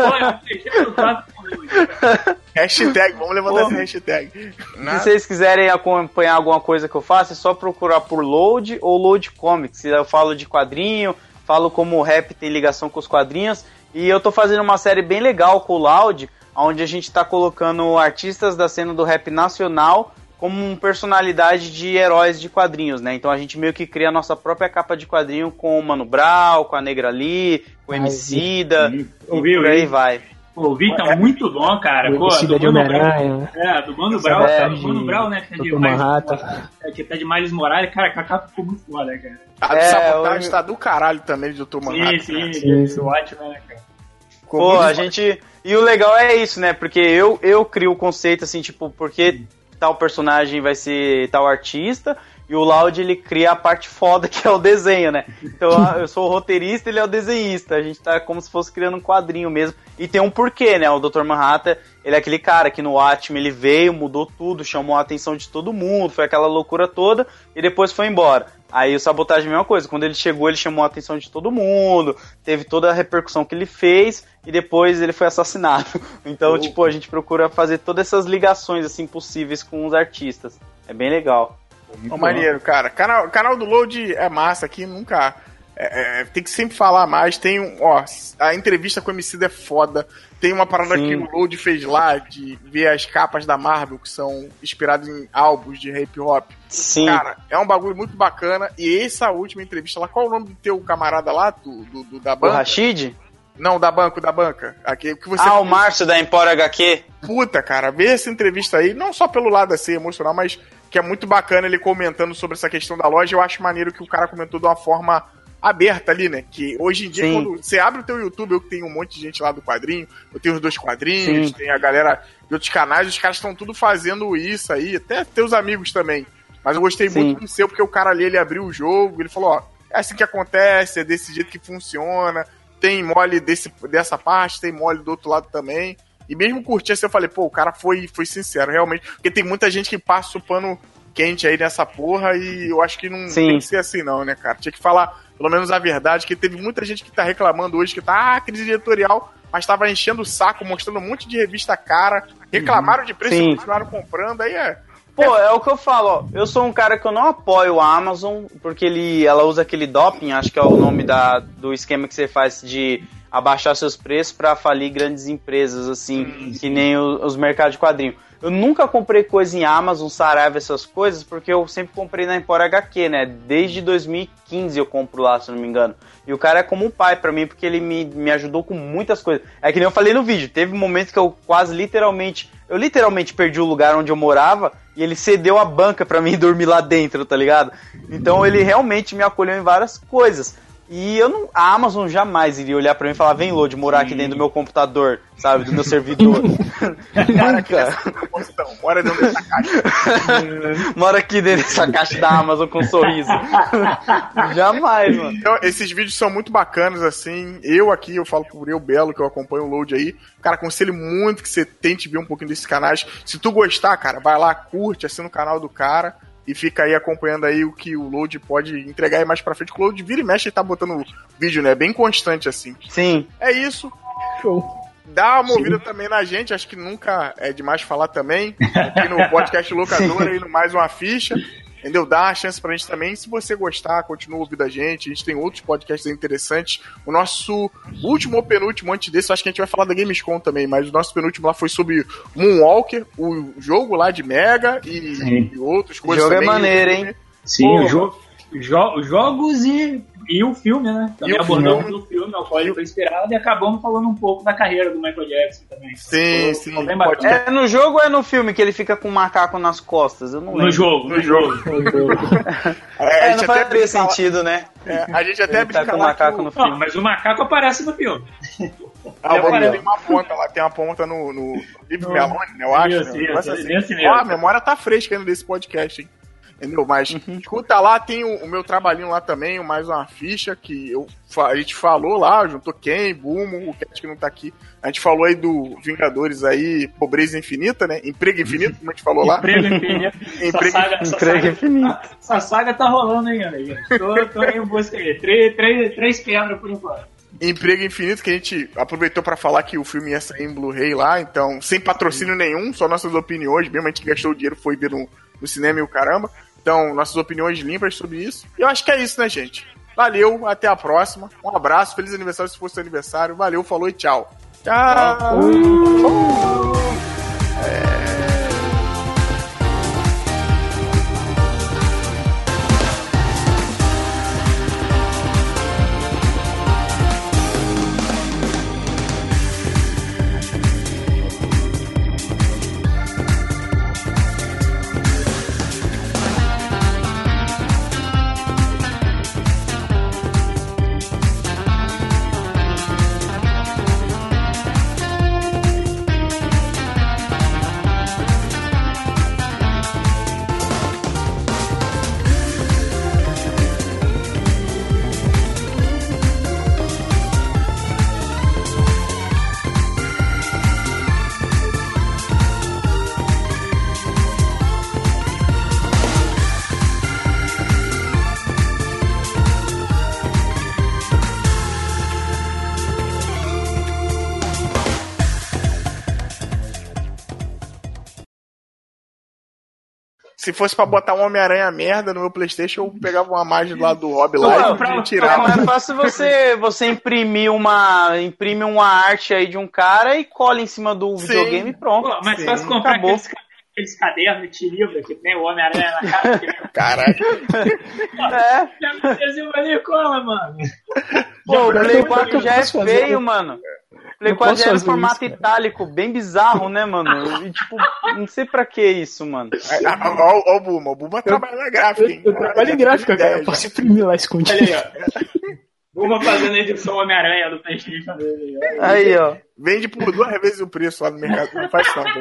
(laughs) hashtag, vamos levantar essa hashtag. Nada. Se vocês quiserem acompanhar alguma coisa que eu faço, é só procurar por Load ou Load Comics. Eu falo de quadrinho, falo como o rap tem ligação com os quadrinhos. E eu tô fazendo uma série bem legal com o Loud, onde a gente está colocando artistas da cena do rap nacional como personalidade de heróis de quadrinhos, né? Então a gente meio que cria a nossa própria capa de quadrinho com o Mano Brown, com a Negra Lee, com o Emicida, e por aí vai. O Vitor tá é muito bom, cara. Pô, do de Homem-Aranha. É, do Mano Brown, é, do Mano Brown, né? Que é de, Miles, é, que tá de Miles Morales. Cara, capa ficou muito foda, cara. A é, sabotagem eu... tá do caralho também de Dr. Manhattan. Sim, sim, sim. Ótimo, né, cara? Pô, a gente. E o legal é isso, né? Porque eu, eu crio o conceito assim, tipo, porque tal personagem vai ser tal artista, e o Loud ele cria a parte foda (laughs) que é o desenho, né? Então eu sou o roteirista, ele é o desenhista. A gente tá como se fosse criando um quadrinho mesmo. E tem um porquê, né? O Dr. Manhattan, ele é aquele cara que no Watchmen ele veio, mudou tudo, chamou a atenção de todo mundo, foi aquela loucura toda e depois foi embora. Aí o Sabotagem é a mesma coisa. Quando ele chegou, ele chamou a atenção de todo mundo, teve toda a repercussão que ele fez e depois ele foi assassinado. (laughs) Então, tipo, a gente procura fazer todas essas ligações assim possíveis com os artistas. É bem legal. Muito maneiro, cara. Canal, canal do Load é massa aqui, nunca. É, é, tem que sempre falar mais. Tem um. Ó, a entrevista com o MC é foda. Tem uma parada Sim. que o Load fez lá de ver as capas da Marvel que são inspiradas em álbuns de hip hop. Sim. Cara, é um bagulho muito bacana. E essa última entrevista lá, qual é o nome do teu camarada lá, do, do, do da banda? O Rashid? Não, da banco, da banca. Aqui, que você ah, o Márcio da Empora HQ. Puta, cara, ver essa entrevista aí, não só pelo lado assim emocional, mas que é muito bacana ele comentando sobre essa questão da loja. Eu acho maneiro que o cara comentou de uma forma aberta ali, né? Que hoje em dia, Sim. quando você abre o teu YouTube, eu que tenho um monte de gente lá do quadrinho, eu tenho os dois quadrinhos, Sim. tem a galera de outros canais, os caras estão tudo fazendo isso aí, até teus amigos também. Mas eu gostei Sim. muito do seu, porque o cara ali, ele abriu o jogo, ele falou, ó, é assim que acontece, é desse jeito que funciona, tem mole desse, dessa parte, tem mole do outro lado também. E mesmo curtir assim, eu falei, pô, o cara foi, foi sincero, realmente. Porque tem muita gente que passa o pano quente aí nessa porra e eu acho que não Sim. tem que ser assim, não, né, cara? Tinha que falar pelo menos a verdade, que teve muita gente que tá reclamando hoje que tá, ah, crise editorial, mas tava enchendo o saco, mostrando um monte de revista cara, reclamaram de preço e continuaram comprando, aí é. Pô, é o que eu falo, ó. Eu sou um cara que eu não apoio a Amazon, porque ele, ela usa aquele doping, acho que é o nome da, do esquema que você faz de abaixar seus preços para falir grandes empresas, assim, que nem os, os mercados de quadrinho. Eu nunca comprei coisa em Amazon, Saraiva, essas coisas, porque eu sempre comprei na Empora HQ, né? Desde 2015 eu compro lá, se não me engano. E o cara é como um pai para mim, porque ele me, me ajudou com muitas coisas. É que nem eu falei no vídeo, teve momentos que eu quase literalmente. Eu literalmente perdi o lugar onde eu morava e ele cedeu a banca para mim (laughs) dormir lá dentro, tá ligado? Então ele realmente me acolheu em várias coisas. E eu não, a Amazon jamais iria olhar para mim e falar: vem, Load, morar aqui dentro do meu computador, sabe? Do meu (laughs) servidor. Nunca. Mora dentro dessa caixa. (laughs) Mora aqui dentro dessa caixa da Amazon com um sorriso. (laughs) jamais, mano. Então, esses vídeos são muito bacanas, assim. Eu aqui, eu falo por eu, Belo, que eu acompanho o Load aí. Cara, aconselho muito que você tente ver um pouquinho desses canais. Se tu gostar, cara, vai lá, curte, assina o canal do cara e fica aí acompanhando aí o que o Load pode entregar aí mais pra frente. O Load vira e mexe e tá botando vídeo, né? Bem constante assim. Sim. É isso. Show. Dá uma ouvida também na gente, acho que nunca é demais falar também. Aqui no podcast (laughs) Locadora aí no Mais Uma Ficha. Entendeu? Dá uma chance pra gente também. Se você gostar, continua ouvindo a gente. A gente tem outros podcasts interessantes. O nosso último ou penúltimo, antes desse, acho que a gente vai falar da Gamescom também, mas o nosso penúltimo lá foi sobre Moonwalker, o jogo lá de Mega e, e outras coisas. O jogo é também. é maneiro, hein? Sim, o jogo, jo jogos e e o filme, né? Também e abordamos o filme, ao qual ele foi inspirado, e acabamos falando um pouco da carreira do Michael Jackson também. Sim, sim. É no jogo ou é no filme que ele fica com um macaco nas costas? Eu não lembro. No jogo, no jogo. (laughs) é, não faz sentido, né? É, a gente até ele tá com o macaco no filme. Não, mas o macaco aparece no filme. Ah, tem uma ponta lá, tem uma ponta no, no Live Melone, né, eu acho. Isso, né? isso, assim. Ó, a memória tá fresca ainda desse podcast, hein? Entendeu? Mas uhum. escuta lá, tem o, o, meu trabalhinho lá também, mais uma ficha que eu, a gente falou lá, juntou quem, Bumo, o Cat que não tá aqui. A gente falou aí do Vingadores aí, Pobreza Infinita, né? Emprego Infinito, como a gente falou lá. Emprego Infinito. (laughs) Emprego, saga, Emprego Infinito. Essa saga tá rolando aí, galera. Tô, tô em busca aí. Três, três, três quebras por enquanto. Emprego Infinito, que a gente aproveitou para falar que o filme ia sair em Blu-ray lá, então, sem patrocínio nenhum, só nossas opiniões, mesmo a gente gastou o dinheiro, foi ver no, no cinema e o caramba. Então, nossas opiniões limpas sobre isso. E eu acho que é isso, né, gente? Valeu, até a próxima. Um abraço, feliz aniversário se fosse seu aniversário. Valeu, falou e tchau. Tchau. É... se fosse pra botar um Homem-Aranha merda no meu Playstation, eu pegava uma imagem lá do Rob lá e tirava. Não, é fácil você, você imprimir uma. imprime uma arte aí de um cara e cola em cima do Sim. videogame e pronto. Pô, mas fácil comprar Acabou. aqueles aqueles cadernos de livro que tem o Homem-Aranha na cara. Caralho. é. Desenho ali cola, mano. Pô, o Play 4 já é feio, mano. Play 4 já é no formato isso, itálico, bem bizarro, né, mano? E, tipo, não sei pra que isso, mano. Ó, o Buma, o Buma trabalha na gráfica, hein? Eu, eu trabalho em gráfica, cara. Eu posso imprimir lá escondido. Olha aí, ó. Uma fazendo edição Homem-Aranha do Playstation dele. Aí, ó. Vende por duas vezes o preço lá no mercado. Não faz tanto.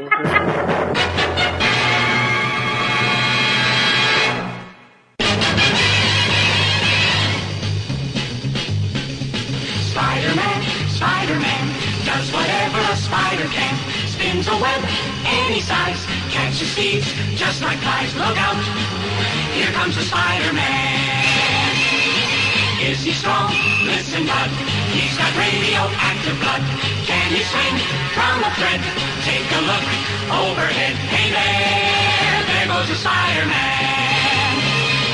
Spider can. Spins a web any size, catches thieves just like flies. Look out, here comes the Spider-Man. Is he strong? Listen, bud. He's got radioactive blood. Can he swing from a thread? Take a look overhead. Hey there, there goes the Spider-Man.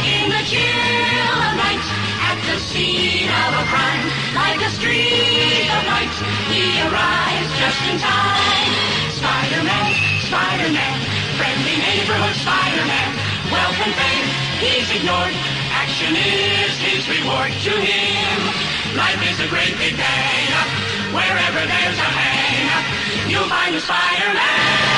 In the chill of night, the scene of a crime, like a streak of light, he arrives just in time. Spider-Man, Spider-Man, friendly neighborhood Spider-Man. Wealth and fame, he's ignored action is his reward to him. Life is a great big day. Wherever there's a hang, you'll find a Spider-Man.